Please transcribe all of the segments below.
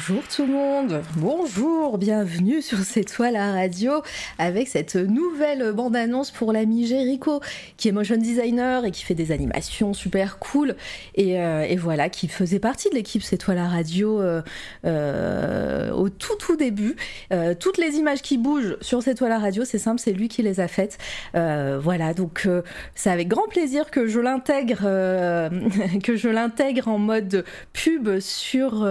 bonjour tout le monde, bonjour, bienvenue sur C'est toi la radio avec cette nouvelle bande-annonce pour l'ami Jericho qui est motion designer et qui fait des animations super cool et, euh, voilà qui faisait partie de l'équipe C'est toi la radio euh, euh, au tout tout début. Toutes les images qui bougent sur C'est toi la radio, c'est simple, c'est lui qui les a faites. Voilà donc c'est avec grand plaisir que je l'intègre que je l'intègre en mode pub sur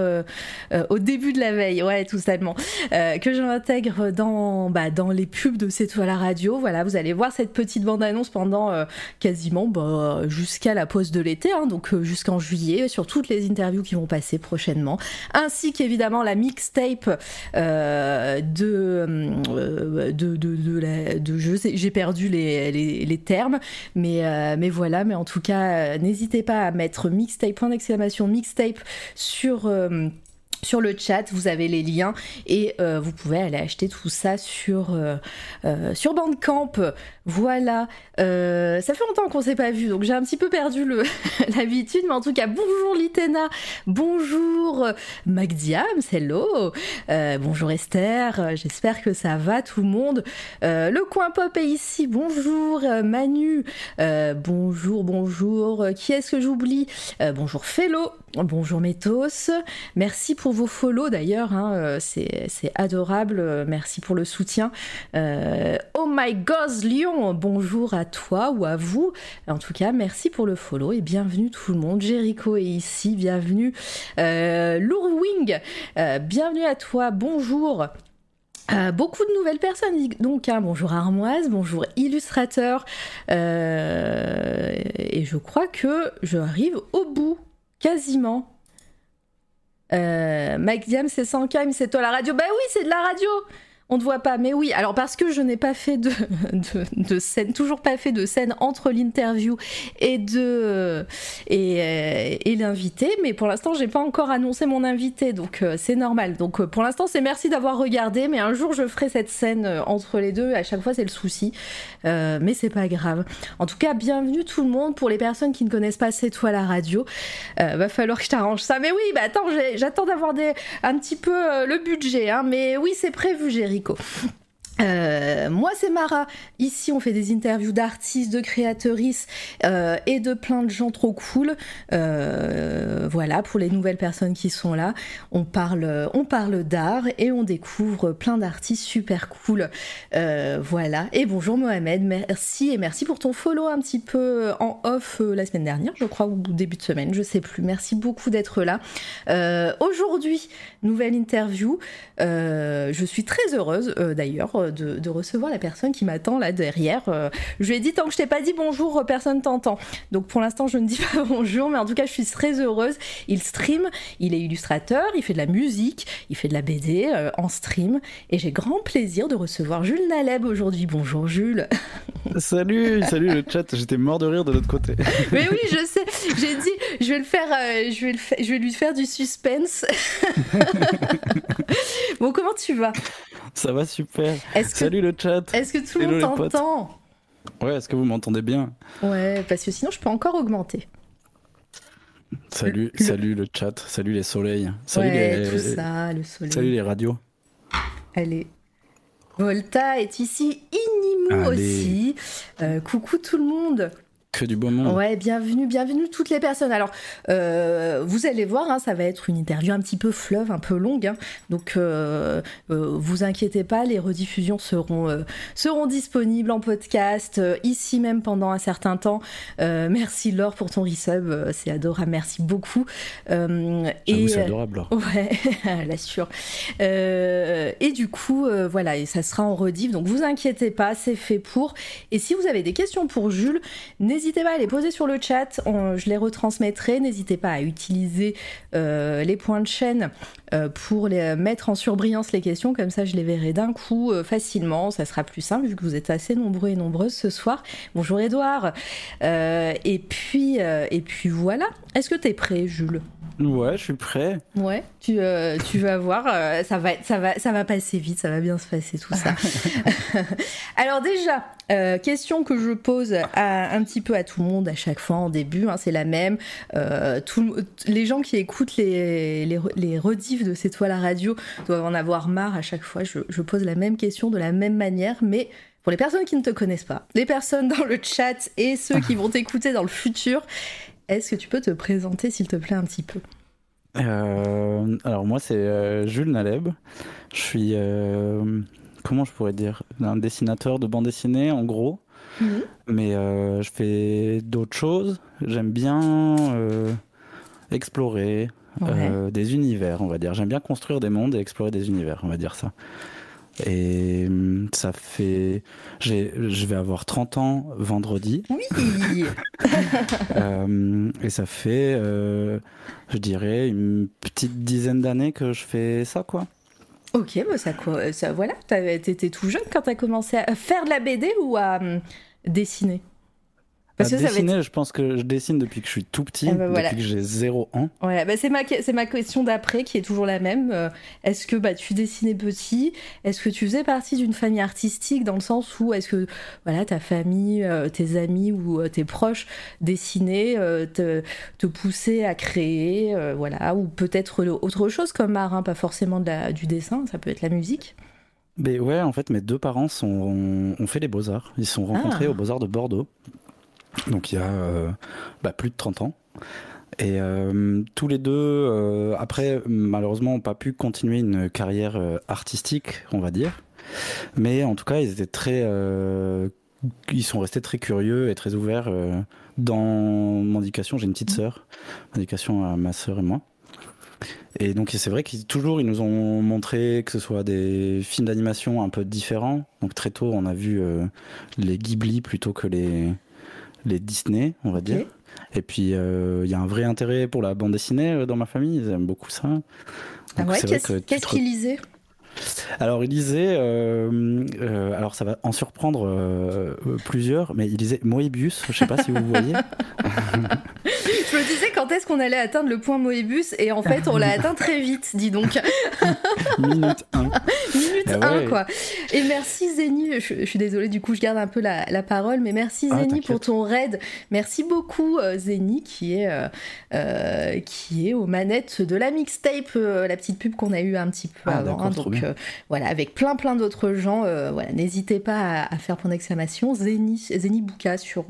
au début de la veille, ouais, tout simplement, euh, que je l'intègre dans, bah, dans les pubs de C'est toi la radio. Voilà, vous allez voir cette petite bande-annonce pendant euh, quasiment bah, jusqu'à la pause de l'été, hein, donc euh, jusqu'en juillet, sur toutes les interviews qui vont passer prochainement, ainsi qu'évidemment la mixtape de, de, de, de, de je sais, j'ai perdu les, les, les, termes, mais, mais voilà, mais en tout cas, n'hésitez pas à mettre mixtape, point d'exclamation, mixtape sur sur le chat, vous avez les liens et euh, vous pouvez aller acheter tout ça sur, euh, euh, sur Bandcamp. Voilà. Euh, ça fait longtemps qu'on s'est pas vu, donc j'ai un petit peu perdu l'habitude, mais en tout cas, bonjour Litena, bonjour Magdiam, hello, euh, bonjour Esther, j'espère que ça va tout le monde. Euh, le coin pop est ici, bonjour Manu, bonjour, bonjour, qui est-ce que j'oublie? Bonjour Fello, bonjour Métos, merci pour vos follow d'ailleurs, hein, c'est adorable, merci pour le soutien. oh my god, Lyon, bonjour à toi ou à vous. En tout cas, merci pour le follow et bienvenue tout le monde. Jericho est ici, bienvenue. Euh, Lourwing, euh, bienvenue à toi, bonjour. Euh, beaucoup de nouvelles personnes, donc hein, bonjour Armoise, bonjour Illustrateur, euh, et je crois que je arrive au bout, quasiment. Euh, Mike Diam, c'est 100K, mais c'est toi la radio. Bah oui, c'est de la radio! On ne voit pas, mais oui. Alors parce que je n'ai pas fait de, scène, toujours pas fait de scène entre l'interview et euh, et l'invité, mais pour l'instant j'ai pas encore annoncé mon invité, donc euh, c'est normal. Donc euh, pour l'instant c'est merci d'avoir regardé, mais un jour je ferai cette scène euh, entre les deux. À chaque fois c'est le souci, euh, mais c'est pas grave. En tout cas, bienvenue tout le monde. Pour les personnes qui ne connaissent pas C'est toi la radio, va falloir que je t'arrange ça. Mais oui, bah attends, j'attends d'avoir un petit peu le budget, hein. Mais oui, c'est prévu, rico. Euh, moi c'est Mara, ici on fait des interviews d'artistes, de créatrices euh, et de plein de gens trop cool. Euh, voilà, pour les nouvelles personnes qui sont là, on parle, on parle d'art et on découvre plein d'artistes super cool. Voilà, et bonjour Mohamed, merci et merci pour ton follow un petit peu en off la semaine dernière, je crois, ou début de semaine, je sais plus. Merci beaucoup d'être là. Aujourd'hui, nouvelle interview, je suis très heureuse d'ailleurs de, de, recevoir la personne qui m'attend là derrière. Euh, je lui ai dit tant que je t'ai pas dit bonjour, personne t'entend. Donc pour l'instant, je ne dis pas bonjour, mais en tout cas, je suis très heureuse. Il stream, il est illustrateur, il fait de la musique, il fait de la BD euh, en stream, et j'ai grand plaisir de recevoir Jules Naleb aujourd'hui. Bonjour Jules. Salut, salut le chat. J'étais mort de rire de l'autre côté. mais oui, je sais. J'ai dit, je vais le faire, euh, je vais le je vais lui faire du suspense. bon, comment tu vas? Ça va super. Que, Salut le chat. Est-ce que tout le monde t'entend? Ouais, est-ce que vous m'entendez bien? Ouais, parce que sinon je peux encore augmenter. Salut, le... salut le chat, salut les soleils, salut ouais, les, tout ça, le soleil. salut les radios. Allez. Volta est ici, Inimu Allez. aussi. Euh, coucou tout le monde. Que du beau monde. Ouais, bienvenue, bienvenue toutes les personnes. Alors, euh, vous allez voir, hein, ça va être une interview un petit peu fleuve, un peu longue. Hein, donc, euh, euh, vous inquiétez pas, les rediffusions seront, euh, seront disponibles en podcast, euh, ici même pendant un certain temps. Euh, merci Laure pour ton resub, c'est adorable, merci beaucoup. et ah c'est adorable, Laure. Ouais, l'assure. et du coup, voilà, et ça sera en rediff, donc vous inquiétez pas, c'est fait pour. Et si vous avez des questions pour Jules, n'hésitez N'hésitez pas à les poser sur le chat, je les retransmettrai. N'hésitez pas à utiliser euh, les points de chaîne euh, pour les mettre en surbrillance les questions, comme ça je les verrai d'un coup euh, facilement. Ça sera plus simple vu que vous êtes assez nombreux et nombreuses ce soir. Bonjour Edouard. et puis et puis voilà. Est-ce que t'es prêt, Jules? Ouais, je suis prêt. Ouais, tu, euh, tu vas voir, euh, ça, va, ça, va, ça va passer vite, ça va bien se passer tout ça. Alors déjà, euh, question que je pose à, un petit peu à tout le monde à chaque fois en début, hein, c'est la même. Tout, les gens qui écoutent les, les, les rediffs de C'est toi la radio doivent en avoir marre à chaque fois. Je, je pose la même question de la même manière, mais pour les personnes qui ne te connaissent pas, les personnes dans le chat et ceux qui vont t'écouter dans le futur, est-ce que tu peux te présenter, s'il te plaît, un petit peu? Euh, Alors moi, c'est euh, Jules Naleb. Je suis, euh, comment je pourrais dire, un dessinateur de bande dessinée, en gros. Mhm. Mais je fais d'autres choses. J'aime bien explorer des univers, on va dire. J'aime bien construire des mondes et explorer des univers, on va dire ça. Et hum, ça fait. Je vais avoir 30 ans vendredi. Oui euh, Et ça fait, euh, je dirais, une petite dizaine d'années que je fais ça, quoi. Ok, bah ça, ça voilà. T'étais tout jeune quand t'as commencé à faire de la BD ou à hum, dessiner? Parce dessiner, je pense que je dessine depuis que je suis tout petit, eh ben depuis que j'ai 0 ans. Voilà, bah c'est ma, ma question d'après qui est toujours la même. Euh, est-ce que bah, tu dessinais petit Est-ce que tu faisais partie d'une famille artistique dans le sens où est-ce que voilà, ta famille, euh, tes amis ou euh, tes proches dessinaient, te, te, poussaient à créer, voilà, ou peut-être autre chose comme art, hein, pas forcément de la, du dessin, ça peut être la musique mais ouais, en fait, mes deux parents sont, ont fait les beaux-arts. Ils se sont rencontrés ah. aux beaux-arts de Bordeaux donc il y a euh, bah, plus de 30 ans. Et euh, tous les deux, euh, après, malheureusement, n'ont pas pu continuer une carrière artistique, on va dire. Mais en tout cas, ils étaient très, ils sont restés très curieux et très ouverts dans mon éducation. J'ai une petite sœur, éducation à ma sœur et moi. Et donc c'est vrai qu'ils toujours ils nous ont montré que ce soit des films d'animation un peu différents. Donc très tôt on a vu les Ghibli plutôt que les les Disney, on va dire. Et puis, euh, il y a un vrai intérêt pour la bande dessinée euh, dans ma famille. Ils aiment beaucoup ça. ah ouais, qu'est-ce qu'ils lisaient? Alors il lisait, euh, alors ça va en surprendre plusieurs, mais il lisait Moebius, je sais pas si vous voyez. je me disais quand est-ce qu'on allait atteindre le point Moebius et en fait on l'a atteint très vite, dis donc. Minute 1. Minute 1 ah quoi. Et merci Zeni, je, suis désolée du coup je garde un peu la, parole, mais merci ah, Zeni pour ton raid. Merci beaucoup euh, Zeni qui est, euh, euh, qui est aux manettes de la mixtape, la petite pub qu'on a eu un petit peu ah, avant. Hein. donc voilà, avec plein plein d'autres gens, voilà, n'hésitez pas à, faire point d'exclamation Zeni, Zeni Bouka sur,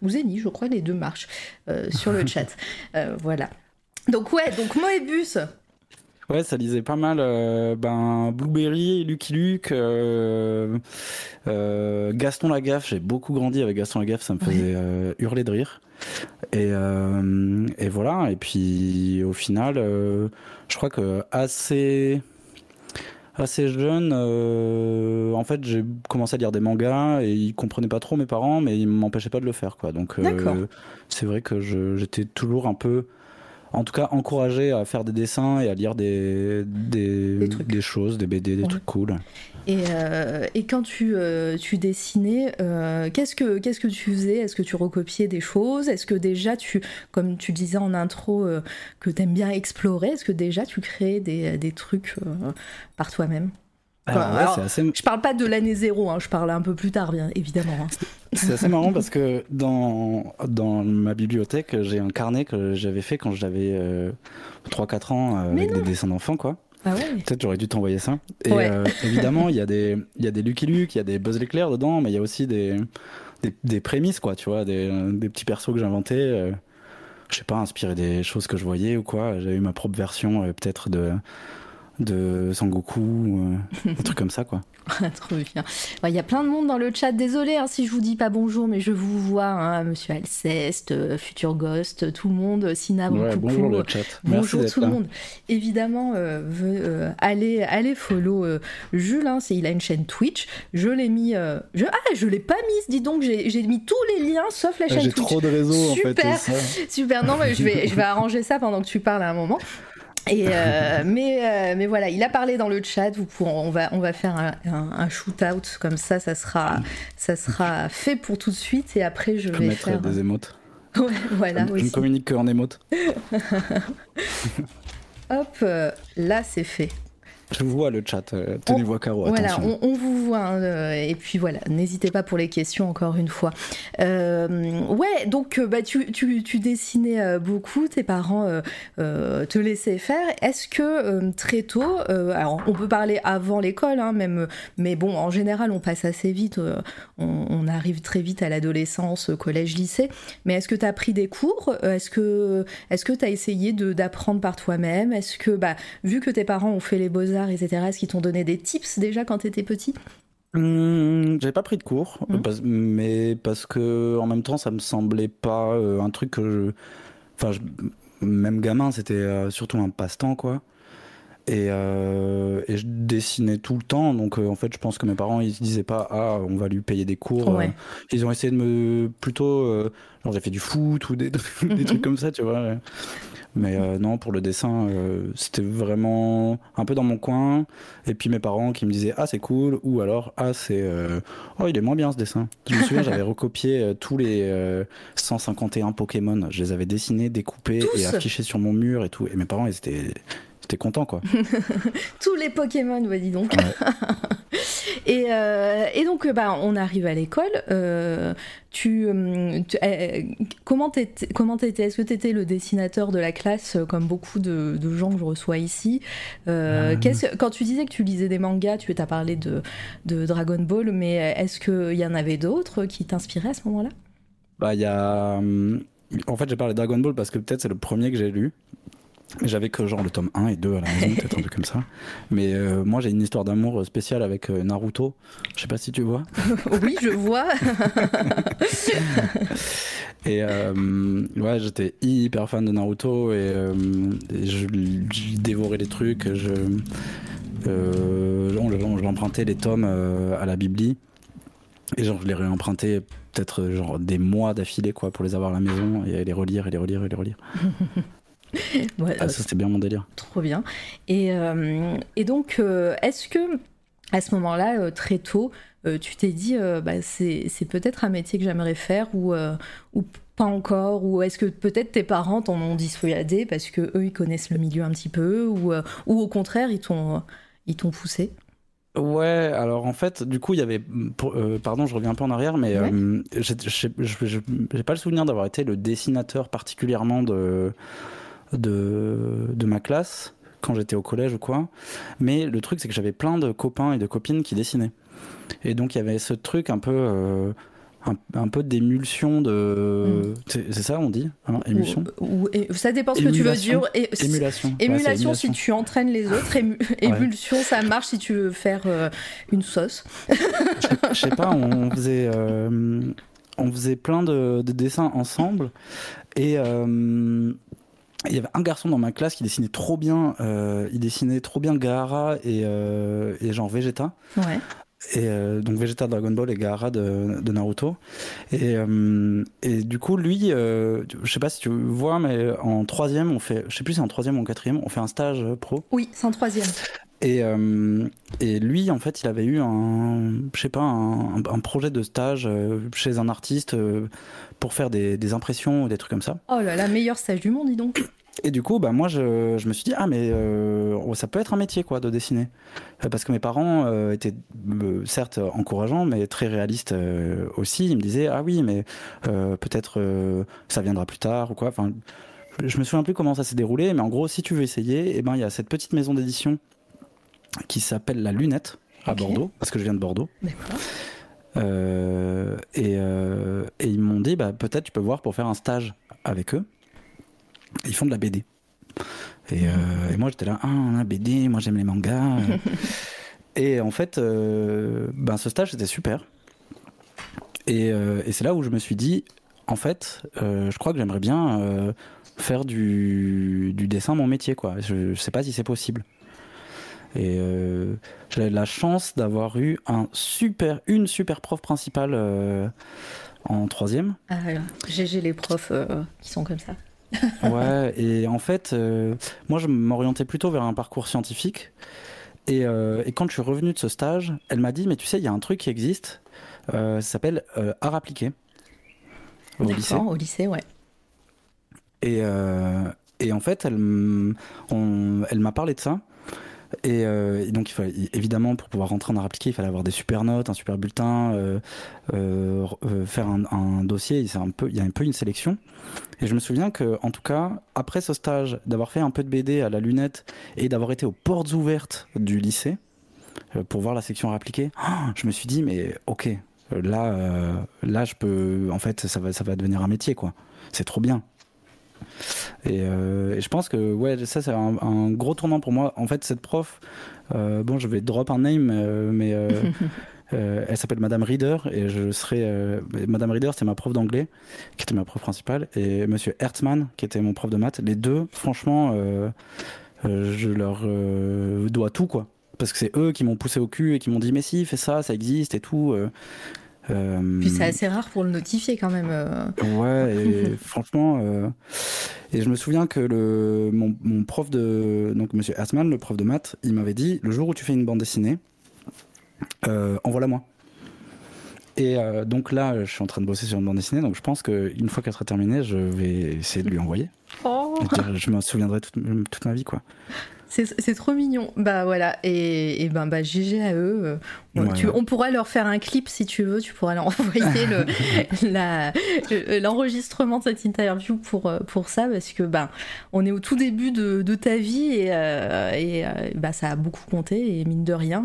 ou Zeni, je crois les deux marchent sur le chat. Voilà. Donc ouais, donc Moebius, Ouais, ça lisait pas mal. Euh, ben, Blueberry, Lucky Luke, euh, euh, Gaston Lagaffe. J'ai beaucoup grandi avec Gaston Lagaffe, ça me faisait hurler de rire. Et, et, voilà. Et puis au final, je crois que assez assez jeune, en fait, j'ai commencé à lire des mangas et ils comprenaient pas trop mes parents, mais ils m'empêchaient pas de le faire, quoi. Donc, c'est vrai que j'étais toujours un peu en tout cas encourager à faire des dessins et à lire des, des, des, choses, des BD, des trucs cool. Et, euh, et quand tu, euh, tu dessinais, euh, qu'est-ce, que, qu'est-ce que tu faisais? Est-ce que tu recopiais des choses? Est-ce que déjà, tu, comme tu disais en intro, que tu aimes bien explorer, est-ce que déjà tu créais des, des trucs par toi-même? Je parle pas de l'année zéro, hein, je parle un peu plus tard, bien évidemment. Hein. C'est assez marrant parce que dans, dans ma bibliothèque, j'ai un carnet que j'avais fait quand j'avais 3-4 ans euh, avec des dessins d'enfants, quoi. Ah Peut-être j'aurais dû t'envoyer ça. Et euh, évidemment, il y, a des, y a des Lucky Luke, il y a des Buzz l'éclair dedans, mais il y a aussi des, des, prémices, quoi, tu vois, des, des petits persos que j'inventais. Euh, je sais pas, inspiré des choses que je voyais ou quoi. J'avais eu ma propre version, peut-être, de de Sangoku, euh, des trucs comme ça, quoi. Trop bien. Il y a plein de monde dans le chat. Désolé hein, si je vous dis pas bonjour, mais je vous vois, hein, Monsieur Alceste, euh, Future Ghost, tout le monde, Sina, bonjour le chat. Bonjour tout le monde. Évidemment, euh, allez, allez follow Jules. Hein, il a une chaîne Twitch. Je l'ai mis. je, ah, je l'ai pas mise. Dis donc, j'ai mis tous les liens sauf la ah, chaîne Twitch. J'ai trop de réseaux super, en fait. Super. Non, mais je vais, je vais arranger ça pendant que tu parles à un moment. Et euh, mais, euh, mais voilà, il a parlé dans le chat. Vous on, va, on va faire un, un, shoot-out comme ça, ça sera, ça sera fait pour tout de suite. Et après, je, vais mettre faire des émotes. Ouais, voilà, Je ne communique qu'en émote. Hop, là c'est fait. Je vous vois le chat, euh, tenez-vous à carreau. Voilà, on, vous voit. Hein, euh, et puis voilà, n'hésitez pas pour les questions encore une fois. Euh, ouais, donc bah, tu, tu, tu, dessinais beaucoup, tes parents te laissaient faire. Est-ce que très tôt, alors on peut parler avant l'école, hein, même, mais bon, en général, on passe assez vite, on, on, arrive très vite à l'adolescence, collège, lycée. Mais est-ce que tu as pris des cours? Est-ce que tu as essayé d'apprendre par toi-même? Est-ce que, bah, vu que tes parents ont fait les etc. Est-ce qu'ils t'ont donné des tips déjà quand tu étais petit? Mmh, J'avais pas pris de cours, mmh. mais parce que en même temps, ça me semblait pas euh, un truc que je. Enfin, même gamin, c'était euh, surtout un passe-temps, quoi. Et, euh, et, je dessinais tout le temps, donc en fait, je pense que mes parents, ils se disaient pas, ah, on va lui payer des cours. Ils ont essayé de me plutôt, genre j'ai fait du foot ou des, des trucs comme ça, tu vois. Mais euh, non, pour le dessin, euh, c'était vraiment un peu dans mon coin. Et puis mes parents qui me disaient Ah, c'est cool. Ou alors Ah, c'est. Euh, oh, il est moins bien ce dessin. Je me souviens, j'avais recopié tous les 151 Pokémon. Je les avais dessinés, découpés et affichés sur mon mur et tout. Et mes parents, ils étaient T'es content quoi. Tous les Pokémon, ouais, dis donc. et, euh, et, donc, bah, on arrive à l'école. Euh, tu, euh, comment t'étais comment Est-ce que t'étais le dessinateur de la classe, comme beaucoup de, gens que je reçois ici? Quand tu disais que tu lisais des mangas, tu as parlé de, de Dragon Ball, mais est-ce qu'il y en avait d'autres qui t'inspiraient à ce moment-là? Bah, il y a. Hum, en fait, j'ai parlé de Dragon Ball parce que peut-être c'est le premier que j'ai lu. J'avais que genre le tome 1 et 2 à la maison, peut-être un peu comme ça. Mais euh, moi, j'ai une histoire d'amour spéciale avec euh, Naruto. Je sais pas si tu vois. oui, je vois. et euh, ouais, j'étais hyper fan de Naruto et, je, dévorais les trucs. Je, j'empruntais les tomes à la Bibli. Et genre, je les réempruntais peut-être genre des mois d'affilée quoi pour les avoir à la maison et les relire et les relire et les relire. ah, ça c'était bien mon délire. Trop bien. Et, euh, et donc, euh, est-ce que à ce moment-là, euh, très tôt, tu t'es dit, bah, c'est peut-être un métier que j'aimerais faire ou, ou pas encore Ou est-ce que peut-être tes parents t'en ont dissuadé parce que eux ils connaissent le milieu un petit peu ou, ou au contraire ils t'ont ils t'ont poussé? Ouais, alors en fait, du coup, il y avait. pardon, je reviens un peu en arrière, mais je j'ai pas le souvenir d'avoir été le dessinateur particulièrement de, de, de ma classe quand j'étais au collège ou quoi. Mais le truc, c'est que j'avais plein de copains et de copines qui dessinaient. Et donc, il y avait ce truc un peu. Euh, un, peu d'émulsion de. Mm. C'est ça, on dit hein, Émulsion ou, Ça dépend ce que tu veux dire. Et, émulation. Émulation, si tu entraînes les autres. émulsion, ça marche si tu veux faire euh, une sauce. Je sais pas, on faisait. Euh, on faisait plein de, de, dessins ensemble. Et il y avait un garçon dans ma classe qui dessinait trop bien, euh, il dessinait trop bien Gaara et, euh, et genre Vegeta. Ouais. Et euh, donc Vegeta Dragon Ball et Gaara de, de Naruto. Et, et, du coup, lui, je sais pas si tu vois, mais en troisième, on fait, je sais plus si c'est en troisième ou en quatrième, on fait un stage pro. Oui, c'est en troisième. Et, et lui, en fait, il avait eu un, je sais pas, un, un projet de stage chez un artiste pour faire des, des, impressions ou des trucs comme ça. Oh là là, meilleur stage du monde, dis donc. Et du coup, bah, moi, je, je me suis dit, ah, mais euh, ça peut être un métier, quoi, de dessiner. Euh, parce que mes parents euh, étaient, certes, encourageants, mais très réalistes aussi. Ils me disaient, ah oui, mais peut-être ça viendra plus tard ou quoi. Enfin, je me souviens plus comment ça s'est déroulé, mais en gros, si tu veux essayer, et eh ben, il y a cette petite maison d'édition qui s'appelle La Lunette à Bordeaux, parce que je viens de Bordeaux. D'accord. et, et, ils m'ont dit, bah, peut-être tu peux voir pour faire un stage avec eux. Ils font de la BD. Et, euh, et moi, j'étais là, ah, un BD, moi j'aime les mangas. et en fait, euh, ben, ce stage, c'était super. Et, euh, et c'est là où je me suis dit, en fait, je crois que j'aimerais bien faire du, du, dessin mon métier, quoi. Je, ne sais pas si c'est possible. Et j'avais la chance d'avoir eu un super, une super prof principale en troisième. Ah, GG les profs qui sont comme ça. ouais, et en fait, euh, moi je m'orientais plutôt vers un parcours scientifique. Et, euh, et, quand je suis revenu de ce stage, elle m'a dit Mais tu sais, il y a un truc qui existe, euh, ça s'appelle art appliqué. Au lycée. Au lycée, ouais. Et, et en fait, elle, elle m'a parlé de ça. Euh, et, donc, il fallait, évidemment, pour pouvoir rentrer en art appliqué, il fallait avoir des super notes, un super bulletin, euh, euh, faire un, dossier. Un peu, il y a un peu une sélection. Et je me souviens que, en tout cas, après ce stage, d'avoir fait un peu de BD à la lunette et d'avoir été aux portes ouvertes du lycée pour voir la section art appliqué, je me suis dit, mais ok, là, là, je peux, en fait, ça va, ça va devenir un métier, quoi. C'est trop bien. Euh, et, je pense que ouais, ça c'est un, gros tournant pour moi. En fait, cette prof, euh, bon, je vais drop un name, euh, mais elle s'appelle Madame Reader et je serai Madame Reader, c'était ma prof d'anglais, qui était ma prof principale, et Monsieur Hertzmann, qui était mon prof de maths. Les deux, franchement, je leur dois tout quoi parce que c'est eux qui m'ont poussé au cul et qui m'ont dit mais si fais ça ça existe et tout Puis c'est assez rare pour le notifier quand même. Euh. Ouais, et franchement, euh, et je me souviens que le, mon, mon prof de, donc Monsieur Asman, le prof de maths, il m'avait dit le jour où tu fais une bande dessinée, envoie-la moi. Et donc là, je suis en train de bosser sur une bande dessinée, donc je pense qu'une fois qu'elle sera terminée, je vais essayer de lui envoyer. Oh. Je, me souviendrai toute, toute, ma vie, quoi. C'est trop mignon. Bah voilà, et, ben bah GG à eux. Euh, on pourra leur faire un clip si tu veux, tu pourras leur envoyer l'enregistrement de cette interview pour, euh, pour ça, parce que ben on est au tout début de, ta vie et, euh, et bah, ça a beaucoup compté, et mine de rien,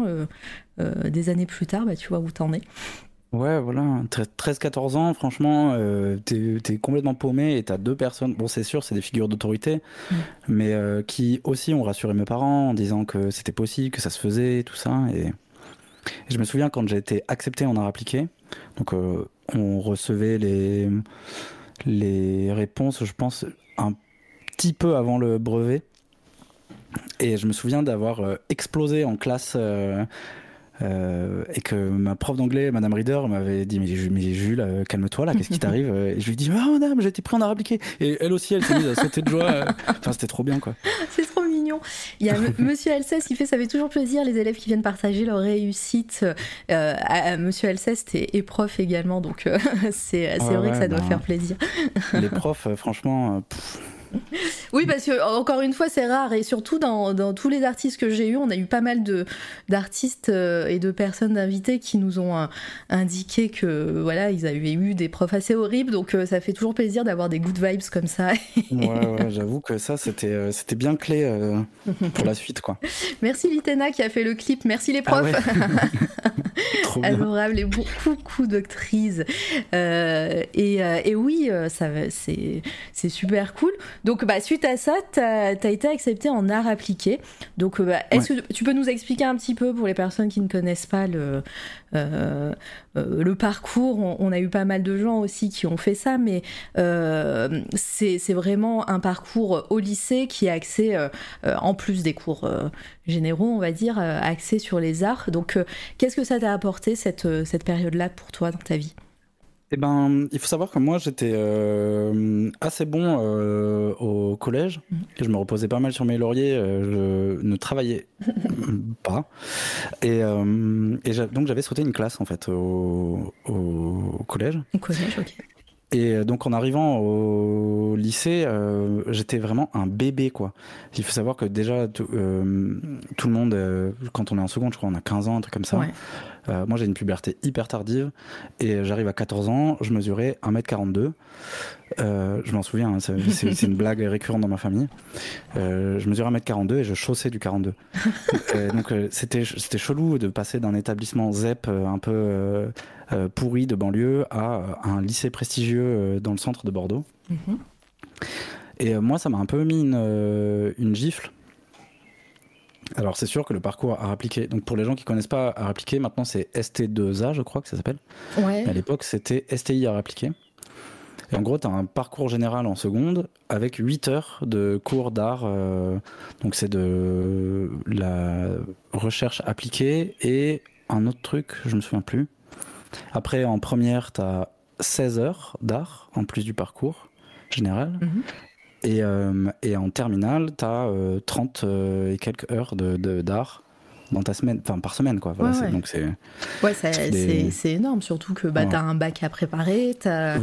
des années plus tard, bah, tu vois où t'en es. Ouais, voilà, 13-14 ans, franchement, euh, t'es es complètement paumé et t'as deux personnes, bon c'est sûr, c'est des figures d'autorité, mm. mais euh, qui aussi ont rassuré mes parents en disant que c'était possible, que ça se faisait, tout ça. Et, je me souviens quand j'ai été accepté en art appliqué, donc euh, on recevait les, les réponses, je pense, un petit peu avant le brevet. Et je me souviens d'avoir explosé en classe euh, et que ma prof d'anglais, Madame Reader, m'avait dit mais, Jules, euh, calme-toi là, qu'est-ce qui t'arrive? Et je lui dis ah Madame, j'ai été pris en appliqué. Et elle aussi, elle s'est mise à sauter de joie. Enfin, c'était trop bien quoi. C'est trop mignon. Il y a Monsieur Alceste, il fait ça fait toujours plaisir les élèves qui viennent partager leur réussite. Euh, à, Monsieur Alceste est, prof également, donc c'est vrai que ça doit ben, faire plaisir. les profs, franchement. Oui, parce que encore une fois, c'est rare et surtout dans, dans, tous les artistes que j'ai eu, on a eu pas mal de d'artistes euh, et de personnes invités qui nous ont euh, indiqué que voilà, ils avaient eu des profs assez horribles, donc euh, ça fait toujours plaisir d'avoir des good vibes comme ça. ouais, ouais j'avoue que ça c'était c'était bien clé pour la suite quoi. Merci Litena qui a fait le clip, merci les profs. Ah Adorable et beaucoup d'actrices. et, et oui, ça c'est c'est super cool. Donc, bah, suite à ça, tu as, été accepté en art appliqué. Donc, euh, bah, est-ce que tu peux nous expliquer un petit peu pour les personnes qui ne connaissent pas le, euh, euh, le parcours? On, a eu pas mal de gens aussi qui ont fait ça, mais c'est vraiment un parcours au lycée qui est axé, en plus des cours généraux, on va dire, axé sur les arts. Donc, qu'est-ce que ça t'a apporté cette, cette période-là pour toi dans ta vie? Eh ben, il faut savoir que moi j'étais euh, assez bon euh, au collège. Mhm. Je me reposais pas mal sur mes lauriers. Euh, je ne travaillais pas. Et, donc j'avais sauté une classe en fait au, au collège. Au collège, ok. Et donc en arrivant au lycée, euh, j'étais vraiment un bébé quoi. Il faut savoir que déjà tout, euh, tout le monde, euh, quand on est en seconde, je crois on a 15 ans, un truc comme ça. Ouais. Euh, moi j'ai une puberté hyper tardive et j'arrive à 14 ans, je mesurais 1m42. je m'en souviens, hein, c'est une blague récurrente dans ma famille. je mesurais 1m42 et je chaussais du 42. donc c'était chelou de passer d'un établissement ZEP un peu euh, pourri de banlieue à euh, un lycée prestigieux euh, dans le centre de Bordeaux. Mhm. Et moi, ça m'a un peu mis une, une gifle. Alors c'est sûr que le parcours à appliquer, donc pour les gens qui connaissent pas à appliquer, maintenant c'est ST2A je crois que ça s'appelle. Ouais. À l'époque c'était STI à appliquer. Et en gros tu as un parcours général en seconde avec 8 heures de cours d'art. donc c'est de la recherche appliquée et un autre truc, je me souviens plus. Après, en première, tu as 16 heures d'art, en plus du parcours général. Mhm. Et, euh, et, en terminale, tu as 30 et quelques heures d'art. De, d'art dans ta semaine, enfin par semaine quoi. Voilà, Donc c'est. Ouais, c'est énorme, surtout que bah, tu as un bac à préparer, tu as,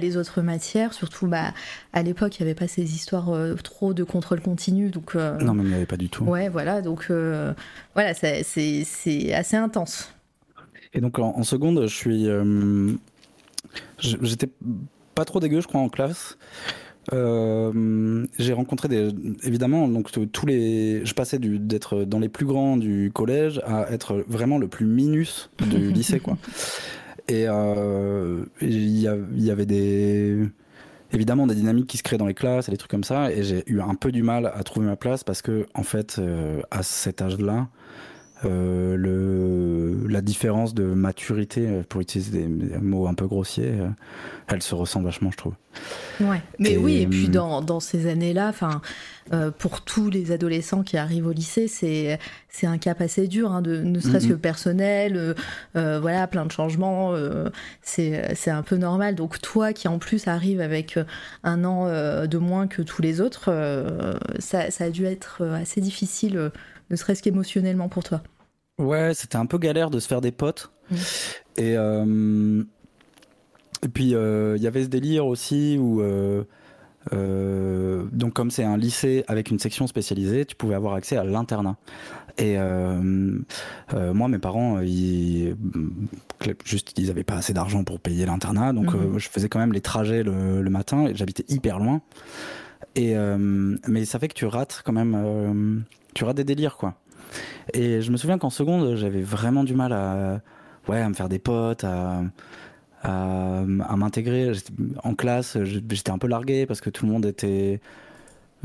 les autres matières, surtout bah, à l'époque il n'y avait pas ces histoires trop de contrôle continu. Donc, non, mais il n'y avait pas du tout. Ouais, voilà, donc voilà, c'est assez intense. Et donc en, seconde, je suis. J'étais pas trop dégueu, je crois, en classe. Euh, j'ai rencontré des, évidemment donc tous les, je passais d'être dans les plus grands du collège à être vraiment le plus minus du lycée quoi. Et euh, il y, y, avait des, évidemment des dynamiques qui se créent dans les classes et des trucs comme ça. Et j'ai eu un peu du mal à trouver ma place parce que en fait euh, à cet âge-là, euh, le, la différence de maturité, euh, pour utiliser des, mots un peu grossiers, euh, elle se ressent vachement, je trouve. Ouais. Mais oui, et puis dans, dans ces années-là, enfin, pour tous les adolescents qui arrivent au lycée, c'est c'est un cap assez dur, hein, de, ne serait-ce que personnel, voilà, plein de changements, c'est c'est un peu normal. Donc toi, qui en plus arrive avec un an de moins que tous les autres, ça, ça a dû être assez difficile ne serait-ce qu'émotionnellement pour toi Ouais, c'était un peu galère de se faire des potes. Mmh. Et, euh, et puis, euh, il y avait ce délire aussi où. Euh, donc, comme c'est un lycée avec une section spécialisée, tu pouvais avoir accès à l'internat. Et moi, mes parents, ils, juste, ils n'avaient pas assez d'argent pour payer l'internat, donc mmh. je faisais quand même les trajets le, le matin. Et j'habitais hyper loin. Et mais ça fait que tu rates quand même tu auras des délires, quoi. Et je me souviens qu'en seconde, j'avais vraiment du mal à, ouais, à me faire des potes, à, m'intégrer. En classe, j'étais un peu largué parce que tout le monde était.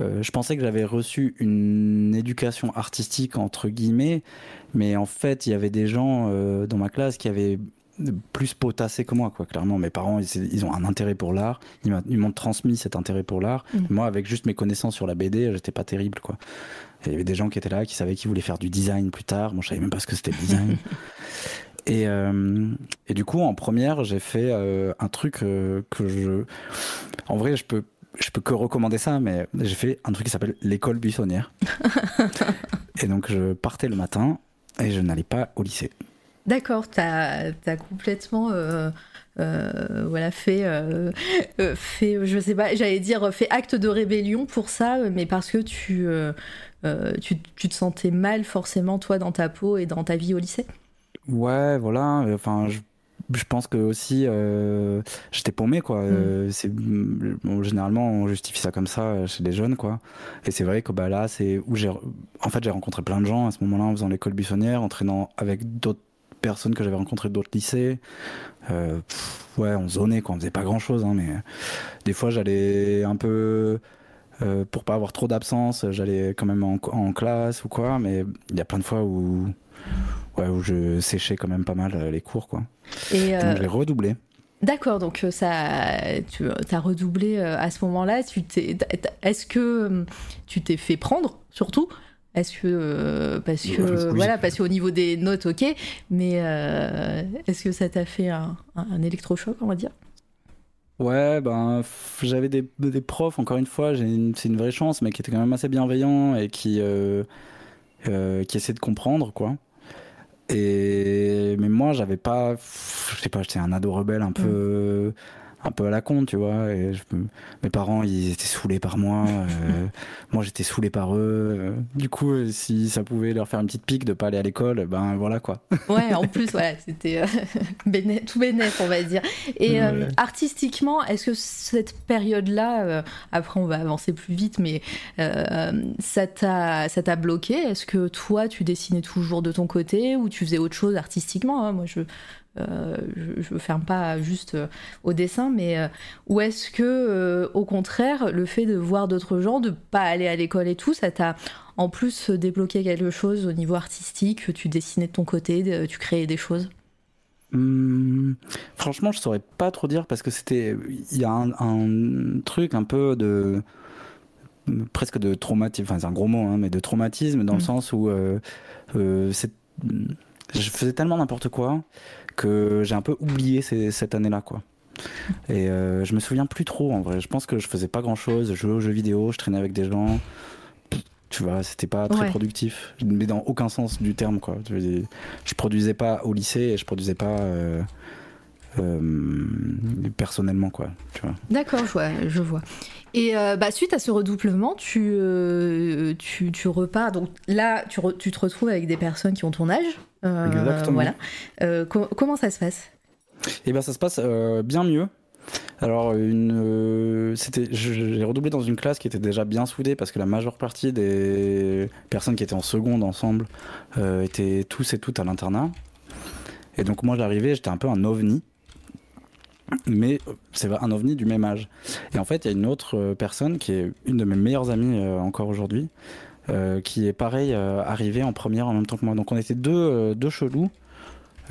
Euh, je pensais que j'avais reçu une éducation artistique entre guillemets, mais en fait, il y avait des gens euh, dans ma classe qui avaient plus potassé que moi, quoi. Clairement, mes parents, ils, ont un intérêt pour l'art. Ils m'ont transmis cet intérêt pour l'art. Mmh. Moi, avec juste mes connaissances sur la BD, j'étais pas terrible, quoi. Il y avait des gens qui étaient là, qui savaient qu'ils voulaient faire du design plus tard. Moi, je savais même pas ce que c'était le design. et, euh, et du coup, en première, j'ai fait euh, un truc euh, que je. En vrai, je peux, je peux que recommander ça, mais j'ai fait un truc qui s'appelle l'école buissonnière. et donc, je partais le matin et je n'allais pas au lycée. D'accord, tu as, as, complètement. voilà, fait, fait, je sais pas, j'allais dire, fait acte de rébellion pour ça, mais parce que tu, euh, tu, te sentais mal forcément toi dans ta peau et dans ta vie au lycée? Ouais, voilà. Enfin, je, pense que aussi euh, j'étais paumé quoi. Mm. Euh, c'est généralement on justifie ça comme ça chez les jeunes quoi. Et c'est vrai que bah là c'est où j'ai en fait j'ai rencontré plein de gens à ce moment-là en faisant l'école buissonnière, en traînant avec d'autres personnes que j'avais rencontrées d'autres lycées. ouais, on zonait quoi, on faisait pas grand chose, hein, mais des fois j'allais un peu euh, pour pas avoir trop d'absence, j'allais quand même en, classe ou quoi, mais il y a plein de fois où, ouais, où je séchais quand même pas mal euh, les cours, quoi. Et donc j'ai euh, redoublé. D'accord, donc ça, tu as redoublé à ce moment-là. Est-ce que tu t'es fait prendre, surtout? Est-ce que parce que voilà parce qu'au niveau des notes ok mais est-ce que ça t'a fait un, un électrochoc on va dire? Ouais, ben j'avais des, des, profs, encore une fois, c'est une vraie chance, mais qui étaient quand même assez bienveillants et qui, euh, euh, qui essaient de comprendre, quoi. Et mais moi, j'avais pas, je sais pas, j'étais un ado rebelle un peu, un peu à la con, tu vois. Et mes parents, ils étaient saoulés par moi. Euh, moi, j'étais saoulé par eux. Euh, du coup, euh, si ça pouvait leur faire une petite pique de pas aller à l'école, ben voilà quoi. ouais, en plus, voilà, c'était tout bénéf, on va dire. Et artistiquement, est-ce que cette période-là, après, on va avancer plus vite, mais ça t'a bloqué? Est-ce que toi, tu dessinais toujours de ton côté ou tu faisais autre chose artistiquement? Hein? Moi, je euh, je ne ferme pas juste euh, au dessin, mais euh, ou est-ce que, au contraire, le fait de voir d'autres gens, de pas aller à l'école et tout, ça t'a en plus débloqué quelque chose au niveau artistique Tu dessinais de ton côté, tu créais des choses? Hmm, franchement, je saurais pas trop dire parce que c'était. Il y a un, truc un peu de. presque de traumatisme, enfin c'est un gros mot, hein, mais de traumatisme dans le hmm. sens où je faisais tellement n'importe quoi que j'ai un peu oublié cette année-là, quoi. Et euh, je me souviens plus trop en vrai. Je pense que je faisais pas grand chose. Je jouais aux jeux vidéo, je traînais avec des gens. tu vois, c'était pas très productif, mais dans aucun sens du terme, quoi. Je produisais pas au lycée et je produisais pas euh, personnellement, quoi. D'accord, je vois, je vois. Et bah, suite à ce redoublement, tu, tu, tu, repars. Donc là, tu, tu, te retrouves avec des personnes qui ont ton âge. Exactement. Voilà. comment ça se passe? Eh ben, ça se passe bien mieux. Alors, une, euh, c'était, j'ai redoublé dans une classe qui était déjà bien soudée parce que la majeure partie des personnes qui étaient en seconde ensemble euh, étaient tous et toutes à l'internat. Et donc, moi, j'arrivais, j'étais un peu un ovni. Mais c'est un ovni du même âge. Et en fait, il y a une autre euh, personne qui est une de mes meilleures amies encore aujourd'hui, qui est pareil, arrivée en première en même temps que moi. Donc, on était deux, deux chelous.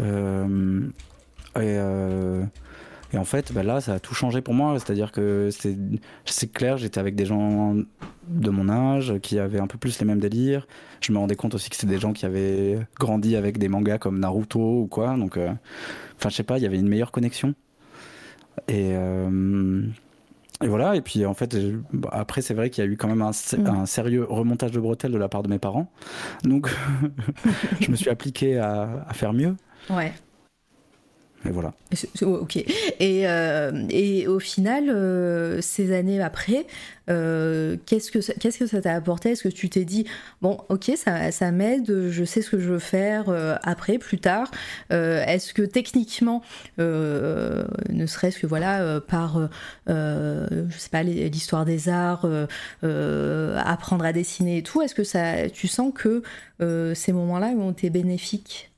et en fait, bah là, ça a tout changé pour moi. C'est-à-dire que c'est clair, j'étais avec des gens de mon âge qui avaient un peu plus les mêmes délires. Je me rendais compte aussi que c'était des gens qui avaient grandi avec des mangas comme Naruto ou quoi. Donc, euh, enfin, je sais pas, il y avait une meilleure connexion. Et, euh, et voilà. Et puis, en fait, bah, après, c'est vrai qu'il y a eu quand même un, mm. un, sérieux remontage de bretelles de la part de mes parents. Donc, je me suis appliqué à, à faire mieux. Ouais. Et voilà. Ok. Et, euh, et au final, euh, ces années après, euh, qu'est-ce que qu'est-ce que ça t'a apporté? Est-ce que tu t'es dit bon, ok, ça, ça m'aide, je sais ce que je veux faire après, plus tard. Est-ce que techniquement, ne serait-ce que voilà par, je sais pas, l'histoire des arts, apprendre à dessiner et tout, est-ce que ça, tu sens que ces moments-là ont été bénéfiques?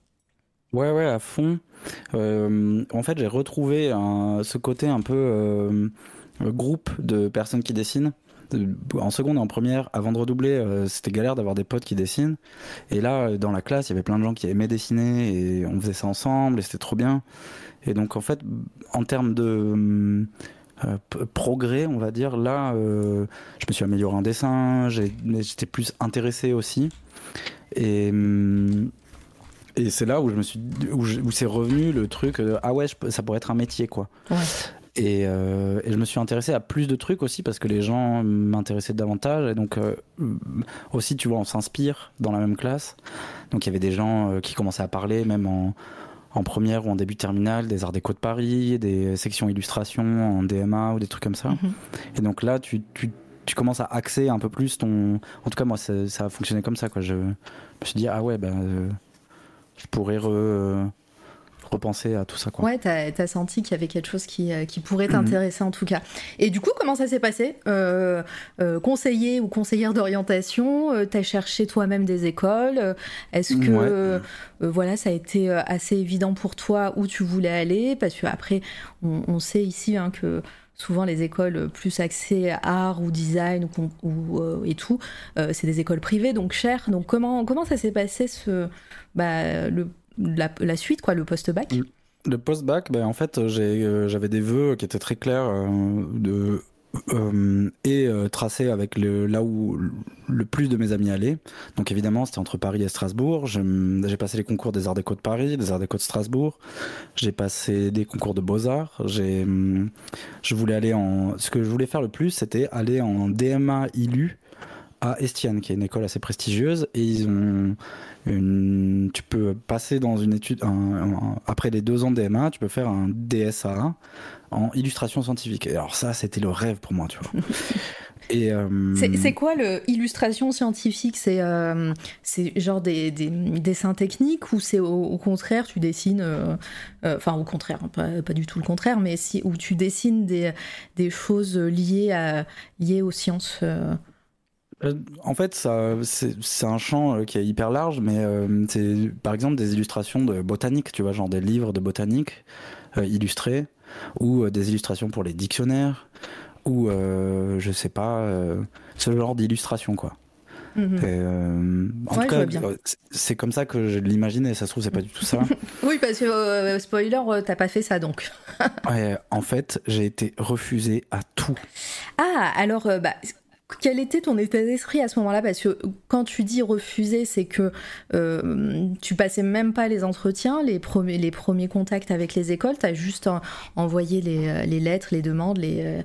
Ouais, ouais, à fond. Euh, en fait, j'ai retrouvé ce côté un peu euh, groupe de personnes qui dessinent. En seconde et en première, avant de redoubler, euh, c'était galère d'avoir des potes qui dessinent. Et là, dans la classe, il y avait plein de gens qui aimaient dessiner et on faisait ça ensemble et c'était trop bien. Et donc, en fait, en termes de progrès, on va dire, là, je me suis amélioré en dessin, j'étais plus intéressé aussi. Et. Et c'est là où je me suis où, c'est revenu le truc ah ouais ça pourrait être un métier quoi et, euh, et, je me suis intéressé à plus de trucs aussi parce que les gens m'intéressaient davantage et donc euh, aussi tu vois on s'inspire dans la même classe donc il y avait des gens euh, qui commençaient à parler même en en première ou en début de terminale, des arts déco de Paris, des sections illustration en DMA ou des trucs comme ça. Mhm. Et donc là, tu, tu, tu, commences à axer un peu plus ton. En tout cas, moi, ça, ça a fonctionné comme ça. Quoi. Je me suis dit, ah ouais, ben, je pourrais repenser à tout ça. Quoi. Ouais, t'as as senti qu'il y avait quelque chose qui, euh, qui pourrait t'intéresser en tout cas. Et du coup, comment ça s'est passé? Euh, euh, Conseiller ou conseillère d'orientation, t'as cherché toi-même des écoles? Est-ce que voilà, ça a été assez évident pour toi où tu voulais aller? Parce qu'après, on, on sait ici hein, que souvent les écoles plus axées art ou design ou, et tout, c'est des écoles privées, donc chères. Donc comment, comment ça s'est passé ce, bah, la, suite, quoi, le post-bac? Le post-bac, bah, en fait, euh, j'avais des vœux qui étaient très clairs euh, de, euh, et tracés avec le, là où le plus de mes amis allaient. Donc évidemment, c'était entre Paris et Strasbourg. J'ai passé les concours des Arts Déco de Paris, des Arts Déco de Strasbourg. J'ai passé des concours de Beaux-Arts. Je voulais aller en... Ce que je voulais faire le plus, c'était aller en DMA ILU à Estienne, qui est une école assez prestigieuse, et ils ont une, tu peux passer dans une étude après les deux ans de DMA, tu peux faire un DSA en illustration scientifique. Et alors ça, c'était le rêve pour moi, tu vois. Et euh, c'est quoi le illustration scientifique? C'est euh, c'est genre des, des, dessins techniques ou c'est au, contraire tu dessines, euh, enfin au contraire, hein, pas, pas, du tout le contraire, mais si où tu dessines des, des choses liées à liées aux sciences en fait, c'est un champ qui est hyper large, mais c'est par exemple des illustrations de botanique, tu vois, genre des livres de botanique illustrés, ou des illustrations pour les dictionnaires, ou je sais pas, ce genre d'illustration, quoi. Mhm. en tout cas, c'est comme ça que je l'imaginais. Ça se trouve, c'est pas du tout ça. oui, parce que spoiler, t'as pas fait ça donc. en fait, j'ai été refusé à tout. Ah, alors, bah, quel était ton état d'esprit à ce moment-là? Parce que quand tu dis refuser, c'est que euh, tu passais même pas les entretiens, les premiers, les premiers contacts avec les écoles, tu as juste envoyé les, les, lettres, les demandes les,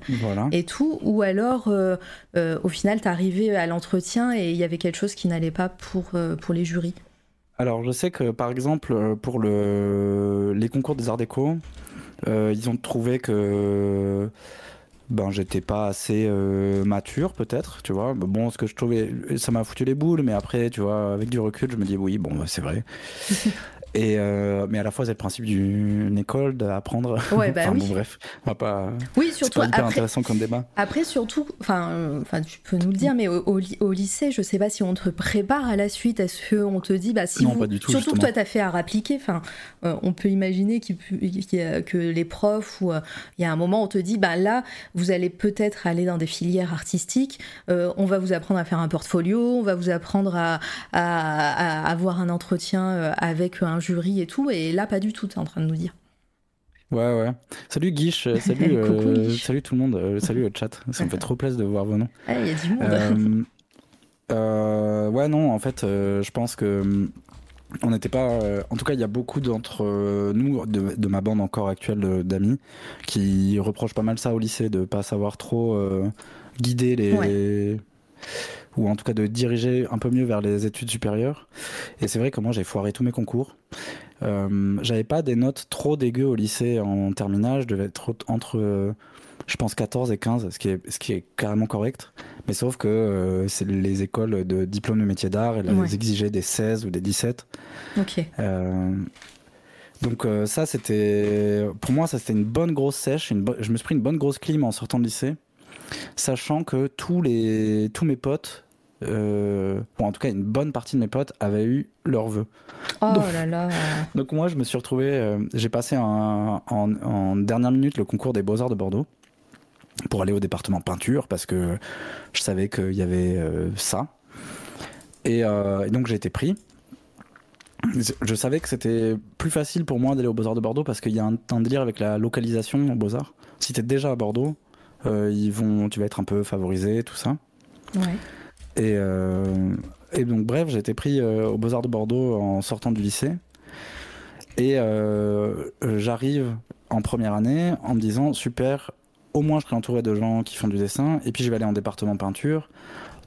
et tout, ou alors au final tu arrivé à l'entretien et il y avait quelque chose qui n'allait pas pour, pour les jurys. Alors, je sais que par exemple, pour le, les concours des Arts Déco, ils ont trouvé que ben j'étais pas assez euh, mature peut-être tu vois. Bon ce que je trouvais ça m'a foutu les boules mais après tu vois avec du recul je me dis oui bon bah, c'est vrai Et euh, mais à la fois, c'est le principe d'une école d'apprendre. Ouais, bah enfin, oui. bon, bref, on va pas. Oui, surtout. C'est hyper intéressant comme débat. Après, surtout, enfin, euh, enfin, tu peux nous le dire, mais au, au, lycée, je sais pas si on te prépare à la suite. Est-ce qu'on te dit, bah, si non, vous... pas du tout, surtout justement. que toi, t'as fait à appliquer. Enfin, euh, on peut imaginer qu qu que les profs ou il y a un moment, on te dit, bah là, vous allez peut-être aller dans des filières artistiques. on va vous apprendre à faire un portfolio. On va vous apprendre à, à, à avoir un entretien avec un jury et tout. Et là, pas du tout, tu es en train de nous dire. Ouais, ouais. Salut Guiche, salut, euh, salut tout le monde, euh, salut le chat. Ça me fait trop plaisir de voir vos noms. Il ah, y a du monde. Euh, ouais, non, en fait, je pense que. On n'était pas. en tout cas, il y a beaucoup d'entre nous, de, de, ma bande encore actuelle d'amis, qui reprochent pas mal ça au lycée, de pas savoir trop guider les. Ouais ou en tout cas de diriger un peu mieux vers les études supérieures. Et c'est vrai que moi j'ai foiré tous mes concours. Euh, j'avais pas des notes trop dégueu au lycée en terminale, je devais être entre, euh, je pense, 14 et 15, ce qui est, ce qui est carrément correct. Mais sauf que euh, c'est les écoles de diplôme de métier d'art, elles ouais. exigeaient des 16 ou des 17. Ok. donc ça c'était, pour moi ça c'était une bonne grosse sèche, une je me suis pris une bonne grosse clim en sortant de lycée sachant que tous, les, tous mes potes, euh, en tout cas une bonne partie de mes potes, avaient eu leur vœu. Oh donc, là là Donc moi, je me suis retrouvé, euh, j'ai passé un, en, en, dernière minute le concours des Beaux-Arts de Bordeaux pour aller au département peinture, parce que je savais qu'il y avait euh, ça. Et, et donc j'ai été pris. Je savais que c'était plus facile pour moi d'aller aux Beaux-Arts de Bordeaux parce qu'il y a un, un, délire avec la localisation aux Beaux-Arts. Si t'es déjà à Bordeaux, ils vont, tu vas être un peu favorisé, tout ça. Ouais. Et, euh, et donc, bref, j'ai été pris euh, aux Beaux-Arts de Bordeaux en sortant du lycée. Et j'arrive en première année en me disant super, au moins je serai entouré de gens qui font du dessin, et puis je vais aller en département peinture.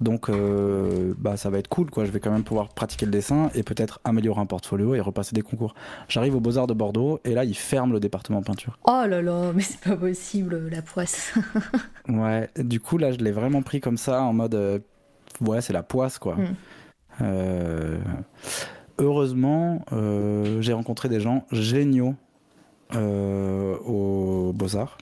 Donc, euh, bah, ça va être cool, quoi. Je vais quand même pouvoir pratiquer le dessin et peut-être améliorer un portfolio et repasser des concours. J'arrive aux Beaux-Arts de Bordeaux et là, ils ferment le département peinture. Oh là là, mais c'est pas possible, la poisse. ouais, du coup, là, je l'ai vraiment pris comme ça, en mode, euh, ouais, c'est la poisse, quoi. Mm. Euh, heureusement, euh, j'ai rencontré des gens géniaux aux Beaux-Arts.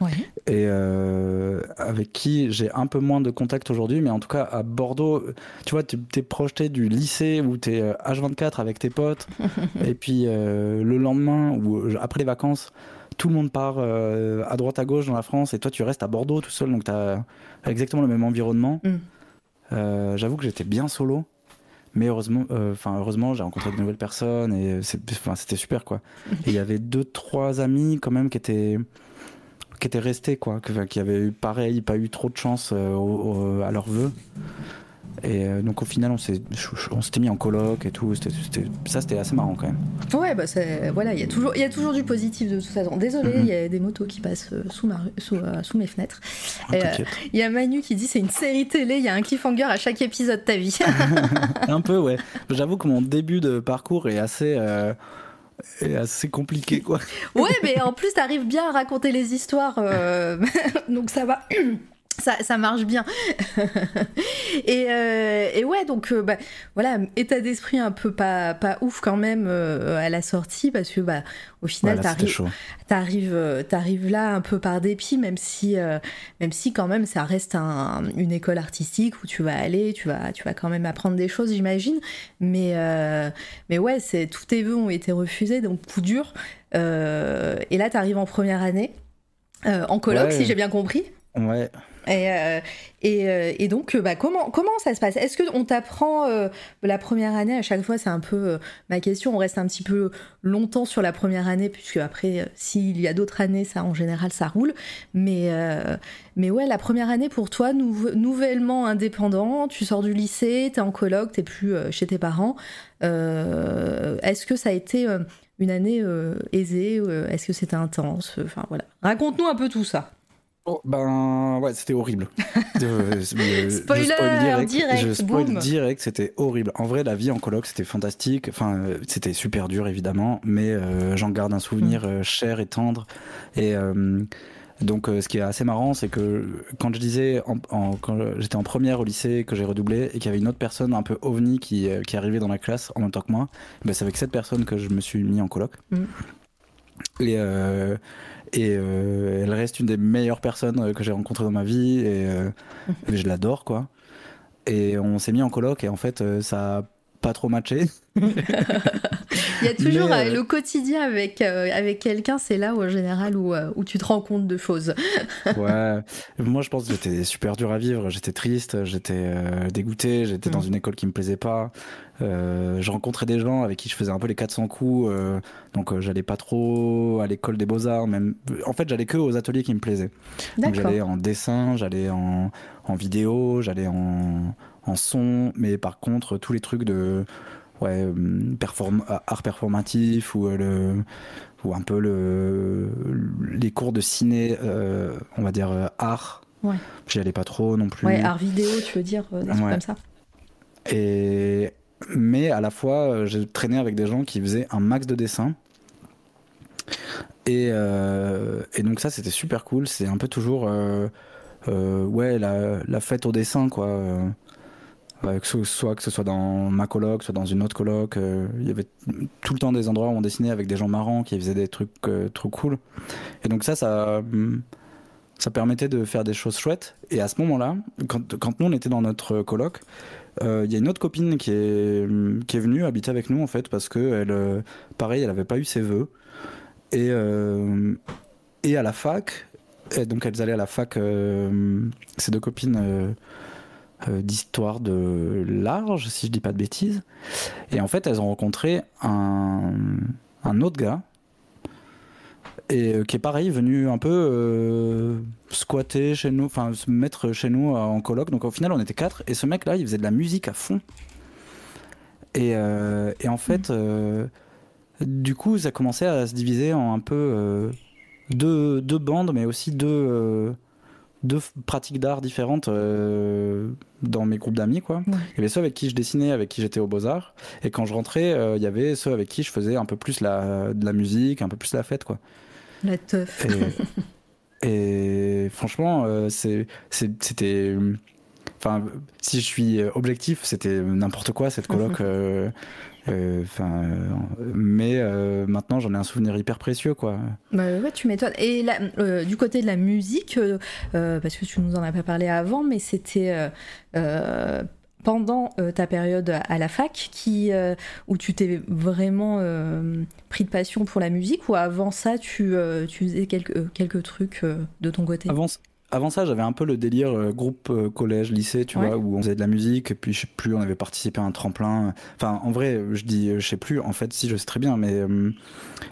Ouais. Et euh, avec qui j'ai un peu moins de contact aujourd'hui, mais en tout cas à Bordeaux, tu vois, tu t'es projeté du lycée où tu es H24 avec tes potes, et puis euh, le lendemain ou après les vacances, tout le monde part euh, à droite à gauche dans la France, et toi tu restes à Bordeaux tout seul, donc tu as exactement le même environnement. Mm. J'avoue que j'étais bien solo. Mais heureusement, enfin heureusement, j'ai rencontré de nouvelles personnes et c'était super quoi. Il y avait deux trois amis quand même qui étaient qui étaient restés, quoi, qui avaient eu pareil, pas eu trop de chance euh, au, au, à leur vœu. Et euh, donc au final, on s'était mis en coloc et tout. Ça, c'était assez marrant quand même. Ouais, bah voilà, il y a toujours, il y a toujours du positif de toute façon. Désolé, il mm-hmm. y a des motos qui passent sous ma, sous, euh, sous mes fenêtres. Il Ah, euh, y a Manu qui dit c'est une série télé, il y a un cliffhanger à chaque épisode de ta vie. un peu, ouais. J'avoue que mon début de parcours est assez. compliqué quoi. Ouais, mais en plus t'arrives bien à raconter les histoires, euh... donc ça va. Ça, ça, marche bien. et, euh, et, ouais, donc euh, bah, voilà, état d'esprit un peu pas, pas ouf quand même euh, à la sortie parce que bah, au final, voilà, t'arrives, t'arrives, t'arrives là un peu par dépit, même si, même si quand même ça reste un, une école artistique où tu vas aller, tu vas, tu vas quand même apprendre des choses, j'imagine. Mais, mais ouais, c'est, tous tes vœux ont été refusés, donc coup dur. et là, t'arrives en première année, en colloque, ouais. si j'ai bien compris. Et, euh, euh, et, donc, bah, comment, comment ça se passe? Est-ce qu'on t'apprend la première année À chaque fois, c'est un peu ma question. On reste un petit peu longtemps sur la première année, puisque après, s'il y a d'autres années, ça en général, ça roule. Mais, mais ouais, la première année pour toi, nouvellement indépendant, tu sors du lycée, t'es en coloc, t'es plus chez tes parents. Est-ce que ça a été une année aisée Est-ce que c'était intense? Enfin voilà. Raconte-nous un peu tout ça. Oh, ben ouais, c'était horrible. Spoiler je direct, je spoil direct, c'était horrible. En vrai, la vie en coloc, c'était fantastique. Enfin, euh, c'était super dur évidemment, mais euh, j'en garde un souvenir mm. euh, cher et tendre. Et donc, ce qui est assez marrant, c'est que quand je disais, en, quand j'étais en première au lycée, que j'ai redoublé, et qu'il y avait une autre personne un peu ovni qui, qui arrivait dans la classe en même temps que moi, ben, c'est avec cette personne que je me suis mis en coloc. Mm. Et et euh, elle reste une des meilleures personnes euh, que j'ai rencontrées dans ma vie et, euh, je l'adore quoi. Et on s'est mis en coloc et en fait ça a pas trop matché. Il y a toujours le quotidien avec, avec quelqu'un, c'est là où, en général où, où, tu te rends compte de choses. ouais, moi je pense que j'étais super dur à vivre, j'étais triste, j'étais dégoûté, j'étais dans mm. une école qui me plaisait pas. Euh, je rencontrais des gens avec qui je faisais un peu les 400 coups, euh, donc euh, j'allais pas trop à l'école des beaux-arts, même. En fait, j'allais que aux ateliers qui me plaisaient. Donc j'allais en dessin, j'allais en, en, vidéo, j'allais en, en, son, mais par contre, tous les trucs de ouais, perform art performatif ou le ou un peu le, les cours de ciné, on va dire art. Ouais. J'y allais pas trop non plus. Ouais, art vidéo, tu veux dire, des trucs comme ça. Et mais à la fois, euh, j'ai traîné avec des gens qui faisaient un max de dessins. Et, euh, et donc ça, c'était super cool. C'est un peu toujours, euh, ouais, la, la, fête au dessin, quoi. Que ce soit que ce soit dans ma coloc, soit dans une autre coloc, il y avait tout le temps des endroits où on dessinait avec des gens marrants qui faisaient des trucs trop cool. Et donc ça, ça, ça permettait de faire des choses chouettes. Et à ce moment-là, quand, quand nous on était dans notre coloc, il euh, y a une autre copine qui est, qui est venue habiter avec nous en fait parce que elle, euh, pareil, elle n'avait pas eu ses vœux. Et, euh, et à la fac, donc elles allaient à la fac, ces deux copines d'histoire de large, si je dis pas de bêtises. Et en fait, elles ont rencontré un, un autre gars et euh, qui est pareil venu un peu euh, squatter chez nous, enfin se mettre chez nous en coloc. Donc au final on était quatre et ce mec là il faisait de la musique à fond. Et, euh, et en fait du coup ça commençait à se diviser en un peu deux, deux, bandes mais aussi deux, deux pratiques d'art différentes dans mes groupes d'amis quoi. Il y avait ceux avec qui je dessinais, avec qui j'étais au Beaux-Arts et quand je rentrais il y avait ceux avec qui je faisais un peu plus la, de la musique, un peu plus la fête quoi. La teuf. Et, franchement, euh, c'était. Enfin, si je suis objectif, c'était n'importe quoi cette coloc. Euh, euh, mais maintenant j'en ai un souvenir hyper précieux, quoi. Bah ouais, tu m'étonnes. Et du côté de la musique, parce que tu nous en as pas parlé avant, mais c'était pendant euh, ta période à la fac qui, euh, où tu t'es vraiment euh, pris de passion pour la musique ou avant ça tu, tu faisais quelques, quelques trucs de ton côté? Avant ça, j'avais un peu le délire euh, groupe euh, collège, lycée, tu vois, où on faisait de la musique, et puis je sais plus, on avait participé à un tremplin. Enfin, en vrai, je dis, je sais plus, en fait, si, je sais très bien, mais euh,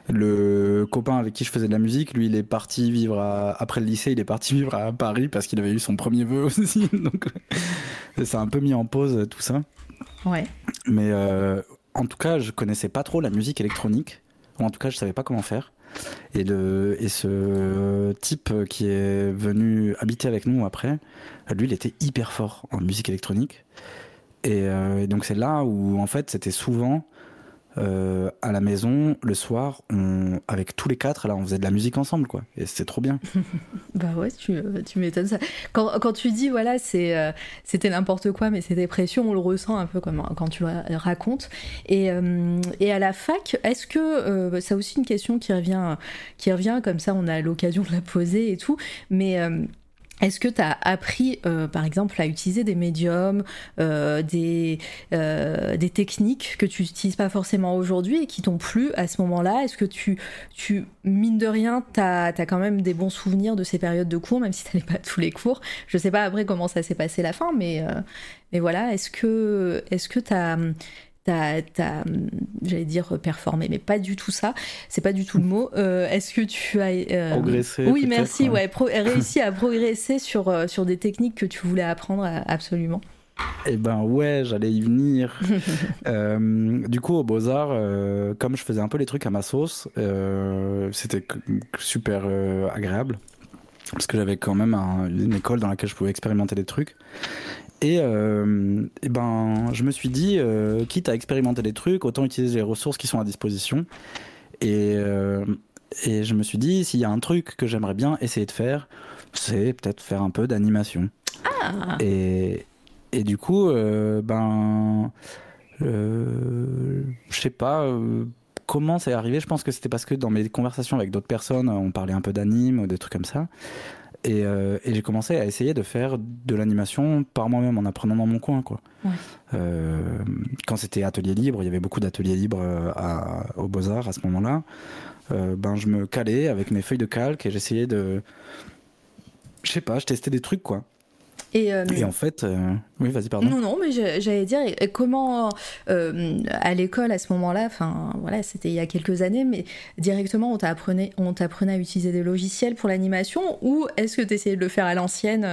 le copain avec qui je faisais de la musique, lui, il est parti vivre après le lycée, il est parti vivre à Paris parce qu'il avait eu son premier vœu aussi. Donc, ça a un peu mis en pause tout ça. Ouais. Mais en tout cas, je connaissais pas trop la musique électronique. Ou en tout cas, je savais pas comment faire. Et, et ce type qui est venu habiter avec nous après, lui, il était hyper fort en musique électronique. Et, euh, et donc c'est là où en fait c'était souvent euh, à la maison le soir, on, avec tous les quatre, là, on faisait de la musique ensemble, quoi. Et c'était trop bien. bah ouais, tu, tu m'étonnes ça. Quand, quand, tu dis, voilà, c'est, euh, c'était n'importe quoi, mais c'était précieux, on le ressent un peu comme quand tu le racontes. Et, euh, et à la fac, est-ce que, c'est aussi une question qui revient, qui revient, comme ça, on a l'occasion de la poser et tout, mais est-ce que tu as appris, euh, par exemple, à utiliser des médiums, euh, des, euh, des techniques que tu n'utilises pas forcément aujourd'hui et qui t'ont plu à ce moment-là? Est-ce que tu, mine de rien, tu as, quand même des bons souvenirs de ces périodes de cours, même si tu n'allais pas tous les cours? Je ne sais pas après comment ça s'est passé la fin, mais, mais voilà, est-ce que tu as t'as, j'allais dire performé, mais pas du tout ça. C'est pas du tout le mot. Euh, est-ce que tu as euh, progressé Oui, merci. Ouais, réussi à progresser sur euh, sur des techniques que tu voulais apprendre absolument. Eh ben ouais, j'allais y venir. du coup, au Beaux-Arts, comme je faisais un peu les trucs à ma sauce, c'était super agréable. Parce que j'avais quand même une école dans laquelle je pouvais expérimenter des trucs. Et, euh, ben, je me suis dit, euh, quitte à expérimenter des trucs, autant utiliser les ressources qui sont à disposition. Et, euh, et je me suis dit, s'il y a un truc que j'aimerais bien essayer de faire, c'est peut-être faire un peu d'animation. Ah. Et, et du coup, ben, je sais pas comment c'est arrivé. Je pense que c'était parce que dans mes conversations avec d'autres personnes, on parlait un peu d'anime ou des trucs comme ça. Euh, et, j'ai commencé à essayer de faire de l'animation par moi-même en apprenant dans mon coin. Quoi. Euh, quand c'était atelier libre, il y avait beaucoup d'ateliers libres euh, à, au Beaux-Arts à ce moment-là. ben, je me calais avec mes feuilles de calque et j'essayais de. Je sais pas, je testais des trucs quoi. Euh, et, en fait, euh, oui, vas-y, pardon. Non, non, mais j'allais dire, comment euh, à l'école à ce moment-là, enfin voilà, c'était il y a quelques années, mais directement on t'apprenait, on t'apprenait à utiliser des logiciels pour l'animation, ou est-ce que tu essayais de le faire à l'ancienne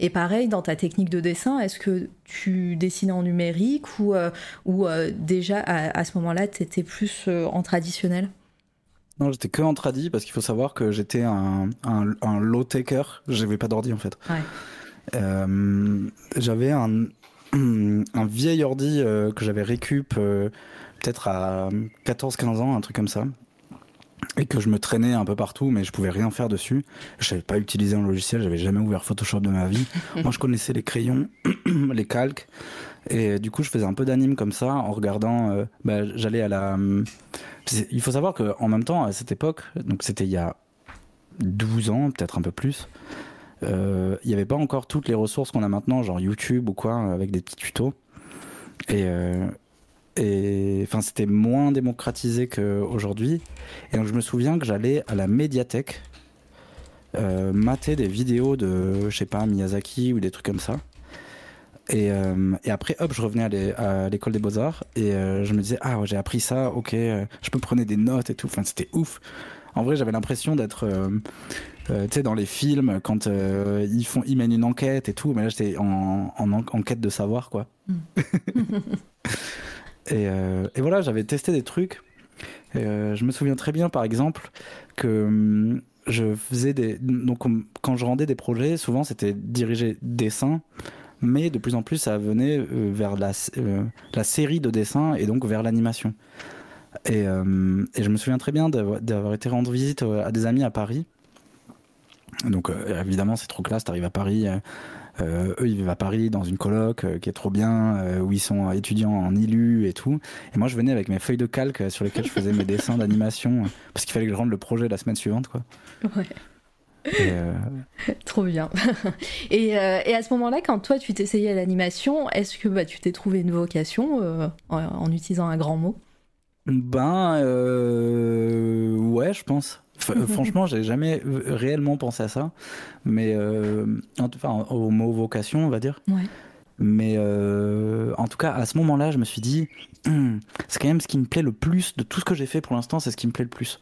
Et pareil, dans ta technique de dessin, est-ce que tu dessinais en numérique ou, ou déjà à, ce moment-là, tu étais plus en traditionnel? Non, j'étais que en tradi parce qu'il faut savoir que j'étais un, un, un low-taker. J'avais pas d'ordi en fait. Ouais. Euh, j'avais un, un vieil ordi euh, que j'avais récup euh, peut-être à 14-15 ans, un truc comme ça et que je me traînais un peu partout, mais je pouvais rien faire dessus. Je savais pas utiliser un logiciel, j'avais jamais ouvert Photoshop de ma vie. Moi, je connaissais les crayons, les calques, et du coup, je faisais un peu d'anime comme ça en regardant. bah, J'allais à la. Il faut savoir qu'en même temps, à cette époque, donc c'était il y a 12 ans, peut-être un peu plus, il n'y avait pas encore toutes les ressources qu'on a maintenant, genre YouTube ou quoi, avec des petits tutos. Et, euh, et c'était moins démocratisé qu'aujourd'hui. Et donc, je me souviens que j'allais à la médiathèque euh, mater des vidéos de, je sais pas, Miyazaki ou des trucs comme ça. Et, et, après, hop, je revenais à l'école des beaux-arts et je me disais, ah ouais, j'ai appris ça, ok, je peux prendre des notes et tout. Enfin, c'était ouf. En vrai, j'avais l'impression d'être euh, tu sais, dans les films, quand euh, ils, font, ils mènent une enquête et tout, mais là j'étais en, en, enquête de savoir, quoi. Mm. et, euh, et, voilà, j'avais testé des trucs. je me souviens très bien, par exemple, que hum, je faisais des. Donc, quand je rendais des projets, souvent c'était dirigé dessin, mais de plus en plus ça venait vers la, la série de dessins et donc vers l'animation. Et, et, je me souviens très bien d'avoir été rendre visite à des amis à Paris donc euh, évidemment c'est trop classe, t'arrives à Paris, euh, euh, eux ils vivent à Paris dans une coloc qui est trop bien, où ils sont étudiants en ILU et tout. Et moi je venais avec mes feuilles de calque sur lesquelles je faisais mes dessins d'animation, parce qu'il fallait que je rende le projet la semaine suivante quoi. Ouais. Trop bien. et, et, à ce moment-là, quand toi tu t'essayais à l'animation, est-ce que bah, tu t'es trouvé une vocation en, en, utilisant un grand mot? Ben ouais, je pense. Euh, franchement, j'ai jamais réellement pensé à ça, mais euh, enfin, au mot vocation, on va dire. Mais euh, en tout cas, à ce moment-là, je me suis dit, c'est quand même ce qui me plaît le plus de tout ce que j'ai fait pour l'instant, c'est ce qui me plaît le plus.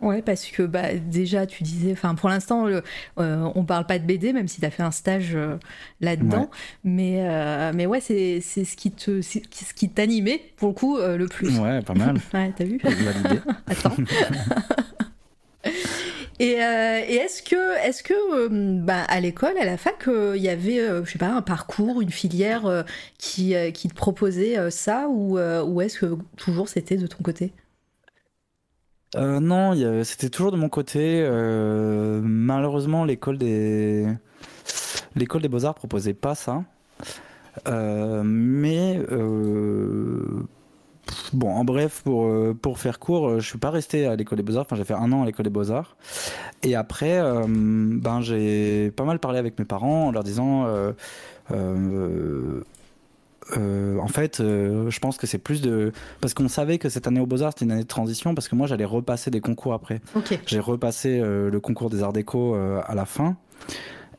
Ouais, parce que bah, déjà, tu disais, enfin, pour l'instant, euh, on parle pas de BD, même si tu as fait un stage là-dedans. Mais, mais ouais, c'est ce qui te, ce qui t'animait, pour le coup, le plus. Ouais, pas mal. ouais, t'as vu Attends. Et, euh, et est-ce que, est-ce que euh, bah, à l'école, à la fac, il euh, y avait, je sais pas, un parcours, une filière qui, qui te proposait ça ou, ou est-ce que toujours c'était de ton côté? Non, c'était toujours de mon côté. malheureusement, l'école des beaux arts proposait pas ça. mais bon, en bref, pour, faire court, je suis pas resté à l'école des beaux-arts. Enfin, j'ai fait un an à l'école des beaux-arts. Et après, ben, j'ai pas mal parlé avec mes parents en leur disant euh, en fait, euh, je pense que c'est plus de. Parce qu'on savait que cette année au Beaux-Arts, c'était une année de transition, parce que moi, j'allais repasser des concours après. J'ai repassé euh, le concours des Arts Déco à la fin.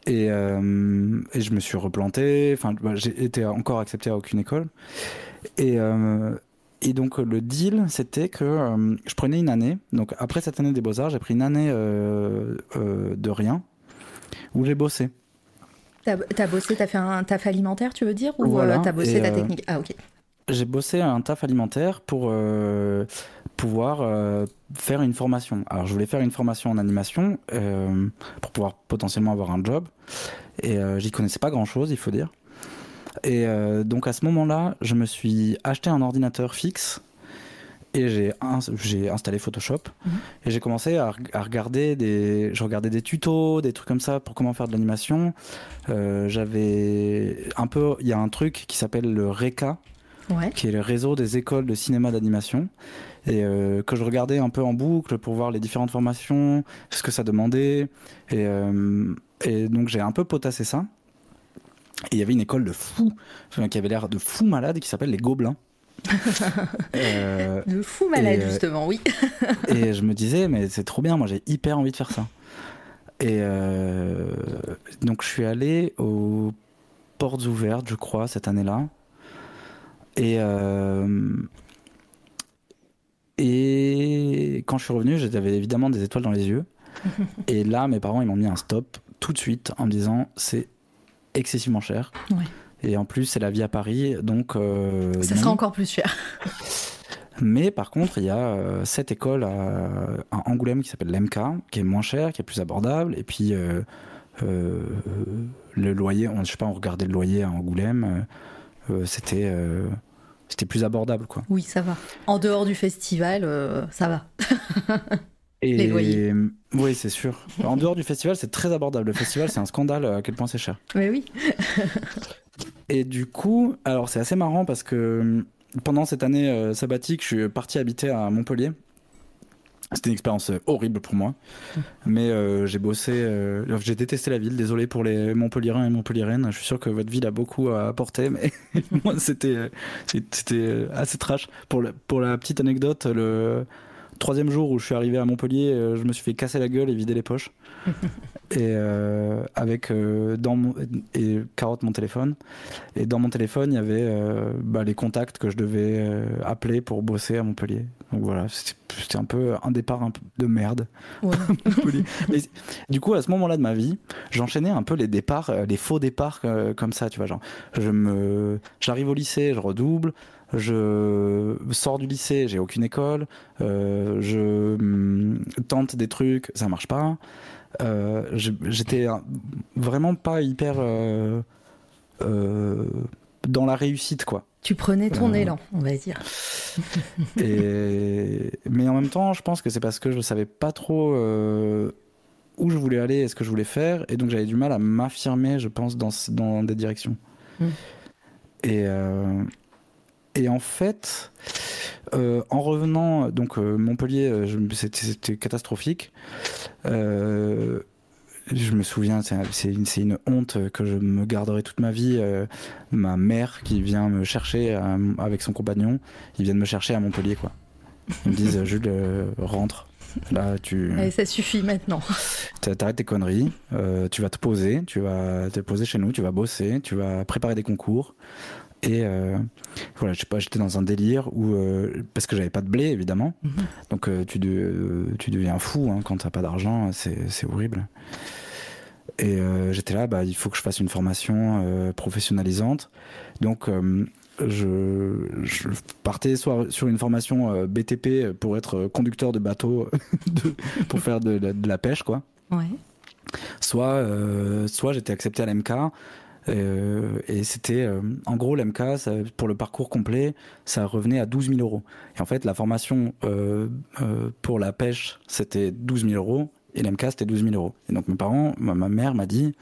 Et, et, je me suis replanté. Enfin, bah, j'ai été encore accepté à aucune école. Et, et donc, le deal, c'était que je prenais une année. Donc, après cette année des Beaux-Arts, j'ai pris une année de rien, où j'ai bossé. T'as bossé, t'as fait un taf alimentaire, tu veux dire Ou euh, t'as bossé ta euh, technique? Ah, ok. J'ai bossé un taf alimentaire pour euh, pouvoir faire une formation. Alors, je voulais faire une formation en animation pour pouvoir potentiellement avoir un job. Et j'y connaissais pas grand chose, il faut dire. Et donc, à ce moment-là, je me suis acheté un ordinateur fixe et j'ai installé Photoshop. Mhm. et j'ai commencé à, regarder des je regardais des tutos des trucs comme ça pour comment faire de l'animation. Euh, j'avais un peu il y a un truc qui s'appelle le RECA qui est le réseau des écoles de cinéma d'animation. Et euh, que je regardais un peu en boucle pour voir les différentes formations ce que ça demandait. Et, euh, et donc j'ai un peu potassé ça. Et il y avait une école de fous qui avait l'air de fous malades qui s'appelle les Gobelins euh, de fou malade, euh, justement, oui. et je me disais, mais c'est trop bien, moi j'ai hyper envie de faire ça. Et euh, donc je suis allé aux portes ouvertes, je crois, cette année-là. Et, et quand je suis revenu, j'avais évidemment des étoiles dans les yeux. et là, mes parents, ils m'ont mis un stop tout de suite en me disant, c'est excessivement cher. Ouais. Et en plus, c'est la vie à Paris, donc. Euh, ça sera encore plus cher. Mais par contre, il y a euh, cette école à, Angoulême qui s'appelle l'MK, qui est moins cher, qui est plus abordable. Et puis, euh, le loyer, on, je sais pas, on regardait le loyer à Angoulême, c'était c'était plus abordable. Quoi. Oui, ça va. En dehors du festival, ça va. Et les loyers. Oui, c'est sûr. En dehors du festival, c'est très abordable. Le festival, c'est un scandale à quel point c'est cher. Mais oui. Et du coup, alors c'est assez marrant parce que hum, pendant cette année euh, sabbatique, je suis parti habiter à Montpellier. C'était une expérience euh, horrible pour moi, mais euh, j'ai bossé, j'ai détesté la ville. Désolé pour les Montpelliérains et Montpelliéraines. Je suis sûr que votre ville a beaucoup à apporter, mais moi c'était c'était assez trash. Pour pour la petite anecdote, le troisième jour où je suis arrivé à Montpellier, je me suis fait casser la gueule et vider les poches. et euh, avec euh, dans mon, et carotte mon téléphone. Et dans mon téléphone il y avait euh, bah, les contacts que je devais appeler pour bosser à Montpellier. Donc voilà c'était un peu un départ un peu de merde. Du coup à ce moment-là de ma vie j'enchaînais un peu les départs les faux départs comme ça tu vois genre je me j'arrive au lycée je redouble je sors du lycée, j'ai aucune école, je hum, tente des trucs, ça marche pas. Euh, j'étais vraiment pas hyper euh, euh, dans la réussite, quoi. Tu prenais ton élan, on va dire. et... Mais en même temps, je pense que c'est parce que je savais pas trop où je voulais aller et ce que je voulais faire, et donc j'avais du mal à m'affirmer, je pense, dans, dans des directions. Hmm. Et, et en fait, en revenant, donc Montpellier, c'était catastrophique. Je me souviens, c'est une, une, honte que je me garderai toute ma vie. ma mère qui vient me chercher avec son compagnon, ils viennent me chercher à Montpellier, quoi. Ils me disent, Jules, rentre. Là, tu. ça suffit maintenant. T'arrêtes tes conneries, tu vas te poser, tu vas te poser chez nous, tu vas bosser, tu vas préparer des concours. Et euh, voilà, je sais pas, j'étais dans un délire où euh, parce que j'avais pas de blé évidemment, mhm. donc euh, tu, tu deviens fou hein, quand t'as pas d'argent, c'est horrible. Et j'étais là, bah il faut que je fasse une formation professionnalisante, donc je, je, partais soit sur une formation BTP pour être conducteur de bateau, pour faire de, de, la pêche quoi. Ouais. Soit, soit j'étais accepté à l'MK euh, et c'était, euh, en gros, l'MK, pour le parcours complet, ça revenait à 12 000 euros. Et en fait, la formation euh, pour la pêche, c'était 12 000 euros, et l'MK, c'était 12 000 euros. Et donc mes parents, ma, mère m'a dit,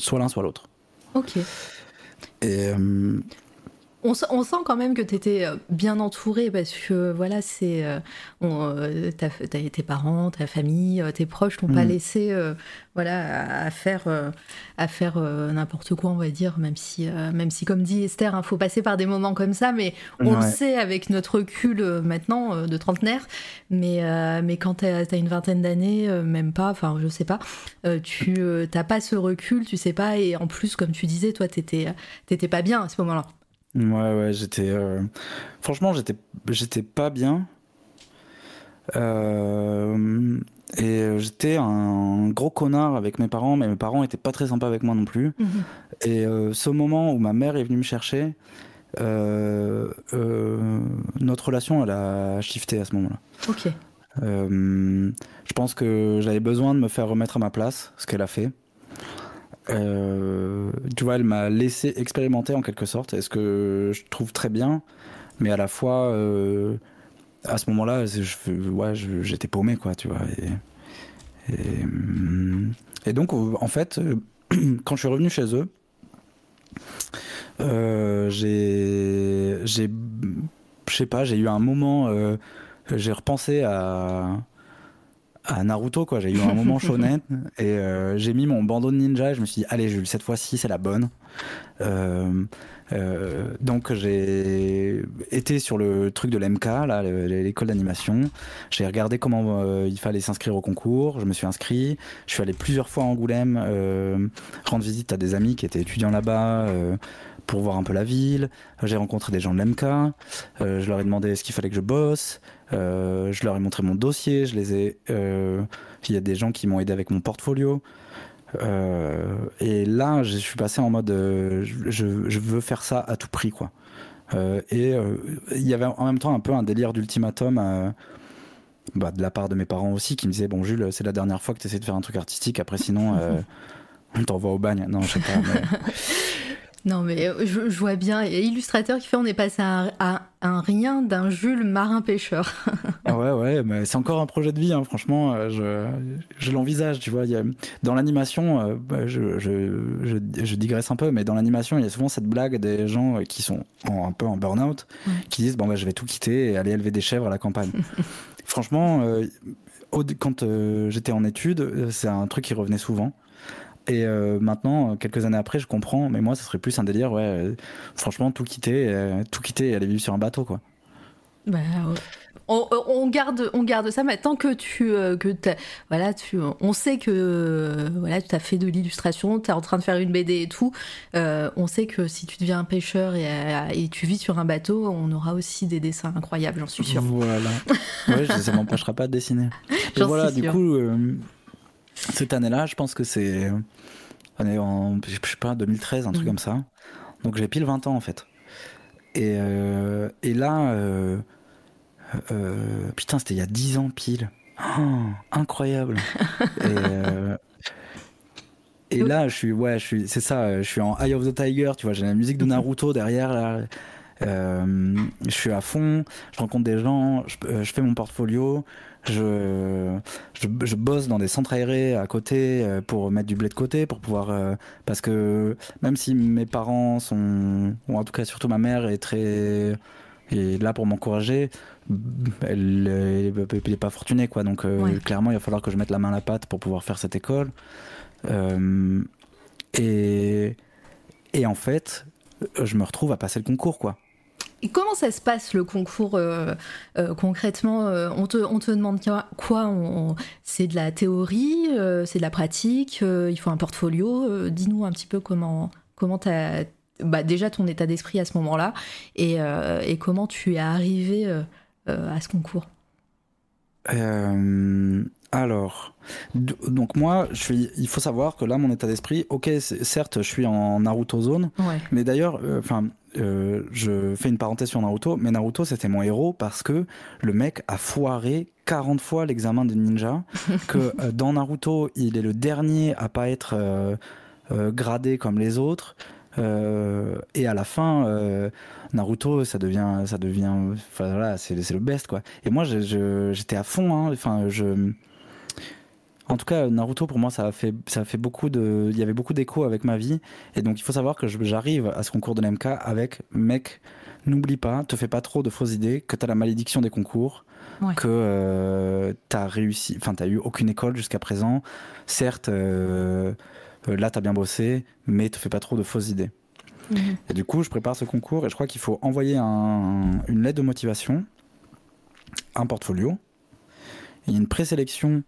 soit l'un, soit l'autre. Ok. Et, on, sent quand même que tu étais euh, bien entouré parce que voilà, c'est euh, euh tes parents, ta famille, euh, tes proches t'ont pas mm. laissé voilà à faire à faire n'importe quoi, on va dire, même si même si comme dit Esther, il hein, faut passer par des moments comme ça, mais on le sait avec notre recul maintenant de trentenaire, mais mais quand tu as, une vingtaine d'années, même pas, enfin je sais pas, tu t'as pas ce recul, tu sais pas, et en plus comme tu disais, toi t'étais t'étais pas bien à ce moment-là. Ouais, ouais, j'étais. Euh, franchement, j'étais, j'étais pas bien. Euh, et j'étais un gros connard avec mes parents, mais mes parents étaient pas très sympas avec moi non plus. Mhm. Et euh, ce moment où ma mère est venue me chercher, notre relation, elle a shifté à ce moment-là. Ok. je pense que j'avais besoin de me faire remettre à ma place, ce qu'elle a fait. Euh, tu vois, elle m'a laissé expérimenter en quelque sorte, et ce que je trouve très bien, mais à la fois, euh, à ce moment-là, j'étais paumé, quoi, tu vois. Et, donc, en fait, quand je suis revenu chez eux, euh, j'ai, je sais pas, j'ai eu un moment, j'ai repensé à à Naruto quoi. J'ai eu un moment shonen et euh, j'ai mis mon bandeau de ninja et je me suis dit allez Jules cette fois-ci c'est la bonne. Euh, euh, donc j'ai été sur le truc de l'MK là l'école d'animation. J'ai regardé comment il fallait s'inscrire au concours. Je me suis inscrit. Je suis allé plusieurs fois à Angoulême rendre visite à des amis qui étaient étudiants là-bas pour voir un peu la ville. J'ai rencontré des gens de l'MK. je leur ai demandé ce qu'il fallait que je bosse. Euh, je leur ai montré mon dossier, je les ai. Euh, il y a des gens qui m'ont aidé avec mon portfolio. Euh, et là, je suis passé en mode, je, veux faire ça à tout prix, quoi. et il y avait en même temps un peu un délire d'ultimatum. Bah, de la part de mes parents aussi qui me disaient bon Jules c'est la dernière fois que tu essaies de faire un truc artistique après sinon on t'envoie au bagne non je sais pas. Non, mais euh, je, vois bien. Il y a illustrateur qui fait on est passé à, un rien d'un Jules marin-pêcheur. ah ouais, ouais, mais c'est encore un projet de vie, hein, franchement. Euh, je, je l'envisage, tu vois. dans l'animation, euh, bah, je, je, je, digresse un peu, mais dans l'animation, il y a souvent cette blague des gens qui sont un peu en burn-out, qui disent bon, bah, je vais tout quitter et aller élever des chèvres à la campagne. franchement, quand j'étais en études, c'est un truc qui revenait souvent. Et euh, maintenant, quelques années après, je comprends, mais moi, ça serait plus un délire, ouais, euh, franchement, tout quitter, euh, tout quitter et aller vivre sur un bateau, quoi. Bah, on, garde, on garde ça, mais tant que tu, que voilà, tu, on sait que voilà, tu as fait de l'illustration, tu es en train de faire une BD et tout, on sait que si tu deviens un pêcheur et, et, tu vis sur un bateau, on aura aussi des dessins incroyables, j'en suis sûre. Voilà, ouais, ça m'empêchera pas de dessiner. Et voilà, du coup cette année-là, je pense que c'est. On en, je sais pas, 2013, un truc mm. comme ça. Donc j'ai pile 20 ans en fait. Et, euh, et là, euh, euh, putain, c'était il y a 10 ans pile. Oh, incroyable. et, et là, je suis, ouais, je suis, c'est ça, je suis en Eye of the Tiger, tu vois, j'ai la musique de Naruto derrière là. je suis à fond, je rencontre des gens, je, je fais mon portfolio, je, je, bosse dans des centres aérés à côté euh, pour mettre du blé de côté, pour pouvoir. Euh, parce que même si mes parents sont. ou en tout cas surtout ma mère est très. est là pour m'encourager, elle n'est pas fortunée, quoi. Donc euh, clairement, il va falloir que je mette la main à la pâte pour pouvoir faire cette école. et, et en fait, je me retrouve à passer le concours, quoi. Et comment ça se passe le concours euh, euh, concrètement euh, on, te, on te demande quoi C'est de la théorie, c'est de la pratique, il faut un portfolio. Dis-nous un petit peu comment comment as bah, déjà ton état d'esprit à ce moment-là et, et, comment tu es arrivé à ce concours. Alors, donc moi, je suis, il faut savoir que là, mon état d'esprit, ok, certes, je suis en Naruto zone, mais d'ailleurs, enfin, euh, je fais une parenthèse sur Naruto, mais Naruto, c'était mon héros parce que le mec a foiré 40 fois l'examen de ninja, que euh, dans Naruto, il est le dernier à pas être gradé comme les autres. et à la fin, Naruto, ça devient, ça devient, enfin voilà, c'est le best quoi. Et moi, j'étais à fond. Hein. Enfin, je, en tout cas, Naruto pour moi, ça a fait, ça a fait beaucoup de, il y avait beaucoup d'écho avec ma vie, et donc il faut savoir que j'arrive à ce concours de l'MK avec mec, n'oublie pas, te fais pas trop de fausses idées, que t'as la malédiction des concours, que euh, t'as réussi, enfin t'as eu aucune école jusqu'à présent. Certes, euh, euh, là t'as bien bossé, mais te fais pas trop de fausses idées. Mhm. Et du coup, je prépare ce concours et je crois qu'il faut envoyer une lettre de motivation, un portfolio, il y a une présélection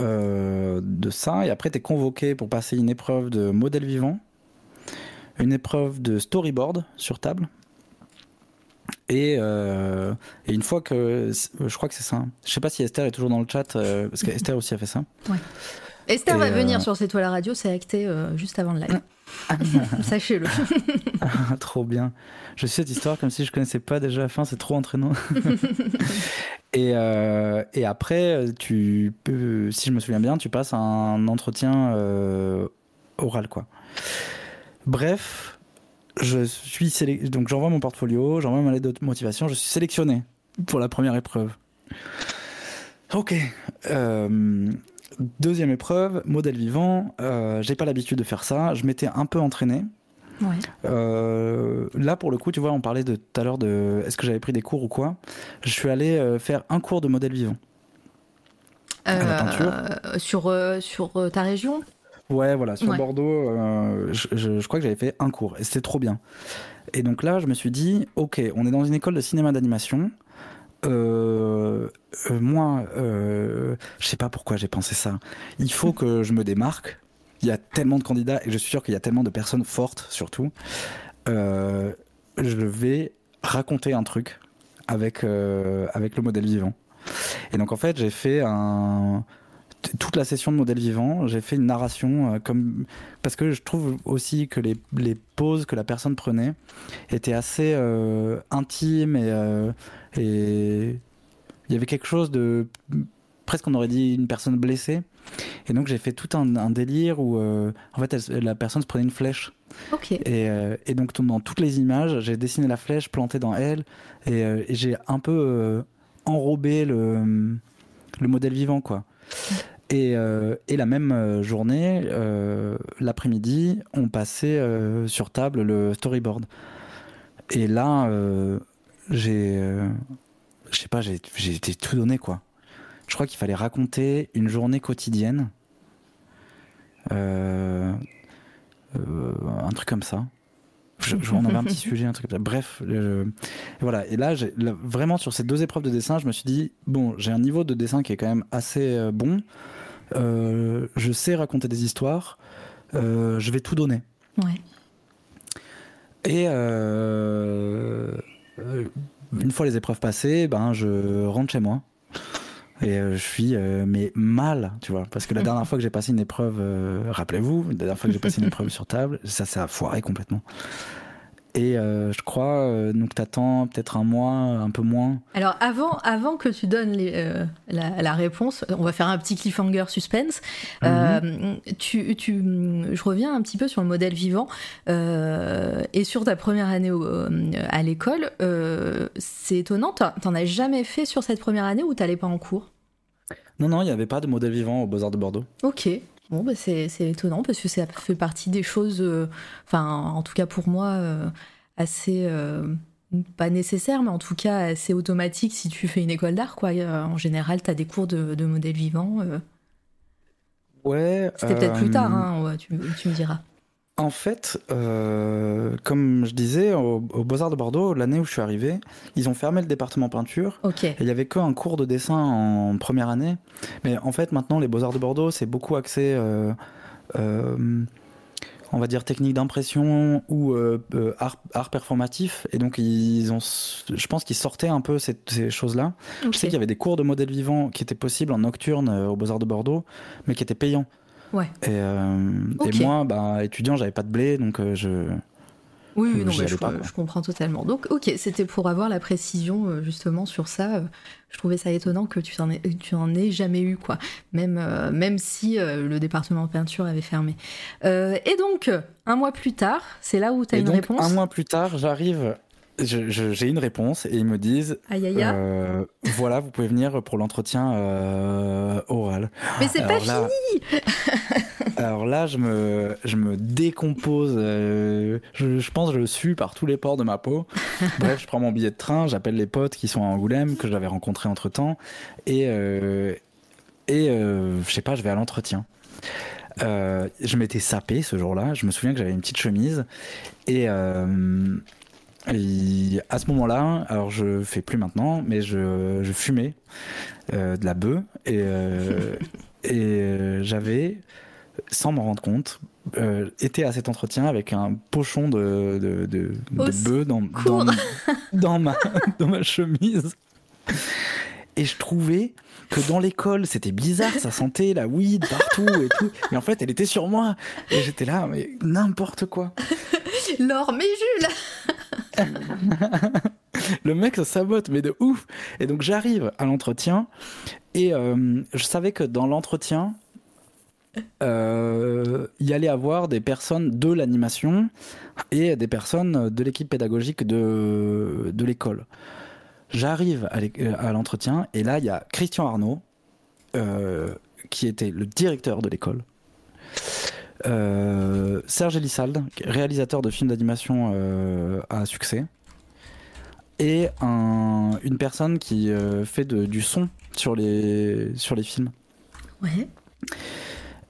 euh, de ça, et après tu es convoqué pour passer une épreuve de modèle vivant, une épreuve de storyboard sur table, et, euh, et, une fois que. Je crois que c'est ça. Je sais pas si Esther est toujours dans le chat, euh, parce qu'Esther aussi a fait ça. Ouais. Esther va venir sur C'est toi la radio, c'est acté juste avant le live. Sachez-le. trop bien. Je sais cette histoire comme si je connaissais pas déjà la fin, c'est trop entraînant. et, euh, et, après, tu peux, si je me souviens bien, tu passes un entretien euh, oral, quoi. Bref, je suis donc j'envoie mon portfolio, j'envoie ma lettre de motivation, je suis sélectionné pour la première épreuve. Ok. Euh, Deuxième épreuve, modèle vivant. Euh, j'ai pas l'habitude de faire ça. Je m'étais un peu entraîné. Euh, là, pour le coup, tu vois, on parlait de tout à l'heure de est-ce que j'avais pris des cours ou quoi. Je suis allé euh, faire un cours de modèle vivant. sur, sur ta région? Ouais, voilà, sur Bordeaux, je, crois que j'avais fait un cours et c'était trop bien. Et donc là, je me suis dit, ok, on est dans une école de cinéma d'animation. Euh, euh, moi, euh, je sais pas pourquoi j'ai pensé ça. Il faut que je me démarque. Il y a tellement de candidats et je suis sûr qu'il y a tellement de personnes fortes, surtout. je vais raconter un truc avec, avec le modèle vivant. Et donc, en fait, j'ai fait un toute la session de modèle vivant, j'ai fait une narration comme parce que je trouve aussi que les, les, pauses que la personne prenait étaient assez intimes et, et il y avait quelque chose de presque on aurait dit une personne blessée. Et donc j'ai fait tout un, délire où euh, en fait la personne se prenait une flèche. Et, euh, et, donc dans toutes les images, j'ai dessiné la flèche plantée dans elle et, euh, j'ai un peu enrobé le, le modèle vivant quoi. Et, et, la même journée, l'après-midi, on passait sur table le storyboard. Et là, j'ai, euh, je sais pas, j'ai, été tout donné quoi. Je crois qu'il fallait raconter une journée quotidienne, euh, euh, un truc comme ça. Je, on avait un petit sujet, un truc comme ça. Bref, voilà. Et là, vraiment sur ces deux épreuves de dessin, je me suis dit bon, j'ai un niveau de dessin qui est quand même assez bon. Je sais raconter des histoires. je vais tout donner. Ouais. Et euh, une fois les épreuves passées, ben je rentre chez moi. Et euh, je suis euh, mais mal, tu vois, parce que la dernière fois que j'ai passé une épreuve, rappelez-vous, la dernière fois que j'ai passé une épreuve sur table, ça, ça a foiré complètement. Et euh, je crois, euh, donc t'attends peut-être un mois, un peu moins. Alors avant, avant que tu donnes euh, la, réponse, on va faire un petit cliffhanger suspense. Mhm. tu, tu, je reviens un petit peu sur le modèle vivant et sur ta première année à l'école. c'est étonnant, t'en as jamais fait sur cette première année ou t'allais pas en cours? Non, non, il n'y avait pas de modèle vivant au Beaux-Arts de Bordeaux. Ok. Bon, bah c'est étonnant parce que ça fait partie des choses, euh, enfin, en tout cas pour moi, euh, assez, euh, pas nécessaire, mais en tout cas assez automatique si tu fais une école d'art, quoi. en général, tu as des cours de, de modèle vivant. ouais. C'était peut-être plus tard, hein, tu, tu, me diras. En fait, euh, comme je disais, au, Beaux-Arts de Bordeaux, l'année où je suis arrivé, ils ont fermé le département peinture. Et il y avait qu'un cours de dessin en première année. Mais en fait, maintenant, les Beaux-Arts de Bordeaux, c'est beaucoup axé, euh, euh, on va dire, technique d'impression ou art, performatif. Et donc, ils ont, je pense qu'ils sortaient un peu ces, ces choses-là. Je sais qu'il y avait des cours de modèle vivant qui étaient possibles en nocturne au Beaux-Arts de Bordeaux, mais qui étaient payants. Ouais. Et, euh, et moi, bah, étudiant, j'avais pas de blé, donc euh, je. Oui, non, je, je, comprends totalement. Donc, ok, c'était pour avoir la précision euh, justement sur ça. Je trouvais ça étonnant que tu en aies, tu en aies jamais eu, quoi. Même, même si le département de peinture avait fermé. et donc, un mois plus tard, c'est là où tu as une réponse? Un mois plus tard, j'arrive j'ai une réponse et ils me disent aïe, aïe, voilà, vous pouvez venir pour l'entretien oral. Mais c'est pas fini Alors là, je me, je me décompose. Euh, je, pense que je suis par tous les pores de ma peau. Bref, je prends mon billet de train, j'appelle les potes qui sont à Angoulême, que j'avais rencontrés entre temps. Et, euh, et euh, je sais pas, je vais à l'entretien. je m'étais sapé ce jour-là. Je me souviens que j'avais une petite chemise. Et, à ce moment-là, alors je fais plus maintenant, mais je, je fumais de la bœuf. Et, et j'avais sans m'en rendre compte, euh, était à cet entretien avec un pochon de, de, de, bœuf dans, dans, ma, dans ma chemise. Et je trouvais que dans l'école, c'était bizarre, ça sentait la weed partout et tout. Et en fait, elle était sur moi. Et j'étais là, mais n'importe quoi. Laure, mais Jules Le mec sabote, mais de ouf. Et donc j'arrive à l'entretien et euh, je savais que dans l'entretien, euh, y allait avoir des personnes de l'animation et des personnes de l'équipe pédagogique de, l'école. J'arrive à l'entretien et là, il y a Christian Arnaud, euh, qui était le directeur de l'école. Euh, Serge Elissalde, réalisateur de films d'animation à succès. Et une personne qui fait du son sur les, sur les films. Ouais.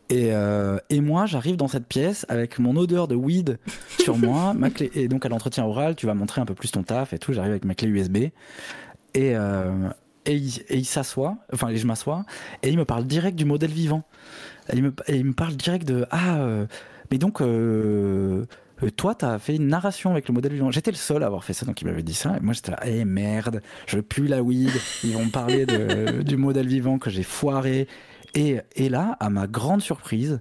Et, euh, et, moi, j'arrive dans cette pièce avec mon odeur de weed sur moi, ma clé, et donc à l'entretien oral, tu vas montrer un peu plus ton taf et tout. J'arrive avec ma clé USB et, euh, et il, s'assoit, enfin, je m'assois et il me parle direct du modèle vivant. Et il me, il me parle direct de ah, euh, mais donc euh, toi, t'as fait une narration avec le modèle vivant. J'étais le seul à avoir fait ça, donc il m'avait dit ça. Et moi, j'étais là, eh merde, je plus la weed. Ils vont me parler de, du modèle vivant que j'ai foiré. Et, là, à ma grande surprise,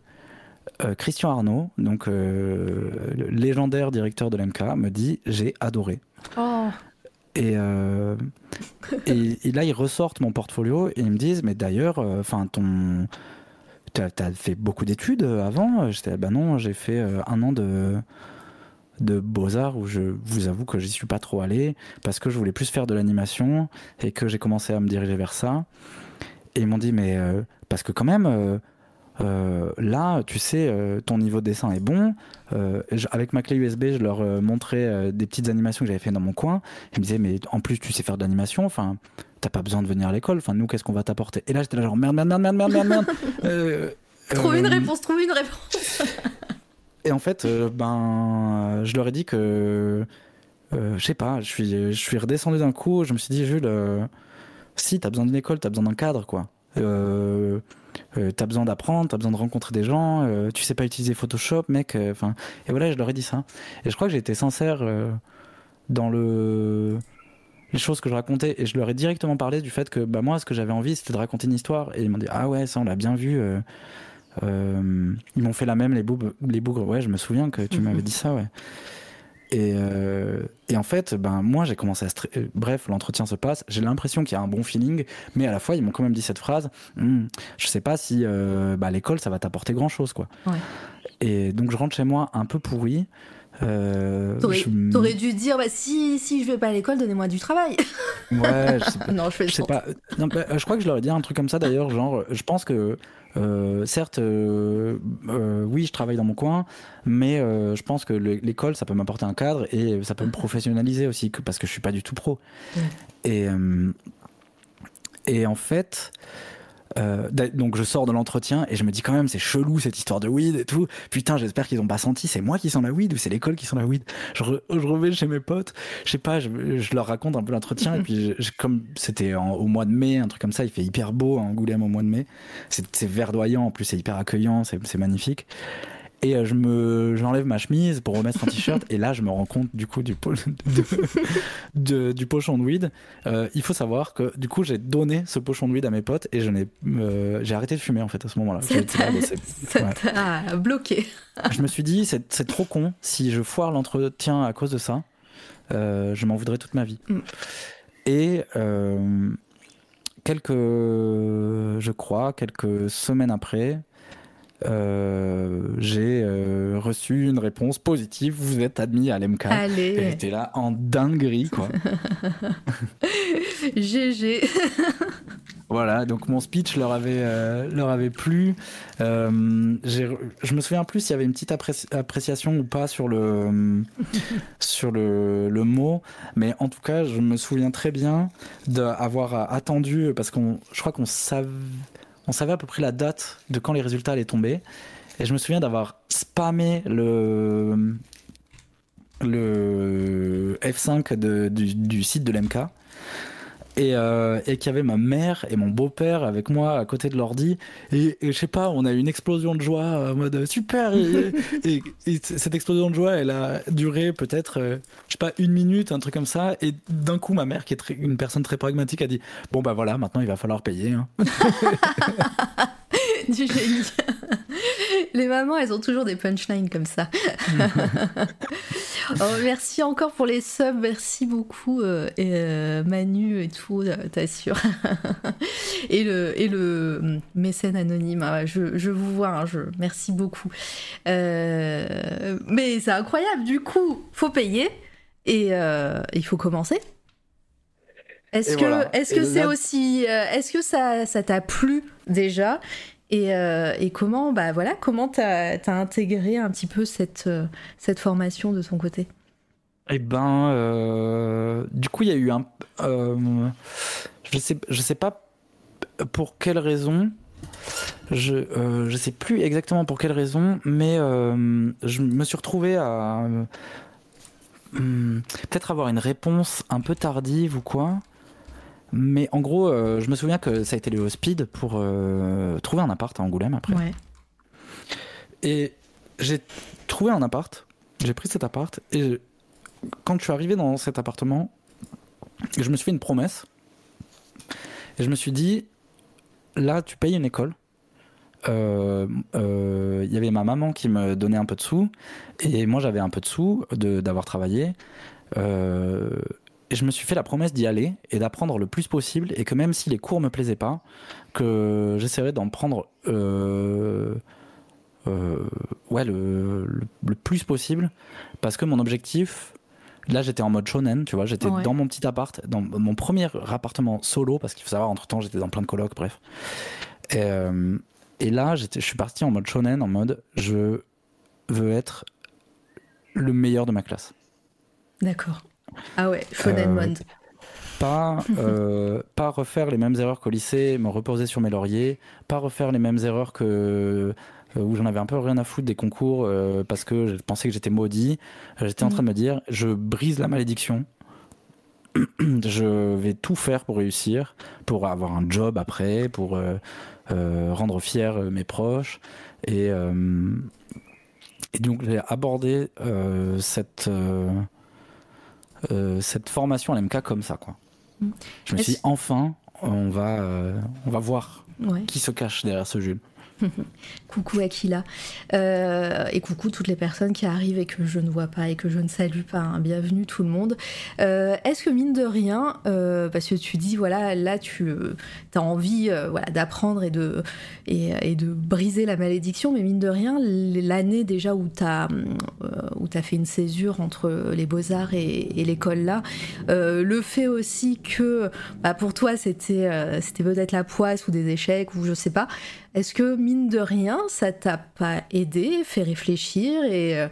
euh, Christian Arnaud, donc euh, le légendaire directeur de l'MK, me dit j'ai adoré. Oh. Euh, et, et, là, ils ressortent mon portfolio et ils me disent mais d'ailleurs, enfin ton, t'as as fait beaucoup d'études avant J'étais bah non, j'ai fait un an de de beaux-arts où je vous avoue que j'y suis pas trop allé parce que je voulais plus faire de l'animation et que j'ai commencé à me diriger vers ça. Et ils m'ont dit mais parce que quand même, euh, euh, là, tu sais, euh, ton niveau de dessin est bon. avec ma clé USB, je leur montrais des petites animations que j'avais fait dans mon coin. Ils me disaient, mais en plus, tu sais faire de l'animation. Enfin, t'as pas besoin de venir à l'école. Enfin, nous, qu'est-ce qu'on va t'apporter? Et là, j'étais là genre merde, merde, merde, merde, merde, merde. trouve une réponse, trouve une réponse. et en fait, ben, je leur ai dit que, je sais pas, je suis, je suis redescendu d'un coup. Je me suis dit, Jules, si t'as besoin d'une école, t'as besoin d'un cadre, quoi. Euh, euh, t'as besoin d'apprendre, t'as besoin de rencontrer des gens, euh, tu sais pas utiliser Photoshop, mec. Euh, enfin, et voilà, je leur ai dit ça. Et je crois que j'ai été sincère dans le les choses que je racontais et je leur ai directement parlé du fait que bah moi ce que j'avais envie c'était de raconter une histoire et ils m'ont dit ah ouais ça on l'a bien vu ils m'ont fait la même les bougres les bougres ouais je me souviens que tu m'avais dit ça ouais et, euh, et, en fait, ben, moi, j'ai commencé à... Euh, bref, l'entretien se passe, j'ai l'impression qu'il y a un bon feeling, mais à la fois, ils m'ont quand même dit cette phrase, hm, je sais pas si euh, bah, l'école, ça va t'apporter grand-chose. quoi. Ouais. Et donc, je rentre chez moi un peu pourri. Euh, T'aurais dû dire bah, si, si je vais pas à l'école, donnez-moi du travail. Ouais, je sais pas. non, je fais je sais pas. Non, bah, je crois que je leur ai dit un truc comme ça d'ailleurs, genre, je pense que certes, euh, euh, oui, je travaille dans mon coin, mais je pense que l'école, ça peut m'apporter un cadre et ça peut me professionnaliser aussi, parce que je suis pas du tout pro. Et, et en fait, euh, donc je sors de l'entretien et je me dis quand même c'est chelou cette histoire de weed et tout. Putain j'espère qu'ils ont pas senti c'est moi qui sens la weed ou c'est l'école qui sent la weed. Je, je reviens chez mes potes, je sais pas, je, je, leur raconte un peu l'entretien et puis comme c'était au mois de mai un truc comme ça, il fait hyper beau à Angoulême au mois de mai. C'est verdoyant en plus c'est hyper accueillant, c'est magnifique. Et euh, je me, j'enlève ma chemise pour remettre un t-shirt. et là, je me rends compte du coup du, de, du pochon de weed. Euh, il faut savoir que du coup, j'ai donné ce pochon de weed à mes potes et je n'ai, euh, j'ai arrêté de fumer en fait à ce moment-là. Ça t'a bloqué. je me suis dit, c'est, c'est trop con. Si je foire l'entretien à cause de ça, je m'en voudrais toute ma vie. Mm. Et quelques, je crois, quelques semaines après, euh, j'ai euh, reçu une réponse positive. Vous êtes admis à l'MK. Allez. J'étais là en dinguerie, quoi. GG. Voilà, donc mon speech leur avait, euh, leur avait plu. Je me souviens plus s'il y avait une petite appréciation ou pas sur le, sur le, le, mot, mais en tout cas, je me souviens très bien d'avoir attendu, parce qu'on, je crois qu'on savait, on savait à peu près la date de quand les résultats allaient tomber. Et je me souviens d'avoir spammé le, le F5 de, du, du, site de l'MK et, euh, et qu'il y avait ma mère et mon beau-père avec moi à côté de l'ordi. Et, je sais pas on a eu une explosion de joie en mode super. Et, et, cette explosion de joie elle a duré peut-être euh, je sais pas une minute un truc comme ça. Et d'un coup ma mère qui est une personne très pragmatique a dit bon bah voilà maintenant il va falloir payer hein. du génie les mamans, elles ont toujours des punchlines comme ça. oh, merci encore pour les subs, merci beaucoup euh, et, euh, Manu et tout, euh, t'assures. et le et le mécène anonyme, hein, je, je, vous vois, hein, je merci beaucoup. mais c'est incroyable, du coup, faut payer et il faut commencer. Est-ce que est-ce que c'est aussi est-ce que ça ça t'a plu déjà euh, et, comment, bah voilà, comment t'as as intégré un petit peu cette, euh, cette formation de ton côté? Eh ben, euh, du coup, il y a eu un, je sais, je sais pas pour quelle raison. Je je sais plus exactement pour quelle raison, mais je me suis retrouvé à hmm, peut-être avoir une réponse un peu tardive ou quoi. Mais en gros, euh, je me souviens que ça a été le speed pour euh, trouver un appart à Angoulême après. Ouais. Et j'ai trouvé un appart, j'ai pris cet appart, et quand je suis arrivé dans cet appartement, je me suis fait une promesse. Et je me suis dit, là, tu payes une école. Il euh, y avait ma maman qui me donnait un peu de sous, et moi j'avais un peu de sous d'avoir travaillé. Et je me suis fait la promesse d'y aller et d'apprendre le plus possible et que même si les cours me plaisaient pas, que j'essaierais d'en prendre euh, euh, ouais, le, le, plus possible parce que mon objectif, là j'étais en mode shonen, tu vois, j'étais dans mon petit appart, dans mon premier appartement solo parce qu'il faut savoir entre temps j'étais dans plein de colocs, bref. Et, euh, et là je suis parti en mode shonen, en mode je veux être le meilleur de ma classe. D'accord. Ah ouais, Shonen euh, Pas, euh, pas refaire les mêmes erreurs qu'au lycée, me reposer sur mes lauriers, pas refaire les mêmes erreurs que euh, où j'en avais un peu rien à foutre des concours parce que je pensais que j'étais maudit. J'étais en train de me dire, je brise la malédiction. je vais tout faire pour réussir, pour avoir un job après, pour rendre fier mes proches. Et, et donc j'ai abordé cette euh, cette formation à l'MK comme ça. Quoi. Mm. Je me suis dit, enfin, on va, euh, on va voir qui se cache derrière ce Jules. coucou Aquila. Euh, et coucou toutes les personnes qui arrivent et que je ne vois pas et que je ne salue pas. Hein. Bienvenue tout le monde. Euh, est-ce que mine de rien, euh, parce que tu dis, voilà, là tu as envie voilà, d'apprendre et de, et, de briser la malédiction, mais mine de rien, l'année déjà où tu as, as fait une césure entre les beaux-arts et, l'école là, le fait aussi que bah, pour toi c'était c'était peut-être la poisse ou des échecs ou je sais pas, est-ce que, mine de rien, ça t'a pas aidé, fait réfléchir et, euh,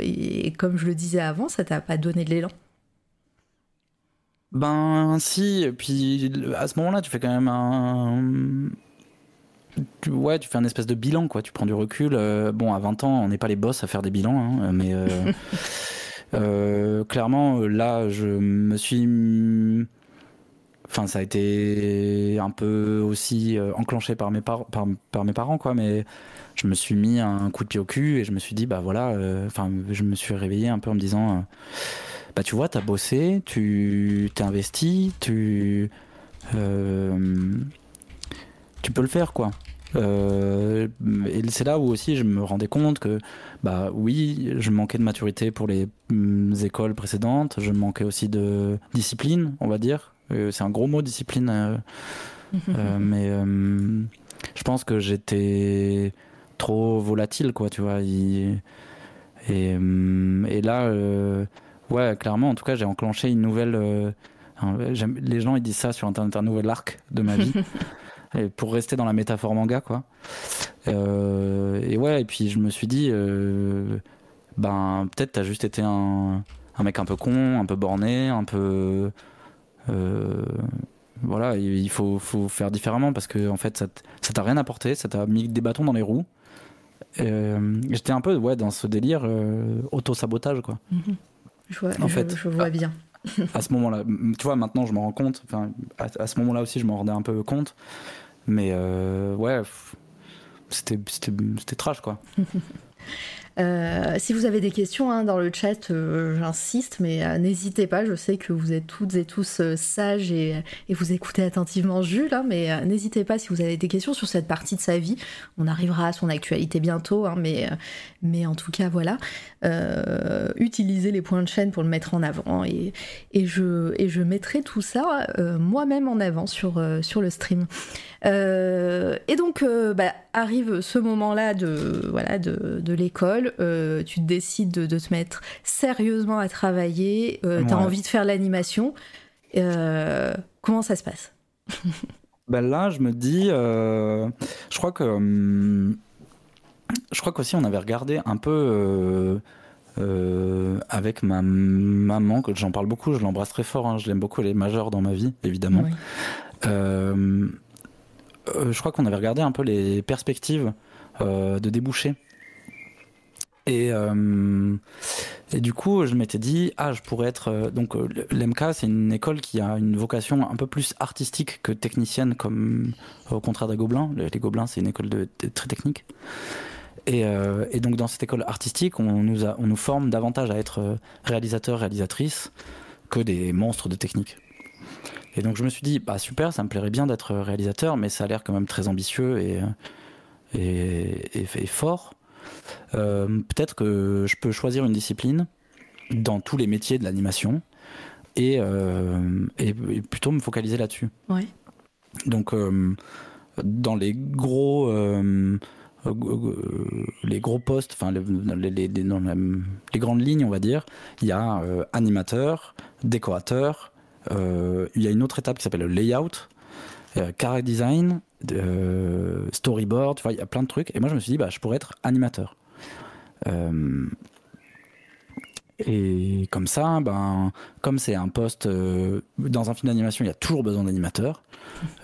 et, comme je le disais avant, ça t'a pas donné de l'élan? Ben, si, et puis à ce moment-là, tu fais quand même un. ouais, tu fais un espèce de bilan, quoi. Tu prends du recul. Euh, bon, à 20 ans, on n'est pas les boss à faire des bilans, hein, mais. Euh, clairement, là, je me suis Enfin, ça a été un peu aussi euh, enclenché par mes, par, par, mes parents, quoi. Mais je me suis mis un coup de pied au cul et je me suis dit, bah voilà. Euh, enfin, je me suis réveillé un peu en me disant, euh, bah tu vois, t'as bossé, tu t'es investi, tu tu peux le faire, quoi. et c'est là où aussi je me rendais compte que, bah oui, je manquais de maturité pour les mm, écoles précédentes, je manquais aussi de discipline, on va dire, euh, c'est un gros mot, discipline. Euh, euh, mais je pense que j'étais trop volatile, quoi, tu vois. Et, et, là, ouais, clairement, en tout cas, j'ai enclenché une nouvelle les gens ils disent ça sur internet un nouvel arc de ma vie. et pour rester dans la métaphore manga quoi. et ouais et puis je me suis dit ben peut-être t'as juste été un, un, mec un peu con, un peu borné, un peu voilà, il faut, faut, faire différemment parce que en fait, ça t'a rien apporté, ça t'a mis des bâtons dans les roues. Euh, j'étais un peu ouais, dans ce délire euh, auto-sabotage. quoi. Mhm. Je, vois, en fait, je vois bien. à ce moment-là, tu vois, maintenant je m'en rends compte. Enfin, à, ce moment-là aussi, je m'en rendais un peu compte. Mais euh, ouais, c'était trash quoi. Euh, si vous avez des questions hein, dans le chat, euh, j'insiste, mais euh, n'hésitez pas. Je sais que vous êtes toutes et tous sages et, vous écoutez attentivement Jules, hein, mais n'hésitez pas si vous avez des questions sur cette partie de sa vie. On arrivera à son actualité bientôt, hein, mais, mais en tout cas, voilà. utilisez les points de chaîne pour le mettre en avant et, et, je, et je mettrai tout ça moi-même en avant sur, sur le stream. et donc, bah, arrive ce moment-là de, voilà, de, de l'école. Euh, tu décides de, te mettre sérieusement à travailler, euh, tu as envie de faire l'animation. Euh, comment ça se passe? Ben Là, je me dis, je crois que. Je crois qu'aussi on avait regardé un peu avec ma maman, que j'en parle beaucoup, je l'embrasse très fort, hein, je l'aime beaucoup, elle est majeure dans ma vie, évidemment. je crois qu'on avait regardé un peu les perspectives de déboucher et, euh, et du coup, je m'étais dit, ah, je pourrais être. Euh, donc, euh, l'MK, c'est une école qui a une vocation un peu plus artistique que technicienne, comme au contraire des Gobelins. Les, Gobelins, c'est une école de, très technique. Et, et, donc, dans cette école artistique, on nous, a, on nous forme davantage à être réalisateur, réalisatrice que des monstres de technique. Et donc, je me suis dit, bah super, ça me plairait bien d'être réalisateur, mais ça a l'air quand même très ambitieux et, et, et fort. Euh, peut-être que je peux choisir une discipline dans tous les métiers de l'animation et, euh, et, plutôt me focaliser là-dessus. Donc, euh, dans les gros les gros postes, enfin les, les, grandes lignes, on va dire, il y a animateur, décorateur, il y a une autre étape qui s'appelle le layout, euh, design, storyboard, tu vois, il y a plein de trucs. Et moi, je me suis dit, bah, je pourrais être animateur. Euh, et comme ça, ben, comme c'est un poste euh, dans un film d'animation, il y a toujours besoin d'animateurs.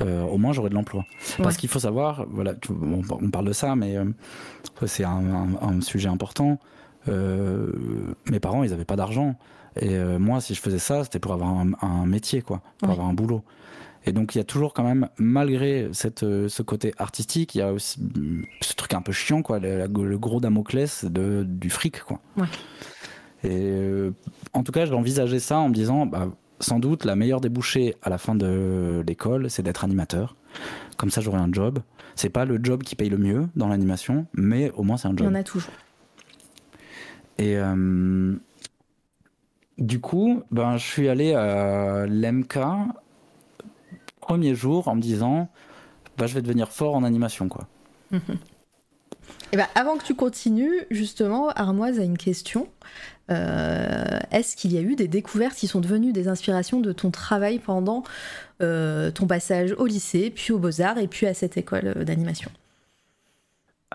Euh, au moins, j'aurai de l'emploi. Parce qu'il faut savoir, voilà, on, parle de ça, mais c'est un, sujet important. mes parents, ils n'avaient pas d'argent. Et moi, si je faisais ça, c'était pour avoir un, métier, quoi, pour avoir un boulot. Et donc il y a toujours quand même, malgré cette, euh, ce côté artistique, il y a aussi ce truc un peu chiant, quoi, le, gros Damoclès de, du fric, quoi. Ouais. Et euh, en tout cas, j'ai envisagé ça en me disant, bah, sans doute, la meilleure débouchée à la fin de l'école, c'est d'être animateur. Comme ça, j'aurai un job. C'est pas le job qui paye le mieux dans l'animation, mais au moins c'est un job. Il y en a toujours. Et euh, du coup, ben, je suis allé à l'MK premier jour en me disant bah, je vais devenir fort en animation quoi. Eh ben, avant que tu continues, justement, Armoise a une question. Euh, est-ce qu'il y a eu des découvertes qui sont devenues des inspirations de ton travail pendant euh, ton passage au lycée, puis aux Beaux-Arts et puis à cette école d'animation?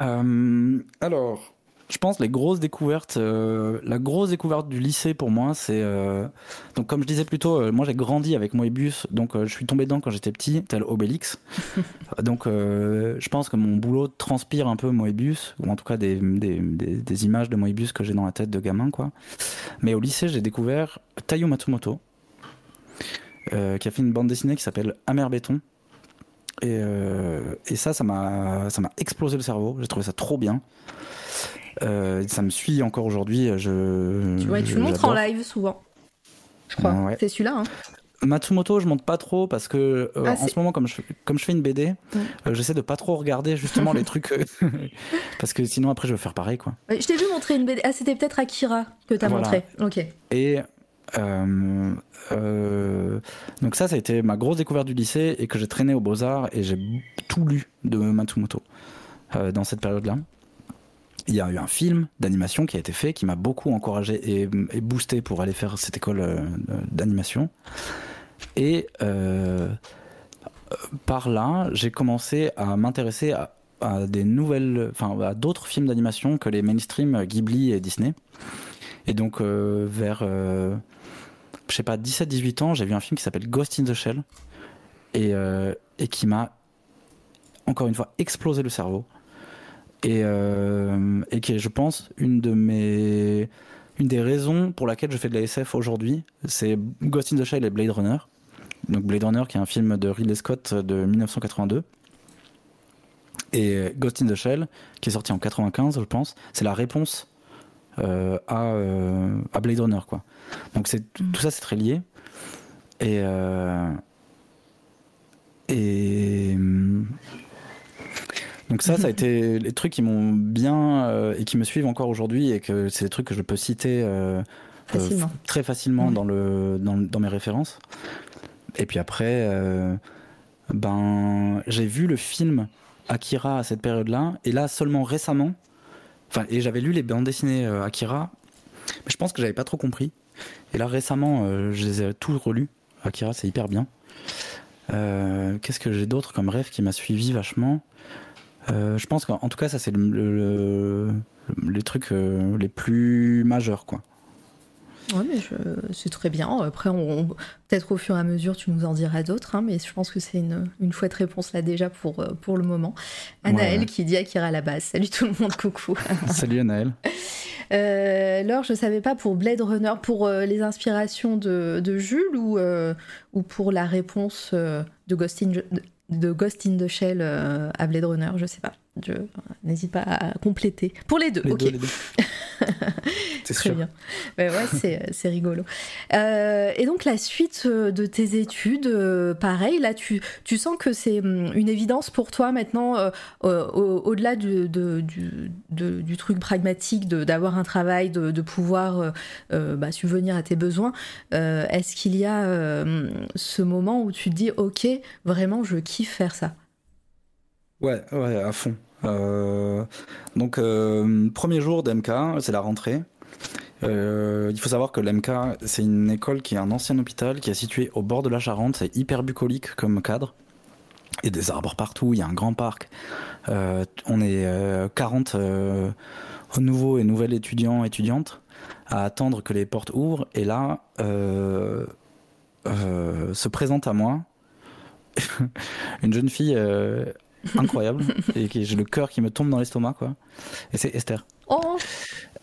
Euh, Alors, je pense les grosses découvertes, euh, la grosse découverte du lycée pour moi, c'est euh, donc comme je disais plus tôt, euh, moi j'ai grandi avec Moebius, donc je suis tombé dedans quand j'étais petit, tel Obélix. donc je pense que mon boulot transpire un peu Moebius, ou en tout cas des, des, des, images de Moebius que j'ai dans la tête de gamin, quoi. Mais au lycée, j'ai découvert Tayo Matsumoto, qui a fait une bande dessinée qui s'appelle Amer Béton. Et, et ça, ça m'a, ça m'a explosé le cerveau. J'ai trouvé ça trop bien. Euh, ça me suit encore aujourd'hui. Je, tu, tu le montres en live souvent, je crois. C'est celui-là. Hein. Matsumoto, je monte pas trop parce que euh, ah, en ce moment, comme je, comme je fais une BD, euh, j'essaie de pas trop regarder justement les trucs parce que sinon après je vais faire pareil quoi. Je t'ai vu montrer une BD. Ah, c'était peut-être Akira que t'as as montré. Ok. Et donc ça, ça a été ma grosse découverte du lycée et que j'ai traîné aux Beaux Arts et j'ai tout lu de Matsumoto dans cette période-là il y a eu un film d'animation qui a été fait qui m'a beaucoup encouragé et, boosté pour aller faire cette école euh, d'animation. Et par là, j'ai commencé à m'intéresser à, à, des nouvelles, enfin à d'autres films d'animation que les mainstream Ghibli et Disney. Et donc vers je sais pas, 17-18 ans, j'ai vu un film qui s'appelle Ghost in the Shell et, euh, qui m'a encore une fois explosé le cerveau et, euh, et qui est, je pense, une de mes une des raisons pour laquelle je fais de la SF aujourd'hui, c'est Ghost in the Shell et Blade Runner. Donc Blade Runner qui est un film de Ridley Scott de 1982 et Ghost in the Shell qui est sorti en 95 je pense, c'est la réponse euh, à, à Blade Runner quoi. Donc c'est tout ça c'est très lié. Et euh, et donc ça, ça a été les trucs qui m'ont bien euh, et qui me suivent encore aujourd'hui et que c'est des trucs que je peux citer euh, très facilement dans le dans, dans, mes références. Et puis après, ben j'ai vu le film Akira à cette période-là et là seulement récemment. Enfin, et j'avais lu les bandes dessinées Akira, mais je pense que j'avais pas trop compris. Et là, récemment, euh, je les ai tous relus. Akira, c'est hyper bien. Euh, qu'est-ce que j'ai d'autre comme rêve qui m'a suivi vachement euh, Je pense qu'en tout cas, ça, c'est le, les trucs les plus majeurs, quoi. Oui, mais c'est très bien. Après, on, peut-être au fur et à mesure, tu nous en diras d'autres, hein, mais je pense que c'est une, une chouette réponse là déjà pour, pour le moment. Anaël qui dit Akira à la base. Salut tout le monde, coucou. Salut Anaël. Euh, Laure, je savais pas pour Blade Runner, pour euh, les inspirations de, Jules ou, euh, ou pour la réponse euh, de Ghost in, de Ghost in the Shell à Blade Runner, je sais pas. N'hésite pas à compléter. Pour les deux, ok. c'est très bien. ouais, c'est rigolo. Euh, et donc la suite euh, de tes études, euh, pareil, là tu, tu sens que c'est hum, une évidence pour toi maintenant, au-delà du, du, du, truc pragmatique d'avoir un travail, de, pouvoir bah, subvenir à tes besoins. Est-ce qu'il y a ce moment où tu te dis, ok, vraiment, je kiffe faire ça? Ouais, ouais, à fond. Euh, donc, euh, premier jour d'MK, c'est la rentrée. Euh, il faut savoir que l'MK, c'est une école qui est un ancien hôpital qui est situé au bord de la Charente. C'est hyper bucolique comme cadre. Il y a des arbres partout, il y a un grand parc. on est 40 nouveaux et nouvelles étudiants étudiantes à attendre que les portes ouvrent. Et là, se présente à moi une jeune fille incroyable et j'ai le cœur qui me tombe dans l'estomac quoi. Et c'est Esther. Oh.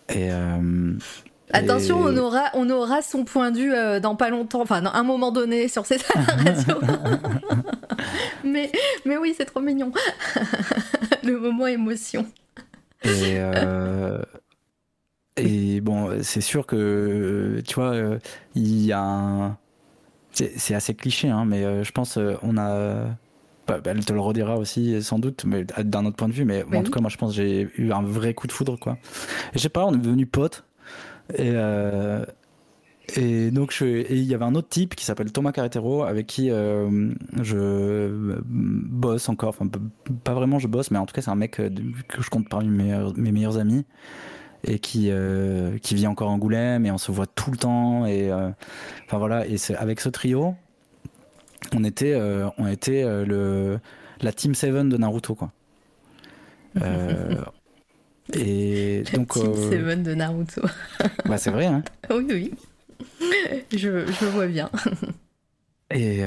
Et euh, Attention, on aura, on aura son point de vue euh, dans pas longtemps, enfin, dans un moment donné sur cette radio. mais, mais oui, c'est trop mignon. le moment émotion. Et, euh, et bon, c'est sûr que, tu vois, il y a un. C'est assez cliché, hein, mais je pense on a elle te le redira aussi sans doute, mais d'un autre point de vue. Mais en tout cas, moi, je pense que j'ai eu un vrai coup de foudre, quoi. Et je sais pas, on est devenus potes. Et, euh, et donc, il y avait un autre type qui s'appelle Thomas Carretero, avec qui euh, je bosse encore. Enfin, pas vraiment je bosse, mais en tout cas, c'est un mec euh, que je compte parmi mes, mes meilleurs amis et qui qui vit encore en Angoulême et on se voit tout le temps et enfin voilà et c'est avec ce trio on était, euh, on était euh, le, la Team 7 de Naruto, quoi. Euh, et la donc. Team 7 de Naruto. bah, c'est vrai, hein. Oui, oui. Je, je vois bien. Et.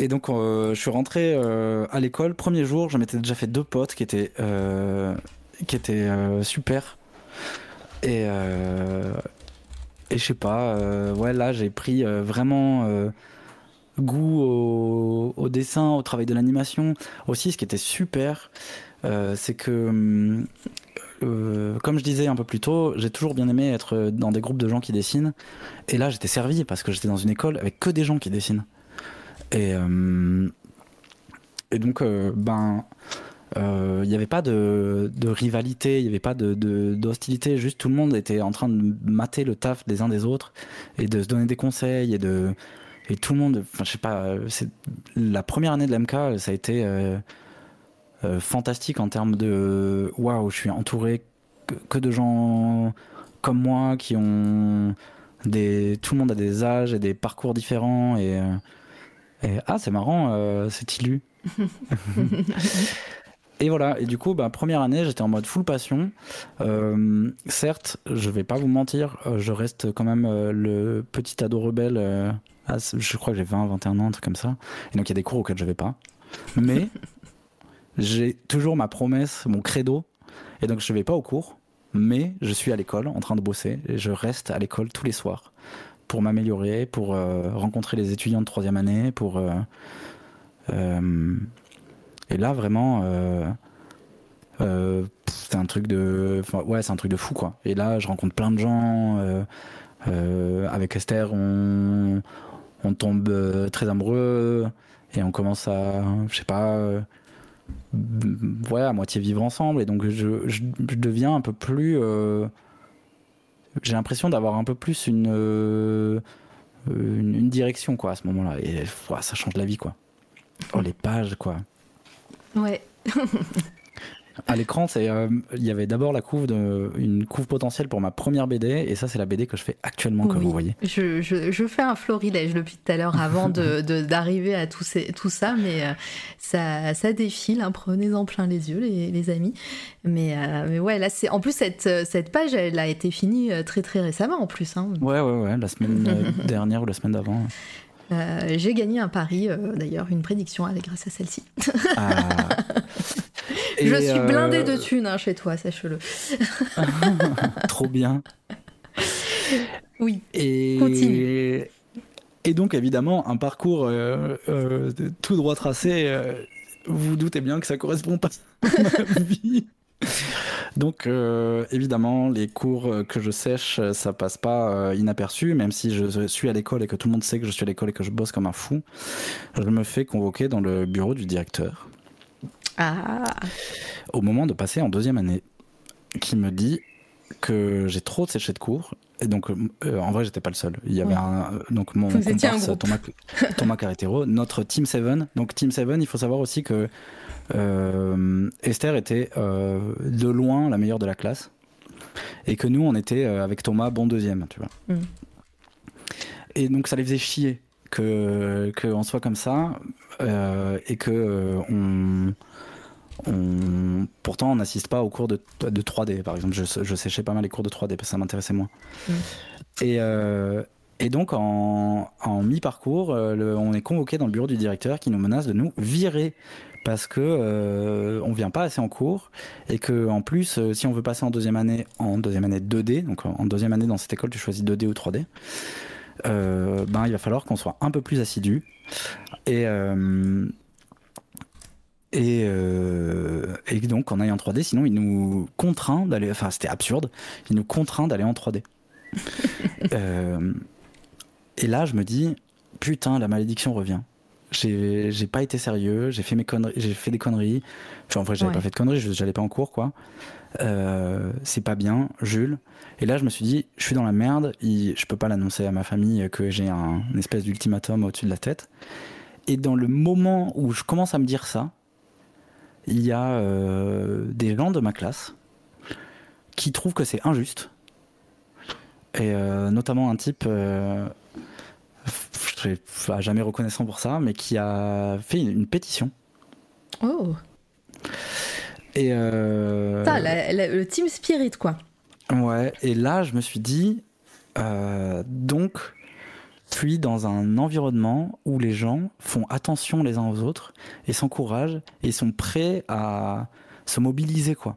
Et donc, je suis rentré à l'école. Premier jour, je m'étais déjà fait deux potes qui étaient, qui étaient super. Et, et je sais pas, euh, ouais, là j'ai pris euh, vraiment euh, goût au, dessin, au travail de l'animation. Aussi, ce qui était super, c'est que, comme je disais un peu plus tôt, j'ai toujours bien aimé être dans des groupes de gens qui dessinent. Et là, j'étais servi parce que j'étais dans une école avec que des gens qui dessinent. Et, et donc, ben il euh, n'y avait pas de, rivalité, il n'y avait pas d'hostilité, de, juste tout le monde était en train de mater le taf des uns des autres et de se donner des conseils et de et tout le monde, enfin je sais pas, c'est la première année de l'MK, ça a été euh, euh, fantastique en termes de waouh, je suis entouré que, de gens comme moi qui ont des, tout le monde a des âges et des parcours différents. Et, et ah, c'est marrant, c'est ilu. Et voilà, et du coup, bah, première année, j'étais en mode full passion. Euh, certes, je vais pas vous mentir, euh, je reste quand même euh, le petit ado rebelle. je crois que j'ai 20, 21 ans, un truc comme ça. Et donc, il y a des cours auxquels je vais pas. Mais j'ai toujours ma promesse, mon credo. Et donc, je vais pas aux cours, mais je suis à l'école en train de bosser. Et je reste à l'école tous les soirs pour m'améliorer, pour rencontrer les étudiants de troisième année, pour. Et là, vraiment, euh, euh, c'est un truc de, ouais, c'est un truc de fou, quoi. Et là, je rencontre plein de gens. Euh, avec Esther, on, on tombe très amoureux et on commence à, je sais pas, à moitié vivre ensemble. Et donc, je, je, deviens un peu plus. j'ai l'impression d'avoir un peu plus une, une, direction, quoi, à ce moment-là. Et ça change la vie, quoi. Oh, les pages, quoi. Ouais. à l'écran, euh, il y avait d'abord la couve de, une couve potentielle pour ma première BD, et ça c'est la BD que je fais actuellement, comme vous voyez. Je, je, fais un florilège depuis tout à l'heure avant d'arriver de, d'arriver à tout, ces, tout, ça, mais euh, ça, ça défile. Hein, Prenez-en plein les yeux, les, les amis. Mais, euh, mais ouais, là c'est en plus cette, cette page, elle a été finie très très récemment en plus. Hein. Ouais, ouais, ouais, la semaine dernière ou la semaine d'avant. Euh, j'ai gagné un pari, euh, d'ailleurs, une prédiction avec grâce à celle-ci. Ah. Je suis blindée de euh, thunes hein, chez toi, sache-le. Trop bien. Oui. Et... Continue. Et donc, évidemment, un parcours tout droit tracé, vous, vous doutez bien que ça correspond pas à ma vie. Donc euh, évidemment, les cours que je sèche, ça passe pas euh, inaperçu, même si je suis à l'école et que tout le monde sait que je suis à l'école et que je bosse comme un fou. Je me fais convoquer dans le bureau du directeur. Ah. Au moment de passer en deuxième année, qui me dit que j'ai trop séché de cours. Et donc, euh, en vrai, j'étais pas le seul. Il y avait un, donc mon comparse Thomas, Thomas Carretero, notre Team 7. Donc, Team 7, il faut savoir aussi que euh, Esther était euh, de loin la meilleure de la classe et que nous on était euh, avec Thomas bon deuxième, tu vois. Mm. Et donc ça les faisait chier que qu'on soit comme ça et que on, pourtant on n'assiste pas aux cours de, de 3D par exemple. Je, je, séchais pas mal les cours de 3D parce que ça m'intéressait moins. Mm. Et et donc, en, en mi-parcours, on est convoqué dans le bureau du directeur qui nous menace de nous virer parce que euh, on vient pas assez en cours et que en plus euh, si on veut passer en deuxième année en deuxième année 2D donc en deuxième année dans cette école tu choisis 2D ou 3D euh, ben il va falloir qu'on soit un peu plus assidu. Et et, et, donc on aille en 3D sinon il nous contraint d'aller enfin c'était absurde il nous contraint d'aller en 3D et là je me dis putain la malédiction revient j'ai pas été sérieux, j'ai fait mes conneries, j'ai fait des conneries. Enfin, en vrai, j'avais pas fait de conneries, j'allais pas en cours, quoi. Euh, c'est pas bien, Jules. Et là, je me suis dit, je suis dans la merde, je peux pas l'annoncer à ma famille que j'ai un une espèce d'ultimatum au-dessus de la tête. Et dans le moment où je commence à me dire ça, il y a euh, des gens de ma classe qui trouvent que c'est injuste. Et euh, notamment un type je suis jamais reconnaissant pour ça, mais qui a fait une, pétition. Oh. Et euh... le team spirit, quoi. Ouais, et là, je me suis dit, euh, donc, suis dans un environnement où les gens font attention les uns aux autres et s'encouragent et sont prêts à se mobiliser, quoi.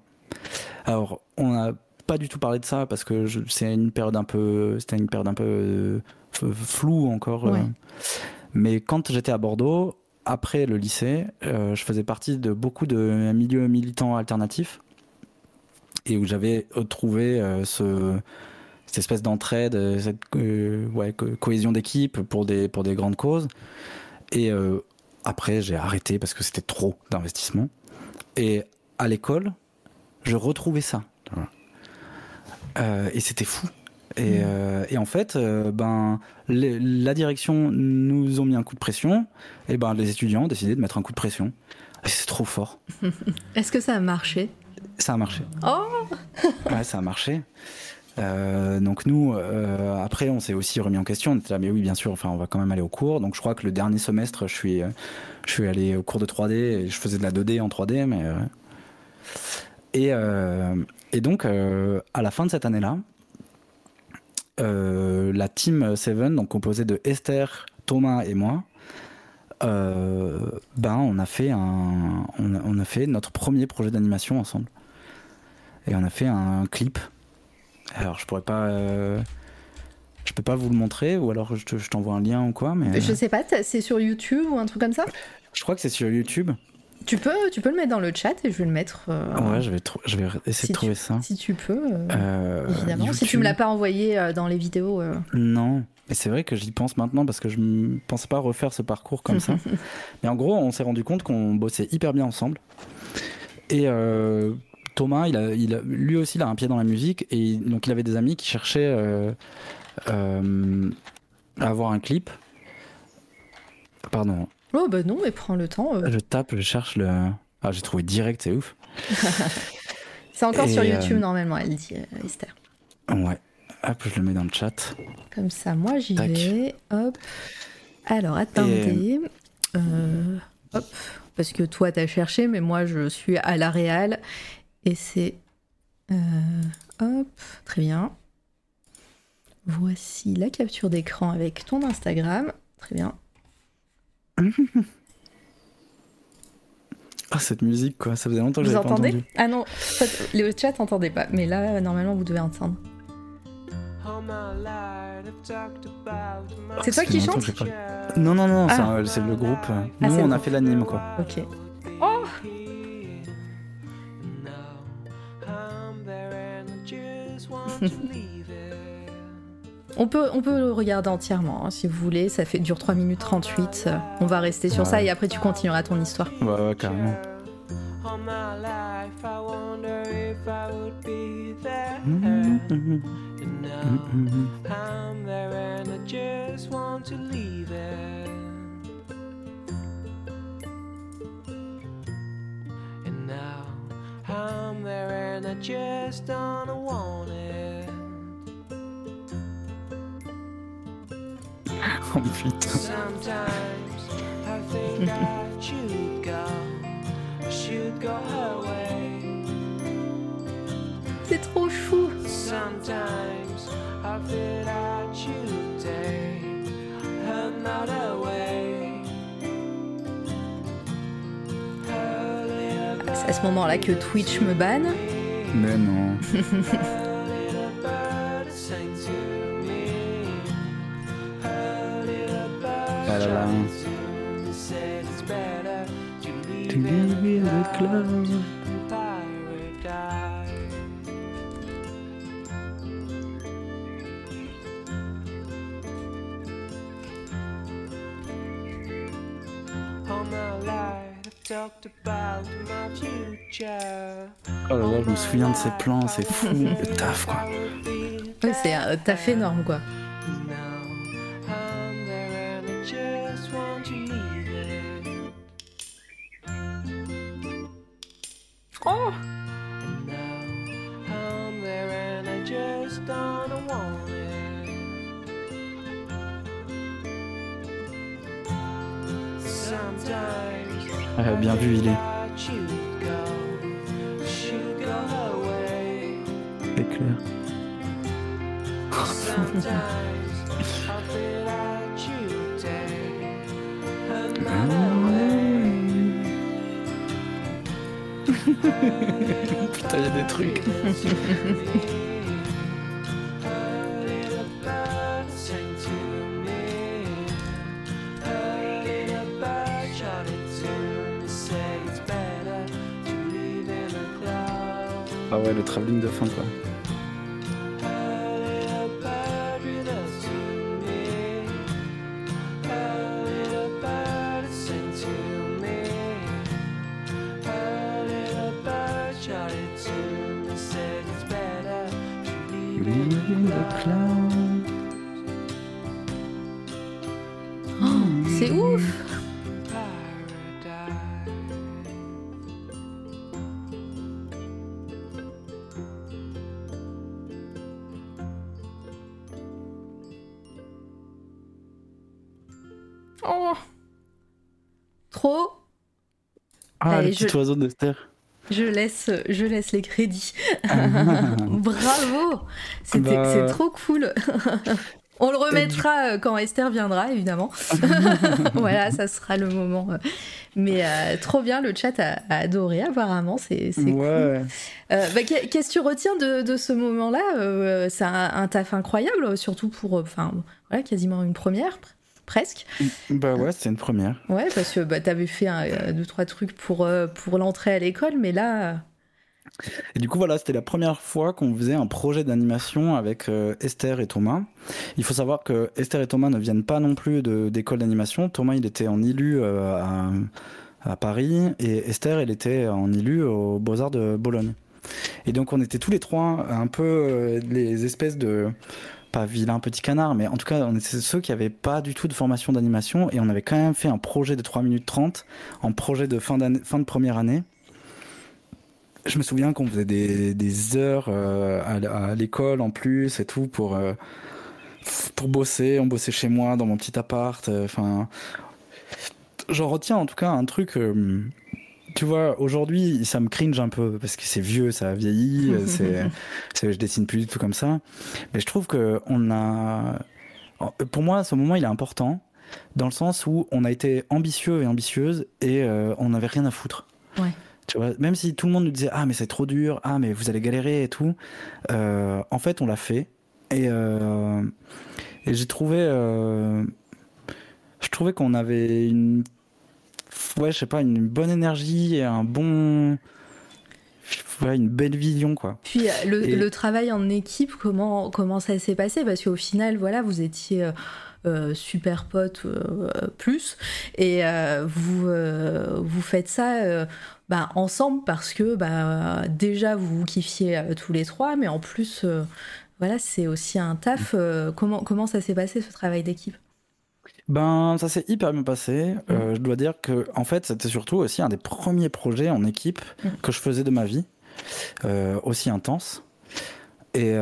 Alors, on n'a pas du tout parlé de ça parce que c'est une période un peu, c'était une période un peu flou encore. Euh. Mais quand j'étais à Bordeaux, après le lycée, euh, je faisais partie de beaucoup de milieux militants alternatifs et où j'avais trouvé euh, ce, cette espèce d'entraide, cette ouais, cohésion d'équipe pour des, pour des grandes causes. Et après, j'ai arrêté parce que c'était trop d'investissement. Et à l'école, je retrouvais ça. et c'était fou. Mm. Euh, et, en fait, euh, ben, la direction nous ont mis un coup de pression, et ben, les étudiants ont décidé de mettre un coup de pression. C'est trop fort. Est-ce que ça a marché? Ça a marché. Oh Ouais, ça a marché. Euh, donc nous, euh, après, on s'est aussi remis en question. On était là, mais oui, bien sûr. Enfin, on va quand même aller au cours. Donc je crois que le dernier semestre, je suis, je suis allé au cours de 3D et je faisais de la 2D en 3D, mais et, et donc à la fin de cette année-là, la team Seven, donc composée de Esther, Thomas et moi, ben on a fait un, on a fait notre premier projet d'animation ensemble et on a fait un clip alors je pourrais pas. Euh, je peux pas vous le montrer ou alors je t'envoie un lien ou quoi. Mais... Je sais pas, c'est sur YouTube ou un truc comme ça? Je crois que c'est sur YouTube. Tu peux, tu peux le mettre dans le chat et je vais le mettre. Euh, ouais, je vais, je vais essayer de trouver ça. Si tu peux, euh, évidemment. Si tu me l'as pas envoyé dans les vidéos. Non, mais c'est vrai que j'y pense maintenant parce que je ne pensais pas refaire ce parcours comme ça. Mais en gros, on s'est rendu compte qu'on bossait hyper bien ensemble. Et Thomas, il a, il lui aussi, il a un pied dans la musique et donc il avait des amis qui cherchaient euh, euh, à avoir un clip. Pardon. Oh bah non, mais prends le temps. Euh. Je tape, je cherche le. Ah, j'ai trouvé direct, c'est ouf. c'est encore sur YouTube normalement, elle dit Esther. Ouais. Hop, je le mets dans le chat. Comme ça, moi j'y vais. Hop. Alors, attendez. hop. Parce que toi, t'as cherché, mais moi, je suis à la réal et c'est... Euh, hop, très bien. Voici la capture d'écran avec ton Instagram. Très bien. Ah, cette musique, quoi. Ça faisait longtemps que j'avais pas entendu. Ah non, le chat n'entendait pas. Mais là, normalement, vous devez entendre. C'est toi qui chante Non, non, non, ah. c'est le groupe. Ah, Nous, on a fait l'anime, quoi. Ok. Oh on, peut, on peut le regarder entièrement hein, si vous voulez, ça fait dure 3 minutes 38. On va rester sur ça et après tu continueras ton histoire. Ouais, ouais carrément. I'm there and I just don't want it. I should take another way. C'est à ce moment-là que Twitch me banne. Mais non. ah. Oh là là, je me souviens de ces plans, c'est fou, le taf quoi. C'est un taf énorme quoi. Oh Ah, bien vu, il est. C'est clair. Putain, il y a des trucs. Ah ouais, le travelling de fin quoi. Ah, Allez, le petit oiseau d'Esther. Je laisse, je laisse les crédits. Bravo bah, C'est trop cool On le remettra euh, quand Esther viendra, évidemment. voilà, ça sera le moment. Mais euh, trop bien, le chat a, adoré, apparemment, c'est cool. Euh, bah, Qu'est-ce que tu retiens de, ce moment-là? C'est un, taf incroyable, surtout pour enfin, voilà, quasiment une première presque. Bah ouais, c'était une première. Ouais, parce que bah, t'avais fait un, deux, trois trucs pour, pour l'entrée à l'école, mais là, et du coup, voilà, c'était la première fois qu'on faisait un projet d'animation avec euh, Esther et Thomas. Il faut savoir que Esther et Thomas ne viennent pas non plus d'école d'animation. Thomas, il était en ILU euh, à, Paris et Esther, elle était en ILU aux Beaux-Arts de Bologne. Et donc, on était tous les trois un peu euh, les espèces de pas vilains petits canards, mais en tout cas, on était ceux qui n'avaient pas du tout de formation d'animation et on avait quand même fait un projet de 3 minutes 30 en projet de fin, fin de première année je me souviens qu'on faisait des, des heures euh, à, l'école en plus et tout pour euh, pour bosser. On bossait chez moi dans mon petit appart. Euh, enfin, j'en retiens en tout cas un truc. Tu vois, aujourd'hui, ça me cringe un peu parce que c'est vieux, ça a vieilli. c'est, je dessine plus du tout comme ça. Mais je trouve que on a, pour moi, ce moment, il est important dans le sens où on a été ambitieux et ambitieuse et on n'avait rien à foutre. Ouais même si tout le monde nous disait ah mais c'est trop dur, ah mais vous allez galérer et tout, euh, en fait on l'a fait et, euh, et j'ai trouvé, euh, je trouvais qu'on avait une, ouais je sais pas une bonne énergie et un bon, ouais, une belle vision quoi. Puis le, le, travail en équipe comment comment ça s'est passé? Parce qu'au final voilà vous étiez super potes plus et vous vous faites ça bah, ensemble parce que bah, déjà vous vous kiffiez euh, tous les trois, mais en plus, euh, voilà, c'est aussi un taf. Euh, comment, comment ça s'est passé ce travail d'équipe? Ben, ça s'est hyper bien passé. Mm. je dois dire que, en fait, c'était surtout aussi un des premiers projets en équipe mm. que je faisais de ma vie, aussi intense. Et,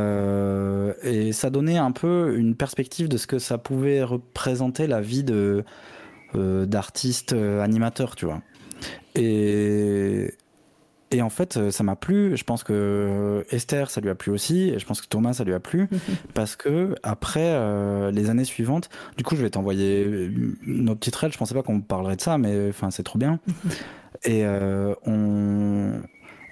et, ça donnait un peu une perspective de ce que ça pouvait représenter la vie de d'artiste animateur, tu vois. Et, et en fait, ça m'a plu. Je pense que Esther, ça lui a plu aussi. Et je pense que Thomas, ça lui a plu. parce que après, euh, les années suivantes, du coup, je vais t'envoyer nos petites règles. Je pensais pas qu'on parlerait de ça, mais enfin, c'est trop bien. et euh, on,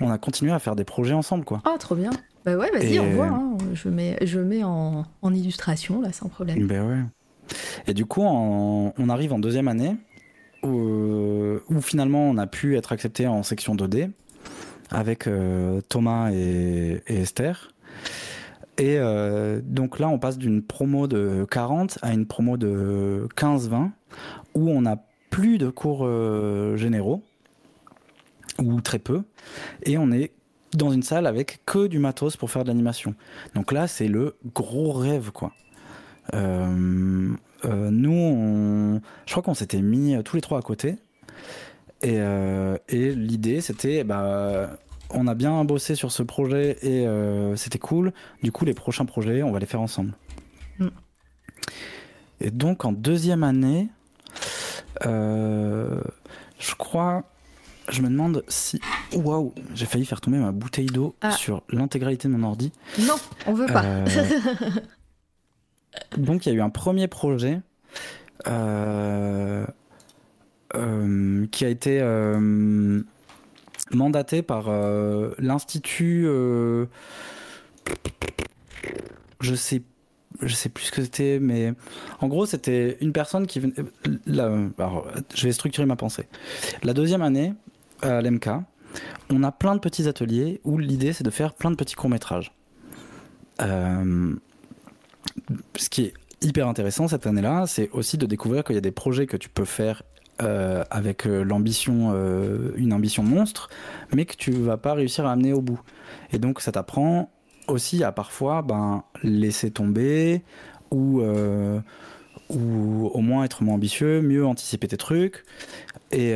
on a continué à faire des projets ensemble, quoi. Ah, trop bien. Bah ouais, vas-y, on voit. Hein. Je mets, je mets en, en, illustration, là, sans problème. Ben ouais. Et du coup, on arrive en deuxième année où, finalement on a pu être accepté en section 2D avec euh, Thomas et, Esther. Et euh, donc là, on passe d'une promo de 40 à une promo de 15-20, où on n'a plus de cours euh, généraux, ou très peu, et on est dans une salle avec que du matos pour faire de l'animation. Donc là, c'est le gros rêve, quoi. Nous, je crois qu'on s'était mis tous les trois à côté. Et, euh, et l'idée, c'était, bah, on a bien bossé sur ce projet et euh, c'était cool. Du coup, les prochains projets, on va les faire ensemble. Mm. Et donc, en deuxième année, je crois, je me demande si. Waouh, j'ai failli faire tomber ma bouteille d'eau ah. sur l'intégralité de mon ordi. Non, on veut pas. Donc il y a eu un premier projet euh, euh, qui a été euh, mandaté par l'institut. je sais je sais plus ce que c'était, mais en gros, c'était une personne qui venait. je vais structurer ma pensée. La deuxième année, à l'MK, on a plein de petits ateliers où l'idée c'est de faire plein de petits courts-métrages. Euh, ce qui est hyper intéressant cette année-là, c'est aussi de découvrir qu'il y a des projets que tu peux faire euh, avec euh, l'ambition, euh, une ambition monstre, mais que tu vas pas réussir à amener au bout. Et donc ça t'apprend aussi à parfois ben, laisser tomber ou ou au moins être moins ambitieux, mieux anticiper tes trucs, et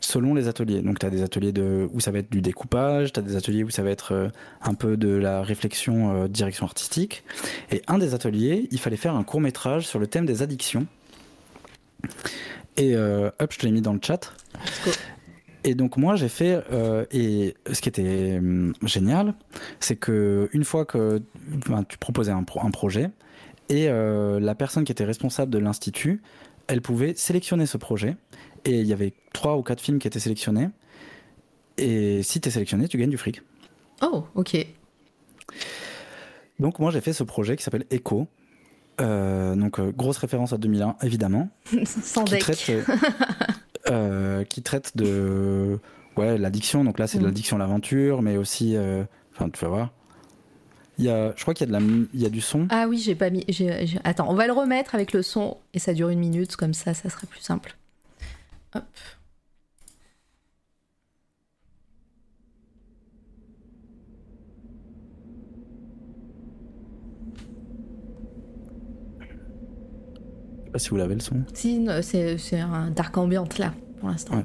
selon les ateliers. Donc tu as des ateliers de, où ça va être du découpage, tu as des ateliers où ça va être un peu de la réflexion direction artistique, et un des ateliers, il fallait faire un court métrage sur le thème des addictions. Et hop, je te l'ai mis dans le chat. Et donc moi j'ai fait et ce qui était hum, génial, c'est que une fois que tu proposais un, un projet et la personne qui était responsable de l'institut, elle pouvait sélectionner ce projet et il y avait trois ou quatre films qui étaient sélectionnés. Et si tu es sélectionné, tu gagnes du fric. Oh, ok. Donc moi j'ai fait ce projet qui s'appelle Echo. Euh, donc euh, grosse référence à 2001 évidemment. Sans qui traite, euh, qui traite de ouais l'addiction. Donc là c'est de mm. l'addiction à l'aventure, mais aussi, enfin tu vas voir. Il y a, je crois qu'il y a de la, il y a du son. Ah oui, j'ai pas mis. Attends, on va le remettre avec le son et ça dure une minute, comme ça, ça sera plus simple. Hop. Pas si vous l'avez le son. Si, c'est un dark ambient là, pour l'instant. Ouais.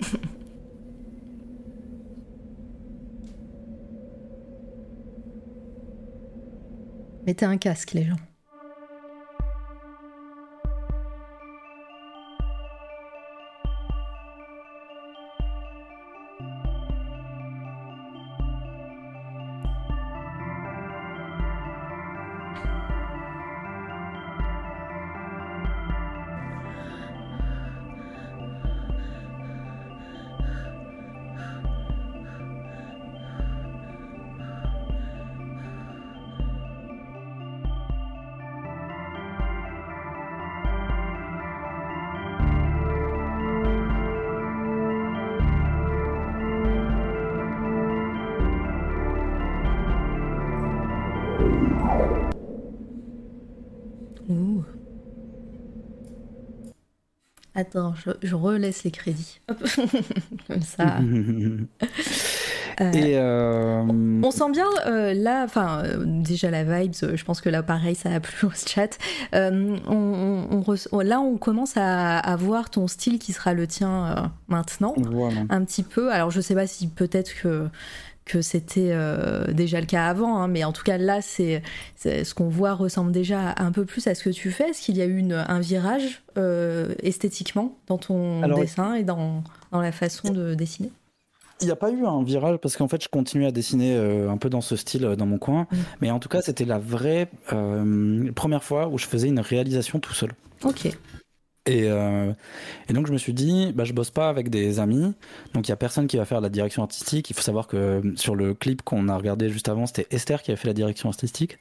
Mettez un casque, les gens. Attends, je, relaisse les crédits. Comme ça. Euh, Et euh, On sent bien euh, là, enfin déjà la vibe, je pense que là pareil ça a plu au chat. On, là on commence à, voir ton style qui sera le tien maintenant, un petit peu. Alors je sais pas si peut-être que que c'était euh, déjà le cas avant, hein, mais en tout cas là, c'est ce qu'on voit ressemble déjà un peu plus à ce que tu fais. Est-ce qu'il y a eu un virage euh, esthétiquement dans ton dessin et dans, dans, la façon de dessiner? Il n'y a pas eu un virage parce qu'en fait je continuais à dessiner euh, un peu dans ce style dans mon coin, mm. mais en tout cas c'était la vraie première fois où je faisais une réalisation tout seul. Ok. Et, euh, et, donc je me suis dit, bah, je bosse pas avec des amis, donc il y a personne qui va faire la direction artistique. Il faut savoir que sur le clip qu'on a regardé juste avant, c'était Esther qui a fait la direction artistique,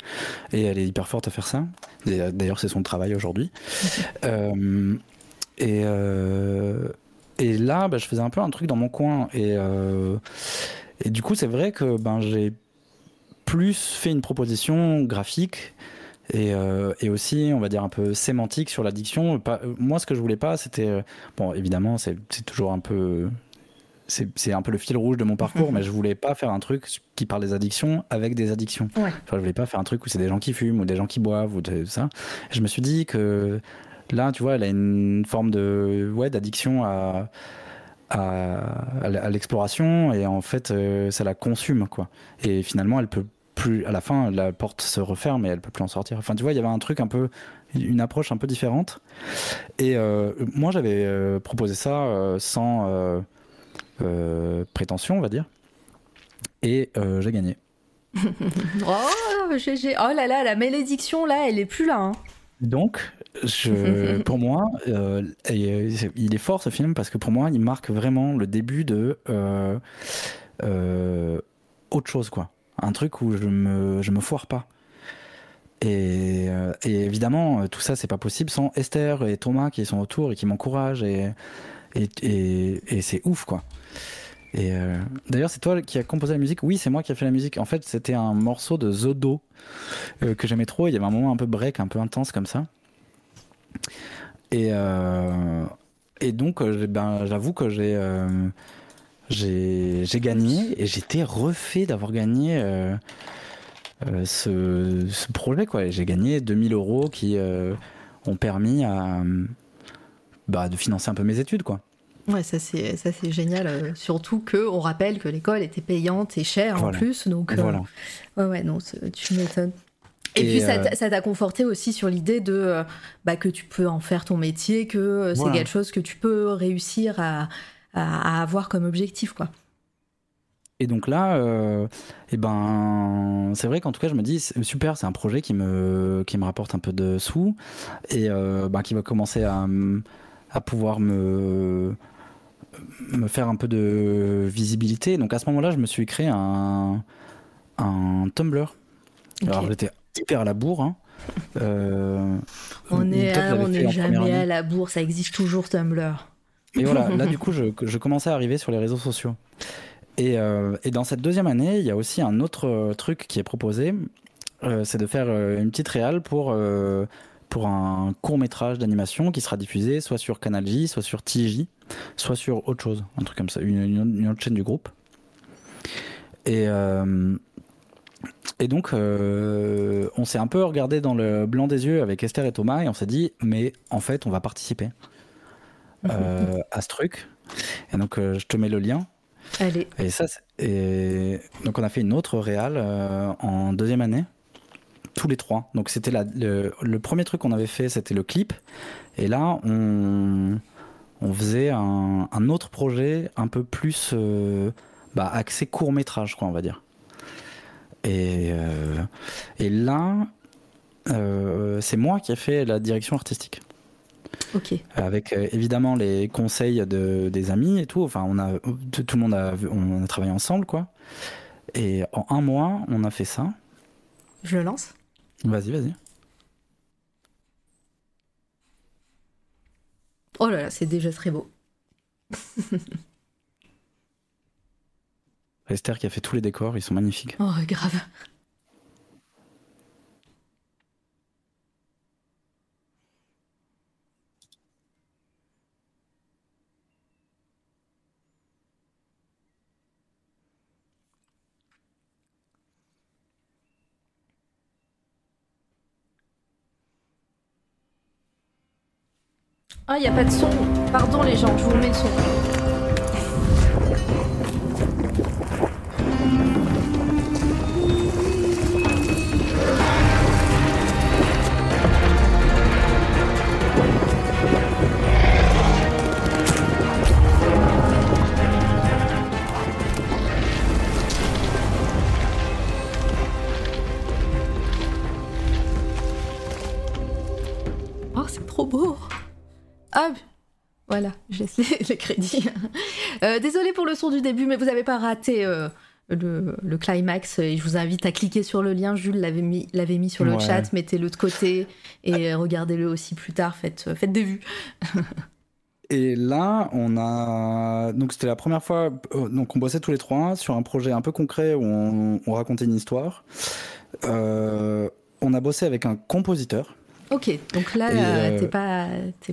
et elle est hyper forte à faire ça. D'ailleurs, c'est son travail aujourd'hui. euh, et, euh, et là, bah, je faisais un peu un truc dans mon coin, et, euh, et du coup, c'est vrai que ben j'ai plus fait une proposition graphique euh, et, aussi, on va dire, un peu sémantique sur l'addiction. Moi, ce que je voulais pas, c'était. Euh, bon, évidemment, c'est toujours un peu. C'est un peu le fil rouge de mon parcours, mais je voulais pas faire un truc qui parle des addictions avec des addictions. Ouais. Enfin, je voulais pas faire un truc où c'est des gens qui fument ou des gens qui boivent ou tout ça. je me suis dit que là, tu vois, elle a une forme de ouais d'addiction à à, à l'exploration et en fait, euh, ça la consume quoi. Et finalement, elle peut plus à la fin la porte se referme et elle peut plus en sortir. Enfin tu vois, il y avait un truc un peu une approche un peu différente. Et euh, moi j'avais euh, proposé ça euh, sans prétention, on va dire. Et j'ai gagné. oh, oh là là, la malédiction là, elle est plus là. Hein. Donc, je, pour moi, il est fort ce film parce que pour moi, il marque vraiment le début de autre chose, quoi un truc où je me, je me foire pas. Et, euh, et, évidemment, tout ça, c'est pas possible sans Esther et Thomas qui sont autour et qui m'encouragent. Et, et, et, c'est ouf, quoi. Et euh, d'ailleurs, c'est toi qui as composé la musique? Oui, c'est moi qui ai fait la musique. En fait, c'était un morceau de Zodo euh, que j'aimais trop. Il y avait un moment un peu break, un peu intense comme ça. Et, et donc, ben, j'avoue que j'ai j'ai gagné et j'étais refait d'avoir gagné euh, euh, ce, ce, projet. J'ai gagné 2000 euros qui euh, ont permis à, bah, de financer un peu mes études. Quoi. Ouais, ça c'est ça c'est génial. surtout que on rappelle que l'école était payante et chère en plus, donc voilà. ouais ouais non, tu m'étonnes. Et, puis ça t'a conforté aussi sur l'idée de bah, que tu peux en faire ton métier, que c'est quelque chose que tu peux réussir à, à, avoir comme objectif, quoi. Et donc là, euh, eh ben, c'est vrai qu'en tout cas, je me dis, super, c'est un projet qui me, qui me rapporte un peu de sous et euh, ben, qui va commencer à, à pouvoir me, me faire un peu de visibilité. Donc à ce moment-là, je me suis créé un, un Tumblr. Alors j'étais hyper à la bourre. Hein. Euh, on est, on n'est jamais à la bourre, ça existe toujours Tumblr. Et voilà, là du coup, je, je, commençais à arriver sur les réseaux sociaux. Et, euh, et, dans cette deuxième année, il y a aussi un autre euh, truc qui est proposé, euh, c'est de faire une petite réale pour, pour un court métrage d'animation qui sera diffusé soit sur Canal J, soit sur TJ, soit sur autre chose, un truc comme ça, une, une autre chaîne du groupe. Et, et donc, on s'est un peu regardé dans le blanc des yeux avec Esther et Thomas et on s'est dit, mais en fait, on va participer. Euh, à ce truc. Et donc, euh, je te mets le lien. Allez. Et ça, et donc on a fait une autre réal euh, en deuxième année, tous les trois. Donc c'était le, le, premier truc qu'on avait fait, c'était le clip. Et là, on, on faisait un, un, autre projet un peu plus bah, axé court métrage, quoi, on va dire. Et, et là, c'est moi qui ai fait la direction artistique. Avec euh, évidemment les conseils de, des amis et tout. Enfin, on a tout, le monde a, on a travaillé ensemble, quoi. Et en un mois, on a fait ça. Je le lance. Vas-y, vas-y. Oh là là, c'est déjà très beau. Esther qui a fait tous les décors, ils sont magnifiques. Oh, grave. Ah, il n'y a pas de son. Pardon les gens, je vous mets le son. Ah, voilà, je laisse les, crédits. Euh, désolé pour le son du début, mais vous n'avez pas raté euh, le, climax. Et je vous invite à cliquer sur le lien. Jules l'avait mis, l'avait mis sur le chat. Mettez-le de côté et regardez-le aussi plus tard. Faites, euh, faites des vues. Et là, on a donc c'était la première fois donc on bossait tous les trois sur un projet un peu concret où on, racontait une histoire. on a bossé avec un compositeur Ok, donc là, euh, t'es pas,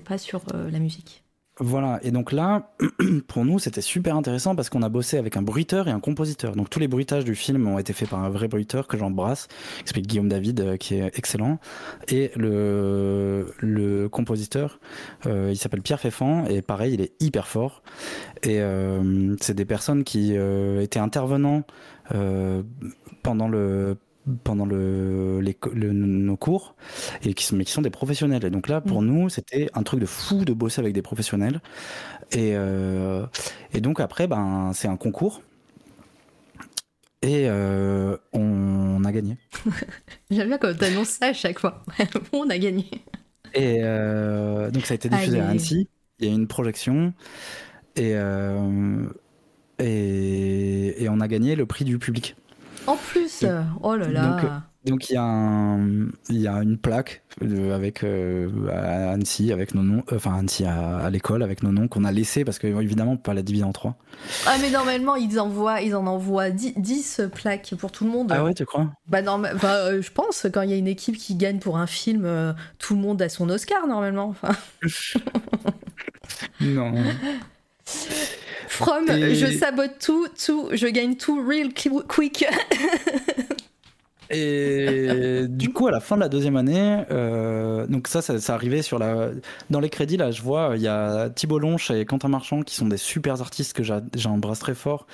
pas sur euh, la musique. Voilà, et donc là, pour nous, c'était super intéressant parce qu'on a bossé avec un bruiteur et un compositeur. Donc tous les bruitages du film ont été faits par un vrai bruiteur que j'embrasse, s'appelle Guillaume David, euh, qui est excellent. Et le, le compositeur, il s'appelle Pierre Féfan, et pareil, il est hyper fort. Et c'est des personnes qui étaient intervenants pendant le pendant le, les, nos cours et qui sont, mais qui sont des professionnels. Et donc là, pour mm. nous, c'était un truc de fou de bosser avec des professionnels. Et, euh, et donc après, ben, c'est un concours. Et euh, on, a gagné. J'aime bien quand tu annonces ça à chaque fois. on a gagné. Et euh, donc ça a été diffusé à Annecy. Il y a eu une projection. Et, et, et on a gagné le prix du public. En plus, oh là là. Donc, il y, a il y a une plaque euh, avec euh, à Annecy avec nos noms, euh, enfin Annecy à, l'école avec nos noms qu'on a laissé parce que évidemment on peut pas la diviser en trois. Ah mais normalement ils envoient ils en envoient 10, plaques pour tout le monde. Ah ouais tu crois? Bah non, je pense quand il y a une équipe qui gagne pour un film, tout le monde a son Oscar normalement. Enfin. non. From, je sabote tout, tout, je gagne tout real quick. Et du coup, à la fin de la deuxième année, euh, donc ça, ça, ça arrivait sur la, dans les crédits là, je vois, il y a Thibault Lonche et Quentin Marchand qui sont des super artistes que j'embrasse très fort.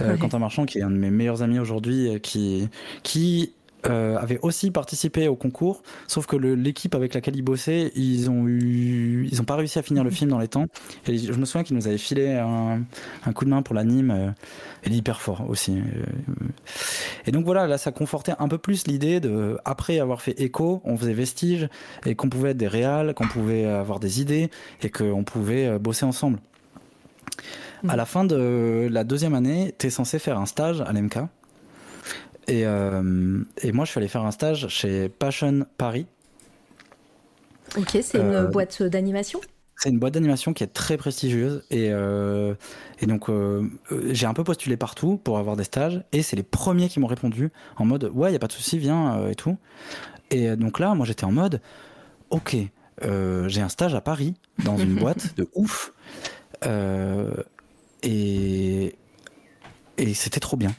Euh, Quentin Marchand qui est un de mes meilleurs amis aujourd'hui, qui, qui euh, avait aussi participé au concours, sauf que l'équipe avec laquelle il bossait, ils ont eu, ils ont pas réussi à finir le film dans les temps. Et je me souviens qu'il nous avait filé un, un, coup de main pour l'anime. Euh, est hyper fort aussi. Euh. Et donc voilà, là, ça confortait un peu plus l'idée de, après avoir fait Echo, on faisait Vestige et qu'on pouvait être des réals, qu'on pouvait avoir des idées et qu'on pouvait bosser ensemble. À la fin de la deuxième année, tu es censé faire un stage à l'MK. Et, euh, et, moi, je suis allé faire un stage chez Passion Paris. Ok, c'est une euh, boîte d'animation? C'est une boîte d'animation qui est très prestigieuse et, euh, et donc j'ai un peu postulé partout pour avoir des stages et c'est les premiers qui m'ont répondu en mode ouais il y a pas de souci viens et tout et donc là moi j'étais en mode ok j'ai un stage à Paris dans une boîte de ouf. Et et c'était trop bien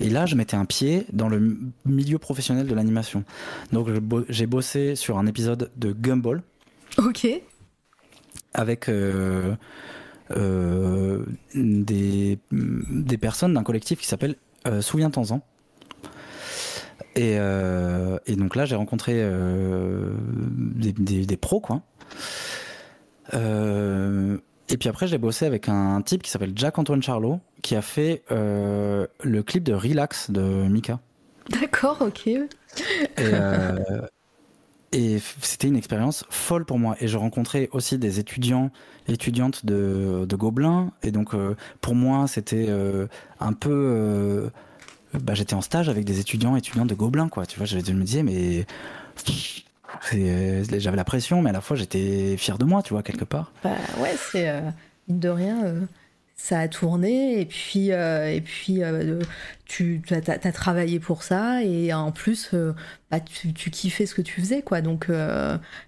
et là, je mettais un pied dans le milieu professionnel de l'animation. Donc, j'ai bossé sur un épisode de Gumball. Ok. Avec euh, euh, des, des, personnes d'un collectif qui s'appelle euh, Souviens-t'en-en. Et, et, donc là, j'ai rencontré des, des, des, pros, quoi. Et puis après, j'ai bossé avec un type qui s'appelle Jack-Antoine Charlot, qui a fait euh, le clip de Relax de Mika. D'accord, ok. Et, euh, et c'était une expérience folle pour moi. Et je rencontrais aussi des étudiants, étudiantes de, de Gobelin. Et donc, euh, pour moi, c'était un peu. bah, j'étais en stage avec des étudiants, étudiantes de Gobelin, quoi. Tu vois, je me disais, mais j'avais la pression, mais à la fois j'étais fier de moi, tu vois, quelque part. Bah ouais, c'est euh, de rien. Euh, ça a tourné et puis et puis tu as, travaillé pour ça et en plus bah, tu, tu, kiffais ce que tu faisais quoi donc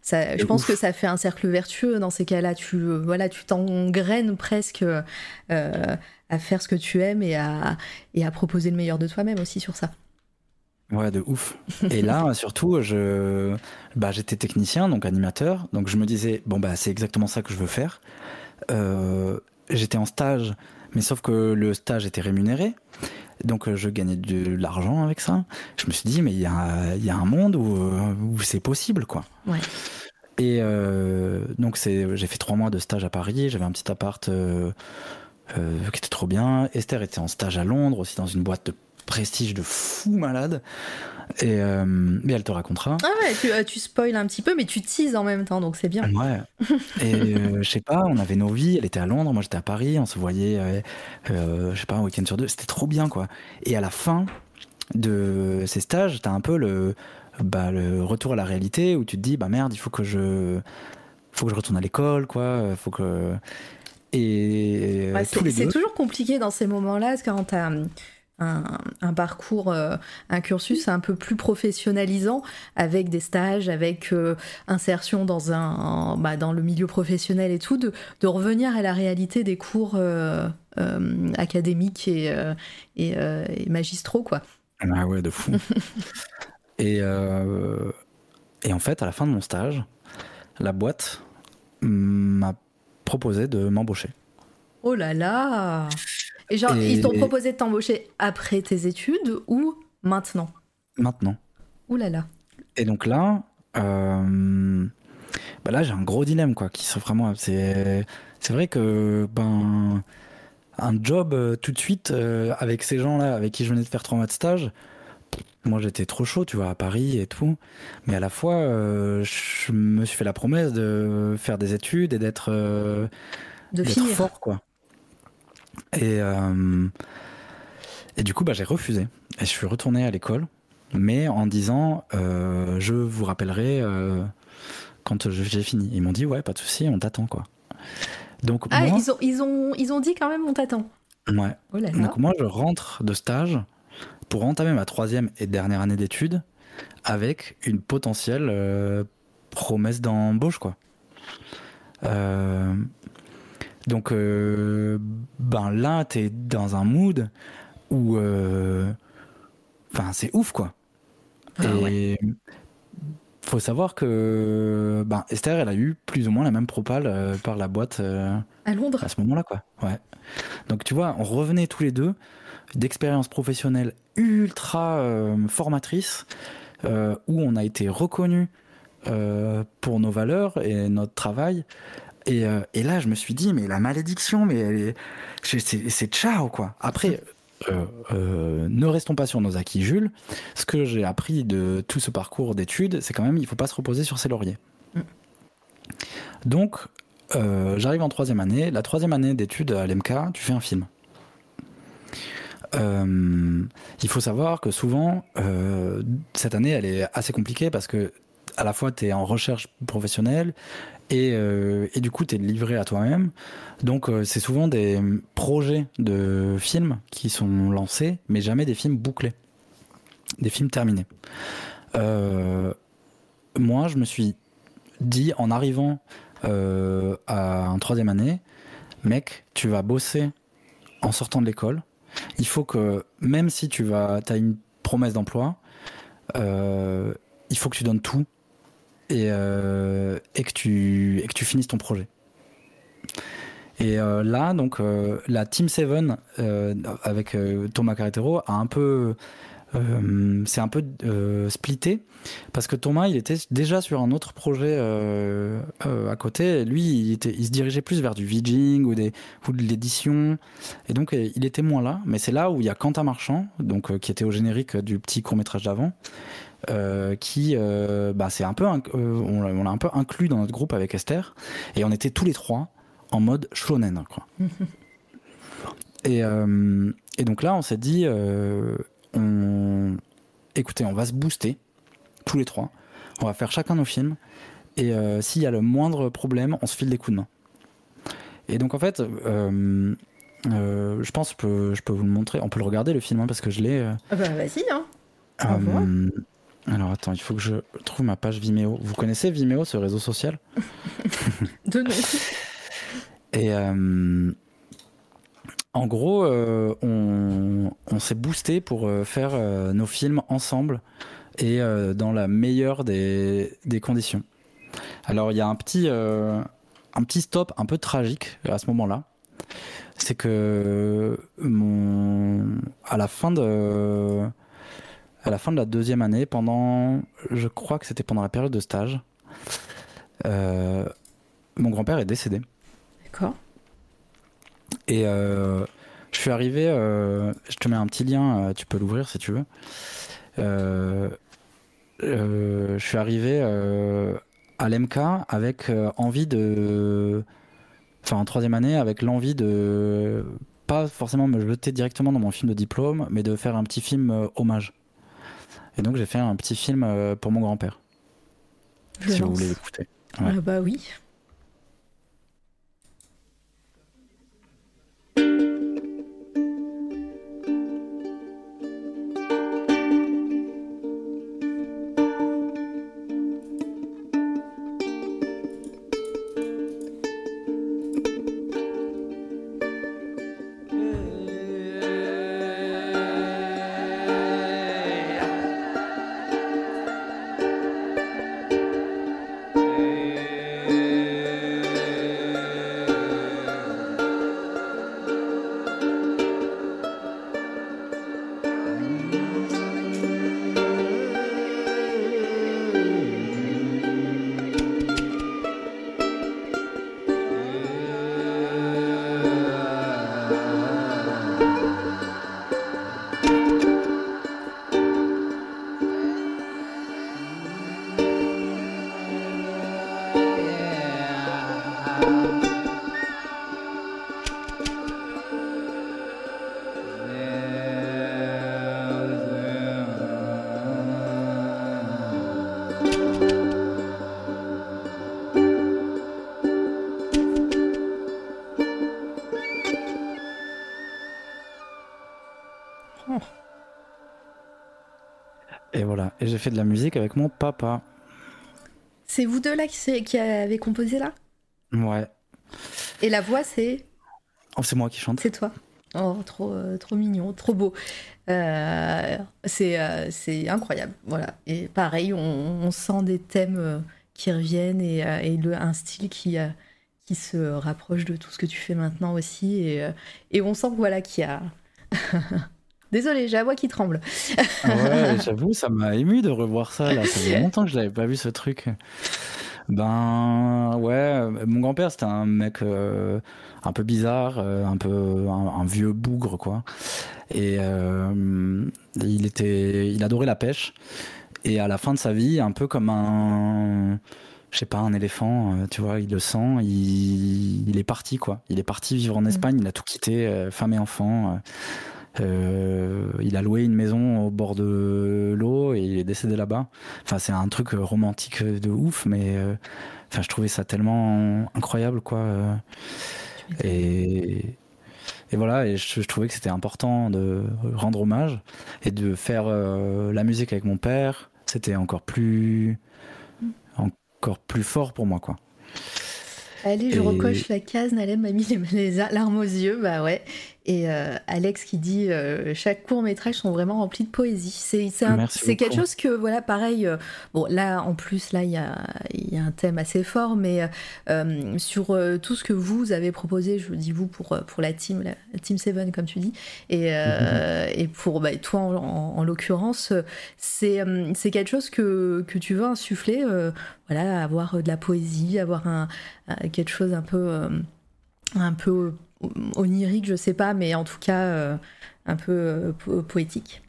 ça, je pense que ça fait un cercle vertueux dans ces cas-là tu voilà tu t'engraines presque à faire ce que tu aimes et à, et à proposer le meilleur de toi-même aussi sur ça Ouais, de ouf. Et là, surtout, je, bah, j'étais technicien, donc animateur, donc je me disais, bon, bah, c'est exactement ça que je veux faire. Euh, j'étais en stage, mais sauf que le stage était rémunéré, donc euh, je gagnais de l'argent avec ça. Je me suis dit, mais il y a, y a, un monde où, où c'est possible, quoi. Ouais. Et euh, donc, c'est, j'ai fait trois mois de stage à Paris, j'avais un petit appart. Euh, qui était trop bien. Esther était en stage à Londres, aussi dans une boîte de prestige de fou malade. Et euh, mais elle te racontera. Ah ouais, tu, euh, tu spoil un petit peu, mais tu teases en même temps, donc c'est bien. Ouais. Et euh, je sais pas, on avait nos vies. Elle était à Londres, moi j'étais à Paris. On se voyait, je sais pas, un week-end sur deux. C'était trop bien, quoi. Et à la fin de ces stages, t'as un peu le, bah, le retour à la réalité où tu te dis, bah merde, il faut que je, faut que je retourne à l'école, quoi. Faut que et c'est toujours compliqué dans ces moments-là, parce que quand t'as un, parcours, euh, un cursus un peu plus professionnalisant, avec des stages, avec euh, insertion dans, un, bah, dans le milieu professionnel et tout, de, revenir à la réalité des cours euh, académiques et, et, magistraux, quoi. Ah ouais, de fou. et, et en fait, à la fin de mon stage, la boîte m'a proposé de m'embaucher. Oh là là et genre, ils t'ont proposé de t'embaucher après tes études ou maintenant? Maintenant. Ouh là là. Et donc là, euh, bah là j'ai un gros dilemme quoi, qui s'offre à moi. C'est, vrai que ben un job euh, tout de suite euh, avec ces gens-là, avec qui je venais de faire trois mois de stage. Moi, j'étais trop chaud, tu vois, à Paris et tout. Mais à la fois, je me suis fait la promesse de faire des études et d'être, de d'être fort, quoi. Et, euh, et du coup, bah, j'ai refusé. Et je suis retourné à l'école, mais en disant euh, Je vous rappellerai euh, quand j'ai fini. Ils m'ont dit Ouais, pas de souci, on t'attend. quoi. Donc, ah, ils, ont, ils, ont, ils ont dit quand même On t'attend. Ouais. Oh Donc, moi, je rentre de stage pour entamer ma troisième et dernière année d'études avec une potentielle promesse d'embauche, quoi. Euh, donc, euh, ben là, t'es dans un mood où. Euh, enfin, c'est ouf, quoi. Ah et. Faut savoir que ben, Esther, elle a eu plus ou moins la même propale euh, par la boîte à Londres à ce moment-là, quoi. Ouais. Donc tu vois, on revenait tous les deux. d'expérience professionnelle ultra formatrice, où on a été reconnu pour nos valeurs et notre travail. Et, et, là, je me suis dit, mais la malédiction, mais c'est ciao, quoi. Après, euh, euh, ne restons pas sur nos acquis, Jules. Ce que j'ai appris de tout ce parcours d'études, c'est quand même il ne faut pas se reposer sur ses lauriers. Mm. Donc, euh, j'arrive en troisième année. La troisième année d'études à l'MK, tu fais un film. il faut savoir que souvent, cette année, elle est assez compliquée parce que à la fois tu es en recherche professionnelle euh, et, du coup, tu es livré à toi-même. Donc, euh, c'est souvent des projets de films qui sont lancés, mais jamais des films bouclés, des films terminés. Euh, moi, je me suis dit, en arrivant à un troisième année, mec, tu vas bosser en sortant de l'école. Il faut que, même si tu vas, as une promesse d'emploi, il faut que tu donnes tout et, euh, et, que tu, que tu finisses ton projet. Et euh, là, donc, euh, la Team 7 avec Thomas Carretero a un peu. c'est un peu splitté parce que Thomas il était déjà sur un autre projet à côté lui il, était, se dirigeait plus vers du VJing ou, ou de l'édition et donc il était moins là mais c'est là où il y a Quentin Marchand donc, qui était au générique du petit court métrage d'avant euh, qui, euh, bah, c'est un peu, euh, on l'a un peu inclus dans notre groupe avec Esther, et on était tous les trois en mode shonen, quoi. et, et, donc là, on s'est dit, on, écoutez, on va se booster tous les trois, on va faire chacun nos films, et s'il y a le moindre problème, on se file des coups de main. Et donc en fait, je pense que je peux, vous le montrer. On peut le regarder le film hein, parce que je l'ai. Ah bah vas-y, hein. Alors attends, il faut que je trouve ma page Vimeo. Vous connaissez Vimeo, ce réseau social? De nom. Et euh, en gros, euh, on, s'est boosté pour euh, faire nos films ensemble et dans la meilleure des, conditions. Alors il y a un petit, un petit stop un peu tragique à ce moment-là. C'est que mon, à la fin de à la fin de la deuxième année, pendant, je crois que c'était pendant la période de stage, euh, mon grand-père est décédé. D'accord. Et euh, je suis arrivé, euh, je te mets un petit lien, tu peux l'ouvrir si tu veux. je suis arrivé à l'MK avec envie de. Enfin, en troisième année, avec l'envie de. Pas forcément me jeter directement dans mon film de diplôme, mais de faire un petit film hommage. Et donc j'ai fait un petit film euh, pour mon grand-père. Si vous voulez l'écouter. Ah bah oui. J'ai fait de la musique avec mon papa. C'est vous deux là qui, qui avez composé là? Ouais. Et la voix, c'est? Oh, C'est moi qui chante. C'est toi. Oh, trop, euh, trop mignon, trop beau. Euh, euh, c'est incroyable. Voilà. Et pareil, on, sent des thèmes qui reviennent et, et le, un style qui, qui se rapproche de tout ce que tu fais maintenant aussi. Et, et on sent voilà, qu'il y a Désolée, j'ai la voix qui tremble. ouais, j'avoue, ça m'a ému de revoir ça. Là. Ça fait longtemps que je n'avais pas vu ce truc. Ben ouais, mon grand-père c'était un mec euh, un peu bizarre, euh, un peu un, vieux bougre quoi. Et euh, il était, il adorait la pêche. Et à la fin de sa vie, un peu comme un, je sais pas, un éléphant, tu vois, il le sent, il, il, est parti quoi. Il est parti vivre en mmh. Espagne, il a tout quitté, femme et enfants. Euh, il a loué une maison au bord de l'eau et il est décédé là-bas. Enfin, c'est un truc romantique de ouf, mais euh, enfin, je trouvais ça tellement incroyable, quoi. Et, et voilà, et je, trouvais que c'était important de rendre hommage et de faire euh, la musique avec mon père. C'était encore plus, encore plus fort pour moi, quoi. Allez, je recoche la case, Nalem m'a mis les, larmes aux yeux, bah ouais. Et euh, Alex qui dit euh, chaque court métrage sont vraiment remplis de poésie. C'est c'est quelque chose que voilà pareil. Euh, bon là en plus là il y a, y a, un thème assez fort, mais sur tout ce que vous avez proposé, je dis vous pour pour la team la team Seven comme tu dis, et, mm-hmm. et pour bah, toi en, en, l'occurrence, c'est c'est quelque chose que que tu veux insuffler. voilà avoir de la poésie, avoir un, quelque chose un peu un peu onirique, je sais pas, mais en tout cas euh, un peu euh, poétique.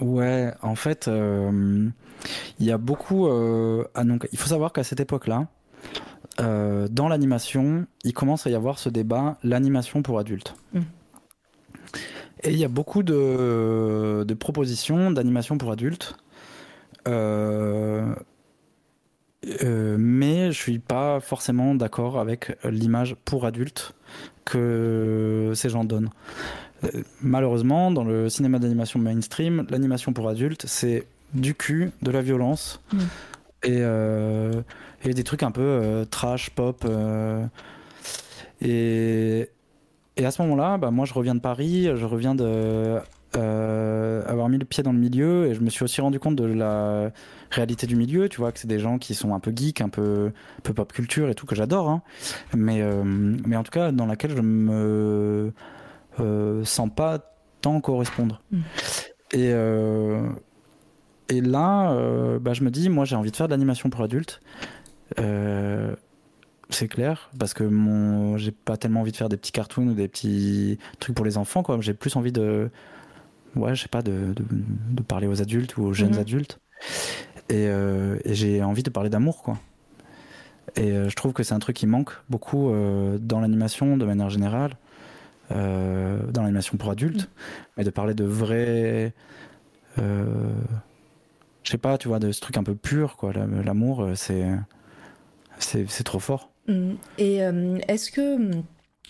Ouais, en fait, euh, il y a beaucoup. Ah donc, il faut savoir qu'à cette époque-là, dans l'animation, il commence à y avoir ce débat l'animation pour adultes. Mm. Et il y a beaucoup de, de propositions d'animation pour adultes. mais je suis pas forcément d'accord avec l'image pour adultes que ces gens donnent. Euh, malheureusement, dans le cinéma d'animation mainstream, l'animation pour adultes, c'est du cul, de la violence mm. et, euh, et, des trucs un peu euh, trash, pop. et, et, à ce moment-là, bah, moi je reviens de Paris, je reviens de avoir mis le pied dans le milieu et je me suis aussi rendu compte de la réalité du milieu, tu vois, que c'est des gens qui sont un peu geeks, un peu, peu pop culture et tout, que j'adore, hein. mais, euh, mais en tout cas dans laquelle je me euh, sens pas tant correspondre. Mm. Et, euh, et là, bah, je me dis, moi j'ai envie de faire de l'animation pour adultes. c'est clair, parce que mon, j'ai pas tellement envie de faire des petits cartoons ou des petits trucs pour les enfants, quoi. J'ai plus envie de, ouais, je sais pas, de, de, parler aux adultes ou aux jeunes mm-hmm. adultes. Euh, et, j'ai envie de parler d'amour, quoi. Et euh, je trouve que c'est un truc qui manque beaucoup euh, dans l'animation de manière générale, dans l'animation pour adultes, mm. mais de parler de vrais. je sais pas, tu vois, de ce truc un peu pur, quoi. L'amour, c'est. C'est trop fort. Mm. Et est-ce que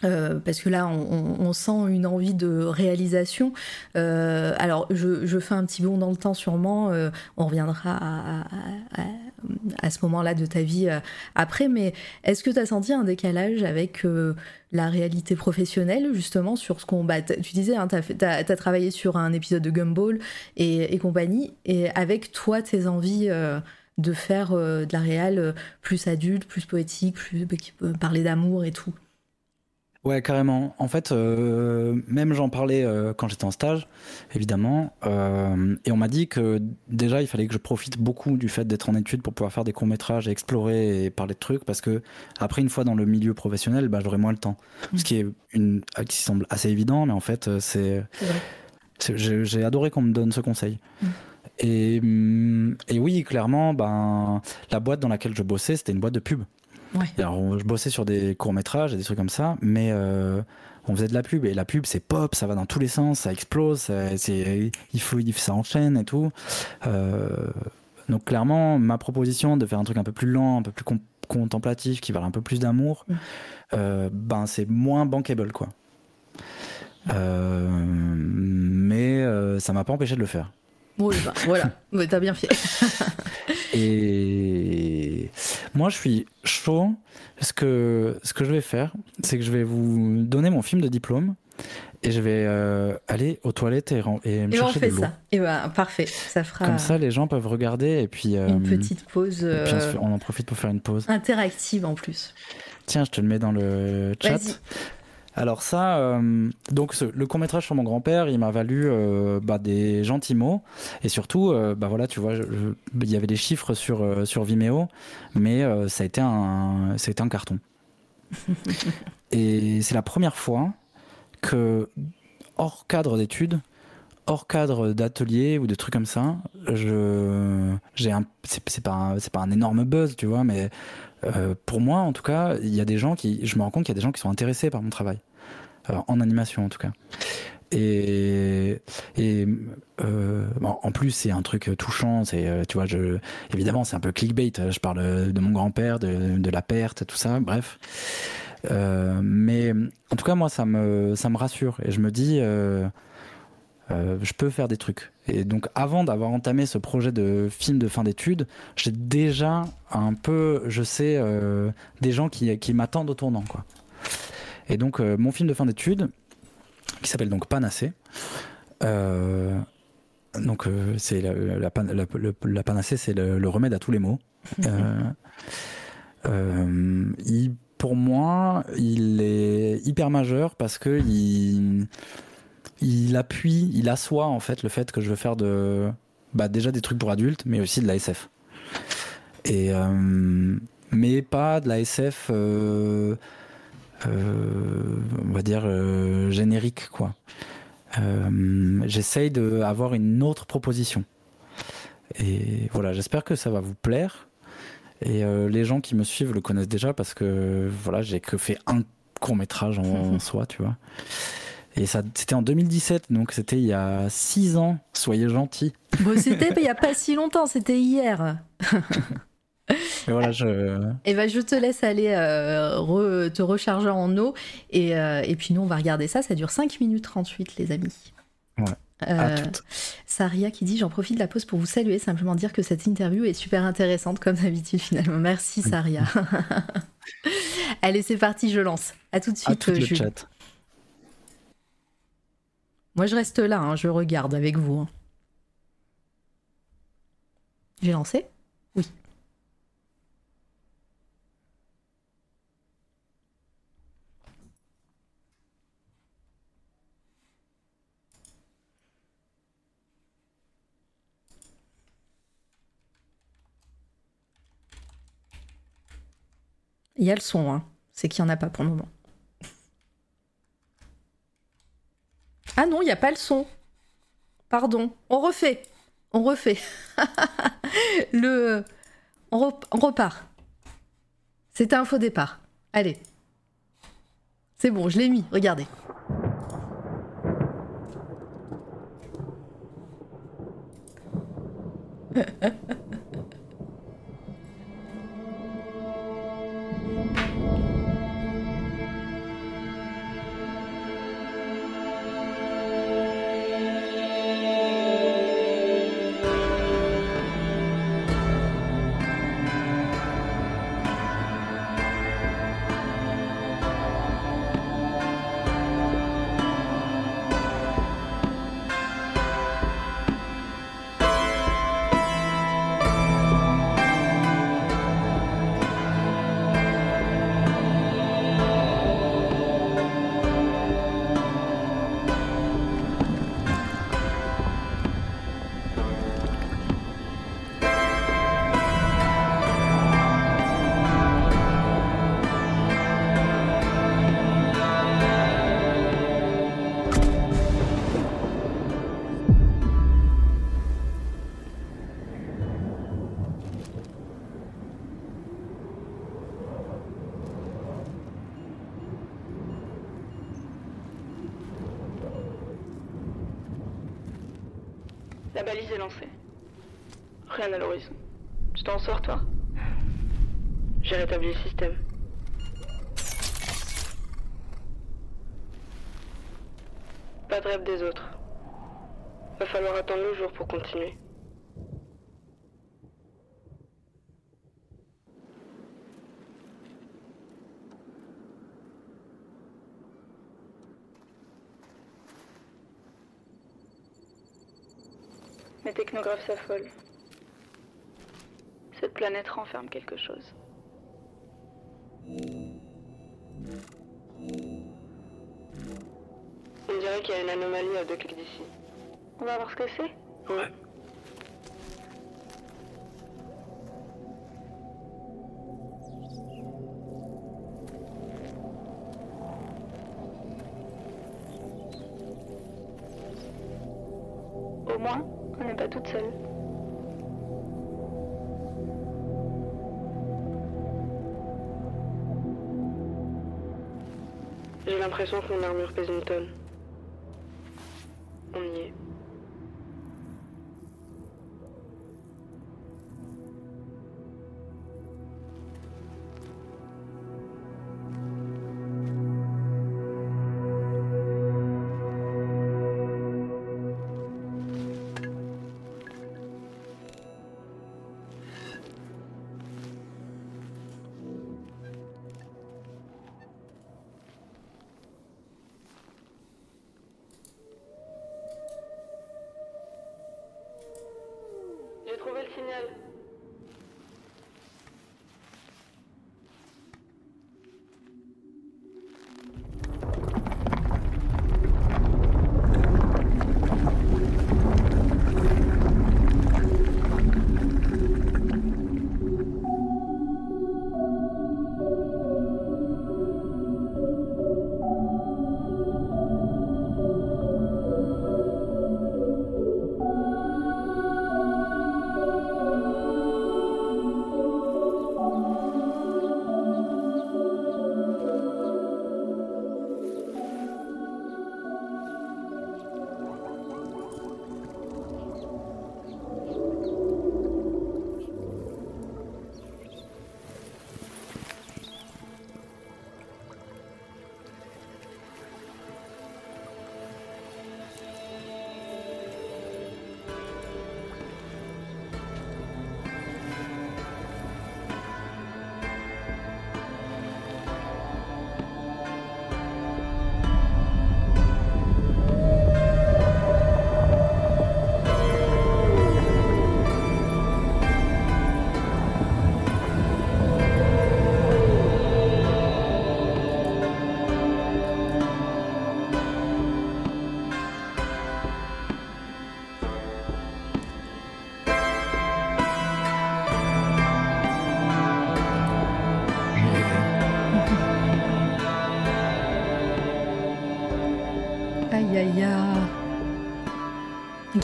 euh, parce que là, on, sent une envie de réalisation. Euh, alors, je, fais un petit bond dans le temps sûrement. Euh, on reviendra à, ce moment-là de ta vie après. Mais est-ce que tu as senti un décalage avec la réalité professionnelle, justement, sur ce qu'on. Bah, tu disais, hein, tu as, travaillé sur un épisode de Gumball et, compagnie. Et avec toi, tes envies de faire de la réal plus adulte, plus poétique, plus qui peut parler d'amour et tout. Ouais, carrément. En fait, euh, même j'en parlais euh, quand j'étais en stage, évidemment, euh, et on m'a dit que déjà il fallait que je profite beaucoup du fait d'être en études pour pouvoir faire des courts métrages, explorer et parler de trucs, parce que après une fois dans le milieu professionnel, bah, j'aurais moins le temps. Ce qui est une, qui semble assez évident, mais en fait c'est, j'ai adoré qu'on me donne ce conseil. Mm. Et, mm, et, oui, clairement, ben la boîte dans laquelle je bossais, c'était une boîte de pub. Alors, je bossais sur des courts-métrages et des trucs comme ça, mais euh, on faisait de la pub. Et la pub, c'est pop, ça va dans tous les sens, ça explose, il faut, ça enchaîne et tout. Euh, donc, clairement, ma proposition de faire un truc un peu plus lent, un peu plus contemplatif, qui va un peu plus d'amour, mm. euh, ben, c'est moins bankable, quoi. mais ça m'a pas empêché de le faire. Oui, bah, voilà, t'as bien fait. et moi, je suis chaud. Ce que, ce que je vais faire, c'est que je vais vous donner mon film de diplôme et je vais euh, aller aux toilettes et, et me et chercher on fait de ça. Et ben, parfait, ça fera. Comme ça, les gens peuvent regarder et puis. une euh, petite pause. on, en profite pour faire une pause. Interactive en plus. Tiens, je te le mets dans le chat. Alors ça, euh, donc le court métrage sur mon grand-père, il m'a valu euh, bah, des gentils mots et surtout, euh, bah voilà, tu vois, il y avait des chiffres sur sur Vimeo, mais ça a été un, été un carton. et c'est la première fois que hors cadre d'études, hors cadre d'atelier ou de trucs comme ça, je j'ai un c'est pas c'est pas un énorme buzz, tu vois, mais euh, pour moi, en tout cas, il y a des gens qui, je me rends compte qu'il y a des gens qui sont intéressés par mon travail, euh, en animation en tout cas. Et, euh, en plus, c'est un truc touchant. C'est, tu vois, évidemment, c'est un peu clickbait. Je parle de mon grand-père, de, de, la perte, tout ça. Bref. mais en tout cas, moi, ça me, ça me rassure et je me dis. Euh, je peux faire des trucs. Et donc avant d'avoir entamé ce projet de film de fin d'études, j'ai déjà un peu, je sais, euh, des gens qui, qui m'attendent au tournant. Quoi. Et donc euh, mon film de fin d'études, qui s'appelle donc Panacée, donc c'est la, la, la, panacée, c'est le, remède à tous les maux. il, pour moi, il est hyper majeur parce que il il appuie, il assoit en fait le fait que je veux faire de, bah, déjà des trucs pour adultes, mais aussi de la SF. Et euh, mais pas de la SF, euh, euh, on va dire générique quoi. J'essaye d'avoir une autre proposition. Et voilà, j'espère que ça va vous plaire. Et les gens qui me suivent le connaissent déjà parce que voilà, j'ai que fait un court métrage en, en soi, tu vois. Et ça, c'était en 2017, donc c'était il y a 6 ans. Soyez gentils. Bon, c'était il n'y a pas si longtemps, c'était hier. Et voilà, je... Et ben, je te laisse aller euh, te recharger en eau. Et, euh, et, puis nous, on va regarder ça. Ça dure 5 minutes 38, les amis. Ouais. Euh, Saria qui dit J'en profite de la pause pour vous saluer, simplement dire que cette interview est super intéressante, comme d'habitude, finalement. Merci, Saria. Allez, c'est parti, je lance. À tout de suite, à tout le chat. Moi, je reste là, hein, je regarde avec vous. Hein. J'ai lancé? Oui. Il y a le son, hein. c'est qu'il n'y en a pas pour le moment. Ah non, il n'y a pas le son. Pardon. On refait. On refait. le... On, on repart. C'était un faux départ. Allez. C'est bon, je l'ai mis. Regardez. Des autres. Va falloir attendre le jour pour continuer. Mes technographes s'affolent. Cette planète renferme quelque chose. Dirait qu'il y a une anomalie à deux clics d'ici. On va voir ce que c'est Ouais. Au moins, on n'est pas toute seule. J'ai l'impression que mon armure pèse une tonne. On y est.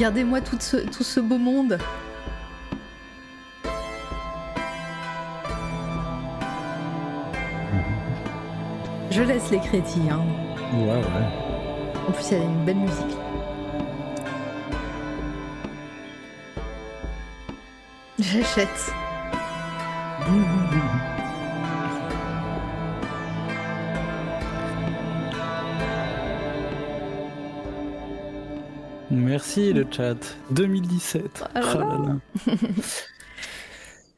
Regardez-moi tout ce, tout ce beau monde. Je laisse les crédits. Hein. Ouais, ouais. En plus, il y a une belle musique. J'achète. Merci le chat. 2017. Ah là Oh là là. là.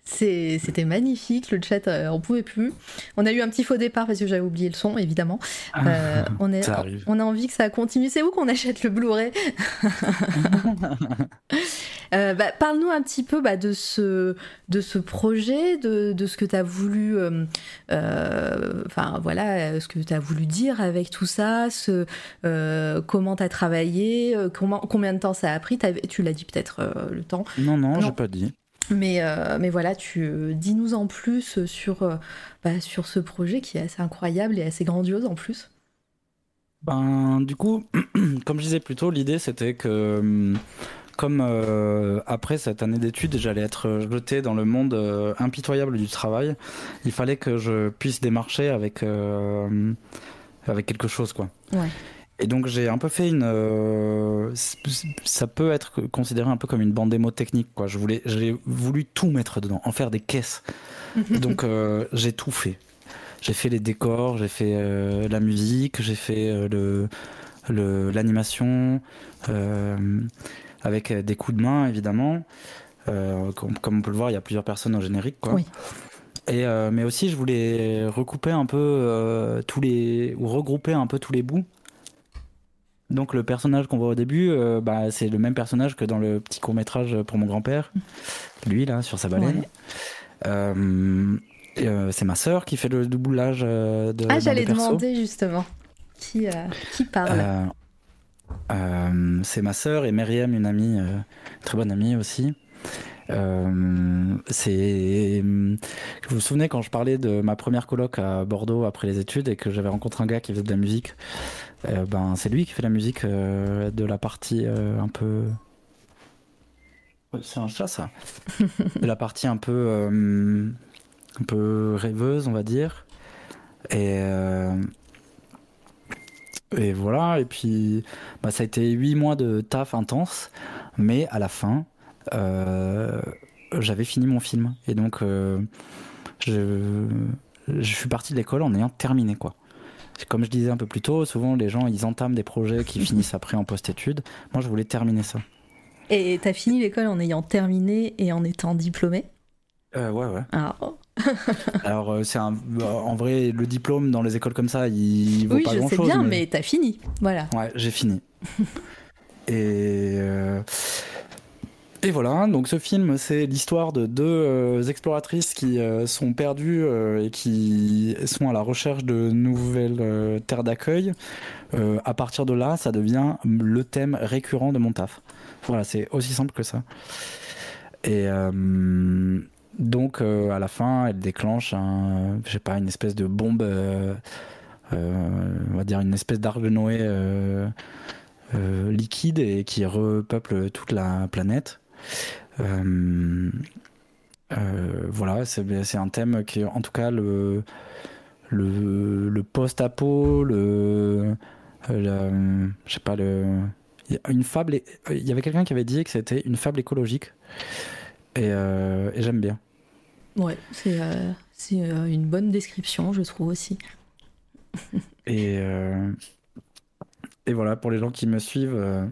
C'est- C'était magnifique, le chat, euh, on pouvait plus. On a eu un petit faux départ parce que j'avais oublié le son, évidemment. Euh, on, est, on a envie que ça continue. C'est où qu'on achète le Blu-ray? Euh, bah, Parle-nous un petit peu bah, de, ce, de ce projet, de, de ce que tu as voulu, euh, euh, enfin voilà, ce que tu as voulu dire avec tout ça, ce, euh, comment tu as travaillé, euh, comment, combien de temps ça a pris? Tu l'as dit peut-être euh, le temps. Non, non, Non. j'ai pas dit. Mais, euh, mais voilà, tu euh, dis-nous en plus sur, euh, bah, sur ce projet qui est assez incroyable et assez grandiose en plus. Ben, du coup, comme je disais plus tôt, l'idée c'était que, hum, comme euh, après cette année d'études, j'allais être jeté dans le monde euh, impitoyable du travail, il fallait que je puisse démarcher avec, euh, avec quelque chose, quoi. Ouais. Et donc j'ai un peu fait une, ça peut être considéré un peu comme une bande démo technique, quoi. Je voulais, j'ai voulu tout mettre dedans, en faire des caisses. donc euh, j'ai tout fait. J'ai fait les décors, j'ai fait la musique, j'ai fait le l'animation avec des coups de main évidemment. Euh, comme, comme on peut le voir, il y a plusieurs personnes au générique, quoi. Oui. Et euh, mais aussi, je voulais recouper un peu euh, tous les ou regrouper un peu tous les bouts. Donc le personnage qu'on voit au début, euh, bah, c'est le même personnage que dans le petit court métrage pour mon grand-père. Lui là, sur sa baleine. Ouais. Euh, euh, c'est ma sœur qui fait le doublage euh, de. Ah, j'allais demander justement qui, euh, qui parle. Euh, c'est ma sœur et Myriam, une amie, très bonne amie aussi. Euh, c'est. Vous vous souvenez quand je parlais de ma première coloc à Bordeaux après les études et que j'avais rencontré un gars qui faisait de la musique euh, Ben c'est lui qui fait la musique euh, de la partie un peu. C'est un chat ça. de la partie un peu un peu rêveuse on va dire. Et et voilà, et puis bah, ça a été huit mois de taf intense, mais à la fin, euh, j'avais fini mon film. Et donc, euh, je, je suis parti de l'école en ayant terminé, quoi. Comme je disais un peu plus tôt, souvent les gens ils entament des projets qui finissent après en post-études. Moi je voulais terminer ça. Et t'as fini l'école en ayant terminé et en étant diplômé? Euh, Ouais, ouais. Ah. Alors, c'est un... en vrai, le diplôme dans les écoles comme ça, il vaut pas grand-chose. Oui, je sais bien, mais, mais t'as fini. Voilà. Ouais, j'ai fini. et. Et voilà, donc ce film, c'est l'histoire de deux euh, exploratrices qui euh, sont perdues euh, et qui sont à la recherche de nouvelles terres d'accueil. à partir de là, ça devient le thème récurrent de mon taf. Voilà, c'est aussi simple que ça. Et donc, à la fin, elle déclenche, un, je sais pas, une espèce de bombe, on va dire une espèce d'arc de Noé liquide et qui repeuple toute la planète. Euh, euh, voilà, c'est un thème qui, en tout cas, le, le, le post-apo, le, je sais pas, le, une fable. Il y avait quelqu'un qui avait dit que c'était une fable écologique, et, euh, et j'aime bien. Ouais, c'est c'est une bonne description, je trouve aussi. et, et voilà, pour les gens qui me suivent,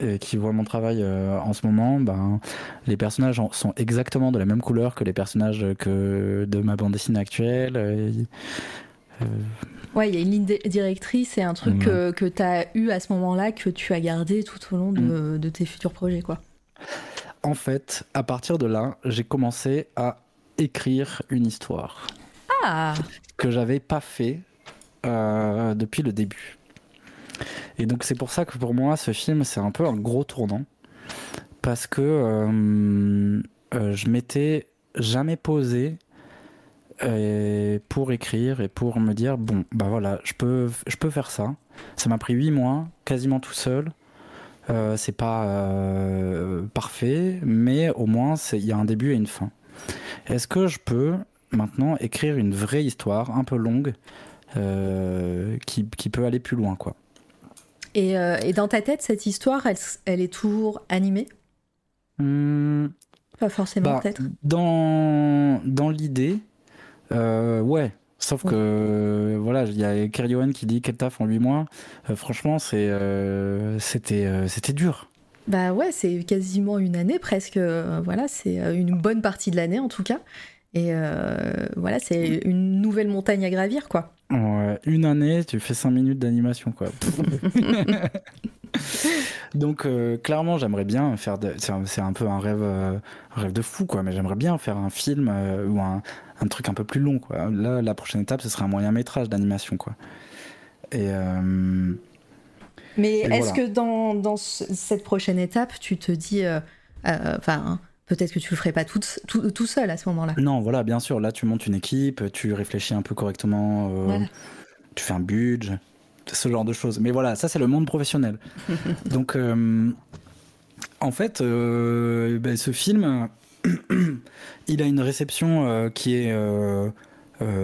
et qui voient mon travail euh, en ce moment, ben, les personnages sont exactement de la même couleur que les personnages que de ma bande dessinée actuelle. Euh, ouais, il y a une ligne directrice et un truc que, tu as eu à ce moment-là que tu as gardé tout au long de, mm. de, tes futurs projets. quoi. En fait, à partir de là, j'ai commencé à écrire une histoire. Ah Que j'avais pas fait euh, depuis le début. Et donc c'est pour ça que pour moi ce film c'est un peu un gros tournant parce que euh, euh, je m'étais jamais posé pour écrire et pour me dire bon bah voilà je peux je peux faire ça. Ça m'a pris huit mois quasiment tout seul. C'est pas parfait mais au moins il y a un début et une fin. Est-ce que je peux maintenant écrire une vraie histoire un peu longue qui, qui peut aller plus loin quoi? Euh, et, dans ta tête, cette histoire, elle, est toujours animée? Hmm. Pas forcément, bah, peut-être? Dans, dans l'idée, euh, ouais. Sauf que, voilà, il y a Kerry Owen qui dit qu'elle taf en 8 mois. Euh, franchement, c'est, c'était, c'était dur. Bah ouais, c'est quasiment une année presque. voilà, c'est une bonne partie de l'année en tout cas. Et voilà, c'est une nouvelle montagne à gravir, quoi. Ouais, une année, tu fais 5 minutes d'animation, quoi. Donc, euh, clairement, j'aimerais bien faire. C'est un, peu un rêve, euh, un rêve de fou, quoi. Mais j'aimerais bien faire un film euh, ou un, un, truc un peu plus long, quoi. Là, la prochaine étape, ce serait un moyen métrage d'animation, quoi. Et. Mais est-ce que dans, dans, cette prochaine étape, tu te dis. Enfin peut-être que tu le ferais pas tout, tout, seul à ce moment-là? Non, voilà, bien sûr. Là, tu montes une équipe, tu réfléchis un peu correctement, euh, tu fais un budget, ce genre de choses. Mais voilà, ça, c'est le monde professionnel. Donc, euh, en fait, euh, ben, ce film, il a une réception qui est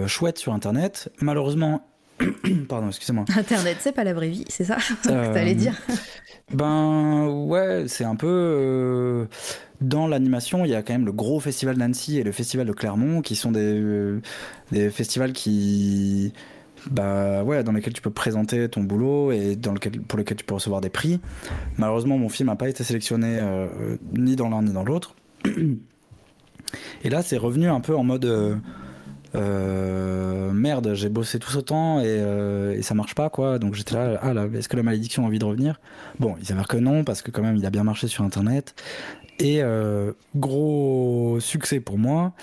chouette sur Internet. Malheureusement, Pardon, excusez-moi. Internet, c'est pas la vraie vie, c'est ça que t'allais dire Ben ouais, c'est un peu dans l'animation, il y a quand même le gros festival d'Annecy et le festival de Clermont qui sont des, euh, des festivals qui bah ouais, dans lesquels tu peux présenter ton boulot et dans lequel, pour lesquels tu peux recevoir des prix. Malheureusement, mon film n'a pas été sélectionné euh, ni dans l'un ni dans l'autre. Et là, c'est revenu un peu en mode merde, j'ai bossé tout ce temps et, et, ça marche pas quoi. Donc j'étais là, ah là, est-ce que la malédiction a envie de revenir? Bon, il s'avère que non parce que quand même il a bien marché sur internet. Et gros succès pour moi,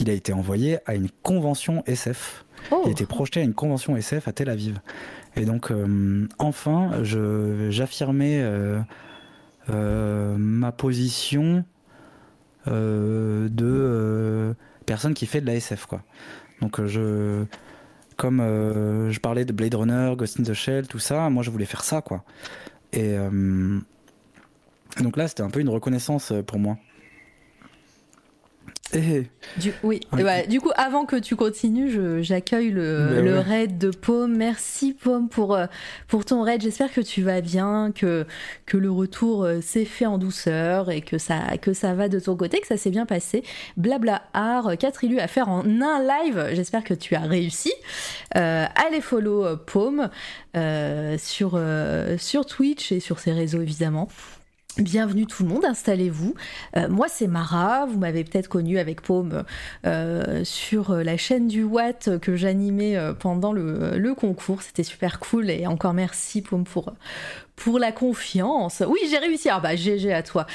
il a été envoyé à une convention SF. Oh. Il a été projeté à une convention SF à Tel Aviv. Et donc, enfin, j'affirmais euh, ma position euh, de euh, personne qui fait de la SF quoi. Donc je comme je parlais de Blade Runner, Ghost in the Shell, tout ça, moi je voulais faire ça quoi. Et donc là c'était un peu une reconnaissance pour moi. Eh. Du, oui, bah, du coup, avant que tu continues, j'accueille le, ben le raid de Paume. Merci Paume pour, euh, pour ton raid. J'espère que tu vas bien, que, que le retour euh, s'est fait en douceur et que ça, que ça va de ton côté, que ça s'est bien passé. Blabla art, 4 élus à faire en un live. J'espère que tu as réussi. Euh, allez follow Paume sur, sur Twitch et sur ses réseaux évidemment. Bienvenue tout le monde, installez-vous. Euh, moi c'est Mara, vous m'avez peut-être connue avec Paume euh, sur la chaîne du Watt que j'animais euh, pendant le, le concours. C'était super cool et encore merci Paume pour, pour la confiance. Oui, j'ai réussi. Ah bah GG à toi.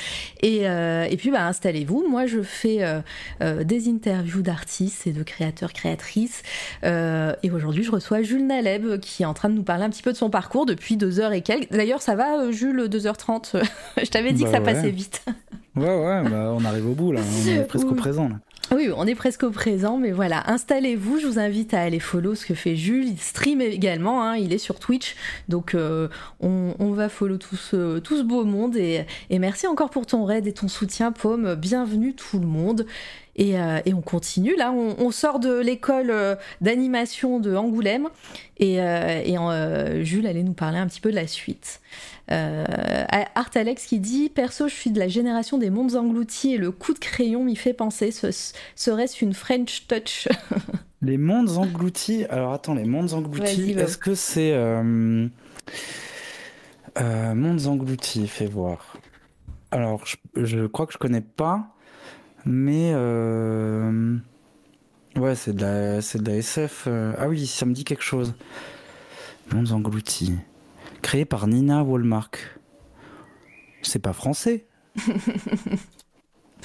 Et, euh, et puis bah installez-vous. Moi, je fais euh, euh, des interviews d'artistes et de créateurs, créatrices. et aujourd'hui, je reçois Jules Naleb qui est en train de nous parler un petit peu de son parcours depuis deux heures et quelques. D'ailleurs, ça va, Jules, 2h30 Je t'avais dit que ça bah passait vite. ouais, ouais, bah on arrive au bout là. On est presque au présent là. Oui, on est presque au présent, mais voilà, installez-vous, je vous invite à aller follow ce que fait Jules, il stream également, hein, il est sur Twitch, donc euh, on, va follow tout ce, tout ce beau monde, et, merci encore pour ton raid et ton soutien, Paume, bienvenue tout le monde. Et, euh, on continue, là, on, sort de l'école euh, d'animation de Angoulême, et, et Jules allait nous parler un petit peu de la suite. Euh, Art Alex qui dit Perso, je suis de la génération des mondes engloutis et le coup de crayon m'y fait penser. Ce, serait-ce une French touch Les mondes engloutis. Alors attends, les mondes engloutis, est-ce que c'est. Euh, euh, mondes engloutis, fais voir. Alors, je, crois que je connais pas, mais. Ouais, c'est de, la, de la SF. Ah oui, ça me dit quelque chose. Mondes engloutis créé par Nina Wallmark. C'est pas français.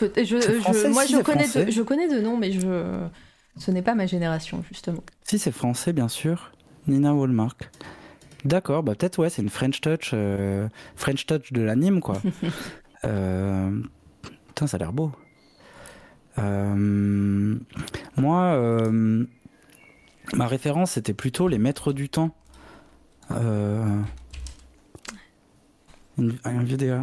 je, moi, je connais, de, je connais de nom, mais je, ce n'est pas ma génération, justement. Si, c'est français, bien sûr. Nina Wallmark. D'accord, bah peut-être, ouais, c'est une French Touch, euh, French Touch de l'anime, quoi. euh, putain, ça a l'air beau. Euh, moi, ma référence, c'était plutôt les maîtres du temps. Euh, un vidéo.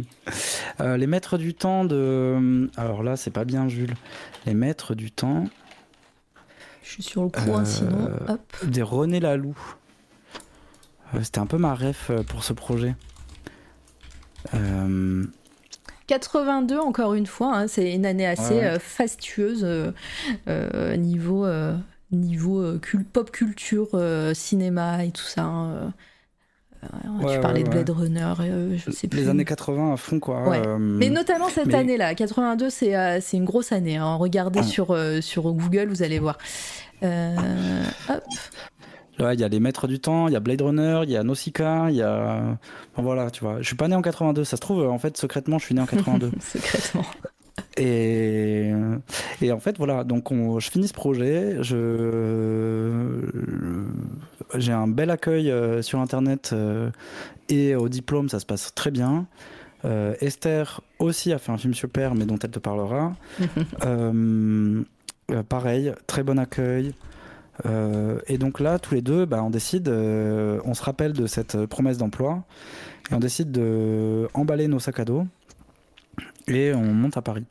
euh, les maîtres du temps de. Alors là, c'est pas bien, Jules. Les maîtres du temps. Je suis sur le coin, euh, sinon. Hop. Des René Laloux. Euh, c'était un peu ma ref pour ce projet. 82, encore une fois, hein, c'est une année assez fastueuse niveau, niveau pop culture, cinéma et tout ça. Hein, tu parlais de Blade Runner, euh, je sais plus. Les années 80 à fond, quoi. Euh, mais notamment cette année-là, 82, euh, c'est une grosse année. Hein. Regardez ah. sur, sur Google, vous allez voir. hop. il y a les maîtres du temps, il y a Blade Runner, il y a Nausicaa, il y a. voilà, tu vois. Je suis pas né en 82. Ça se trouve, en fait, secrètement, je suis né en 82. secrètement. Et, et en fait, voilà, donc je finis ce projet, je, j'ai un bel accueil euh, sur Internet euh, et au diplôme, ça se passe très bien. Euh, Esther aussi a fait un film super, mais dont elle te parlera. pareil, très bon accueil. et donc là, tous les deux, bah, on décide, on se rappelle de cette promesse d'emploi et on décide de emballer nos sacs à dos et on monte à Paris.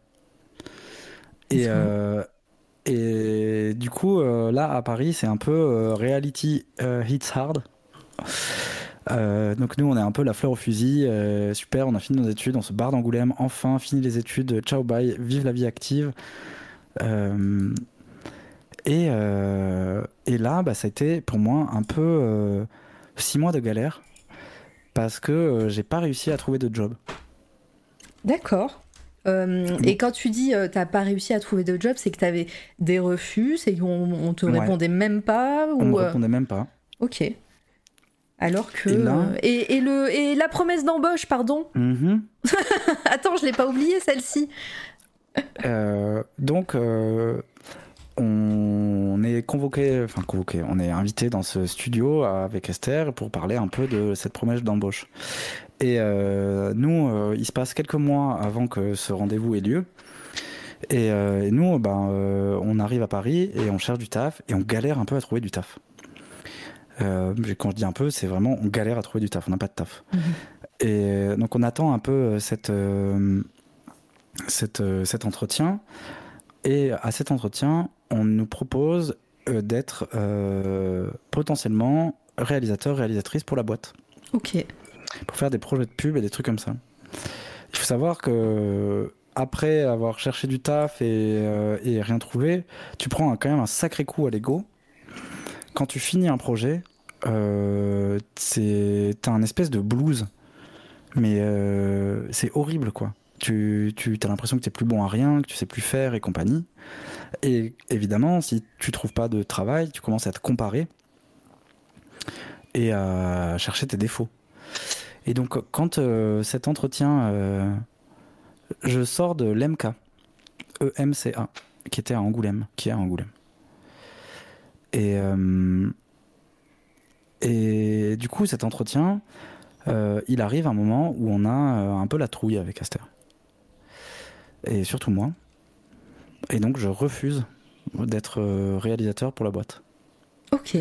Et, euh, et du coup, euh, là, à Paris, c'est un peu euh, reality hits hard. donc nous, on est un peu la fleur au fusil. super, on a fini nos études, on se barre d'Angoulême. Enfin, fini les études. Ciao, bye. Vive la vie active. et, et là, bah, ça a été pour moi un peu six mois de galère parce que j'ai pas réussi à trouver de job. D'accord. Et quand tu dis t'as pas réussi à trouver de job, c'est que t'avais des refus, c'est qu'on on te répondait même pas ou... On me répondait même pas. Ok. Alors que. Et, et, le, et la promesse d'embauche, pardon mm-hmm. Attends, je l'ai pas oublié celle-ci. donc, on est convoqué, enfin convoqué, on est invité dans ce studio avec Esther pour parler un peu de cette promesse d'embauche. Et euh, nous, euh, il se passe quelques mois avant que ce rendez-vous ait lieu. Et, euh, nous, ben, on arrive à Paris et on cherche du taf et on galère un peu à trouver du taf. quand je dis un peu, c'est vraiment on galère à trouver du taf, on n'a pas de taf. Mhm. Et donc on attend un peu cette, cette, cet entretien. Et à cet entretien, on nous propose euh, d'être euh, potentiellement réalisateur, réalisatrice pour la boîte. Ok. Pour faire des projets de pub et des trucs comme ça. Il faut savoir que après avoir cherché du taf et, euh, rien trouvé, tu prends quand même un sacré coup à l'ego. Quand tu finis un projet, c'est t'as un espèce de blues, mais c'est horrible quoi. Tu, tu as l'impression que tu es plus bon à rien, que tu sais plus faire et compagnie. Et évidemment, si tu trouves pas de travail, tu commences à te comparer et à chercher tes défauts. Et donc, quand euh, cet entretien, euh, je sors de l'EMCA, E-M-C-A, qui était à Angoulême, qui est à Angoulême. Et, euh, et du coup, cet entretien, il arrive un moment où on a un peu la trouille avec Aster et surtout moi. Et donc je refuse d'être réalisateur pour la boîte. Ok.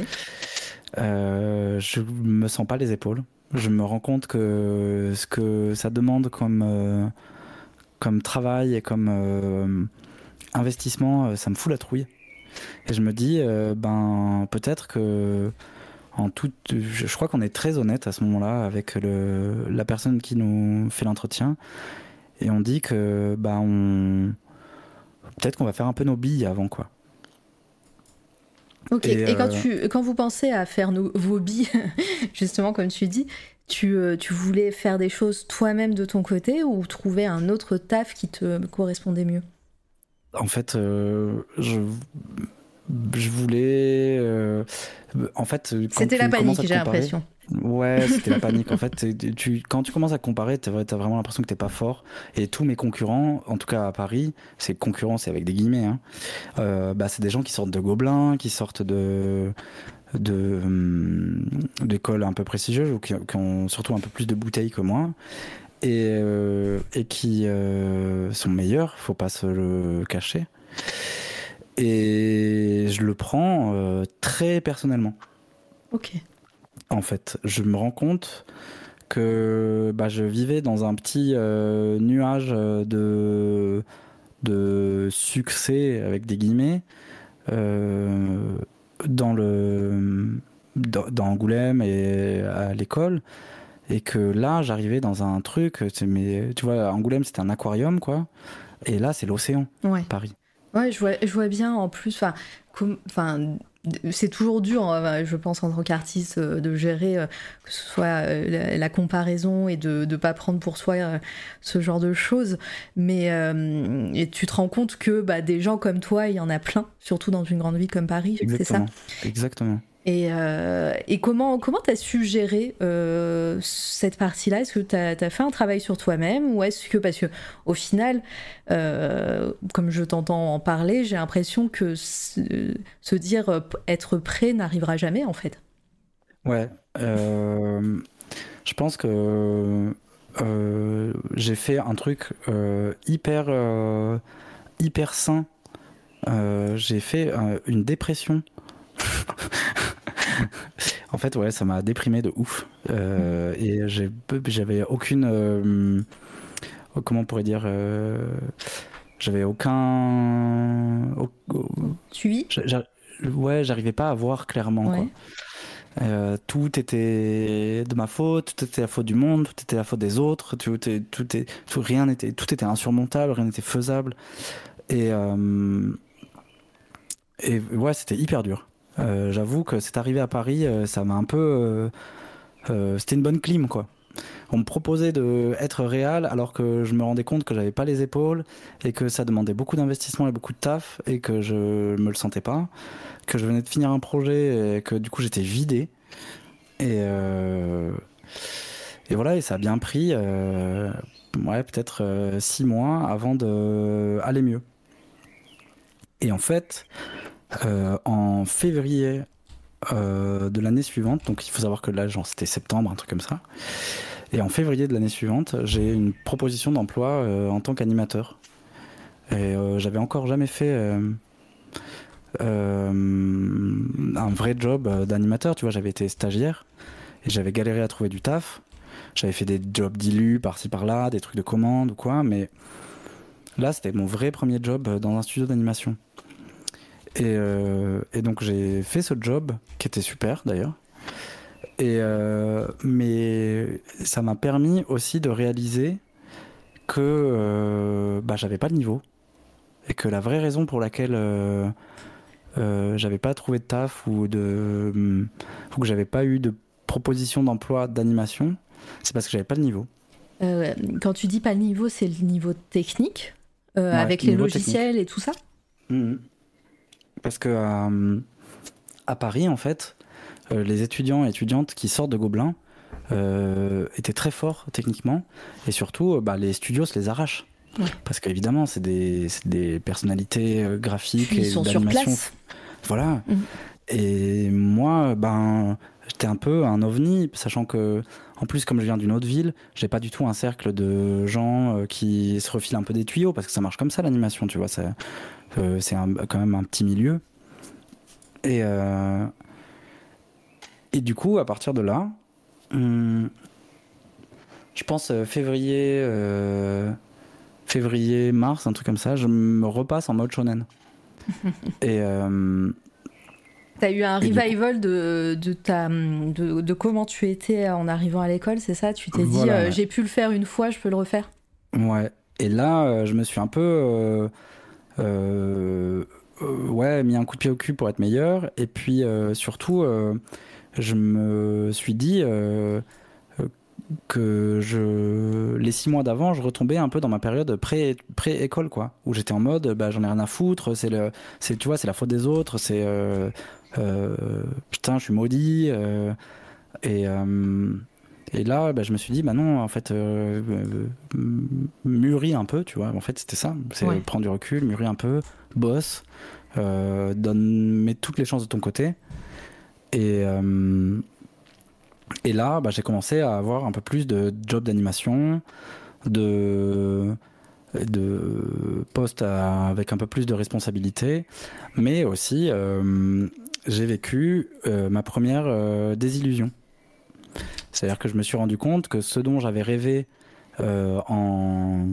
Euh, je me sens pas les épaules. Je me rends compte que ce que ça demande comme, euh, comme travail et comme euh, investissement, ça me fout la trouille. Et je me dis, ben peut-être que en toute, je, crois qu'on est très honnête à ce moment-là avec le, la personne qui nous fait l'entretien et on dit que bah on peut-être qu'on va faire un peu nos billes avant quoi. Ok. Et, quand euh, tu quand vous pensez à faire nos, vos billes, justement comme tu dis, tu, euh, tu voulais faire des choses toi-même de ton côté ou trouver un autre taf qui te correspondait mieux? En fait, euh, je je voulais. en fait, c'était la panique, j'ai l'impression. Ouais, c'était la panique. En fait, quand tu commences à comparer, tu as vraiment l'impression que t'es pas fort. Et tous mes concurrents, en tout cas à Paris, c'est concurrents, c'est avec des guillemets. Hein, euh, bah, c'est des gens qui sortent de Gobelin, qui sortent de hum, d'écoles un peu prestigieuses ou qui, ont surtout un peu plus de bouteilles que moi et, euh, qui euh, sont meilleurs, faut pas se le cacher. Et je le prends très personnellement. Ok en fait. Je me rends compte que bah, je vivais dans un petit euh, nuage de, de succès, avec des guillemets, euh, dans, le, dans, Angoulême et à l'école. Et que là, j'arrivais dans un truc, mais, tu vois, Angoulême, c'était un aquarium, quoi. Et là, c'est l'océan, Paris. Ouais, je vois, je vois bien en plus, enfin, c'est toujours dur, hein, je pense, en tant qu'artiste, euh, de gérer euh, que ce soit euh, la, comparaison et de ne pas prendre pour soi ce genre de choses. Mais tu te rends compte que bah, des gens comme toi, il y en a plein, surtout dans une grande ville comme Paris, Exactement. Et, euh, et comment comment tu as su gérer euh, cette partie-là? Est-ce que tu as, fait un travail sur toi-même ou est-ce que parce que au final, euh, comme je t'entends en parler, j'ai l'impression que se, dire être prêt n'arrivera jamais en fait. Ouais, je pense que j'ai fait un truc hyper hyper sain. j'ai fait une dépression en fait, ouais, ça m'a déprimé de ouf. Euh, et j'avais aucune. Euh, comment on pourrait dire euh, J'avais aucun. Suivi? Ouais, j'arrivais pas à voir clairement. tout était de ma faute, tout était la faute du monde, tout était la faute des autres, tout, tout, tout, rien n'était, tout était insurmontable, rien n'était faisable. Et, et ouais, c'était hyper dur. Euh, j'avoue que c'est arrivé à Paris, euh, ça m'a un peu. Euh, c'était une bonne clim, quoi. on me proposait d'être réal alors que je me rendais compte que j'avais pas les épaules et que ça demandait beaucoup d'investissement et beaucoup de taf et que je me le sentais pas, que je venais de finir un projet et que du coup j'étais vidé. Et, voilà, et ça a bien pris ouais, peut-être euh, six mois avant d'aller mieux. Et en fait, en février de l'année suivante, donc il faut savoir que là, c'était septembre, un truc comme ça. Et en février de l'année suivante, j'ai une proposition d'emploi en tant qu'animateur. Et j'avais encore jamais fait un vrai job d'animateur, tu vois, j'avais été stagiaire et j'avais galéré à trouver du taf. J'avais fait des jobs dilus par-ci par-là, des trucs de commande ou quoi, mais là c'était mon vrai premier job dans un studio d'animation. Et, euh, donc j'ai fait ce job qui était super d'ailleurs. Et euh, mais ça m'a permis aussi de réaliser que euh, bah, j'avais pas de niveau et que la vraie raison pour laquelle j'avais pas trouvé de taf ou de ou que j'avais pas eu de proposition d'emploi d'animation, c'est parce que j'avais pas le niveau. Quand tu dis pas le niveau, c'est le niveau technique, avec les logiciels et tout ça? Mmh. Parce que euh, à Paris, en fait, les étudiants et étudiantes qui sortent de Gobelin étaient très forts techniquement, et surtout, bah, les studios se les arrachent. Parce qu'évidemment, c'est des, des, personnalités graphiques Puis et ils sont sur place. Voilà. Mmh. Et moi, ben, j'étais un peu un ovni, sachant que, en plus, comme je viens d'une autre ville, j'ai pas du tout un cercle de gens euh, qui se refilent un peu des tuyaux, parce que ça marche comme ça l'animation, tu vois. C'est euh, quand même un petit milieu. Et, euh, et du coup, à partir de là, hum, je pense février, février, mars, un truc comme ça, je me repasse en mode shonen. et T'as eu un revival de, de, ta, de, de, comment tu étais en arrivant à l'école, c'est ça? Tu t'es dit, euh, j'ai pu le faire une fois, je peux le refaire? Ouais. Et là, euh, je me suis un peu. Euh, ouais, mis un coup de pied au cul pour être meilleur. Et puis, surtout, je me suis dit que je les six mois d'avant je retombais un peu dans ma période pré pré école quoi où j'étais en mode bah j'en ai rien à foutre c'est le tu vois c'est la faute des autres c'est euh, putain, je suis maudit. Euh, et, euh, et là, bah, je me suis dit, bah non, en fait, mûris un peu, tu vois. En fait, c'était ça. C'est prendre du recul, mûrir un peu, bosse, donne, mets toutes les chances de ton côté. Et, et là, bah, j'ai commencé à avoir un peu plus de jobs d'animation, de, de postes avec un peu plus de responsabilité, mais aussi j'ai vécu euh, ma première euh, désillusion. C'est-à-dire que je me suis rendu compte que ce dont j'avais rêvé euh, en,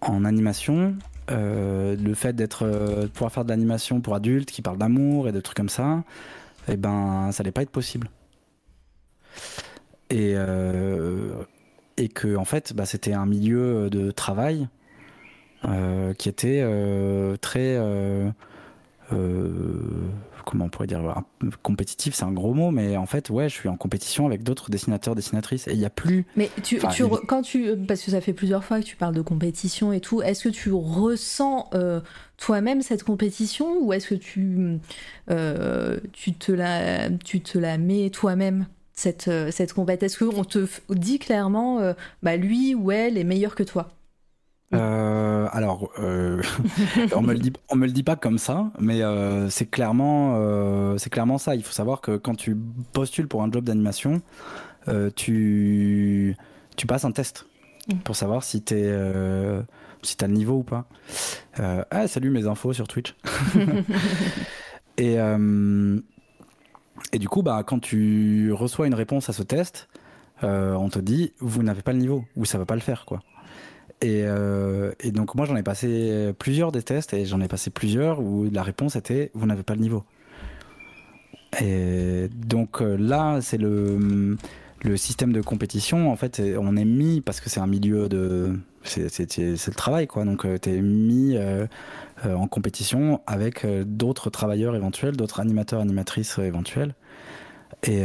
en animation, le fait d'être pouvoir faire de l'animation pour adultes qui parlent d'amour et de trucs comme ça, eh ben ça n'allait pas être possible. Et, et que en fait, bah, c'était un milieu de travail qui était très comment on pourrait dire compétitif c'est un gros mot mais en fait ouais je suis en compétition avec d'autres dessinateurs dessinatrices et il y a plus mais tu, quand tu parce que ça fait plusieurs fois que tu parles de compétition et tout est-ce que tu ressens euh, toi-même cette compétition ou est-ce que tu euh, tu te la tu te la mets toi-même cette euh, cette compétition? Est-ce qu'on te dit clairement bah lui ou elle est meilleur que toi? Euh, alors, euh, on me le dit, on me le dit pas comme ça, mais euh, c'est clairement, c'est clairement ça. Il faut savoir que quand tu postules pour un job d'animation, tu, tu passes un test mm. pour savoir si t'es, euh, si t'as le niveau ou pas. ah, salut mes infos sur Twitch. et et du coup, bah, quand tu reçois une réponse à ce test, on te dit vous n'avez pas le niveau ou ça va pas le faire, quoi. Euh, et, donc moi j'en ai passé plusieurs des tests et j'en ai passé plusieurs où la réponse était vous n'avez pas le niveau. Et donc euh, là c'est le, le système de compétition en fait on est mis parce que c'est un milieu de c'est le travail quoi. Donc euh, tu es mis en compétition avec d'autres travailleurs éventuels d'autres animateurs animatrices éventuels. Et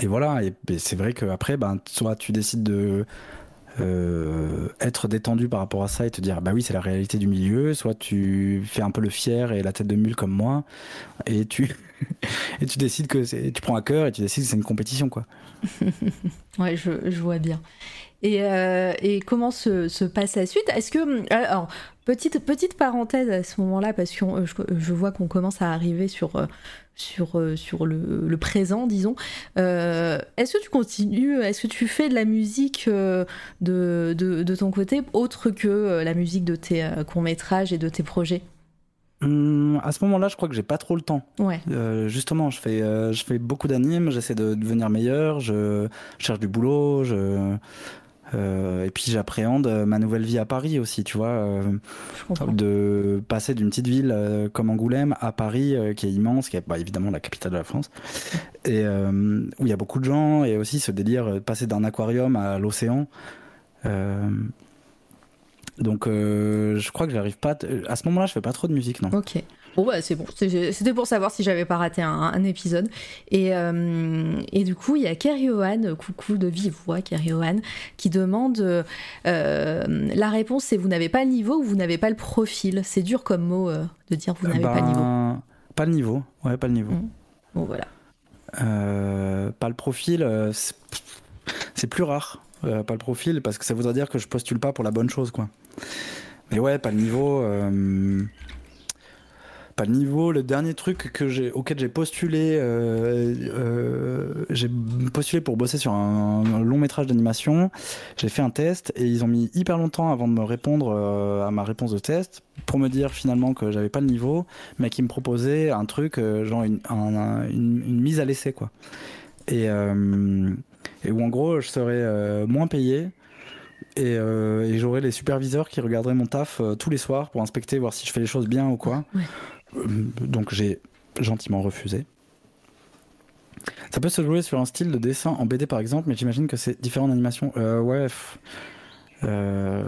et voilà, et, c'est vrai qu'après, ben, soit tu décides de euh, être détendu par rapport à ça et te dire bah oui c'est la réalité du milieu soit tu fais un peu le fier et la tête de mule comme moi et tu et tu décides que tu prends à cœur et tu décides que c'est une compétition quoi. Ouais je, je, vois bien et, euh, et comment se, se, passe la suite? Est-ce que alors petite petite parenthèse à ce moment-là parce que je, je, vois qu'on commence à arriver sur sur, euh, sur le, le, présent, disons. Euh, est-ce que tu continues, est-ce que tu fais de la musique euh, de, de, de, ton côté, autre que la musique de tes courts-métrages et de tes projets? Hum, à ce moment-là, je crois que j'ai pas trop le temps. Ouais. justement, je fais, je fais beaucoup d'animes, j'essaie de devenir meilleur, je cherche du boulot, je, euh, et puis j'appréhende euh, ma nouvelle vie à Paris aussi, tu vois, euh, de passer d'une petite ville comme Angoulême à Paris, qui est immense, qui est bah, évidemment la capitale de la France, et où il y a beaucoup de gens, et aussi ce délire de passer d'un aquarium à l'océan. donc je crois que j'arrive pas. À ce moment-là, je fais pas trop de musique, non. Ok. Bon, bah, c'est bon. C'était pour savoir si j'avais pas raté un, épisode. Et, euh, et, du coup, il y a Kerry coucou de vive voix, Kerry qui demande euh, la réponse c'est vous n'avez pas le niveau ou vous n'avez pas le profil? C'est dur comme mot euh, de dire vous n'avez pas le niveau. Ben, pas le niveau, ouais, pas le niveau. Mmh. Bon, voilà. pas le profil, c'est plus rare. pas le profil parce que ça voudrait dire que je postule pas pour la bonne chose, quoi. Mais ouais, pas le niveau pas le niveau. Le dernier truc auquel j'ai postulé, euh, euh, j'ai postulé pour bosser sur un, long métrage d'animation. J'ai fait un test et ils ont mis hyper longtemps avant de me répondre euh, à ma réponse de test pour me dire finalement que j'avais pas le niveau, mais qui me proposait un truc genre une, une, mise à l'essai quoi. Et, où en gros je serais moins payé. Et, et j'aurais les superviseurs qui regarderaient mon taf tous les soirs pour inspecter, voir si je fais les choses bien ou quoi. Euh, donc j'ai gentiment refusé. Ça peut se jouer sur un style de dessin en BD par exemple, mais j'imagine que c'est différent en animation. Euh, ouais. Euh,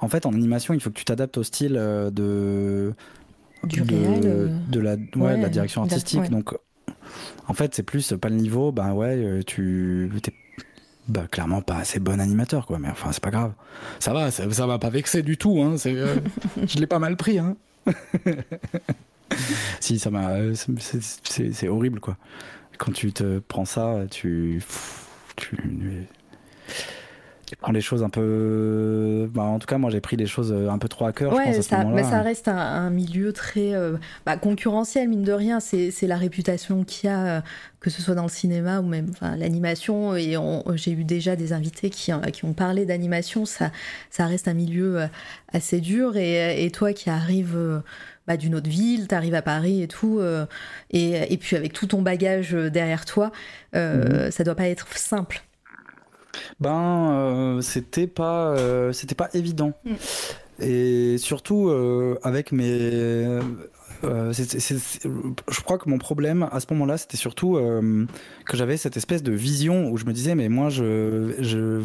en fait, en animation, il faut que tu t'adaptes au style de du de, réel, de la, ouais, de la direction artistique. Donc, en fait, c'est plus pas le niveau. Ben ouais, tu t'es bah, clairement pas assez bon animateur, quoi. Mais enfin, c'est pas grave. Ça va, ça, ça va pas vexer du tout. Hein. je l'ai pas mal pris. Hein. si, ça m'a. C'est horrible, quoi. Quand tu te prends ça, tu. Tu, prends les choses un peu. Bah, en tout cas, moi, j'ai pris les choses un peu trop à cœur. Ouais, je pense, ça, mais ça reste un, milieu très euh, bah, concurrentiel, mine de rien. C'est la réputation qu'il y a, euh, que ce soit dans le cinéma ou même l'animation. Et j'ai eu déjà des invités qui, qui ont parlé d'animation. Ça, ça reste un milieu euh, assez dur. Et, et toi qui arrives. Bah, d'une autre ville, tu arrives à Paris et tout, et, et, puis avec tout ton bagage derrière toi, mmh. ça doit pas être simple. Ben, euh, c'était pas, euh, c'était pas évident. Mm. Et surtout euh, avec mes. je crois que mon problème à ce moment-là, c'était surtout que j'avais cette espèce de vision où je me disais, mais moi, je, je,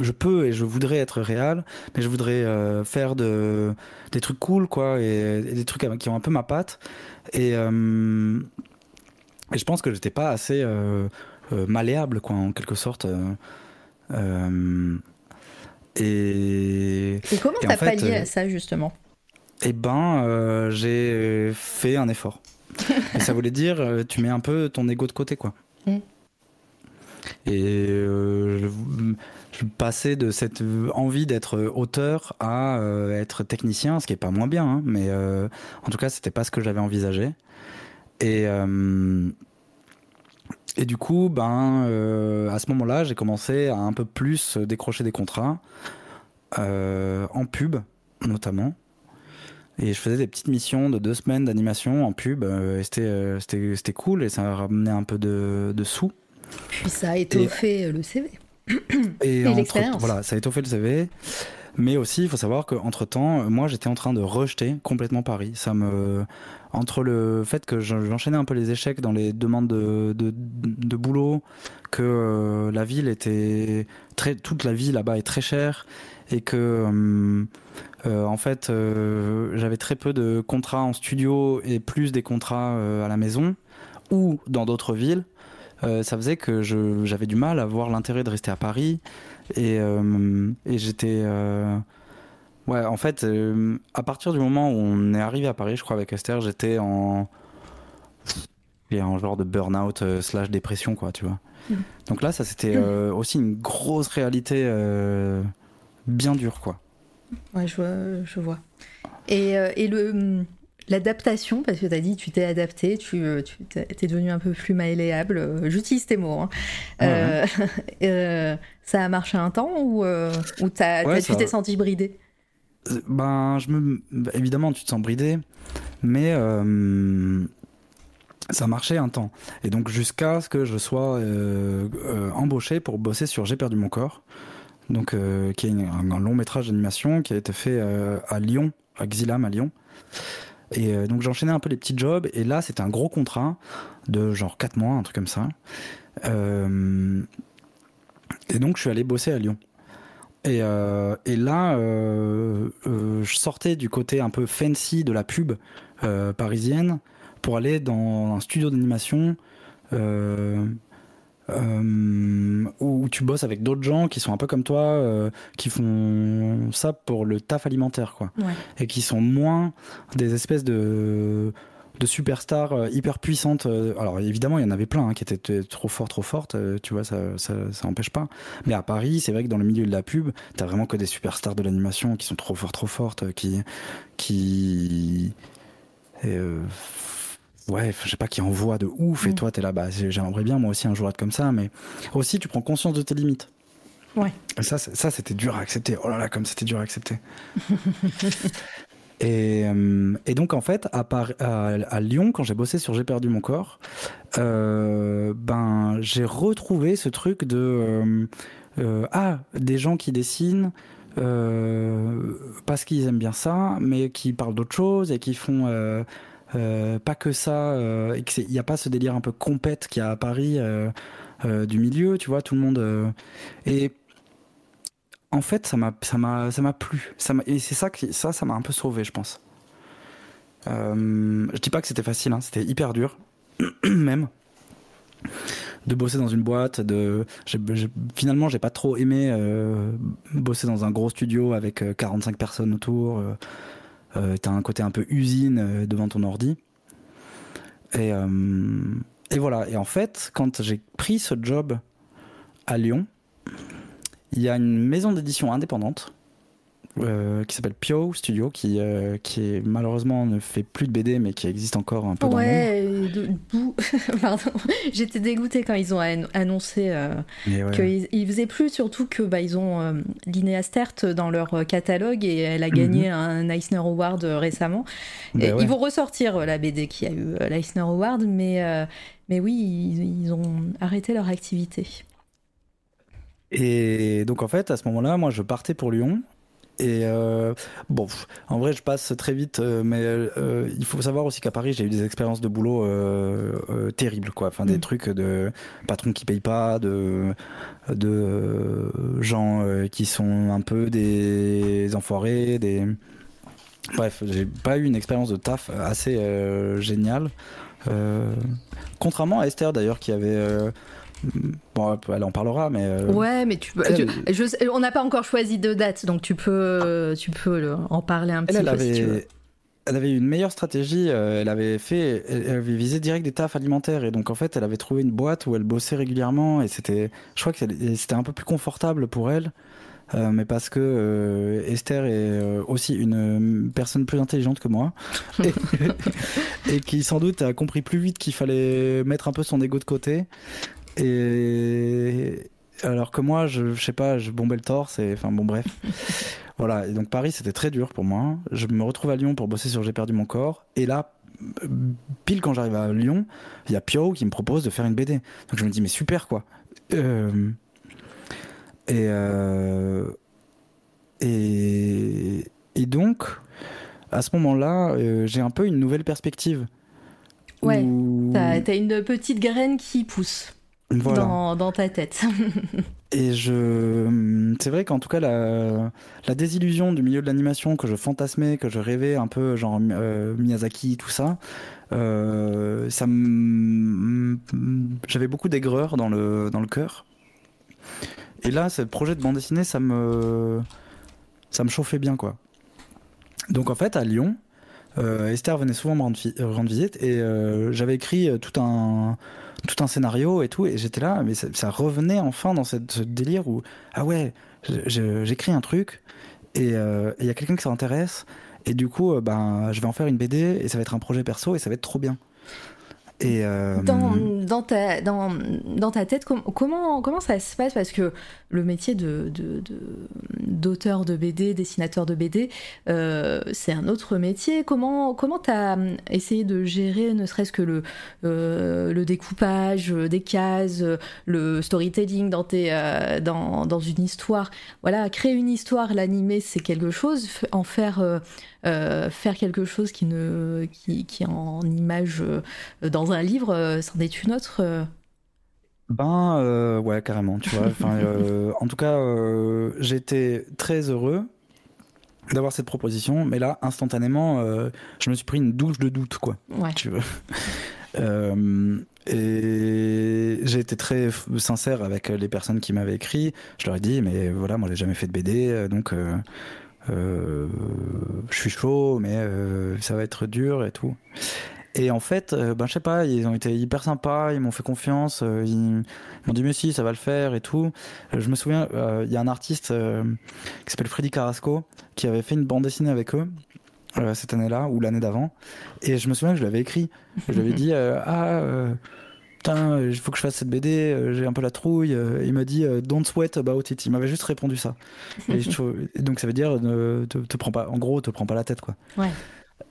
je peux et je voudrais être réel, mais je voudrais faire de, des trucs cool, quoi, et, et, des trucs qui ont un peu ma patte. Et, et je pense que j'étais pas assez malléable, quoi, en quelque sorte. Euh, et, et, comment t'as pallié à euh, ça justement? Eh ben, euh, j'ai fait un effort. et ça voulait dire, tu mets un peu ton ego de côté, quoi. Mm. Et je, je, passais de cette envie d'être auteur à être technicien, ce qui est pas moins bien, hein, mais en tout cas, c'était pas ce que j'avais envisagé. Et et du coup, ben, euh, à ce moment-là, j'ai commencé à un peu plus décrocher des contrats, euh, en pub notamment. Et je faisais des petites missions de deux semaines d'animation en pub. Euh, et c'était cool et ça ramenait un peu de, de sous. Puis ça a étoffé le CV. Et, et l'expérience. Voilà, ça a étoffé le CV. Mais aussi, il faut savoir qu'entre temps, moi, j'étais en train de rejeter complètement Paris. Ça me, entre le fait que j'enchaînais un peu les échecs dans les demandes de, boulot, que euh, la ville était très, toute la vie là-bas est très chère et que euh, euh, en fait j'avais très peu de contrats en studio et plus des contrats à la maison ou dans d'autres villes ça faisait que j'avais du mal à voir l'intérêt de rester à Paris. Et j'étais. Ouais, en fait, à partir du moment où on est arrivé à Paris, je crois, avec Esther, j'étais en. Et un genre de burn-out slash dépression, quoi, tu vois. Mm. Donc là, ça c'était aussi une grosse réalité bien dure, quoi. Ouais, je vois. Je vois. Et, et le L'adaptation, parce que tu as dit tu t'es adapté, tu, euh, tu es devenu un peu plus malléable, euh, j'utilise tes mots. Hein. Euh, ça a marché un temps ou, ou tu t'es senti bridé? Ben, je me... Évidemment, tu te sens bridé, mais ça marchait un temps. Et donc jusqu'à ce que je sois embauché pour bosser sur J'ai perdu mon corps, donc, qui est un, long métrage d'animation qui a été fait à Lyon, à Xilam à Lyon. Et euh, donc j'enchaînais un peu les petits jobs. Et là, c'était un gros contrat de genre 4 mois, un truc comme ça. Euh, et donc je suis allé bosser à Lyon. Et, euh, et là, je sortais du côté un peu fancy de la pub parisienne pour aller dans un studio d'animation euh, où tu bosses avec d'autres gens qui sont un peu comme toi, euh, qui font ça pour le taf alimentaire, quoi. Et qui sont moins des espèces de de superstars euh, hyper puissantes. Alors évidemment, il y en avait plein hein, qui étaient trop fortes, trop fortes. Tu vois, ça, ça, ça empêche pas. Mais à Paris, c'est vrai que dans le milieu de la pub, t'as vraiment que des superstars de l'animation qui sont trop fortes, trop fortes, qui qui ouais, je sais pas, qui envoie de ouf, et mm. toi, t'es là, bah, j'aimerais bien moi aussi un jour être comme ça, mais aussi, tu prends conscience de tes limites. Ouais. Et ça, ça c'était dur à accepter. Oh là là, comme c'était dur à accepter. et, euh, et, donc, en fait, à, à, Lyon, quand j'ai bossé sur J'ai perdu mon corps, euh, ben, j'ai retrouvé ce truc de. Euh, ah, des gens qui dessinent. parce qu'ils aiment bien ça, mais qui parlent d'autre chose et qui font euh, pas que ça, euh, il n'y a pas ce délire un peu compète qu'il y a à Paris euh, du milieu, tu vois, tout le monde. et en fait, ça m'a, ça m'a, ça m'a plu. Ça et c'est ça qui, ça, ça m'a un peu sauvé, je pense. je dis pas que c'était facile, hein, c'était hyper dur, même de bosser dans une boîte. De, finalement, j'ai pas trop aimé bosser dans un gros studio avec 45 personnes autour. Euh, tu as un côté un peu usine euh, devant ton ordi. Et, euh, et voilà. Et en fait, quand j'ai pris ce job à Lyon, il y a une maison d'édition indépendante euh, qui s'appelle Pio Studio, qui, euh, qui est, malheureusement ne fait plus de BD, mais qui existe encore un peu dans le monde. Pardon, j'étais dégoûtée quand ils ont annoncé euh, qu'ils ne faisaient plus, surtout que bah, ils ont Linnea Stert dans leur catalogue et elle a gagné mhm. un Eisner Award récemment. Ben et Ils vont ressortir la BD qui a eu l'Eisner Award, mais, mais oui, ils, ils ont arrêté leur activité. Et donc en fait, à ce moment-là, moi je partais pour Lyon et euh, bon, en vrai, je passe très vite, euh, mais euh, il faut savoir aussi qu'à Paris, j'ai eu des expériences de boulot terribles, quoi. Enfin, des mm. trucs de patrons qui payent pas, de de gens qui sont un peu des enfoirés, des bref, j'ai pas eu une expérience de taf assez géniale. contrairement à Esther d'ailleurs, qui avait Bon, elle en parlera, mais. Euh, ouais, mais tu, on n'a pas encore choisi de date, donc tu peux, tu peux en parler un petit elle, peu avait, si tu veux. Elle avait une meilleure stratégie. Euh, elle avait fait, elle avait visé direct des tafs alimentaires et donc en fait, elle avait trouvé une boîte où elle bossait régulièrement et c'était, je crois que c'était un peu plus confortable pour elle. Euh, mais parce que Esther est aussi une personne plus intelligente que moi et, et, qui sans doute a compris plus vite qu'il fallait mettre un peu son ego de côté et alors que moi, je, je sais pas, je bombais le torse et enfin bon bref. voilà, et donc Paris c'était très dur pour moi. Je me retrouve à Lyon pour bosser sur J'ai perdu mon corps et là pile quand j'arrive à Lyon, il y a Pio qui me propose de faire une BD. Donc je me dis mais super quoi. Euh, et, euh, et et donc à ce moment-là, euh, j'ai un peu une nouvelle perspective. Ouais, t'as as une petite graine qui pousse. Dans, dans, ta tête. et je, c'est vrai qu'en tout cas la, la, désillusion du milieu de l'animation que je fantasmais, que je rêvais un peu genre Miyazaki, tout ça, euh, ça j'avais beaucoup d'aigreur dans le dans le cœur. Et là, ce projet de bande dessinée, ça me ça me chauffait bien quoi. Donc en fait, à Lyon, euh, Esther venait souvent me rendre, rendre visite et euh, j'avais écrit tout un tout un scénario et tout et j'étais là mais ça, revenait enfin dans cette, ce délire où ah ouais j'écris un truc et il y a quelqu'un qui s'intéresse et du coup ben je vais en faire une BD et ça va être un projet perso et ça va être trop bien et euh, dans, dans, ta, dans, dans ta tête, comment, comment ça se passe? Parce que le métier de, d'auteur de, de, BD, dessinateur de BD, euh, c'est un autre métier. Comment comment tu as essayé de gérer ne serait-ce que le, euh, le découpage des cases, le storytelling dans, tes, dans, dans une histoire? Voilà, créer une histoire, l'animer, c'est quelque chose. En faire euh, faire quelque chose qui, ne, qui, qui est en image euh, dans un livre, euh, c'en est une autre Ben ouais, carrément, tu vois. en tout cas, j'étais très heureux d'avoir cette proposition, mais là, instantanément, je me suis pris une douche de doute, quoi. Ouais. Tu veux. et j'ai été très sincère avec les personnes qui m'avaient écrit. Je leur ai dit, mais voilà, moi j'ai jamais fait de BD, donc euh, je suis chaud, mais euh, ça va être dur et tout. Et en fait, euh, ben je sais pas, ils ont été hyper sympas, ils m'ont fait confiance, ils m'ont dit mais si, ça va le faire et tout. Je me souviens, il y a un artiste qui s'appelle Freddy Carrasco qui avait fait une bande dessinée avec eux cette année-là ou l'année d'avant. Et je me souviens que je l'avais écrit. Je lui avais dit ah il faut que je fasse cette BD, euh, j'ai un peu la trouille. Euh, il m'a dit euh, Don't sweat about it. Il m'avait juste répondu ça. et donc ça veut dire ne te, te, prends pas, en gros, te prends pas la tête quoi. Ouais.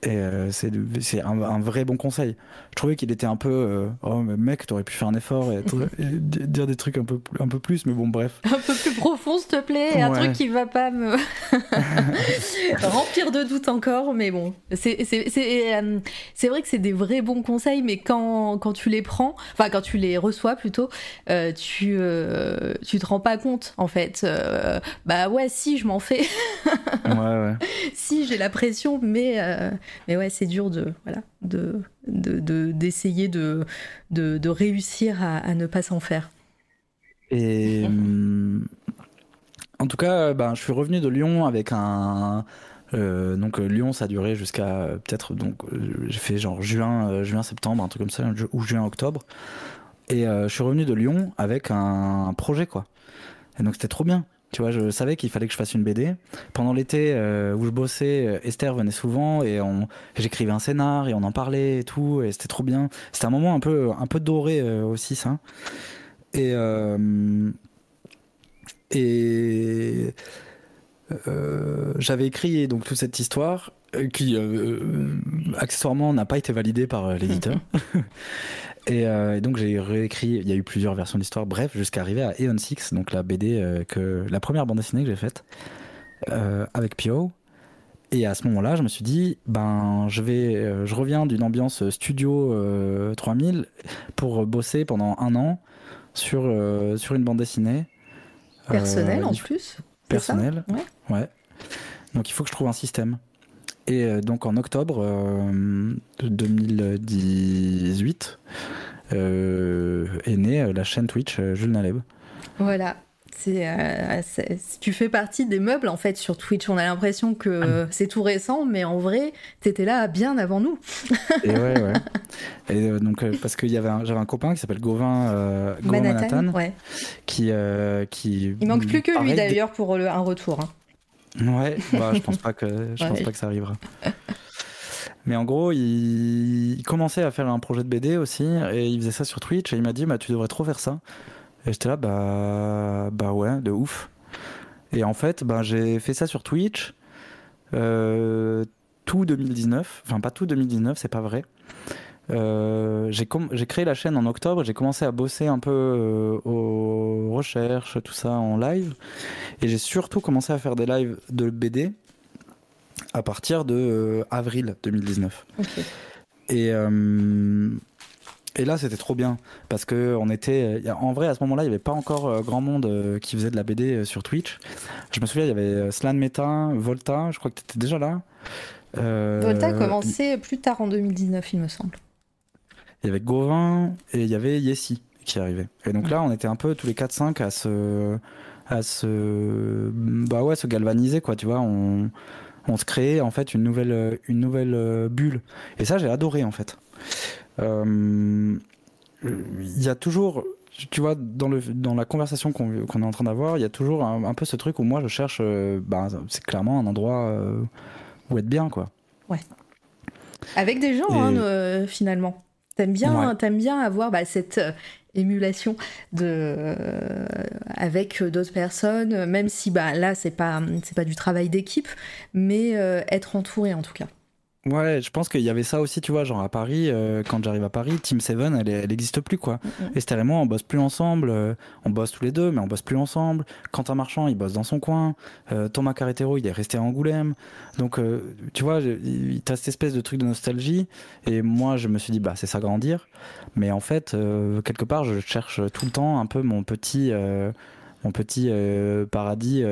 Et euh, c'est un, un, vrai bon conseil. Je trouvais qu'il était un peu. Euh, oh, mec, t'aurais pu faire un effort et, dire des trucs un peu, un peu plus, mais bon, bref. Un peu plus profond, s'il te plaît, un truc qui va pas me remplir de doutes encore, mais bon. C'est euh, vrai que c'est des vrais bons conseils, mais quand, quand tu les prends, enfin, quand tu les reçois plutôt, tu, tu te rends pas compte, en fait. bah ouais, si, je m'en fais. ouais, ouais. Si, j'ai la pression, mais mais ouais, c'est dur de voilà de d'essayer de, de, réussir à, ne pas s'en faire. Et hum, en tout cas, ben, je suis revenu de Lyon avec un euh, donc Lyon, ça a duré jusqu'à peut-être donc euh, j'ai fait genre juin, euh, juin, septembre, un truc comme ça, ou juin, octobre. Et je suis revenu de Lyon avec un projet quoi. Et donc c'était trop bien. Tu vois, je savais qu'il fallait que je fasse une BD. Pendant l'été euh, où je bossais, euh, Esther venait souvent et j'écrivais un scénar et on en parlait et tout, et c'était trop bien. C'était un moment un peu, un peu doré euh, aussi, ça. Et et j'avais écrit donc toute cette histoire qui accessoirement n'a pas été validée par l'éditeur. Euh, et, donc j'ai réécrit, il y a eu plusieurs versions de l'histoire, bref, jusqu'à arriver à Eon 6, donc la BD, euh, que, la première bande dessinée que j'ai faite euh, avec Pio. Et à ce moment-là, je me suis dit, ben, je vais, je reviens d'une ambiance studio 3000 pour bosser pendant un an sur, sur une bande dessinée. Personnelle en plus Personnelle. Ouais. ouais. Donc il faut que je trouve un système. Et euh, donc en octobre 2018 euh, euh, est née la chaîne Twitch Jules Naleb. Voilà. Tu fais partie des meubles en fait sur Twitch. On a l'impression que ah. c'est tout récent, mais en vrai, t'étais là bien avant nous. et ouais, ouais. Et donc parce avait j'avais un copain qui s'appelle Gauvin, Manhattan, ouais. qui, qui. Il manque plus que lui d'ailleurs pour un retour. Hein. Ouais, bah, je pense pas que je pense pas que ça arrivera. Mais en gros, il... commençait à faire un projet de BD aussi et il faisait ça sur Twitch et il m'a dit bah tu devrais trop faire ça. Et j'étais là bah bah ouais, de ouf. Et en fait, bah, j'ai fait ça sur Twitch euh, tout 2019, enfin pas tout 2019, c'est pas vrai. Euh, j'ai créé la chaîne en octobre, j'ai commencé à bosser un peu euh, aux recherches, tout ça en live. Et j'ai surtout commencé à faire des lives de BD à partir de euh, avril 2019. Et, et là, c'était trop bien parce que on était. En vrai, à ce moment-là, il n'y avait pas encore grand monde qui faisait de la BD sur Twitch. Je me souviens, il y avait Slan Meta, Volta. Je crois que tu étais déjà là. Volta a commencé plus tard en 2019, il me semble. Il y avait Gauvin et il y avait Yessi qui arrivait. Et donc là, on était un peu tous les 4-5 à se, à se, bah ouais, se galvaniser quoi. Tu vois, on, on se créait en fait une nouvelle, une nouvelle bulle. Et ça, j'ai adoré en fait. Euh, il y a toujours, tu vois, dans, le, dans la conversation qu'on est en train d'avoir, il y a toujours un, peu ce truc où moi je cherche, euh, bah, c'est clairement un endroit euh, où être bien, quoi. Ouais. Avec des gens, hein, finalement. T'aimes bien, avoir bah, cette émulation de avec d'autres personnes, même si bah là c'est pas c'est pas du travail d'équipe, mais être entouré en tout cas. Ouais, je pense qu'il y avait ça aussi, tu vois, genre à Paris, euh, quand j'arrive à Paris, Team Seven, elle, elle existe plus, quoi. Mm, mm. Esther et moi, on bosse plus ensemble, euh, on bosse tous les deux, mais on bosse plus ensemble. Quentin Marchand, il bosse dans son coin. Euh, Thomas Carretero, il est resté à Angoulême. Donc, tu vois, il as cette espèce de truc de nostalgie, et moi, je me suis dit, bah, c'est ça grandir. Mais en fait, quelque part, je cherche tout le temps un peu mon petit, mon petit paradis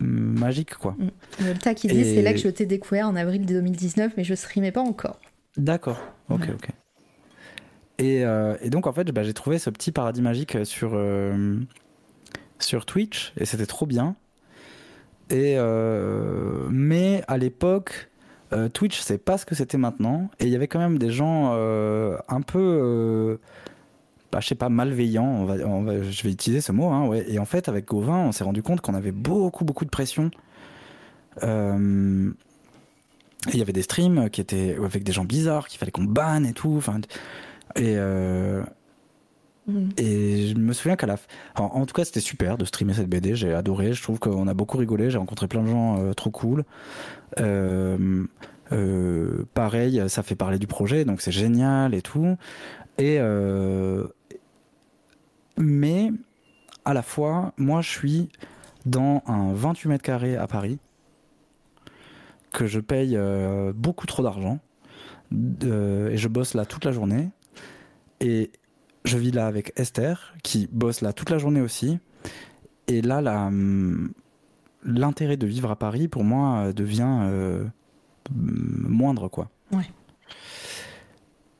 magique quoi. Mm. Le tas qui dit c'est là que je t'ai découvert en avril 2019 mais je streamais pas encore. D'accord, ok ok. Et, euh, et, donc en fait bah, j'ai trouvé ce petit paradis magique sur, euh, sur Twitch et c'était trop bien. Et euh, mais à l'époque Twitch c'est pas ce que c'était maintenant et il y avait quand même des gens un peu bah, je sais pas, malveillant, on va, je vais utiliser ce mot. Hein, ouais. Et en fait, avec Gauvin, on s'est rendu compte qu'on avait beaucoup, beaucoup de pression. Euh, il y avait des streams qui étaient avec des gens bizarres, qu'il fallait qu'on banne et tout. Enfin, et, euh, mm. et je me souviens qu'à la en, en, tout cas, c'était super de streamer cette BD. J'ai adoré. Je trouve qu'on a beaucoup rigolé. J'ai rencontré plein de gens euh, trop cool. pareil, ça fait parler du projet, donc c'est génial et tout. Et, mais à la fois, moi je suis dans un 28 mètres carrés à Paris, que je paye euh, beaucoup trop d'argent, euh, et je bosse là toute la journée. Et je vis là avec Esther, qui bosse là toute la journée aussi. Et là, hum, l'intérêt de vivre à Paris, pour moi, devient euh, moindre, quoi. Ouais.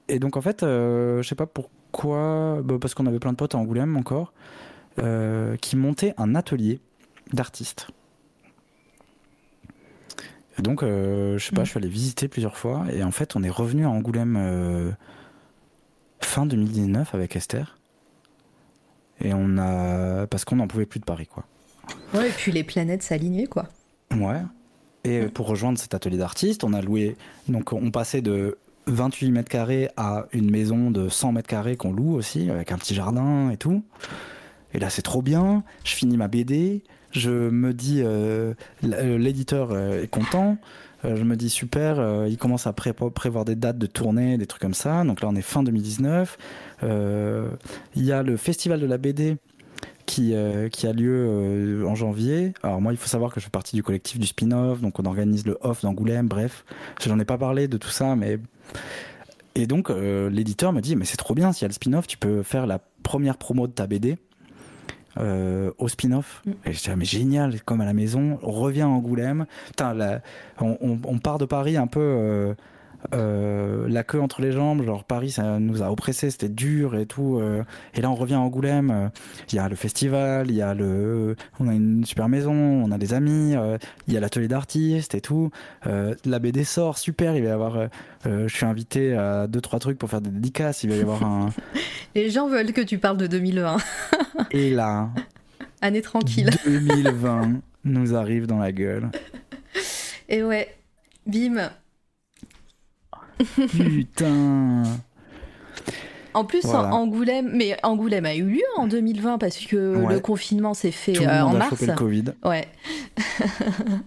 Et donc, en fait, je sais pas pourquoi quoi bah, Parce qu'on avait plein de potes à Angoulême encore, euh, qui montaient un atelier d'artistes. Donc, euh, je sais pas, mm. je suis allé visiter plusieurs fois, et en fait, on est revenu à Angoulême euh, fin 2019 avec Esther. Et on a. Parce qu'on n'en pouvait plus de Paris, quoi. Ouais, et puis les planètes s'alignaient, quoi. Ouais. Et mm. pour rejoindre cet atelier d'artistes, on a loué. Donc, on passait de 28 mètres carrés à une maison de 100 mètres carrés qu'on loue aussi, avec un petit jardin et tout. Et là, c'est trop bien. Je finis ma BD. Je me dis, euh, euh, l'éditeur euh, est content. je me dis, super, il commence à prévoir des dates de tournée, des trucs comme ça. Donc là, on est fin 2019. Il y a le festival de la BD qui, a lieu en janvier. Alors moi, il faut savoir que je fais partie du collectif du spin-off, donc on organise le off d'Angoulême, bref. J'en ai pas parlé de tout ça, mais et donc, euh, l'éditeur me dit, mais c'est trop bien, s'il y a le spin-off, tu peux faire la première promo de ta BD euh, au spin-off. Mm. Et je dis, ah, mais génial, comme à la maison, on revient à Angoulême. Putain, on, part de Paris un peu euh, la queue entre les jambes, genre Paris ça nous a oppressés, c'était dur et tout. Euh, et là on revient à Angoulême, euh, il y a le festival, il y a le, on a une super maison, on a des amis, il y a l'atelier d'artistes et tout. la BD sort, super, il va y avoir, je suis invité à deux trois trucs pour faire des dédicaces, il va y avoir un. les gens veulent que tu parles de 2020. et là. Année tranquille. 2020 nous arrive dans la gueule. Et ouais, bim, Putain. En plus, Angoulême, mais Angoulême a eu lieu en 2020 parce que le confinement s'est fait Tout le euh, monde en a mars. Chopé le Covid. Ouais.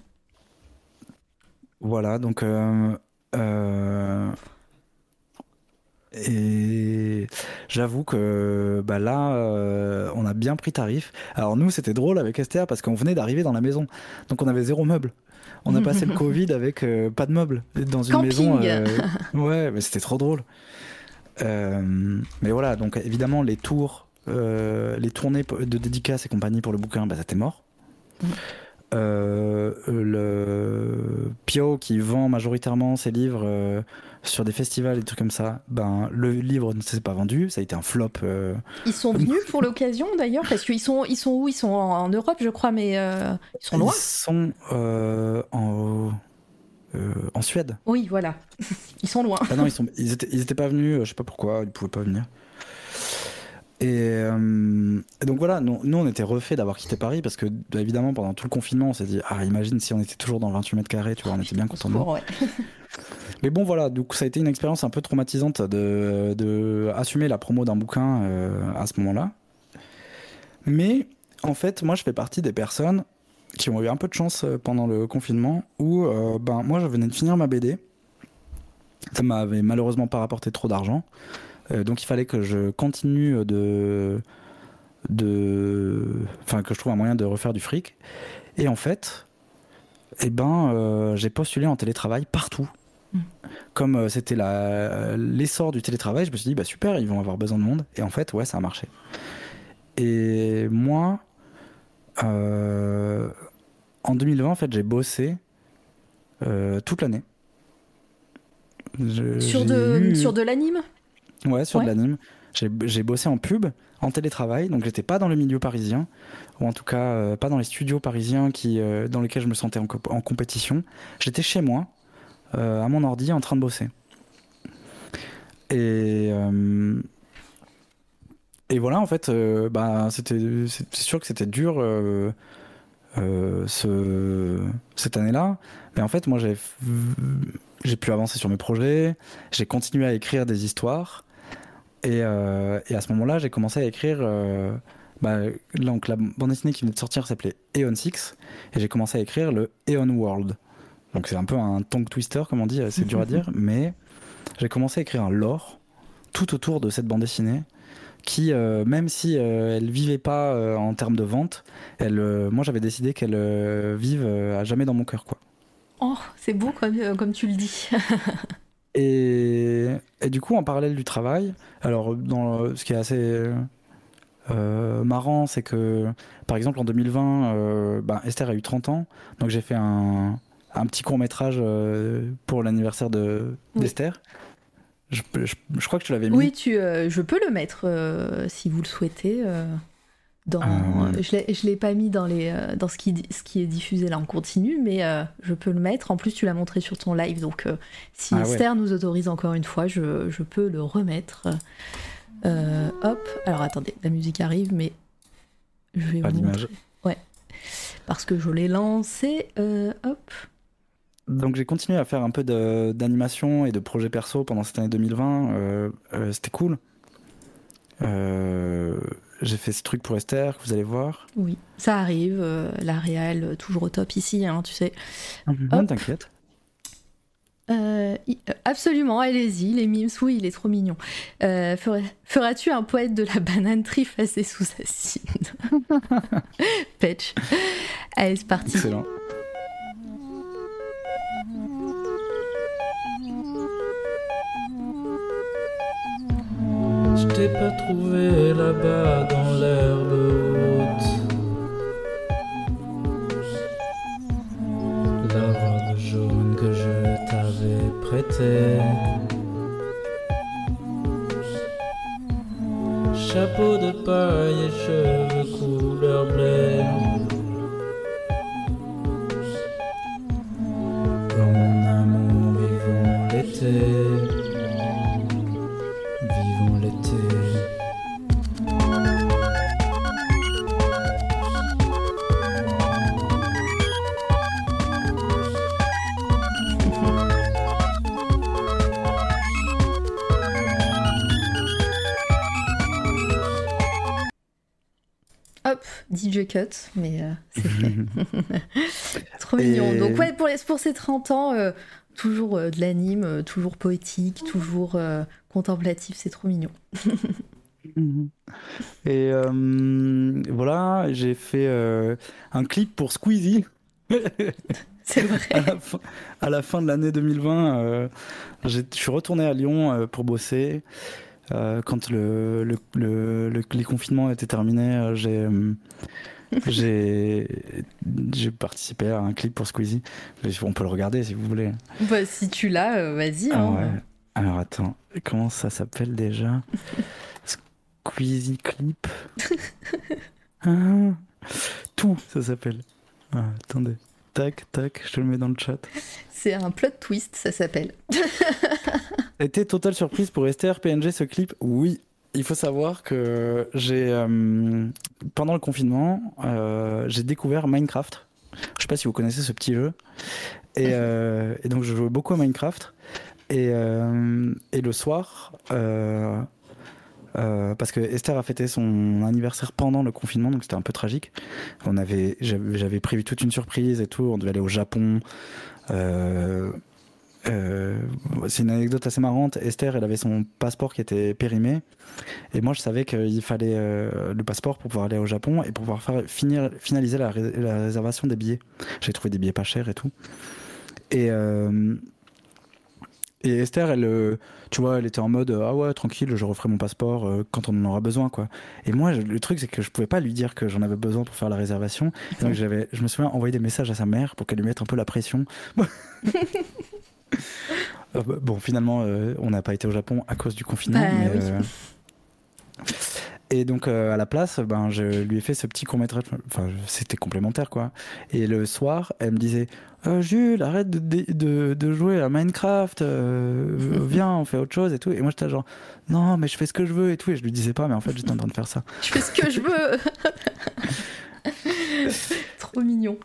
voilà, donc. Euh, euh, et j'avoue que bah là, on a bien pris tarif. Alors nous, c'était drôle avec Esther parce qu'on venait d'arriver dans la maison, donc on avait zéro meuble. On a passé le Covid avec euh, pas de meubles dans une maison. Euh, ouais, mais c'était trop drôle. mais voilà, donc évidemment, les tours, les tournées de dédicaces et compagnie pour le bouquin, bah, ça t'est mort. Euh, le Pio qui vend majoritairement ses livres euh, sur des festivals et trucs comme ça, ben le livre ne s'est pas vendu, ça a été un flop. Euh. Ils sont venus pour l'occasion d'ailleurs parce qu'ils sont ils sont où? Ils sont en, Europe je crois, mais ils sont loin. Ils sont en en Suède. Oui, voilà. Ils sont loin. Ah non, ils, sont, ils, étaient, ils étaient pas venus, je sais pas pourquoi, ils pouvaient pas venir. Euh, et, donc voilà, nous, nous on était refait d'avoir quitté Paris parce que bah, évidemment pendant tout le confinement on s'est dit ah imagine si on était toujours dans 28 mètres carrés, tu vois, on était bien content de nous. Mais bon voilà, donc ça a été une expérience un peu traumatisante de, de assumer la promo d'un bouquin euh, à ce moment-là. Mais en fait moi je fais partie des personnes qui ont eu un peu de chance euh, pendant le confinement où ben moi je venais de finir ma BD. Ça m'avait malheureusement pas rapporté trop d'argent. Euh, donc il fallait que je continue de, de, enfin que je trouve un moyen de refaire du fric. Et en fait, eh ben, euh, j'ai postulé en télétravail partout. Mm. Comme euh, c'était l'essor du télétravail, je me suis dit bah super, ils vont avoir besoin de monde. Et en fait, ouais, ça a marché. Et moi, en 2020, en fait, j'ai bossé toute l'année. Sur de, sur de l'anime? Ouais, sur de l'anime. J'ai bossé en pub, en télétravail, donc j'étais pas dans le milieu parisien, ou en tout cas euh, pas dans les studios parisiens qui, euh, dans lesquels je me sentais en, compétition. J'étais chez moi, euh, à mon ordi, en train de bosser. Et, et voilà, en fait, bah, c'était, c'est sûr que c'était dur ce, cette année-là. Mais en fait, moi, j'ai, pu avancer sur mes projets, j'ai continué à écrire des histoires. Euh, et, à ce moment-là, j'ai commencé à écrire. Euh, bah, la bande dessinée qui venait de sortir s'appelait Eon 6 et j'ai commencé à écrire le Eon World. Donc c'est un peu un tongue twister comme on dit, c'est dur à dire, mais j'ai commencé à écrire un lore tout autour de cette bande dessinée qui, euh, même si elle vivait pas en termes de vente, elle, moi j'avais décidé qu'elle vive à jamais dans mon cœur quoi. Oh, c'est beau comme, comme tu le dis. Et, du coup, en parallèle du travail, alors dans, ce qui est assez euh, marrant, c'est que par exemple en 2020, euh, ben, Esther a eu 30 ans, donc j'ai fait un, un, petit court métrage euh, pour l'anniversaire d'Esther. Je, je, crois que tu l'avais mis. Oui, tu, je peux le mettre si vous le souhaitez. Dans, ah, Je ne l'ai pas mis dans, les, euh, dans ce, qui, ce qui est diffusé là en continu, mais euh, je peux le mettre. En plus, tu l'as montré sur ton live, donc euh, si ah, Esther nous autorise encore une fois, je, je peux le remettre. hop, alors attendez, la musique arrive, mais je vais pas vous montrer. Ouais, parce que je l'ai lancé. hop. Donc j'ai continué à faire un peu d'animation et de projets perso pendant cette année 2020. C'était cool. Euh, j'ai fait ce truc pour Esther que vous allez voir. Oui, ça arrive. Euh, la réelle, euh, toujours au top ici, hein, tu sais. Non, t'inquiète. Euh, absolument, allez-y, les mimes, oui, il est trop mignon. Feras-tu un poète de la banane trifacée sous acide? Patch. Allez, c'est parti. Excellent. Je t'ai pas trouvé là-bas dans l'herbe haute. La robe jaune que je t'avais prêtée. Chapeau de paille et cheveux couleur blé. Mon amour, vivons l'été. DJ Cut, mais euh, c'est fait. Trop mignon. Donc ouais, pour, pour ces 30 ans, euh, toujours euh, de l'anime, toujours poétique, toujours contemplatif, c'est trop mignon. Et voilà, j'ai fait un clip pour Squeezie. C'est vrai. À la, fin, de l'année 2020, je suis retourné à Lyon pour bosser. Euh, quand le, le, le, les confinements étaient terminés, j'ai j'ai j'ai participé à un clip pour Squeezie. On peut le regarder si vous voulez. Bah, si tu l'as, vas-y. Ah hein. Alors attends, comment ça s'appelle déjà? Squeezie clip? Ah, tout, ça s'appelle. Ah, attendez. Tac, tac, je te le mets dans le chat. C'est un plot twist, ça s'appelle. Était totale surprise pour Esther PNG ce clip Oui, il faut savoir que j'ai euh, pendant le confinement, euh, j'ai découvert Minecraft. Je sais pas si vous connaissez ce petit jeu. Et, euh, et donc je joue beaucoup à Minecraft. Et, et le soir, euh, parce que Esther a fêté son anniversaire pendant le confinement, donc c'était un peu tragique. On avait, j'avais prévu toute une surprise et tout. On devait aller au Japon. Euh, euh, c'est une anecdote assez marrante. Esther, elle avait son passeport qui était périmé, et moi, je savais qu'il fallait le passeport pour pouvoir aller au Japon et pour pouvoir finir, finaliser la, réservation des billets. J'ai trouvé des billets pas chers et tout. Et et Esther, elle, euh, tu vois, elle était en mode ah ouais tranquille, je referai mon passeport euh, quand on en aura besoin quoi. Et moi, le truc c'est que je pouvais pas lui dire que j'en avais besoin pour faire la réservation. donc je me souviens envoyer des messages à sa mère pour qu'elle lui mette un peu la pression. Euh, bon, finalement, on n'a pas été au Japon à cause du confinement. Bah et donc à la place, ben je lui ai fait ce petit court métrage. Enfin, c'était complémentaire quoi. Et le soir, elle me disait euh, Jules, arrête de, de, jouer à Minecraft, euh, viens, on fait autre chose et tout. Et moi, j'étais genre, non, mais je fais ce que je veux et tout. Et je lui disais pas, mais en fait, j'étais en train de faire ça. Je fais ce que je veux. Trop mignon.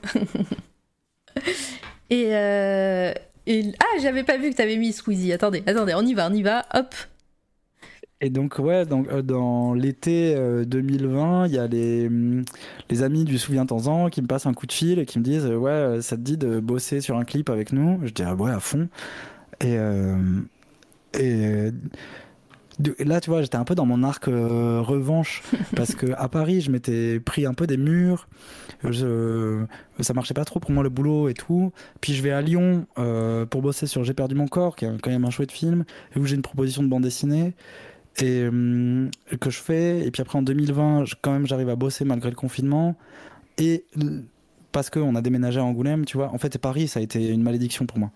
et, euh, et, ah, j'avais pas vu que t'avais mis Squeezie. Attendez, attendez, on y va, on y va. Hop. Et donc, ouais, donc, euh, dans l'été 2020, euh, il y a les, mm, les amis du Souviens-t'en-en qui me passent un coup de fil et qui me disent Ouais, euh, ça te dit de bosser sur un clip avec nous? Je dis ah, Ouais, à fond. Et là, tu vois, j'étais un peu dans mon arc revanche parce que à Paris, je m'étais pris un peu des murs. Je, ça marchait pas trop pour moi le boulot et tout. Puis je vais à Lyon pour bosser sur J'ai perdu mon corps, qui est quand même un chouette film, et où j'ai une proposition de bande dessinée et euh, que je fais. Et puis après en 2020, quand même, j'arrive à bosser malgré le confinement. Et parce qu'on a déménagé à Angoulême, tu vois. En fait, Paris, ça a été une malédiction pour moi.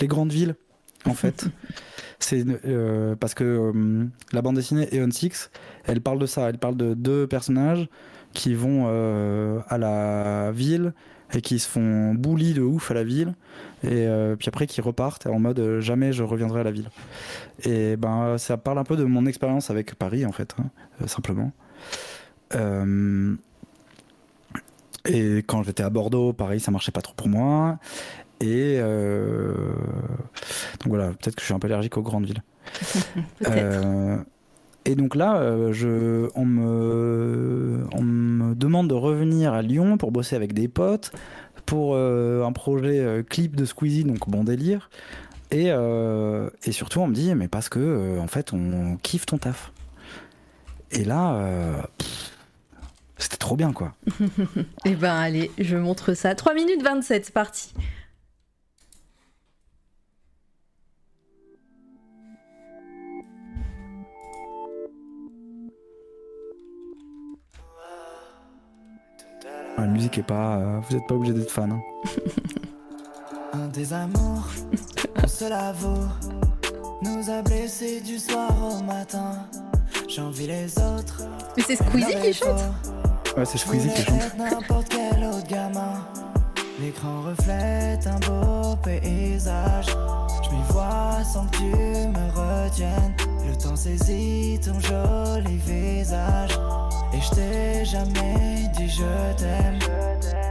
Les grandes villes, en fait, c'est euh, parce que euh, la bande dessinée Eon Six, elle parle de ça. Elle parle de deux personnages qui vont à la ville et qui se font bully de ouf à la ville. Et euh, puis après qui repartent en mode euh, jamais je reviendrai à la ville. Et ben ça parle un peu de mon expérience avec Paris en fait hein, euh, simplement. Et quand j'étais à Bordeaux Paris ça marchait pas trop pour moi et donc voilà peut-être que je suis un peu allergique aux grandes villes Et donc là, euh, je, on, me, on me demande de revenir à Lyon pour bosser avec des potes pour euh, un projet euh, clip de Squeezie, donc bon délire. Et, et surtout, on me dit, mais parce que, en fait, on kiffe ton taf. Et là, c'était trop bien, quoi. et eh ben, allez, je montre ça. 3 minutes 27, c'est parti. La musique est pas. Euh, vous n'êtes pas obligé d'être fan. Hein. Un désamour, un seul amour, nous a blessés du soir au matin. J'envie les autres. Mais c'est Squeezie qui chante Ouais, c'est Squeezie qui chante. N'importe quel autre gamin. L'écran reflète un beau paysage. Je m'y vois sans que tu me retiennes. Le temps saisit ton joli visage. Et je t'ai jamais dit je t'aime.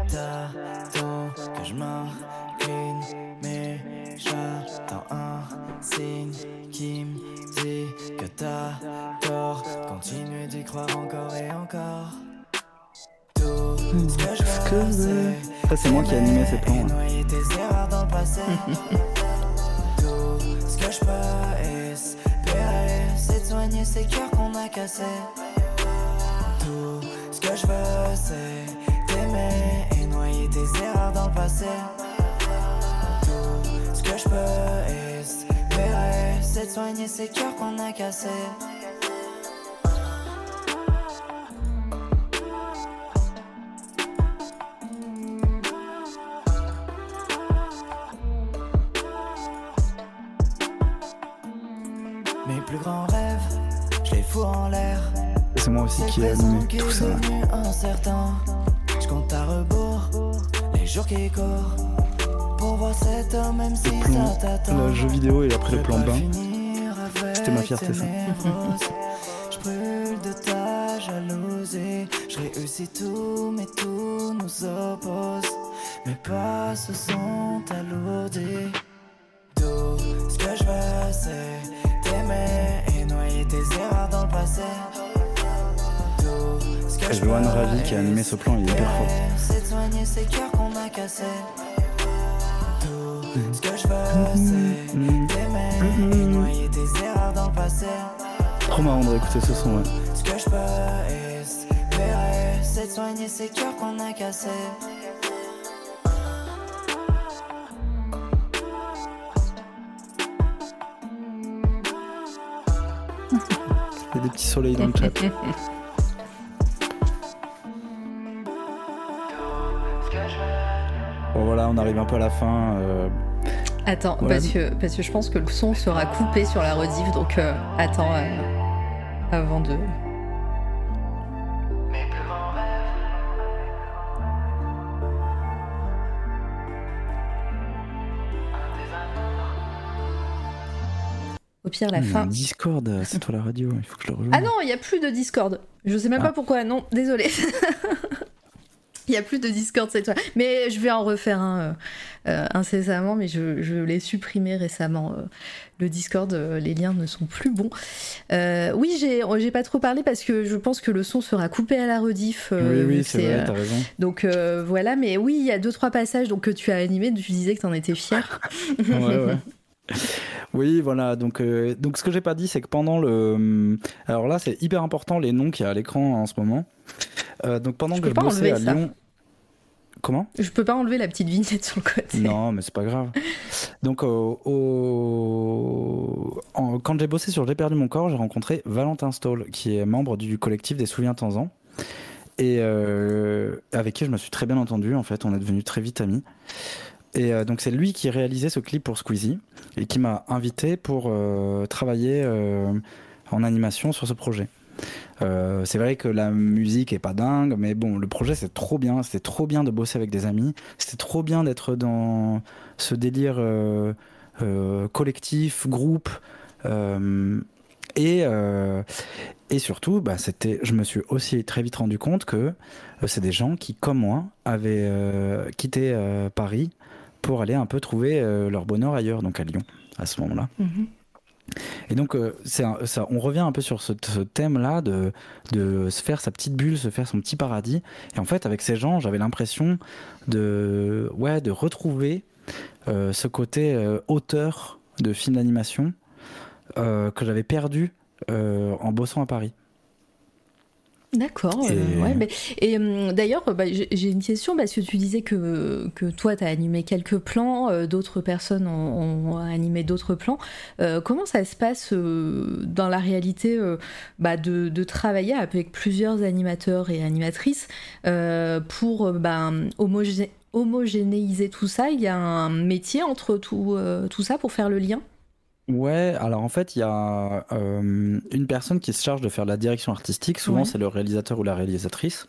T'attends que je m'incline, mais j'attends un signe qui me dit que t'as tort. Continue d'y croire encore et encore. Tout ce que je c'est. c'est moi qui ai animé ces plans. Noyer tes erreurs dans le passé. Tout ce que je peux soigner ces qu'on a cassés ce que je veux, c'est t'aimer et noyer tes erreurs dans le passé. Tout ce que je peux espérer, c'est de soigner ces cœurs qu'on a cassés. Aussi qui ai animé tout ça. Incertain. Je compte à rebours les jours qui courent. Pour voir cet homme, même si ça t'attend. le jeu vidéo et après le plan bain. C'était ma fierté, ça. Je brûle de ta jalousie. Je réussis tout, mais tout nous oppose. Mes pas se sont alourdis. Tout ce que je veux, c'est t'aimer et noyer tes erreurs dans le passé. Veux Ravi qui a animé ce plan, il est hyper fort. c'est de soigner ces cœurs qu'on a cassés. Tout ce que je veux, c'est t'aimer et noyer tes erreurs dans le passé. Trop marrant de réécouter ce son, ouais. Ce que je peux espérer, c'est de soigner ces cœurs qu'on a cassés. Il y a des petits soleils dans le chat. voilà, on arrive un peu à la fin. euh, Attends, Ouais. parce, que, parce que je pense que le son sera coupé sur la rediff, donc euh, attends euh, avant de. Au pire, la il y a fin. un Discord, c'est toi la radio, il faut que je le rejoigne. Ah non, il n'y a plus de Discord. Je sais même Ah. pas pourquoi. Non, désolé. Il n'y a plus de Discord cette fois. Mais je vais en refaire un euh, euh, incessamment, mais je, je l'ai supprimé récemment. euh, le Discord, euh, les liens ne sont plus bons. Oui, j'ai j'ai pas trop parlé parce que je pense que le son sera coupé à la rediff. oui, oui, c'est vrai, t'as raison. donc voilà, mais oui, il y a deux trois passages donc, que tu as animés. Tu disais que tu en étais fier. Ouais, ouais. Oui, voilà. Donc, euh, donc ce que j'ai pas dit, c'est que pendant le. Alors là, c'est hyper important les noms qu'il y a à l'écran en ce moment. Euh, donc pendant Je que je pas bossais à ça. Lyon. Comment? Je peux pas enlever la petite vignette sur le côté. Non, mais c'est pas grave. Donc, au- au- en- quand j'ai bossé sur J'ai perdu mon corps, j'ai rencontré Valentin Stoll, qui est membre du collectif des Souviens Tanzan, et euh, avec qui je me suis très bien entendu. En fait, on est devenus très vite amis. Et euh, donc, c'est lui qui réalisait ce clip pour Squeezie et qui m'a invité pour euh, travailler euh, en animation sur ce projet. C'est vrai que la musique est pas dingue, mais bon, le projet c'est trop bien. C'était trop bien de bosser avec des amis. C'était trop bien d'être dans ce délire collectif, groupe. et, surtout, bah, je me suis aussi très vite rendu compte que c'est des gens qui, comme moi, avaient quitté Paris pour aller un peu trouver euh, leur bonheur ailleurs, donc à Lyon, à ce moment-là. Mhm. Et donc, euh, un- ça, on revient un peu sur ce, ce thème-là de, de se faire sa petite bulle, se faire son petit paradis. Et en fait, avec ces gens, j'avais l'impression de, ouais, de retrouver euh, ce côté euh, auteur de film d'animation que j'avais perdu en bossant à Paris. D'accord. euh, ouais, mais- et hum, d'ailleurs, bah, j'ai une question parce que tu disais que, que toi, tu as animé quelques plans, euh, d'autres personnes ont, ont animé d'autres plans. Euh, comment ça se passe dans la réalité bah, de, de travailler avec plusieurs animateurs et animatrices pour bah, homogé- homogénéiser tout ça? Il y a un métier entre tout, tout ça pour faire le lien? Ouais, alors en fait, il y a euh, une personne qui se charge de faire la direction artistique. Souvent, Ouais. c'est le réalisateur ou la réalisatrice.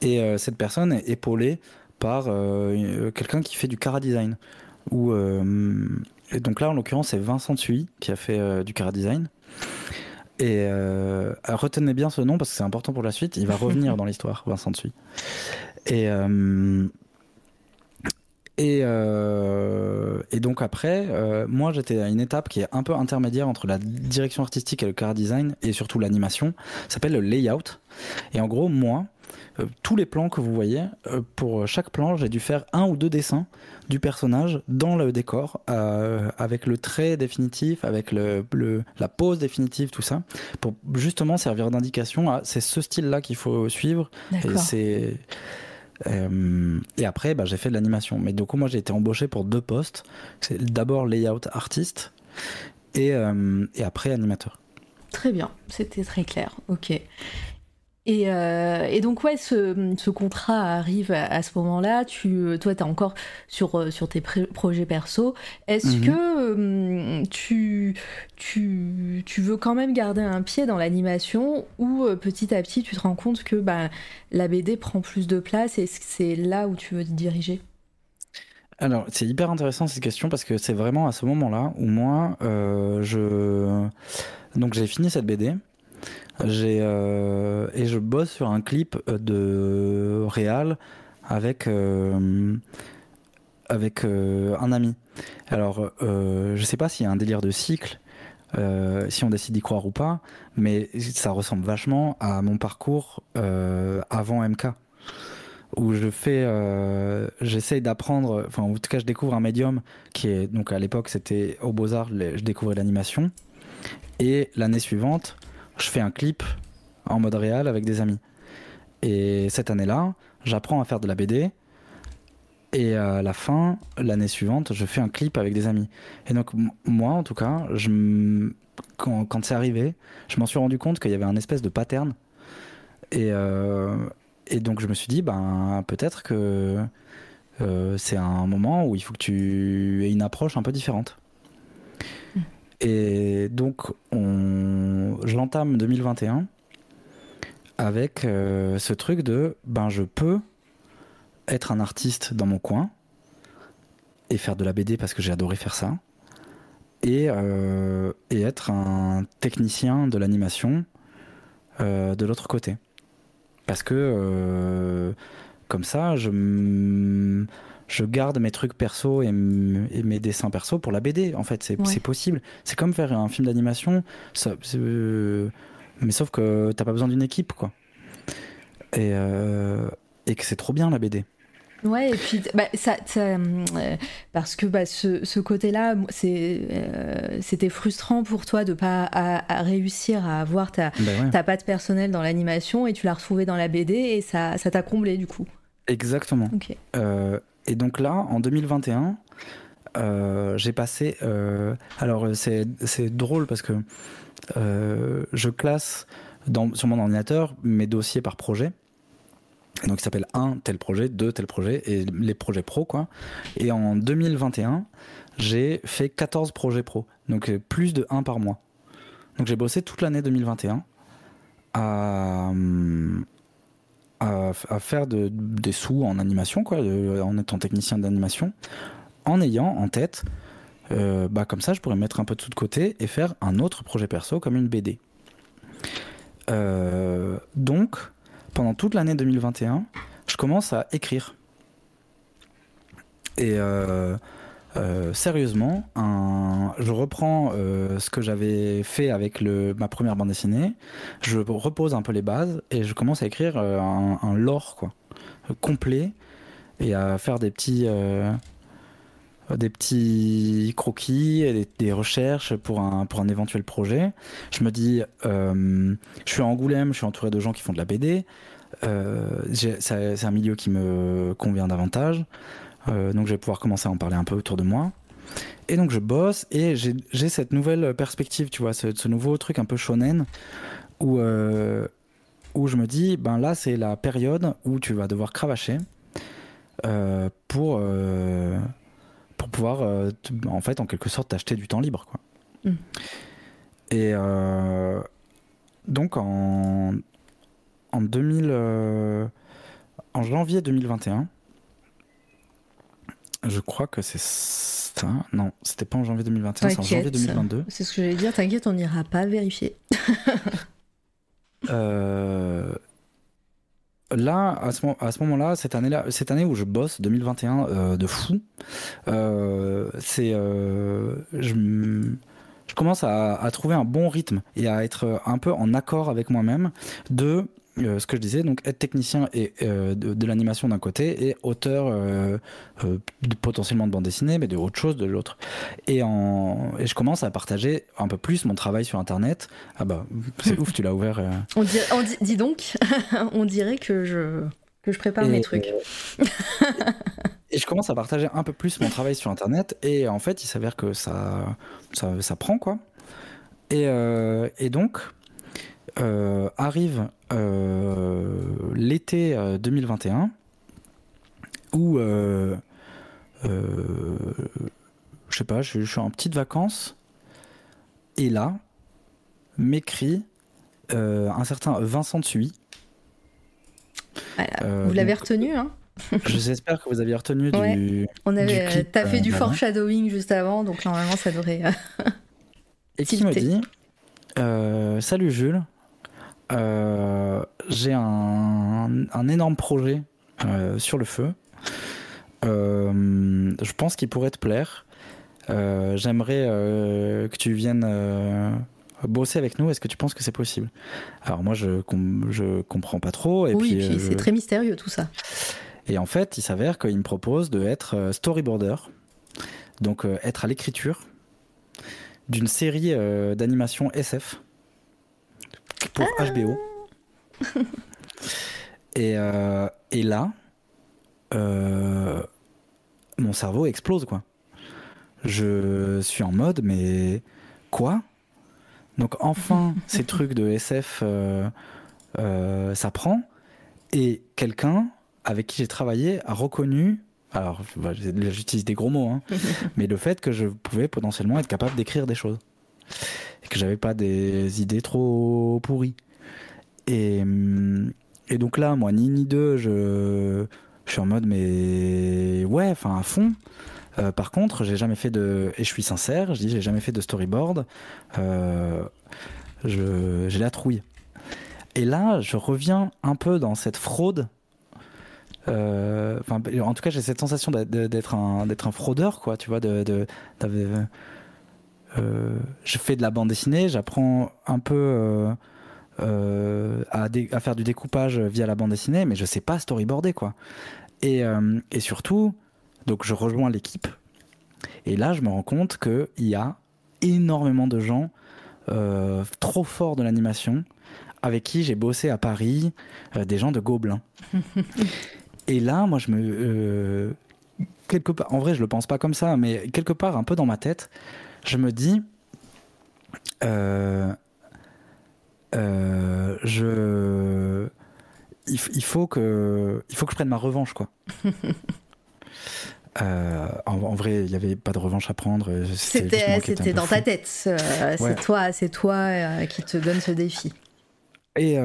Et euh, cette personne est épaulée par euh, quelqu'un qui fait du cara design. Ou, et donc là, en l'occurrence, c'est Vincent Thuy qui a fait du cara design. Et retenez bien ce nom parce que c'est important pour la suite. Il va revenir dans l'histoire, Vincent Thuy. Et, et, euh, et donc après, euh, moi j'étais à une étape qui est un peu intermédiaire entre la direction artistique et le car design et surtout l'animation. Ça s'appelle le layout. Et en gros, moi, euh, tous les plans que vous voyez, pour chaque plan, j'ai dû faire un ou deux dessins du personnage dans le décor, avec le trait définitif, avec le, le- la pose définitive, tout ça, pour justement servir d'indication à c'est ce style-là qu'il faut suivre. Et c'est. Euh, et après, bah, j'ai fait de l'animation. Mais du coup, moi, j'ai été embauché pour deux postes. C'est d'abord layout artiste et, euh, et après animateur. Très bien, c'était très clair, ok. Et, euh, et, donc, ouais, ce, ce contrat arrive à, ce moment-là. Tu, toi, tu es encore sur, euh, sur tes projets perso. Est-ce mhm. que tu, tu, tu, veux quand même garder un pied dans l'animation ou petit à petit, tu te rends compte que bah, la BD prend plus de place et c'est là où tu veux te diriger? Alors, c'est hyper intéressant cette question parce que c'est vraiment à ce moment-là où moi, je. Donc, j'ai fini cette BD. J'ai euh, et je bosse sur un clip de réal avec euh, avec euh, un ami. Alors, je sais pas s'il y a un délire de cycle, si on décide d'y croire ou pas, mais ça ressemble vachement à mon parcours avant MK où je fais, j'essaye d'apprendre, enfin en tout cas je découvre un médium qui est, donc à l'époque c'était au Beaux-Arts, je découvrais l'animation, et l'année suivante je fais un clip en mode réel avec des amis. Et cette année-là, j'apprends à faire de la BD. Et à la fin, l'année suivante, je fais un clip avec des amis. Et donc, moi, en tout cas, quand, c'est arrivé, je m'en suis rendu compte qu'il y avait un espèce de pattern. Et, euh, donc, je me suis dit, ben, peut-être que euh, c'est un moment où il faut que tu aies une approche un peu différente. Et donc, on... je l'entame 2021 avec euh, ce truc de ben je peux être un artiste dans mon coin et faire de la BD parce que j'ai adoré faire ça et, euh, et être un technicien de l'animation euh, de l'autre côté. Parce que comme ça je je garde mes trucs perso et, mes dessins perso pour la BD. En fait, c'est possible. C'est comme faire un film d'animation, euh, mais sauf que t'as pas besoin d'une équipe, quoi. Et, euh, et que c'est trop bien la BD. Ouais, et puis bah, ça, euh, parce que bah, ce, côté-là, c'était frustrant pour toi de pas à, réussir à avoir ta, ben ta patte personnelle dans l'animation et tu l'as retrouvée dans la BD et ça t'a comblé du coup. Exactement. Et donc là, en 2021, euh, j'ai passé. Euh, alors, c'est drôle parce que euh, je classe sur mon ordinateur mes dossiers par projet. Donc, il s'appelle un tel projet, deux tel projet, et les projets pro, quoi. Et en 2021, j'ai fait 14 projets pro. Donc, plus de un par mois. Donc, j'ai bossé toute l'année 2021 à, à, faire des sous en animation, quoi, en étant technicien d'animation, en ayant en tête, euh, bah, comme ça, je pourrais mettre un peu de sous de côté et faire un autre projet perso comme une BD. Euh, donc, pendant toute l'année 2021, je commence à écrire. Et euh, euh, sérieusement, je reprends euh, ce que j'avais fait avec ma première bande dessinée, je repose un peu les bases et je commence à écrire euh, un, lore quoi, complet et à faire des petits, des petits croquis et des, recherches pour un, pour un éventuel projet. Je me dis, je suis à Angoulême, je suis entouré de gens qui font de la BD. c'est un milieu qui me convient davantage. Euh, donc je vais pouvoir commencer à en parler un peu autour de moi. Et donc je bosse et j'ai cette nouvelle perspective, tu vois, ce, nouveau truc un peu shonen où, euh, où je me dis, ben là c'est la période où tu vas devoir cravacher euh, pour, pour pouvoir, en fait, en quelque sorte, t'acheter du temps libre. Quoi. Mm. Et donc en, en 2000, en janvier 2021, je crois que c'est ça. Non, c'était pas en janvier 2021, c'est en janvier 2022. C'est ce que j'allais dire. T'inquiète, on n'ira pas vérifier. euh... Là, à ce, à ce moment-là, cette année-là, cette année où je bosse, 2021, euh, de fou, euh, c'est, euh, je, je, commence à, à, trouver un bon rythme et à être un peu en accord avec moi-même de euh, ce que je disais, donc être technicien et, euh, de, l'animation d'un côté et auteur euh, potentiellement de bande dessinée, mais de autre chose de l'autre. Et, en, et je commence à partager un peu plus mon travail sur Internet. Ah bah, c'est ouf, tu l'as ouvert. On, dit, dis donc, on dirait que je, que je prépare mes trucs. et je commence à partager un peu plus mon travail sur Internet et en fait, il s'avère que ça, ça, ça, prend quoi. Et, et donc, arrive l'été 2021 où je sais pas, je, je, suis en petite vacances et là m'écrit un certain Vincent Tsuy. vous l'avez retenu, hein J'espère que vous aviez retenu du. On avait. T'as fait du foreshadowing juste avant, donc normalement ça devrait. Et qui me dit euh, Salut Jules, euh, j'ai un, un, énorme projet euh, sur le feu. je pense qu'il pourrait te plaire. J'aimerais que tu viennes bosser avec nous. Est-ce que tu penses que c'est possible? Alors moi, je, je comprends pas trop. Et oui, puis, puis c'est très mystérieux tout ça. Et en fait, il s'avère qu'il me propose de être storyboarder, donc être à l'écriture d'une série euh, d'animation SF pour HBO. Ah. et, euh, et, là, euh, mon cerveau explose, quoi. Je suis en mode, mais quoi? Donc enfin, ces trucs de SF, ça prend. Et quelqu'un avec qui j'ai travaillé a reconnu alors bah, j'utilise des gros mots, hein, mais le fait que je pouvais potentiellement être capable d'écrire des choses et que j'avais pas des idées trop pourries. Et, et donc là, moi, ni ni deux, je, suis en mode mais ouais, enfin à fond. Euh, par contre, j'ai jamais fait de et je suis sincère, je dis j'ai jamais fait de storyboard. Euh, j'ai la trouille. Et là, je reviens un peu dans cette fraude euh, en tout cas, j'ai cette sensation d'être un, un fraudeur, quoi. Tu vois, de, je fais de la bande dessinée, j'apprends un peu euh, à, à, faire du découpage via la bande dessinée, mais je sais pas storyboarder, quoi. Et, et surtout, donc je rejoins l'équipe, et là, je me rends compte qu'il y a énormément de gens trop forts de l'animation avec qui j'ai bossé à Paris, des gens de Gobelin. Et là, moi, je me. Euh, quelque part, en vrai, je le pense pas comme ça, mais quelque part, un peu dans ma tête, je me dis. Euh, euh, je. Il, faut que, il faut que je prenne ma revanche, quoi. en, vrai, il n'y avait pas de revanche à prendre. C'était dans ta tête. C'est toi, c'est toi qui te donne ce défi. Et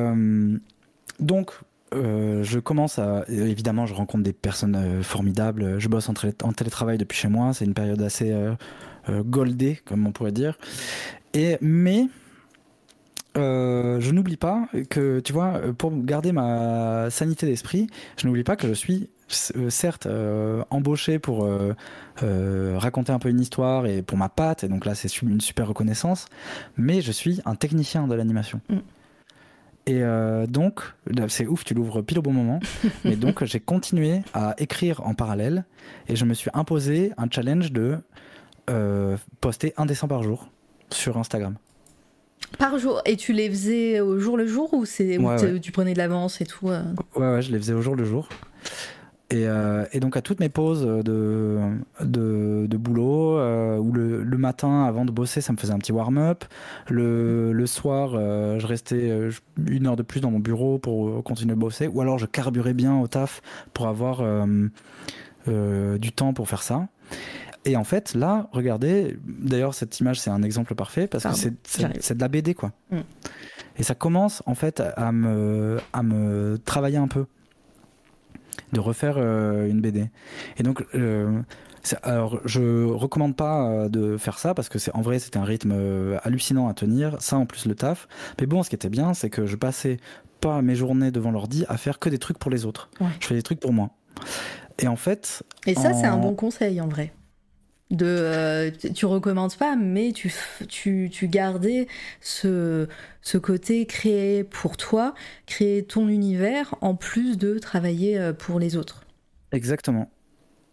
donc, euh, je commence à. Évidemment, je rencontre des personnes euh, formidables. Je bosse en, télétravail depuis chez moi. C'est une période assez euh, goldée, comme on pourrait dire. Et, mais. je n'oublie pas que, tu vois, pour garder ma sanité d'esprit, je n'oublie pas que je suis certes embauché pour raconter un peu une histoire et pour ma patte, et donc là c'est une super reconnaissance, mais je suis un technicien de l'animation. Mm. Et euh, donc, c'est ouf, tu l'ouvres pile au bon moment. mais donc, j'ai continué à écrire en parallèle et je me suis imposé un challenge de euh, poster un dessin par jour sur Instagram. Par jour Et tu les faisais au jour le jour ou c'est tu prenais de l'avance et tout euh Ouais, ouais, je les faisais au jour le jour. Euh, et, donc à toutes mes pauses de, de, boulot, euh, ou le, matin avant de bosser, ça me faisait un petit warm-up. Le, soir, euh, je restais une heure de plus dans mon bureau pour continuer de bosser, ou alors je carburais bien au taf pour avoir du temps pour faire ça. Et en fait, là, regardez, d'ailleurs cette image c'est un exemple parfait parce que c'est de la BD quoi. Mm. Et ça commence en fait à me, à me travailler un peu de refaire euh, une BD. Et donc, euh, alors, je recommande pas euh, de faire ça parce que c'est en vrai c'était un rythme hallucinant à tenir. Ça en plus le taf. Mais bon, ce qui était bien, c'est que je passais pas mes journées devant l'ordi à faire que des trucs pour les autres. Je fais des trucs pour moi. Et en fait. Et ça, c'est un bon conseil en vrai de euh, tu recommences pas mais tu, tu, tu gardais ce, ce côté créé pour toi créer ton univers en plus de travailler euh, pour les autres exactement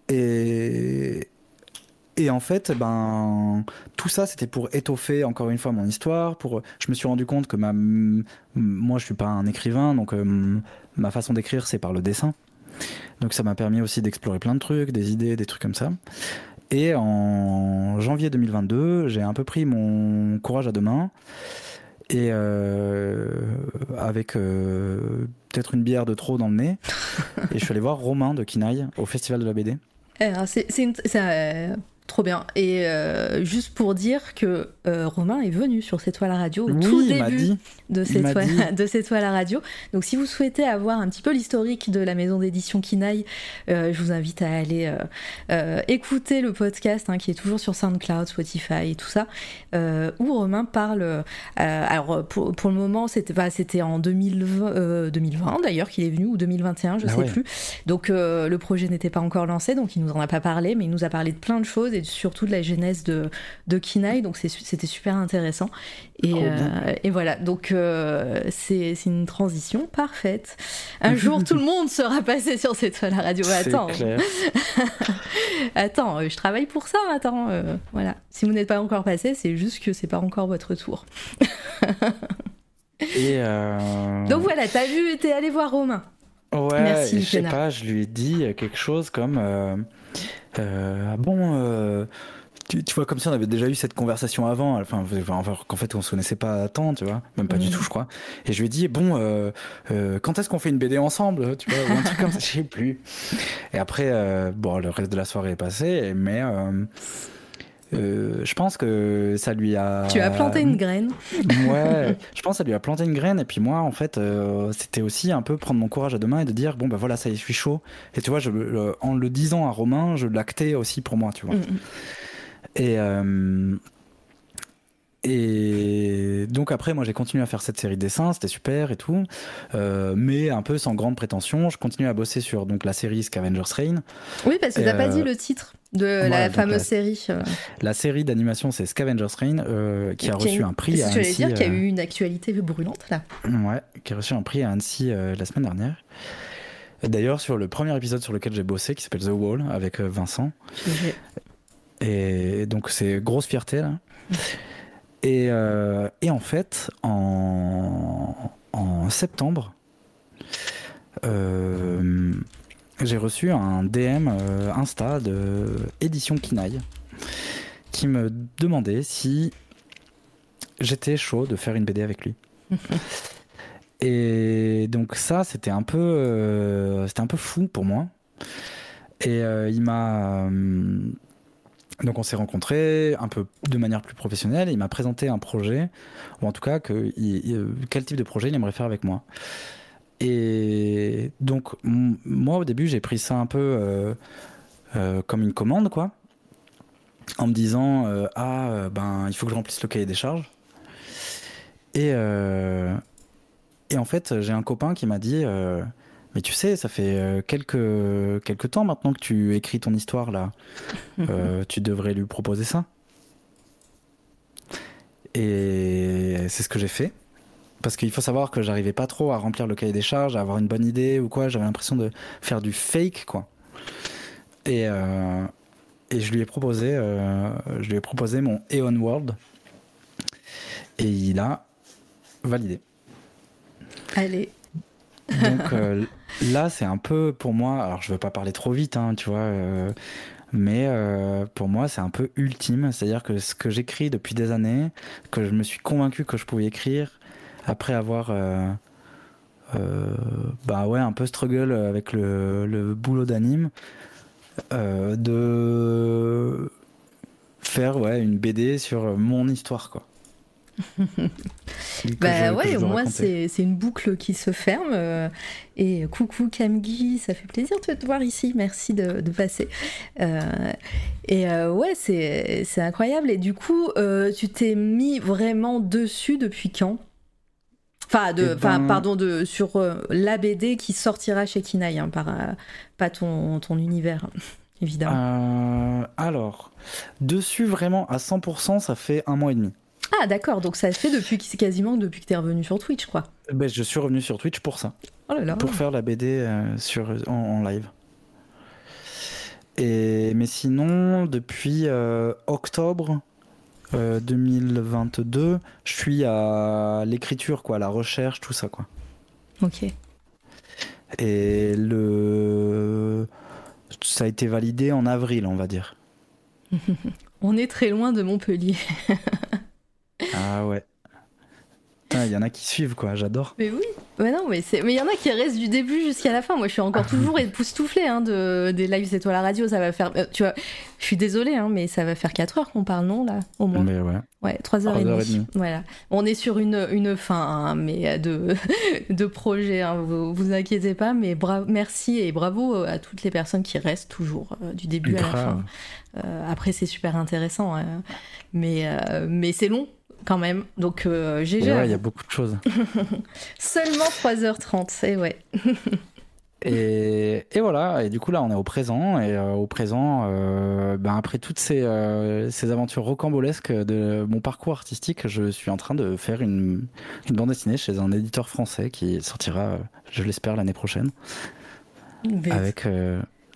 et et en fait, ben, tout ça, c'était pour étoffer encore une fois mon histoire. Pour, je me suis rendu compte que ma, moi, je suis pas un écrivain, donc euh, ma façon d'écrire, c'est par le dessin. Donc ça m'a permis aussi d'explorer plein de trucs, des idées, des trucs comme ça. Et en janvier 2022, j'ai un peu pris mon courage à deux mains et euh, avec euh, peut-être une bière de trop dans le nez. et je suis allé voir Romain de Kinaï au Festival de la BD. Alors, c'est, trop bien. Et euh, juste pour dire que euh, Romain est venu sur C'est toi la radio au Oui, tout début de C'est toi, toi la radio. Donc si vous souhaitez avoir un petit peu l'historique de la maison d'édition Kinaï, euh, je vous invite à aller écouter le podcast hein, qui est toujours sur SoundCloud, Spotify et tout ça, où Romain parle. alors pour, pour le moment, c'était bah, en 2020, euh, 2020 d'ailleurs qu'il est venu ou 2021, je Ah sais ouais. plus. Donc le projet n'était pas encore lancé, donc il nous en a pas parlé, mais il nous a parlé de plein de choses et surtout de la genèse de, de Kinaï, donc c'était super intéressant. Et, euh, et voilà, donc euh, c'est une transition parfaite. Un jour, tout le monde sera passé sur cette à radio. Attends, clair. attends, euh, je travaille pour ça. Attends, euh, voilà. Si vous n'êtes pas encore passé, c'est juste que c'est pas encore votre tour. Et Donc voilà, t'as vu, t'es allé voir Romain. Ouais, Merci, je sais pas, je lui ai dit quelque chose comme ah bon euh, tu, tu vois comme si on avait déjà eu cette conversation avant. Enfin, enfin, qu'en fait on se connaissait pas tant tu vois. Même pas du Mhm. tout je crois. Et je lui ai dit bon euh, euh, quand est-ce qu'on fait une BD ensemble tu vois ou un truc comme ça je sais plus. Et après euh, bon le reste de la soirée est passé mais euh, je pense que ça lui a Tu as planté une graine. Ouais, je pense que ça lui a planté une graine. Et puis moi, en fait, euh, c'était aussi un peu prendre mon courage à deux mains et de dire bon, bah voilà, ça y est, je suis chaud. Et tu vois, je, en le disant à Romain, je l'actais aussi pour moi, tu vois. Mm, mm. Et, euh, et donc après, moi, j'ai continué à faire cette série de dessins, c'était super et tout, Euh, mais un peu sans grande prétention. Je continue à bosser sur donc la série Scavenger's Reign. Oui, parce que t'as Euh, pas dit le titre de la fameuse la- série. euh, La série d'animation, c'est Scavenger's Reign, euh, qui a qui reçu un prix à Annecy. dire, qu'il y a euh, eu une actualité brûlante là? Ouais, qui a reçu un prix à Annecy euh, la semaine dernière. D'ailleurs, sur le premier épisode sur lequel j'ai bossé, qui s'appelle The Wall, avec euh, Vincent. Et donc, c'est grosse fierté, là. Et, euh, et en fait, en, en septembre, euh, j'ai reçu un DM euh, Insta de Édition Kinaï qui me demandait si j'étais chaud de faire une BD avec lui. Et donc ça, c'était un peu, euh, c'était un peu fou pour moi. Et euh, il m'a, euh, donc on s'est rencontrés un peu de manière plus professionnelle. Et il m'a présenté un projet, ou en tout cas que, il- il- quel type de projet il aimerait faire avec moi. Et donc moi au début j'ai pris ça un peu euh, euh, comme une commande quoi, en me disant euh, ah ben il faut que je remplisse le cahier des charges. Et et en fait, j'ai un copain qui m'a dit Mais tu sais, ça fait quelques, quelques temps maintenant que tu écris ton histoire là. Tu devrais lui proposer ça. Et c'est ce que j'ai fait. Parce qu'il faut savoir que j'arrivais pas trop à remplir le cahier des charges, à avoir une bonne idée ou quoi. J'avais l'impression de faire du fake, quoi. Et, euh, et je lui ai proposé, euh, je lui ai proposé mon Eon World. Et il a validé. Allez. Donc euh, là, c'est un peu pour moi. Alors, je veux pas parler trop vite, hein, tu vois. mais euh, pour moi, c'est un peu ultime. C'est-à-dire que ce que j'écris depuis des années, que je me suis convaincu que je pouvais écrire après avoir. euh, euh, bah ouais, un peu struggle avec le, le boulot d'anime, euh, de faire ouais, une BD sur mon histoire, quoi. Bah ouais, au moins c'est une boucle qui se ferme. euh, et coucou Camgui, ça fait plaisir de te voir ici, merci de, de passer. Euh, et euh, ouais, c'est incroyable. Et du coup, tu t'es mis vraiment dessus depuis quand? Enfin, de, ben- pardon, de, sur euh, la BD qui sortira chez Kinaï, hein, par, euh, pas ton, ton univers, évidemment. Euh, alors, dessus vraiment à 100%, ça fait un mois et demi. Ah d'accord, donc ça fait depuis quasiment depuis que t'es revenu sur Twitch, quoi. Ben, je suis revenu sur Twitch pour ça, Oh là là. pour faire la BD euh, sur, en, en live. Et, mais sinon, depuis euh, octobre euh, 2022, je suis à l'écriture, quoi, à la recherche, tout ça, quoi. Ok. Et le... ça a été validé en avril, on va dire. On est très loin de Montpellier. Ah ouais. Il y en a qui suivent, quoi, j'adore. Mais oui, mais non, mais il y en a qui restent du début jusqu'à la fin. Moi, je suis encore toujours époustouflée hein, de, des lives C'est toi la radio. Ça va faire. Euh, tu vois, je suis désolée, hein, mais ça va faire 4 heures qu'on parle, non, là, au moins Mais ouais. Ouais, 3 heures, et demie. Voilà. On est sur une, une fin, hein, mais de, de projet, hein, vous, vous inquiétez pas. Mais bravo, merci et bravo à toutes les personnes qui restent toujours euh, du début à la fin. Euh, après, c'est super intéressant, mais, mais c'est long quand même. Donc, euh, GG. il y a beaucoup de choses. Seulement 3h30, et ouais. et, et, voilà, et du coup là on est au présent, et euh, au présent, euh, ben, après toutes ces, euh, ces, aventures rocambolesques de mon parcours artistique, je suis en train de faire une, une bande dessinée chez un éditeur français qui sortira, je l'espère, l'année prochaine. Avec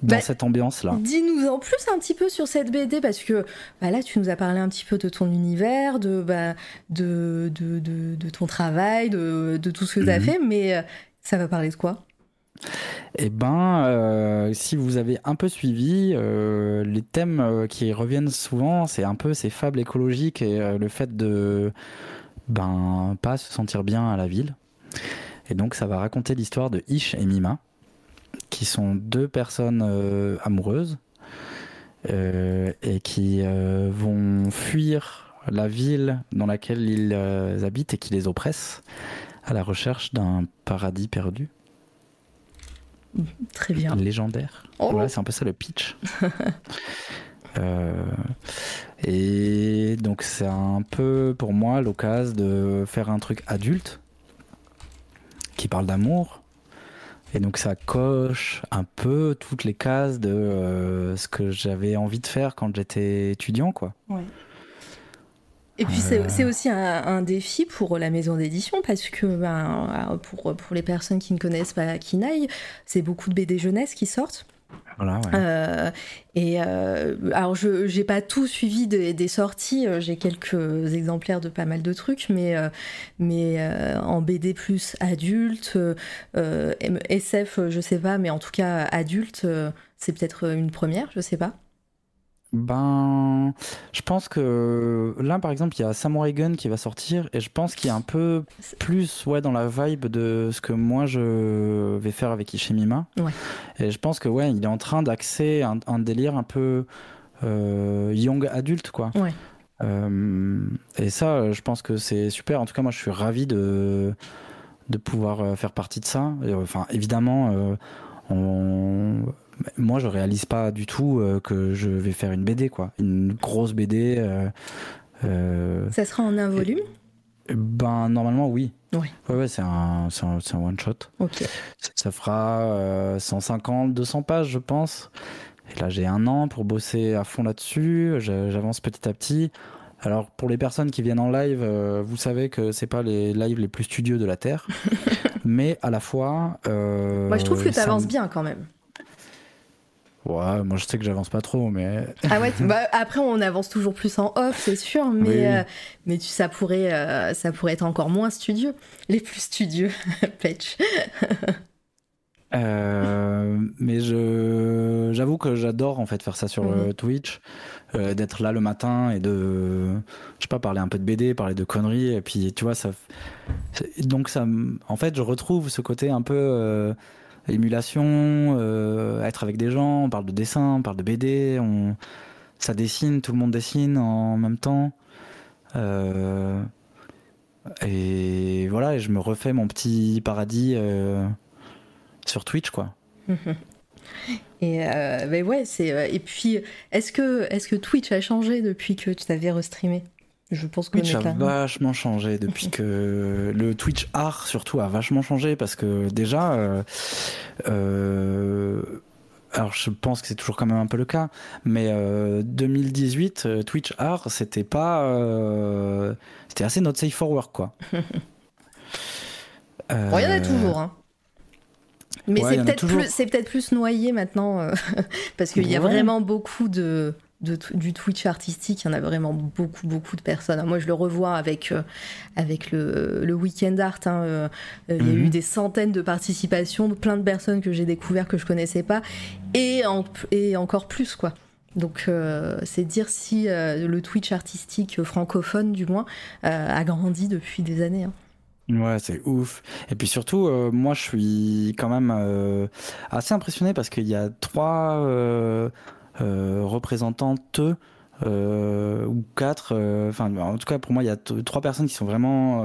dans bah, cette ambiance-là. Dis-nous en plus un petit peu sur cette BD, parce que bah là, tu nous as parlé un petit peu de ton univers, de, bah, de, de, de, ton travail, de, de, tout ce que tu as mhm. fait, mais euh, ça va parler de quoi? Eh ben, euh, si vous avez un peu suivi, euh, les thèmes qui reviennent souvent, c'est un peu ces fables écologiques et le fait de ben pas se sentir bien à la ville. Et donc, ça va raconter l'histoire de Ish et Mima, qui sont deux personnes euh, amoureuses euh, et qui euh, vont fuir la ville dans laquelle ils habitent et qui les oppresse à la recherche d'un paradis perdu. Très bien. Légendaire. Oh. Voilà, c'est un peu ça le pitch. et donc c'est un peu pour moi l'occasion de faire un truc adulte qui parle d'amour, et donc ça coche un peu toutes les cases de euh, ce que j'avais envie de faire quand j'étais étudiant, quoi. Ouais. Et puis c'est euh. aussi un, défi pour la maison d'édition parce que ben, pour, pour les personnes qui ne connaissent pas Kinaï, c'est beaucoup de BD jeunesse qui sortent. Voilà, euh, et euh, alors, je n'ai pas tout suivi des, sorties, euh, j'ai quelques exemplaires de pas mal de trucs, mais, mais en BD plus adulte, SF, je sais pas, mais en tout cas adulte, c'est peut-être une première, je sais pas. Ben, je pense que là, par exemple, il y a Samurai Gun qui va sortir et je pense qu'il y a un peu plus ouais, dans la vibe de ce que moi je vais faire avec Ishimima. Ouais. Et je pense que ouais, il est en train d'axer un, un, délire un peu euh, young adulte, quoi. Ouais. Euh, et ça, je pense que c'est super. En tout cas, moi, je suis ravi de, de pouvoir euh, faire partie de ça. enfin, évidemment, on moi je réalise pas du tout euh, que je vais faire une BD quoi. Une grosse BD euh, euh, ça sera en un volume? Ben normalement oui. Ouais, ouais c'est un, un, one shot. Ok. Ça fera 150 200 pages je pense. Et là j'ai un an pour bosser à fond là-dessus. J'avance petit à petit. Alors pour les personnes qui viennent en live, vous savez que c'est pas les lives les plus studieux de la terre, mais à la fois. Moi je trouve que tu avances bien quand même. Ouais, moi je sais que j'avance pas trop, mais. Ah ouais, bah, après on avance toujours plus en off, c'est sûr, mais, euh, mais tu, ça, pourrait, euh, ça pourrait être encore moins studieux. Les plus studieux, Patch. Euh, mais je j'avoue que j'adore en fait faire ça sur mhm. Twitch, d'être là le matin et de je sais pas parler un peu de BD, parler de conneries et puis tu vois ça donc ça en fait je retrouve ce côté un peu émulation, euh, être avec des gens, on parle de dessin, on parle de BD, on, ça dessine, tout le monde dessine en même temps. Euh, et voilà, et je me refais mon petit paradis euh, sur Twitch, quoi. Et ben ouais, c'est et puis est-ce que est-ce que Twitch a changé depuis que tu t'avais restreamé? Je pense que Twitch a vachement changé depuis que le Twitch art surtout a vachement changé parce que déjà, euh, euh, alors je pense que c'est toujours quand même un peu le cas, mais 2018 euh, Twitch art c'était pas, c'était assez not safe for work quoi. il y en a toujours. Hein. Mais c'est peut-être plus, c'est peut-être plus noyé maintenant parce qu'il y a vraiment beaucoup de du Twitch artistique, il y en a vraiment beaucoup, beaucoup de personnes. Moi, je le revois avec, euh, avec le, le Weekend Art. Hein, euh, il y a eu mhm. des centaines de participations, plein de personnes que j'ai découvert que je connaissais pas, et, et encore plus, quoi. Donc, euh, c'est dire si le Twitch artistique francophone, du moins, a grandi depuis des années. Hein. Ouais, c'est ouf. Et puis surtout, euh, moi, je suis quand même euh, assez impressionné parce qu'il y a trois euh, représentantes ou quatre. Enfin, en tout cas, pour moi, il y a trois personnes qui sont vraiment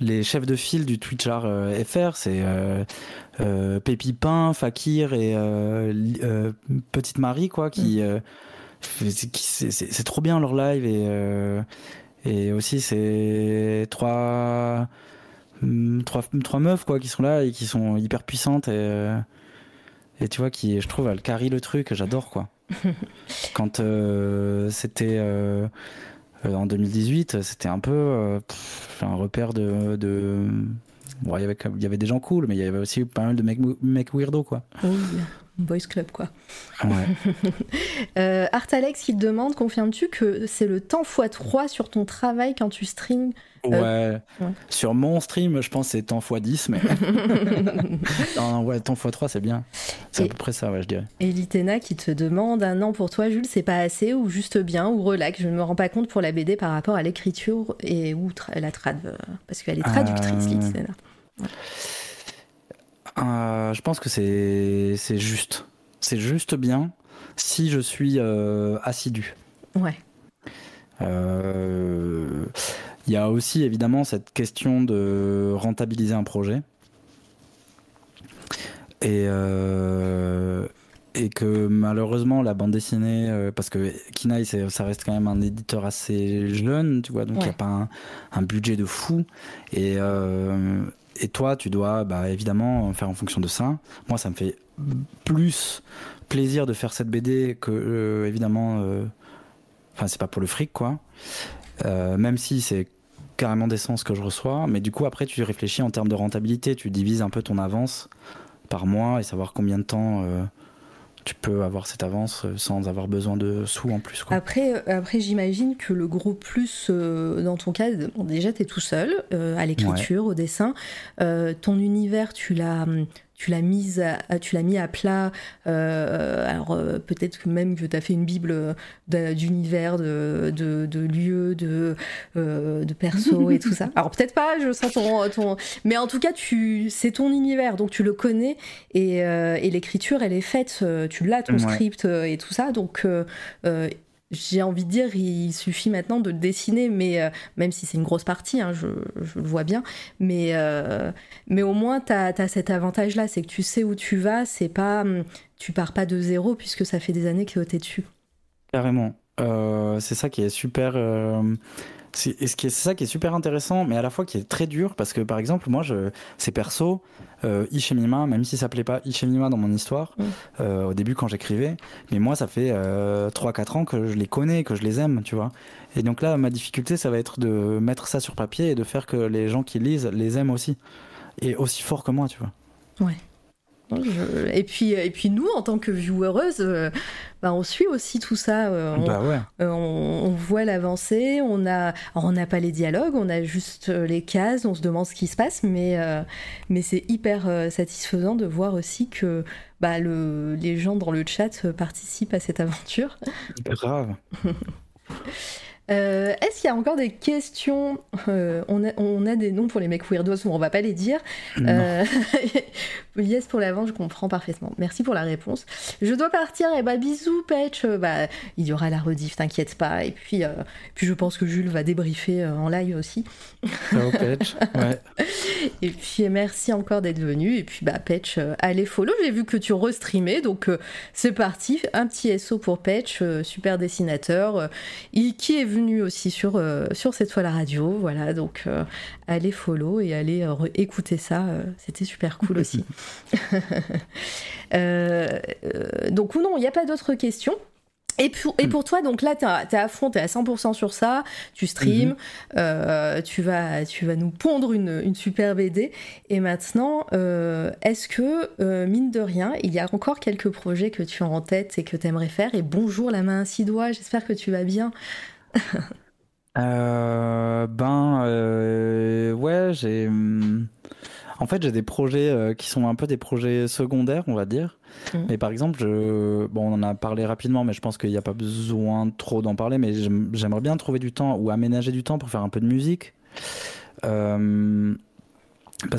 les chefs de file du Twitchar FR. C'est Pépipin, Fakir et Petite Marie, quoi, qui, mm. c'est trop bien leur live et et aussi, c'est trois, hmm, trois, trois meufs quoi, qui sont là et qui sont hyper puissantes. Et, euh, et tu vois, qui, je trouve, elles carry le truc. J'adore, quoi. Quand euh, c'était euh, en 2018, c'était un peu un repère de. de... Bon, il y, avait, il y avait des gens cool, mais il y avait aussi pas mal de mecs, mecs weirdo, quoi. Oui, boys club, quoi. Ouais. euh, Artalex, il demande, confirmes-tu que c'est le temps x3 sur ton travail quand tu streams euh, ouais. Sur mon stream, je pense que c'est temps x10, mais. non, ouais, temps x3, c'est bien. C'est à peu près ça, ouais, je dirais. Et Litena qui te demande un an pour toi, Jules, c'est pas assez ou juste bien ou relax? Je ne me rends pas compte pour la BD par rapport à l'écriture et ou la trad. Euh, parce qu'elle est traductrice, euh... Litena. Euh, je pense que c'est juste. C'est juste bien si je suis euh, assidu. Ouais. Euh, il y a aussi évidemment cette question de rentabiliser un projet. Et, et que malheureusement la bande dessinée, parce que Kinaï ça reste quand même un éditeur assez jeune, tu vois, donc il n'y a pas un, un, budget de fou. Et, et toi, tu dois bah, évidemment faire en fonction de ça. Moi, ça me fait plus plaisir de faire cette BD que, euh, évidemment, euh, enfin, c'est pas pour le fric, quoi. Euh, même si c'est carrément d'essence que je reçois. Mais du coup, après, tu réfléchis en termes de rentabilité. Tu divises un peu ton avance par mois et savoir combien de temps tu peux avoir cette avance euh, sans avoir besoin de sous en plus. Quoi. Après, euh, après j'imagine que le gros plus euh, dans ton cas, déjà tu es tout seul à l'écriture, au dessin. ton univers, tu l'as hum, tu l'as mise tu l'as mis à plat euh, alors euh, peut-être que même que tu as fait une bible d'univers de, de, de, lieux de euh, de perso et tout ça. Alors peut-être pas je sens ton, ton, mais en tout cas tu c'est ton univers donc tu le connais et, et l'écriture elle est faite tu l'as ton script et tout ça donc j'ai envie de dire, il suffit maintenant de dessiner, mais euh, même si c'est une grosse partie, hein, je, le vois bien, mais, euh, au moins tu as, cet avantage-là, c'est que tu sais où tu vas, c'est pas, hum, tu pars pas de zéro puisque ça fait des années que tu es dessus. Carrément. Euh, c'est ça qui est super c'est ça qui est super intéressant, mais à la fois qui est très dur, parce que par exemple, moi, je, c'est perso, euh, Ishemima, même si ça s'appelait pas Ishemima dans mon histoire, euh, au début quand j'écrivais, mais moi, ça fait euh, 3-4 ans que je les connais, que je les aime, tu vois. Et donc là, ma difficulté, ça va être de mettre ça sur papier et de faire que les gens qui lisent les aiment aussi. Et aussi fort que moi, tu vois. Ouais. Et, puis, et puis nous, en tant que viewereuse, euh, bah, on suit aussi tout ça. Euh, bah euh, on, voit l'avancée. On n'a on n'a pas les dialogues, on a juste les cases. On se demande ce qui se passe, mais, mais c'est hyper satisfaisant de voir aussi que bah, le, les gens dans le chat participent à cette aventure. Grave. Euh, est-ce qu'il y a encore des questions euh, on, a, on, a, des noms pour les mecs weirdos, on va pas les dire. Euh, yes pour l'avant, je comprends parfaitement. Merci pour la réponse. Je dois partir, et eh bah bisous Patch. Bah, il y aura la rediff, t'inquiète pas. Et puis, puis je pense que Jules va débriefer en live aussi. Ciao Patch. Ouais. Et puis merci encore d'être venu. Et puis bah Patch, allez follow. J'ai vu que tu restreamais, donc c'est parti. Un petit SO pour Patch, super dessinateur, qui est venu aussi sur, euh, sur cette fois la radio. Voilà, donc euh, allez follow et allez euh, écouter ça. C'était super cool aussi. donc, ou non, il n'y a pas d'autres questions. Et pour, et pour toi, donc là, tu es, à fond, tu es à 100% sur ça, tu streams, mhm. tu, vas, tu vas nous pondre une, une super BD. Et maintenant, est-ce que, mine de rien, il y a encore quelques projets que tu as en tête et que tu aimerais faire? Et bonjour la main à six doigts, j'espère que tu vas bien. Euh, ben euh, ouais, j'ai hmm, en fait j'ai des projets euh, qui sont un peu des projets secondaires, on va dire. Mmh. Mais par exemple, je... bon, on en a parlé rapidement, mais je pense qu'il n'y a pas besoin trop d'en parler. Mais j'aimerais bien trouver du temps ou aménager du temps pour faire un peu de musique. parce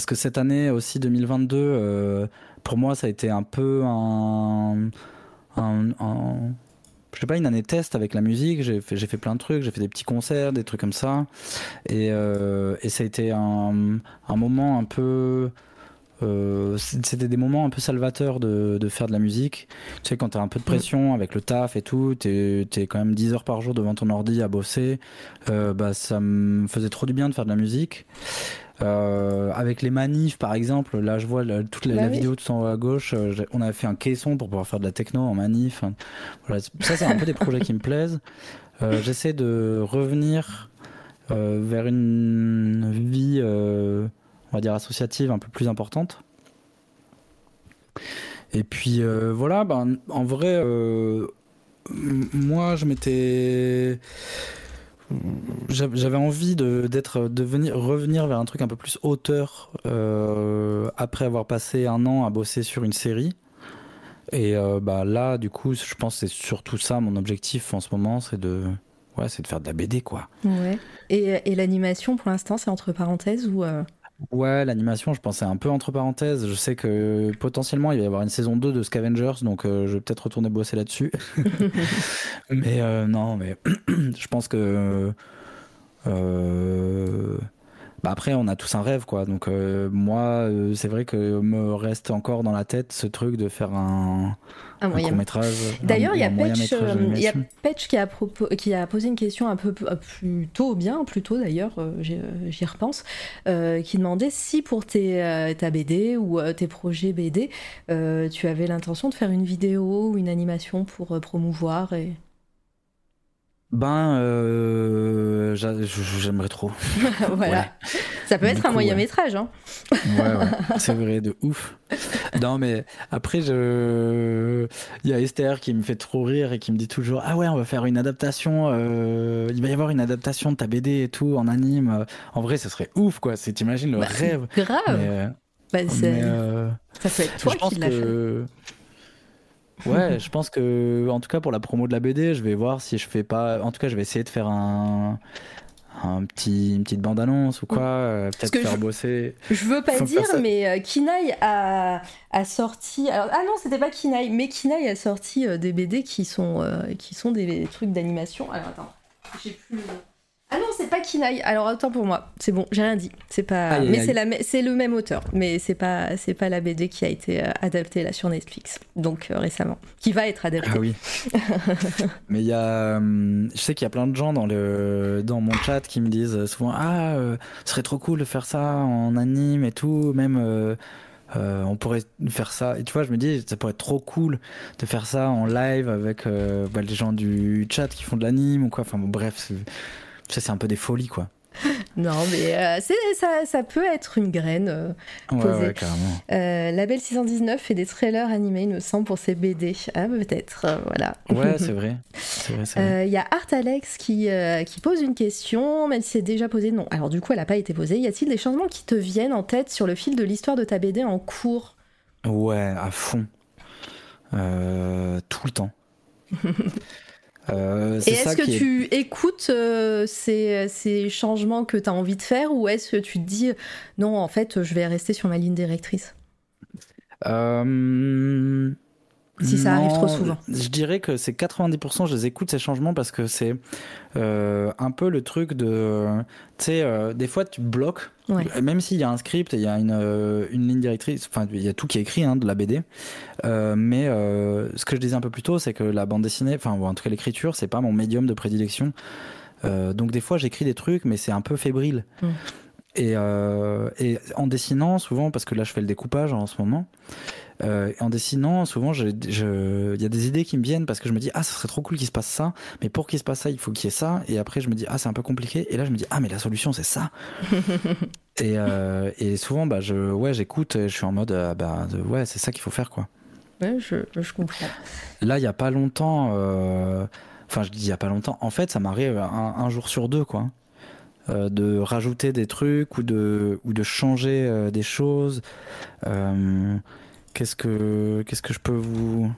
que cette année aussi 2022, pour moi, ça a été un peu un, un, je sais pas, une année test avec la musique. J'ai fait, j'ai fait plein de trucs, j'ai fait des petits concerts, des trucs comme ça. Et, et ça a été un, un moment un peu euh, c'était des moments un peu salvateurs de, de, faire de la musique. Tu sais, quand t'as un peu de pression avec le taf et tout, t'es es quand même 10 heures par jour devant ton ordi à bosser. Euh, bah, ça me faisait trop du bien de faire de la musique. Euh, avec les manifs, par exemple, là je vois toute la, bah vidéo tout en haut à gauche. Euh, on avait fait un caisson pour pouvoir faire de la techno en manif. Voilà. Ça, c'est un peu des projets qui me plaisent. Euh, J'essaie de revenir euh, vers une vie on va dire associative un peu plus importante. Et puis voilà, ben, en vrai, moi je m'étais. J'avais envie de, d'être, de venir, revenir vers un truc un peu plus auteur euh, après avoir passé un an à bosser sur une série. Et bah là, du coup, je pense c'est surtout ça mon objectif en ce moment, c'est de, ouais, c'est de faire de la BD, quoi. Et, et l'animation, pour l'instant, c'est entre parenthèses ou Ouais, l'animation, je pensais un peu entre parenthèses. Je sais que potentiellement il va y avoir une saison 2 de Scavengers, donc euh, je vais peut-être retourner bosser là-dessus. mais euh, non, mais je pense que. Euh, bah après, on a tous un rêve, quoi. Donc, moi, c'est vrai que me reste encore dans la tête ce truc de faire un, un, court métrage. D'ailleurs, il y a y a Petch qui, a qui a posé une question un peu plus tôt, bien plus tôt d'ailleurs, euh, euh, j'y repense, euh, qui demandait si pour tes, ta BD ou tes projets BD, tu avais l'intention de faire une vidéo ou une animation pour promouvoir et... Ben, euh, j'aimerais trop. voilà. Ça peut être un moyen métrage. Hein. ouais, ouais. c'est vrai, de ouf. Non, mais après, je... il y a Esther qui me fait trop rire et qui me dit toujours Ah ouais, on va faire une adaptation. Euh, il va y avoir une adaptation de ta BD et tout en anime. En vrai, ce serait ouf, quoi. T'imagines le bah, rêve. Grave. Euh, bah, ça peut être toi qui l'as fait. Ouais, je pense que, en tout cas, pour la promo de la BD, je vais voir si je fais pas. En tout cas, je vais essayer de faire un, un petit, une petite bande-annonce ou quoi, euh, peut-être faire bosser. Je veux pas dire, mais euh, Kinaï a, a sorti. Alors, ah non, c'était pas Kinaï, mais Kinaï a sorti euh, des BD qui sont, qui sont des, trucs d'animation. Alors attends, j'ai plus. Ah non, c'est pas Kinaï. Alors attends pour moi, c'est bon, j'ai rien dit. C'est pas, mais c'est la, c'est le même auteur, mais c'est pas, c'est pas la BD qui a été euh, adaptée là sur Netflix, donc euh, récemment, qui va être adaptée. Ah oui. mais il y a, hum, je sais qu'il y a plein de gens dans le, dans mon chat qui me disent souvent ah, euh, ce serait trop cool de faire ça en anime et tout, même. on pourrait faire ça. Et tu vois, je me dis, ça pourrait être trop cool de faire ça en live avec bah, les gens du chat qui font de l'anime ou quoi. Enfin bon, bref, ça, c'est un peu des folies, quoi. non, mais euh, ça, ça, peut être une graine euh, posée. Ouais, carrément. Euh, Label 619 fait des trailers animés, il me semble, pour ses BD. Ah, peut-être, voilà. Ouais, c'est vrai. Il y a Art Alex qui, qui pose une question, même si c'est déjà posé, non. Alors, du coup, elle n'a pas été posée. Y a-t-il des changements qui te viennent en tête sur le fil de l'histoire de ta BD en cours? Ouais, à fond. tout le temps. Euh, et est-ce que tu écoutes euh, ces, ces, changements que tu as envie de faire ou est-ce que tu te dis non, en fait, je vais rester sur ma ligne directrice? Euh, Si ça arrive trop souvent. Je dirais que c'est 90%, je les écoute ces changements parce que c'est un peu le truc de. Tu sais, des fois tu bloques même s'il y a un script et il y a une, euh, une ligne directrice, enfin il y a tout qui est écrit hein, de la BD, euh, mais euh, ce que je disais un peu plus tôt, c'est que la bande dessinée, enfin en tout cas l'écriture, c'est pas mon médium de prédilection. donc des fois j'écris des trucs, mais c'est un peu fébrile. Mm. Et, et, en dessinant souvent, parce que là je fais le découpage en ce moment, euh, en dessinant, souvent, il y a des idées qui me viennent parce que je me dis, ah, ça serait trop cool qu'il se passe ça, mais pour qu'il se passe ça, il faut qu'il y ait ça. Et après, je me dis, ah, c'est un peu compliqué. Et là, je me dis, ah, mais la solution, c'est ça. et, euh, et, souvent, bah, je, ouais, j'écoute, je suis en mode, euh, bah, ouais, c'est ça qu'il faut faire, quoi. Ouais, je, je comprends. Là, il n'y a pas longtemps, enfin, je dis il n'y a pas longtemps, en fait, ça m'arrive un, jour sur deux, quoi. de rajouter des trucs ou de, ou de changer des choses. Qu'est-ce que qu'est-ce que je peux vous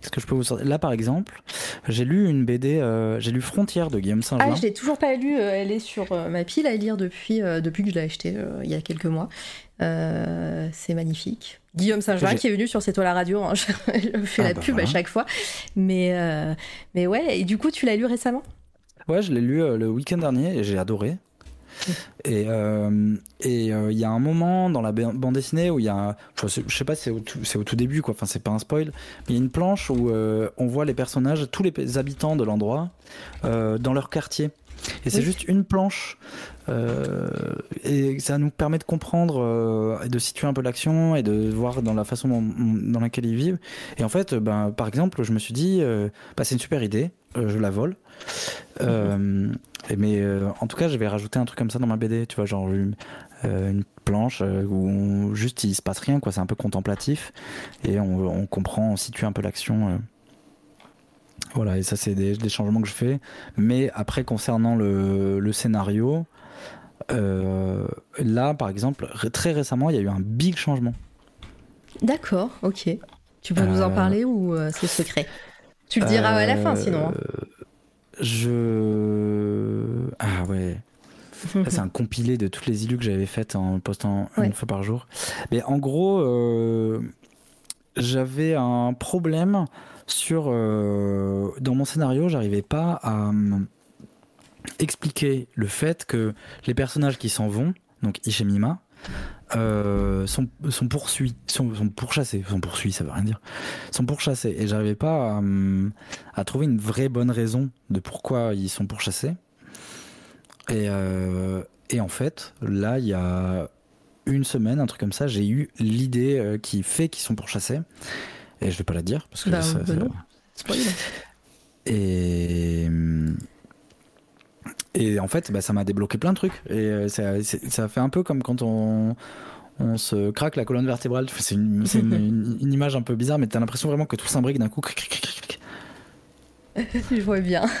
Qu'est-ce que je peux vous sortir? Là, par exemple, j'ai lu une BD, euh, j'ai lu Frontière de Guillaume Saint-Jean. Ah, je l'ai toujours pas lu. euh, elle est sur euh, ma pile à lire depuis, euh, depuis que je l'ai achetée euh, il y a quelques mois. C'est magnifique. Guillaume Saint-Jean qui est venu sur C'est toi la radio. hein. Je fais Ah la bah pub à chaque fois. Mais, mais ouais, et du coup, tu l'as lu récemment? Ouais, je l'ai lu le week-end dernier et j'ai adoré. Et euh, euh, il y a un moment dans la ba- bande dessinée où il y a, je sais, sais pas, c'est au, tout- début quoi. Enfin, c'est pas un spoil. Mais il y a une planche où euh, on voit les personnages, tous les habitants de l'endroit, dans leur quartier. Et c'est juste une planche. euh, et ça nous permet de comprendre euh, et de situer un peu l'action et de voir dans la façon dont- dans laquelle ils vivent. Et en fait, ben, par exemple, je me suis dit, euh, bah, c'est une super idée, je la vole. Et mais en tout cas, je vais rajouter un truc comme ça dans ma BD, tu vois, genre une, une planche où on- juste il se passe rien, quoi. C'est un peu contemplatif et on, on comprend, on situe un peu l'action. Voilà, et ça, c'est des, des changements que je fais. Mais après, concernant le, le scénario, euh, là, par exemple, très récemment, il y a eu un big changement. D'accord, ok. Tu peux nous en Euh, parler ou euh, c'est secret? Tu le diras à la fin sinon. hein. Je. Ah ouais. C'est un compilé de toutes les illus que j'avais faites en postant Ouais. une fois par jour. Mais en gros, j'avais un problème euh, dans mon scénario, j'arrivais pas à hum, expliquer le fait que les personnages qui s'en vont, donc Ishemima, euh, sont, sont poursuivis, sont, sont pourchassés, sont poursuivis, ça veut rien dire, sont pourchassés. Et j'arrivais pas à, hum, à trouver une vraie bonne raison de pourquoi ils sont pourchassés. Et, euh, et en fait, là, il y a une semaine, un truc comme ça, j'ai eu l'idée qui fait qu'ils sont pourchassés. Et je vais pas la dire parce que Bah, ça- bah ça- non. Spoil. et et en fait, bah, ça m'a débloqué plein de trucs. Et euh, ça, fait un peu comme quand on on se craque la colonne vertébrale. C'est une, c'est une- une- une image un peu bizarre, mais t'as l'impression vraiment que tout s'imbrique d'un coup. cric, cric, cric, cric. Je vois bien.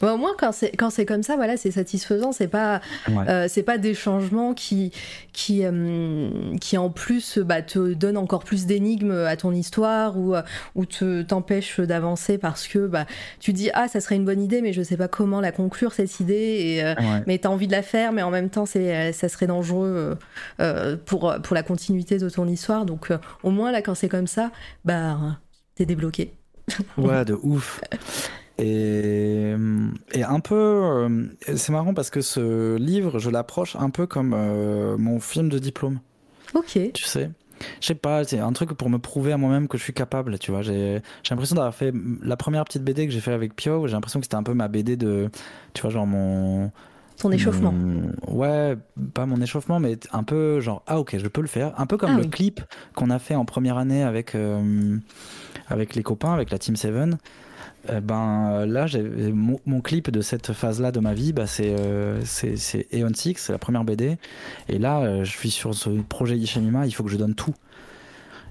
Bon, au moins, quand c'est quand c'est comme ça, voilà, c'est satisfaisant. C'est pas Ouais. euh, c'est pas des changements qui qui euh, qui en plus bah, te donnent encore plus d'énigmes à ton histoire ou euh, ou te t'empêchent d'avancer parce que bah tu dis ah ça serait une bonne idée mais je sais pas comment la conclure cette idée et euh, Ouais. mais t'as envie de la faire mais en même temps c'est ça serait dangereux pour pour la continuité de ton histoire donc au moins là quand c'est comme ça bah t'es débloqué. Ouais, de ouf. Et, et un peu, euh, c'est marrant parce que ce livre, je l'approche un peu comme euh, mon film de diplôme, Ok. tu sais. Je sais pas, c'est un truc pour me prouver à moi-même que je suis capable, tu vois. J'ai j'ai l'impression d'avoir fait la première petite BD que j'ai fait avec Pio, j'ai l'impression que c'était un peu ma BD de, tu vois, genre mon... Ton échauffement. mon- ouais, pas mon échauffement, mais un peu genre, ah ok, je peux le faire. Un peu comme Ah le oui. clip qu'on a fait en première année avec, euh, avec les copains, avec la Team Seven. Euh, ben là, mon, mon clip de cette phase-là de ma vie, bah, c'est euh, Aeon Six, c'est la première BD. Et là, euh, je suis sur ce projet Ishimima, il faut que je donne tout.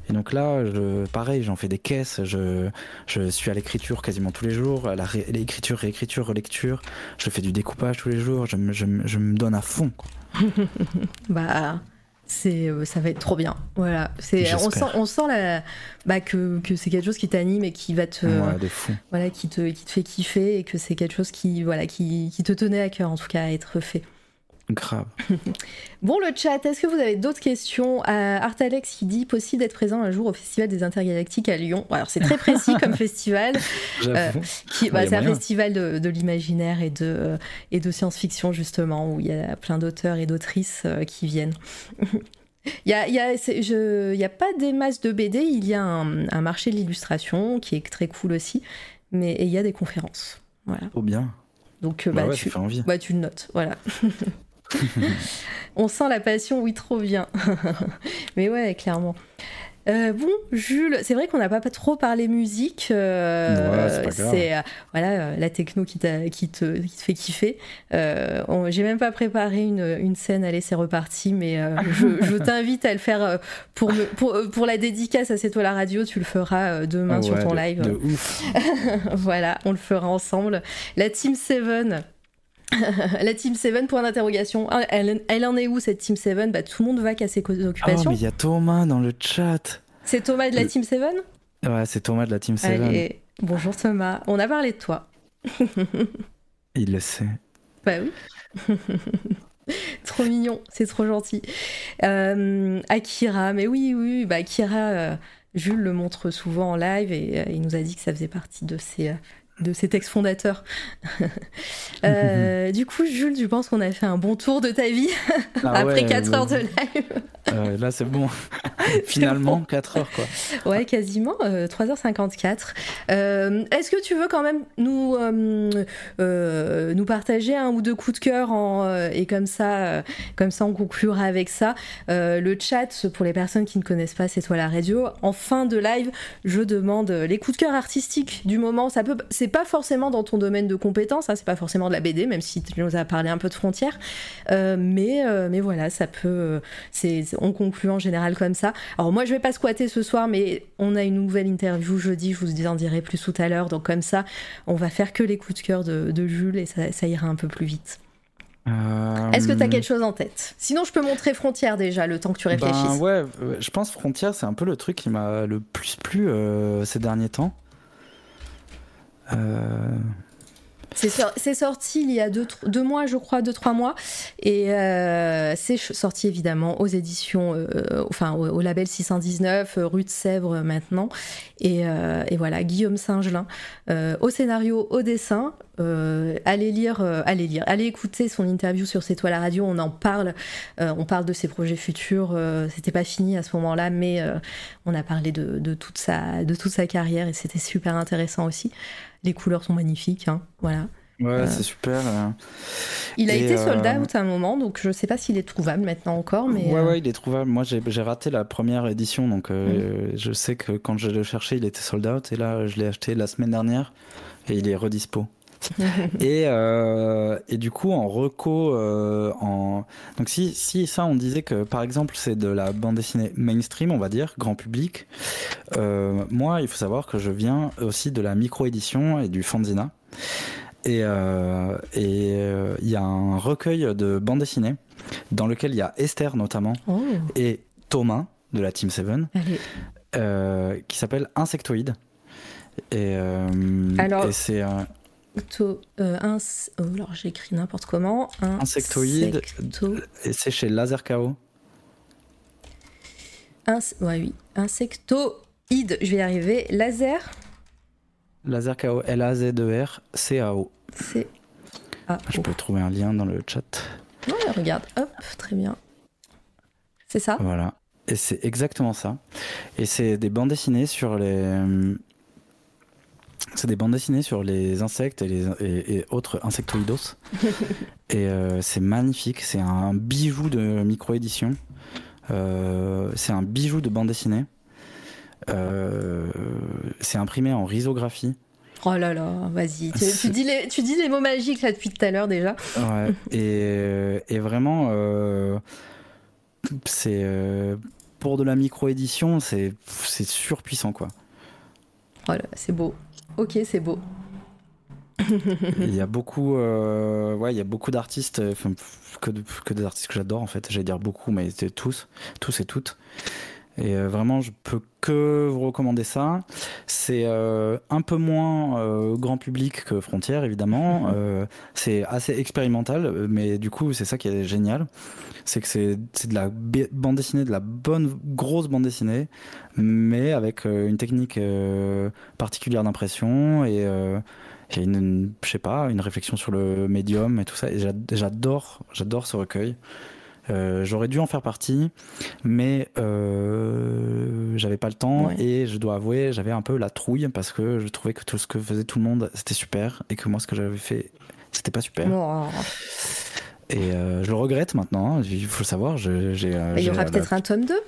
Et donc là, je, pareil, j'en fais des caisses, je, je suis à l'écriture quasiment tous les jours, à la ré- l'écriture, réécriture, relecture, je fais du découpage tous les jours, je, me- je, je me donne à fond. Bah, c'est, euh, ça va être trop bien. Voilà. C'est, on sent, on sent la, bah, que, que c'est quelque chose qui t'anime et qui va te, Ouais, de fou. voilà, qui te, qui te fait kiffer et que c'est quelque chose qui, voilà, qui, qui te tenait à cœur en tout cas à être fait. Grave. Bon, le chat, est-ce que vous avez d'autres questions? À Artalex qui dit possible d'être présent un jour au Festival des Intergalactiques à Lyon? Alors, c'est très précis comme festival. Qui, bah, c'est un festival de, de l'imaginaire et de, et de science-fiction, justement, où il y a plein d'auteurs et d'autrices euh, qui viennent. Il n'y a, y a, je- y a pas des masses de BD, il y a un, un marché de l'illustration qui est très cool aussi, mais il y a des conférences. Voilà. Trop bien. Donc, euh, Bah bah, ouais, tu, ça fait envie. bah, tu le notes, voilà. On sent la passion, oui, trop bien. Mais ouais, clairement. Euh, bon, Jules, c'est vrai qu'on n'a pas, trop parlé musique. euh, Ouais, c'est euh, voilà la techno qui, qui, te, qui te fait kiffer. J'ai même pas préparé une, une scène. Allez, c'est reparti. Mais je, je t'invite à le faire pour, me, pour, pour la dédicace à C'est toi la radio. Tu le feras demain sur Ouais, ton de- live. De ouf. voilà, on le fera ensemble. La Team 7. La Team 7, point d'interrogation. Ah, Elle, elle en est où cette Team 7 bah, Tout le monde va qu'à ses co- Oh, occupations. mais il y a Thomas dans le chat. C'est Thomas de la Le- Team 7 Ouais, c'est Thomas de la Team 7. Allez, bonjour Thomas. On a parlé de toi. Il le sait. Bah oui. trop mignon, c'est trop gentil. Euh, Akira, mais oui, oui, bah Akira, euh, Jules le montre souvent en live et euh, il nous a dit que ça faisait partie de ses, de ses textes fondateurs. du coup, Jules, tu penses qu'on a fait un bon tour de ta vie Ah après ouais, 4 ouais. heures de live Euh, là, c'est bon. Finalement, 4 heures, quoi. Ouais, quasiment, euh, 3h54. Euh, Est-ce que tu veux quand même nous, euh, euh, nous partager un ou deux coups de cœur en, euh, et comme ça, euh, comme ça on conclura avec ça. Euh, le chat, pour les personnes qui ne connaissent pas C'est toi la radio, en fin de live, je demande les coups de cœur artistiques du moment. Ça peut, c'est pas forcément dans ton domaine de compétence, hein, c'est pas forcément de la BD, même si tu nous as parlé un peu de frontières. Euh, mais, euh, mais voilà, ça peut. euh, c'est, on conclut en général comme ça. Alors moi, je vais pas squatter ce soir, mais on a une nouvelle interview jeudi. Je vous en dirai plus tout à l'heure. Donc comme ça, on va faire que les coups de cœur de, de Jules et ça, ça ira un peu plus vite. Euh, Est-ce que tu as quelque chose en tête? Sinon, je peux montrer Frontières déjà, le temps que tu réfléchisses. Ben ouais, je pense Frontières, c'est un peu le truc qui m'a le plus plu euh, ces derniers temps. Euh, C'est sor- c'est sorti il y a deux, mois, je crois, deux, trois mois. Et euh, c'est sorti évidemment aux éditions, euh, enfin au, label 619, euh, rue de Sèvres maintenant. Et, voilà, Guillaume Singelin, euh, au scénario, au dessin. Allez lire, allez lire, allez écouter son interview sur C'est toi la radio. On en parle, on parle de ses projets futurs. c'était pas fini à ce moment-là, mais on a parlé de toute sa, de toute sa carrière et c'était super intéressant aussi. Les couleurs sont magnifiques, hein, voilà. ouais, c'est super. euh. Il a Et, été euh, sold out à un moment, donc je sais pas s'il est trouvable maintenant encore, mais ouais, euh, ouais, il est trouvable. Moi, j'ai raté la première édition, donc euh, je sais que quand je le cherchais, il était sold out. Et là, je l'ai acheté la semaine dernière et il est redispo. et, euh, et du coup, en reco, euh, en... donc si, si ça, on disait que par exemple, c'est de la bande dessinée mainstream, on va dire, grand public. euh, moi, il faut savoir que je viens aussi de la micro-édition et du fanzina. Et euh, et, euh, il y a un recueil de bande dessinée dans lequel il y a Esther notamment oh, et Thomas de la Team 7 allez. euh, qui s'appelle Insectoïde. Et, euh, Alors- et c'est un To- euh, ins- oh, alors j'écris n'importe comment. Insectoïde. Insecto- et c'est chez Laser KO. ins- ouais, oui. Insectoïde, je vais y arriver. Laser, Laser KO, L-A-Z-E-R, C-A-O. c'est. Ah, Je peux trouver un lien dans le chat. Ouais, regarde, hop, très bien. C'est ça? Voilà. Et c'est exactement ça. Et c'est des bandes dessinées sur les. C'est des bandes dessinées sur les insectes et, les, et, et autres insectoïdos. et euh, c'est magnifique. C'est un bijou de micro-édition. Euh, c'est un bijou de bande dessinée. Euh, c'est imprimé en risographie. Oh là là, vas-y. Tu, dis les, tu dis les mots magiques là depuis tout à l'heure déjà. Ouais. et, et vraiment, c'est pour de la micro-édition, c'est surpuissant quoi. Oh là, c'est beau. Ok, c'est beau. Il y a beaucoup, euh, ouais, il y a beaucoup d'artistes, euh, que, que des artistes que j'adore en fait. J'allais dire beaucoup, mais tous, tous et toutes. Et euh, vraiment, je peux que vous recommander ça. C'est euh, un peu moins euh, grand public que Frontières, évidemment. Euh, c'est assez expérimental, mais du coup, c'est ça qui est génial. C'est que c'est de la bande dessinée, de la bonne grosse bande dessinée, mais avec une technique particulière d'impression et une, une- je sais pas, une réflexion sur le médium et tout ça. Et j'a- j'adore, j'adore ce recueil. Euh, J'aurais dû en faire partie, mais euh, j'avais pas le temps Ouais. et je dois avouer, j'avais un peu la trouille parce que je trouvais que tout ce que faisait tout le monde c'était super et que moi ce que j'avais fait c'était pas super. Oh. Et euh, je le regrette maintenant. hein. Il faut le savoir. euh, Il y aura la- peut-être un tome 2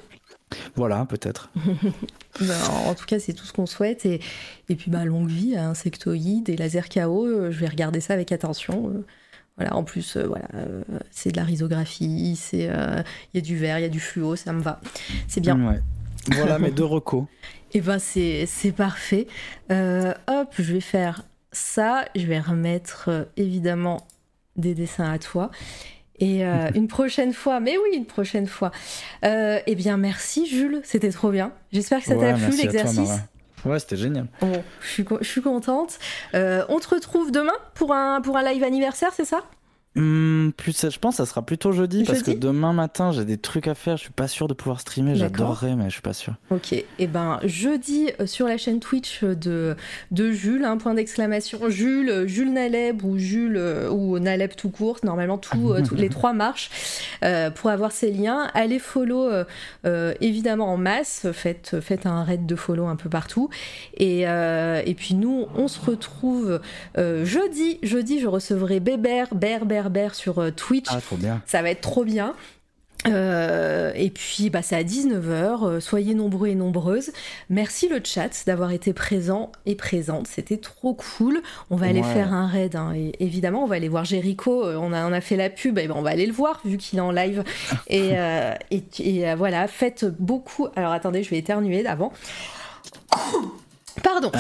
Voilà, peut-être. En tout cas, c'est tout ce qu'on souhaite. Et, et puis, bah, longue vie à Insectoïdes et Laser KO. euh, je vais regarder ça avec attention. Voilà, en plus, euh, voilà, euh, c'est de la risographie, c'est, euh, il y a du vert, il y a du fluo, ça me va. C'est bien. Ouais. Voilà mes deux recos. Et ben, c'est, parfait. Hop, je vais faire ça. Je vais remettre évidemment des dessins à toi. Et une prochaine fois, mais oui, une prochaine fois. Eh bien, merci Jules, c'était trop bien. J'espère que ça Ouais, t'a plu l'exercice. Ouais, c'était génial. Bon, je suis, contente. on te retrouve demain pour un, pour un live anniversaire, c'est ça? Hum, plus, je pense que ça sera plutôt jeudi, parce que demain matin j'ai des trucs à faire. Je suis pas sûr de pouvoir streamer. J'adorerais, mais je suis pas sûr. Ok. Et eh ben jeudi euh, sur la chaîne Twitch de de Jules, un point d'exclamation. Jules, euh, Jules Naleb ou Jules euh, ou Naleb tout court. Normalement tous les trois marchent. pour avoir ces liens, allez follow évidemment en masse. Faites faites un raid de follow un peu partout. Et et puis nous on se retrouve jeudi. Jeudi je recevrai Bébert, Sur euh, Twitch. Ah, bien. Ça va être trop bien. Euh, et puis bah, c'est à 19h, euh, soyez nombreux et nombreuses. Merci le chat d'avoir été présent et présente, c'était trop cool. On va aller faire un raid, hein, et, évidemment, on va aller voir Jericho, on a, on a fait la pub, et ben, on va aller le voir vu qu'il est en live. et, et, et voilà, faites beaucoup. Alors attendez, je vais éternuer d'avant. Pardon.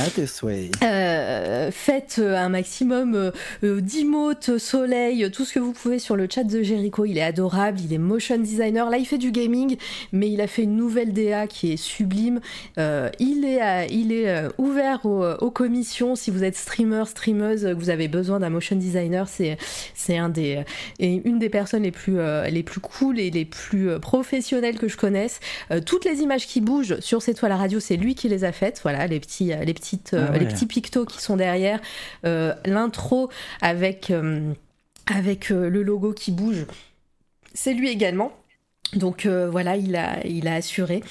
Euh, faites euh, un maximum euh, euh, d'emotes, soleil, tout ce que vous pouvez sur le chat de Jericho. Il est adorable, il est motion designer. Là, il fait du gaming, mais il a fait une nouvelle DA qui est sublime. il est, il est ouvert aux, commissions. Si vous êtes streamer, streameuse, vous avez besoin d'un motion designer, c'est, c'est un des, et une des personnes les plus, les plus cool et les plus professionnelles que je connaisse. toutes les images qui bougent sur cette toile à radio, c'est lui qui les a faites. Voilà, les petits les, petites, euh, ah les petits pictos qui sont derrière, euh, l'intro avec, euh, avec le logo qui bouge, c'est lui également. Donc voilà, il a, il a assuré.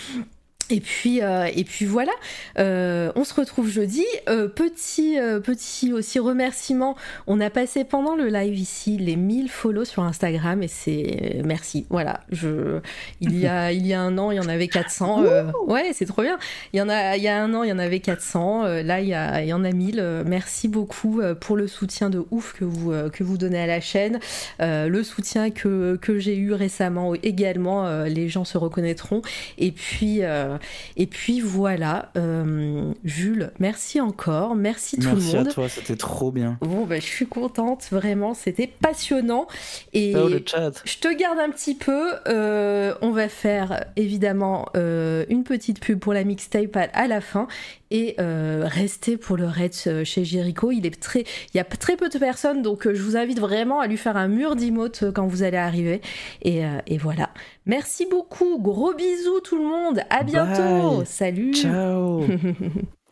Et puis, euh, et puis voilà, euh, on se retrouve jeudi. Euh, petit, petit aussi remerciement, on a passé pendant le live ici les 1000 follow sur Instagram et c'est merci. Voilà, je, il y a, il y a un an, il y en avait 400. ouais, c'est trop bien. Il y en a, il y a un an, il y en avait 400. là, il y, a, il y en a 1000. merci beaucoup pour le soutien de ouf que vous, que vous donnez à la chaîne, le soutien que, que j'ai eu récemment également. les gens se reconnaîtront. Et puis euh, et puis voilà, euh, Jules, merci encore, merci tout le monde. Merci à toi, c'était trop bien. Bon, bah, je suis contente, vraiment, c'était passionnant. Et oh, le chat. je te garde un petit peu. Euh, on va faire évidemment une petite pub pour la mixtape à, la fin et rester pour le raid chez Jericho. Il est très, il y a très peu de personnes, donc je vous invite vraiment à lui faire un mur d'emotes quand vous allez arriver. Et, et voilà. Merci beaucoup. Gros bisous tout le monde. À bientôt. Salut. Ciao.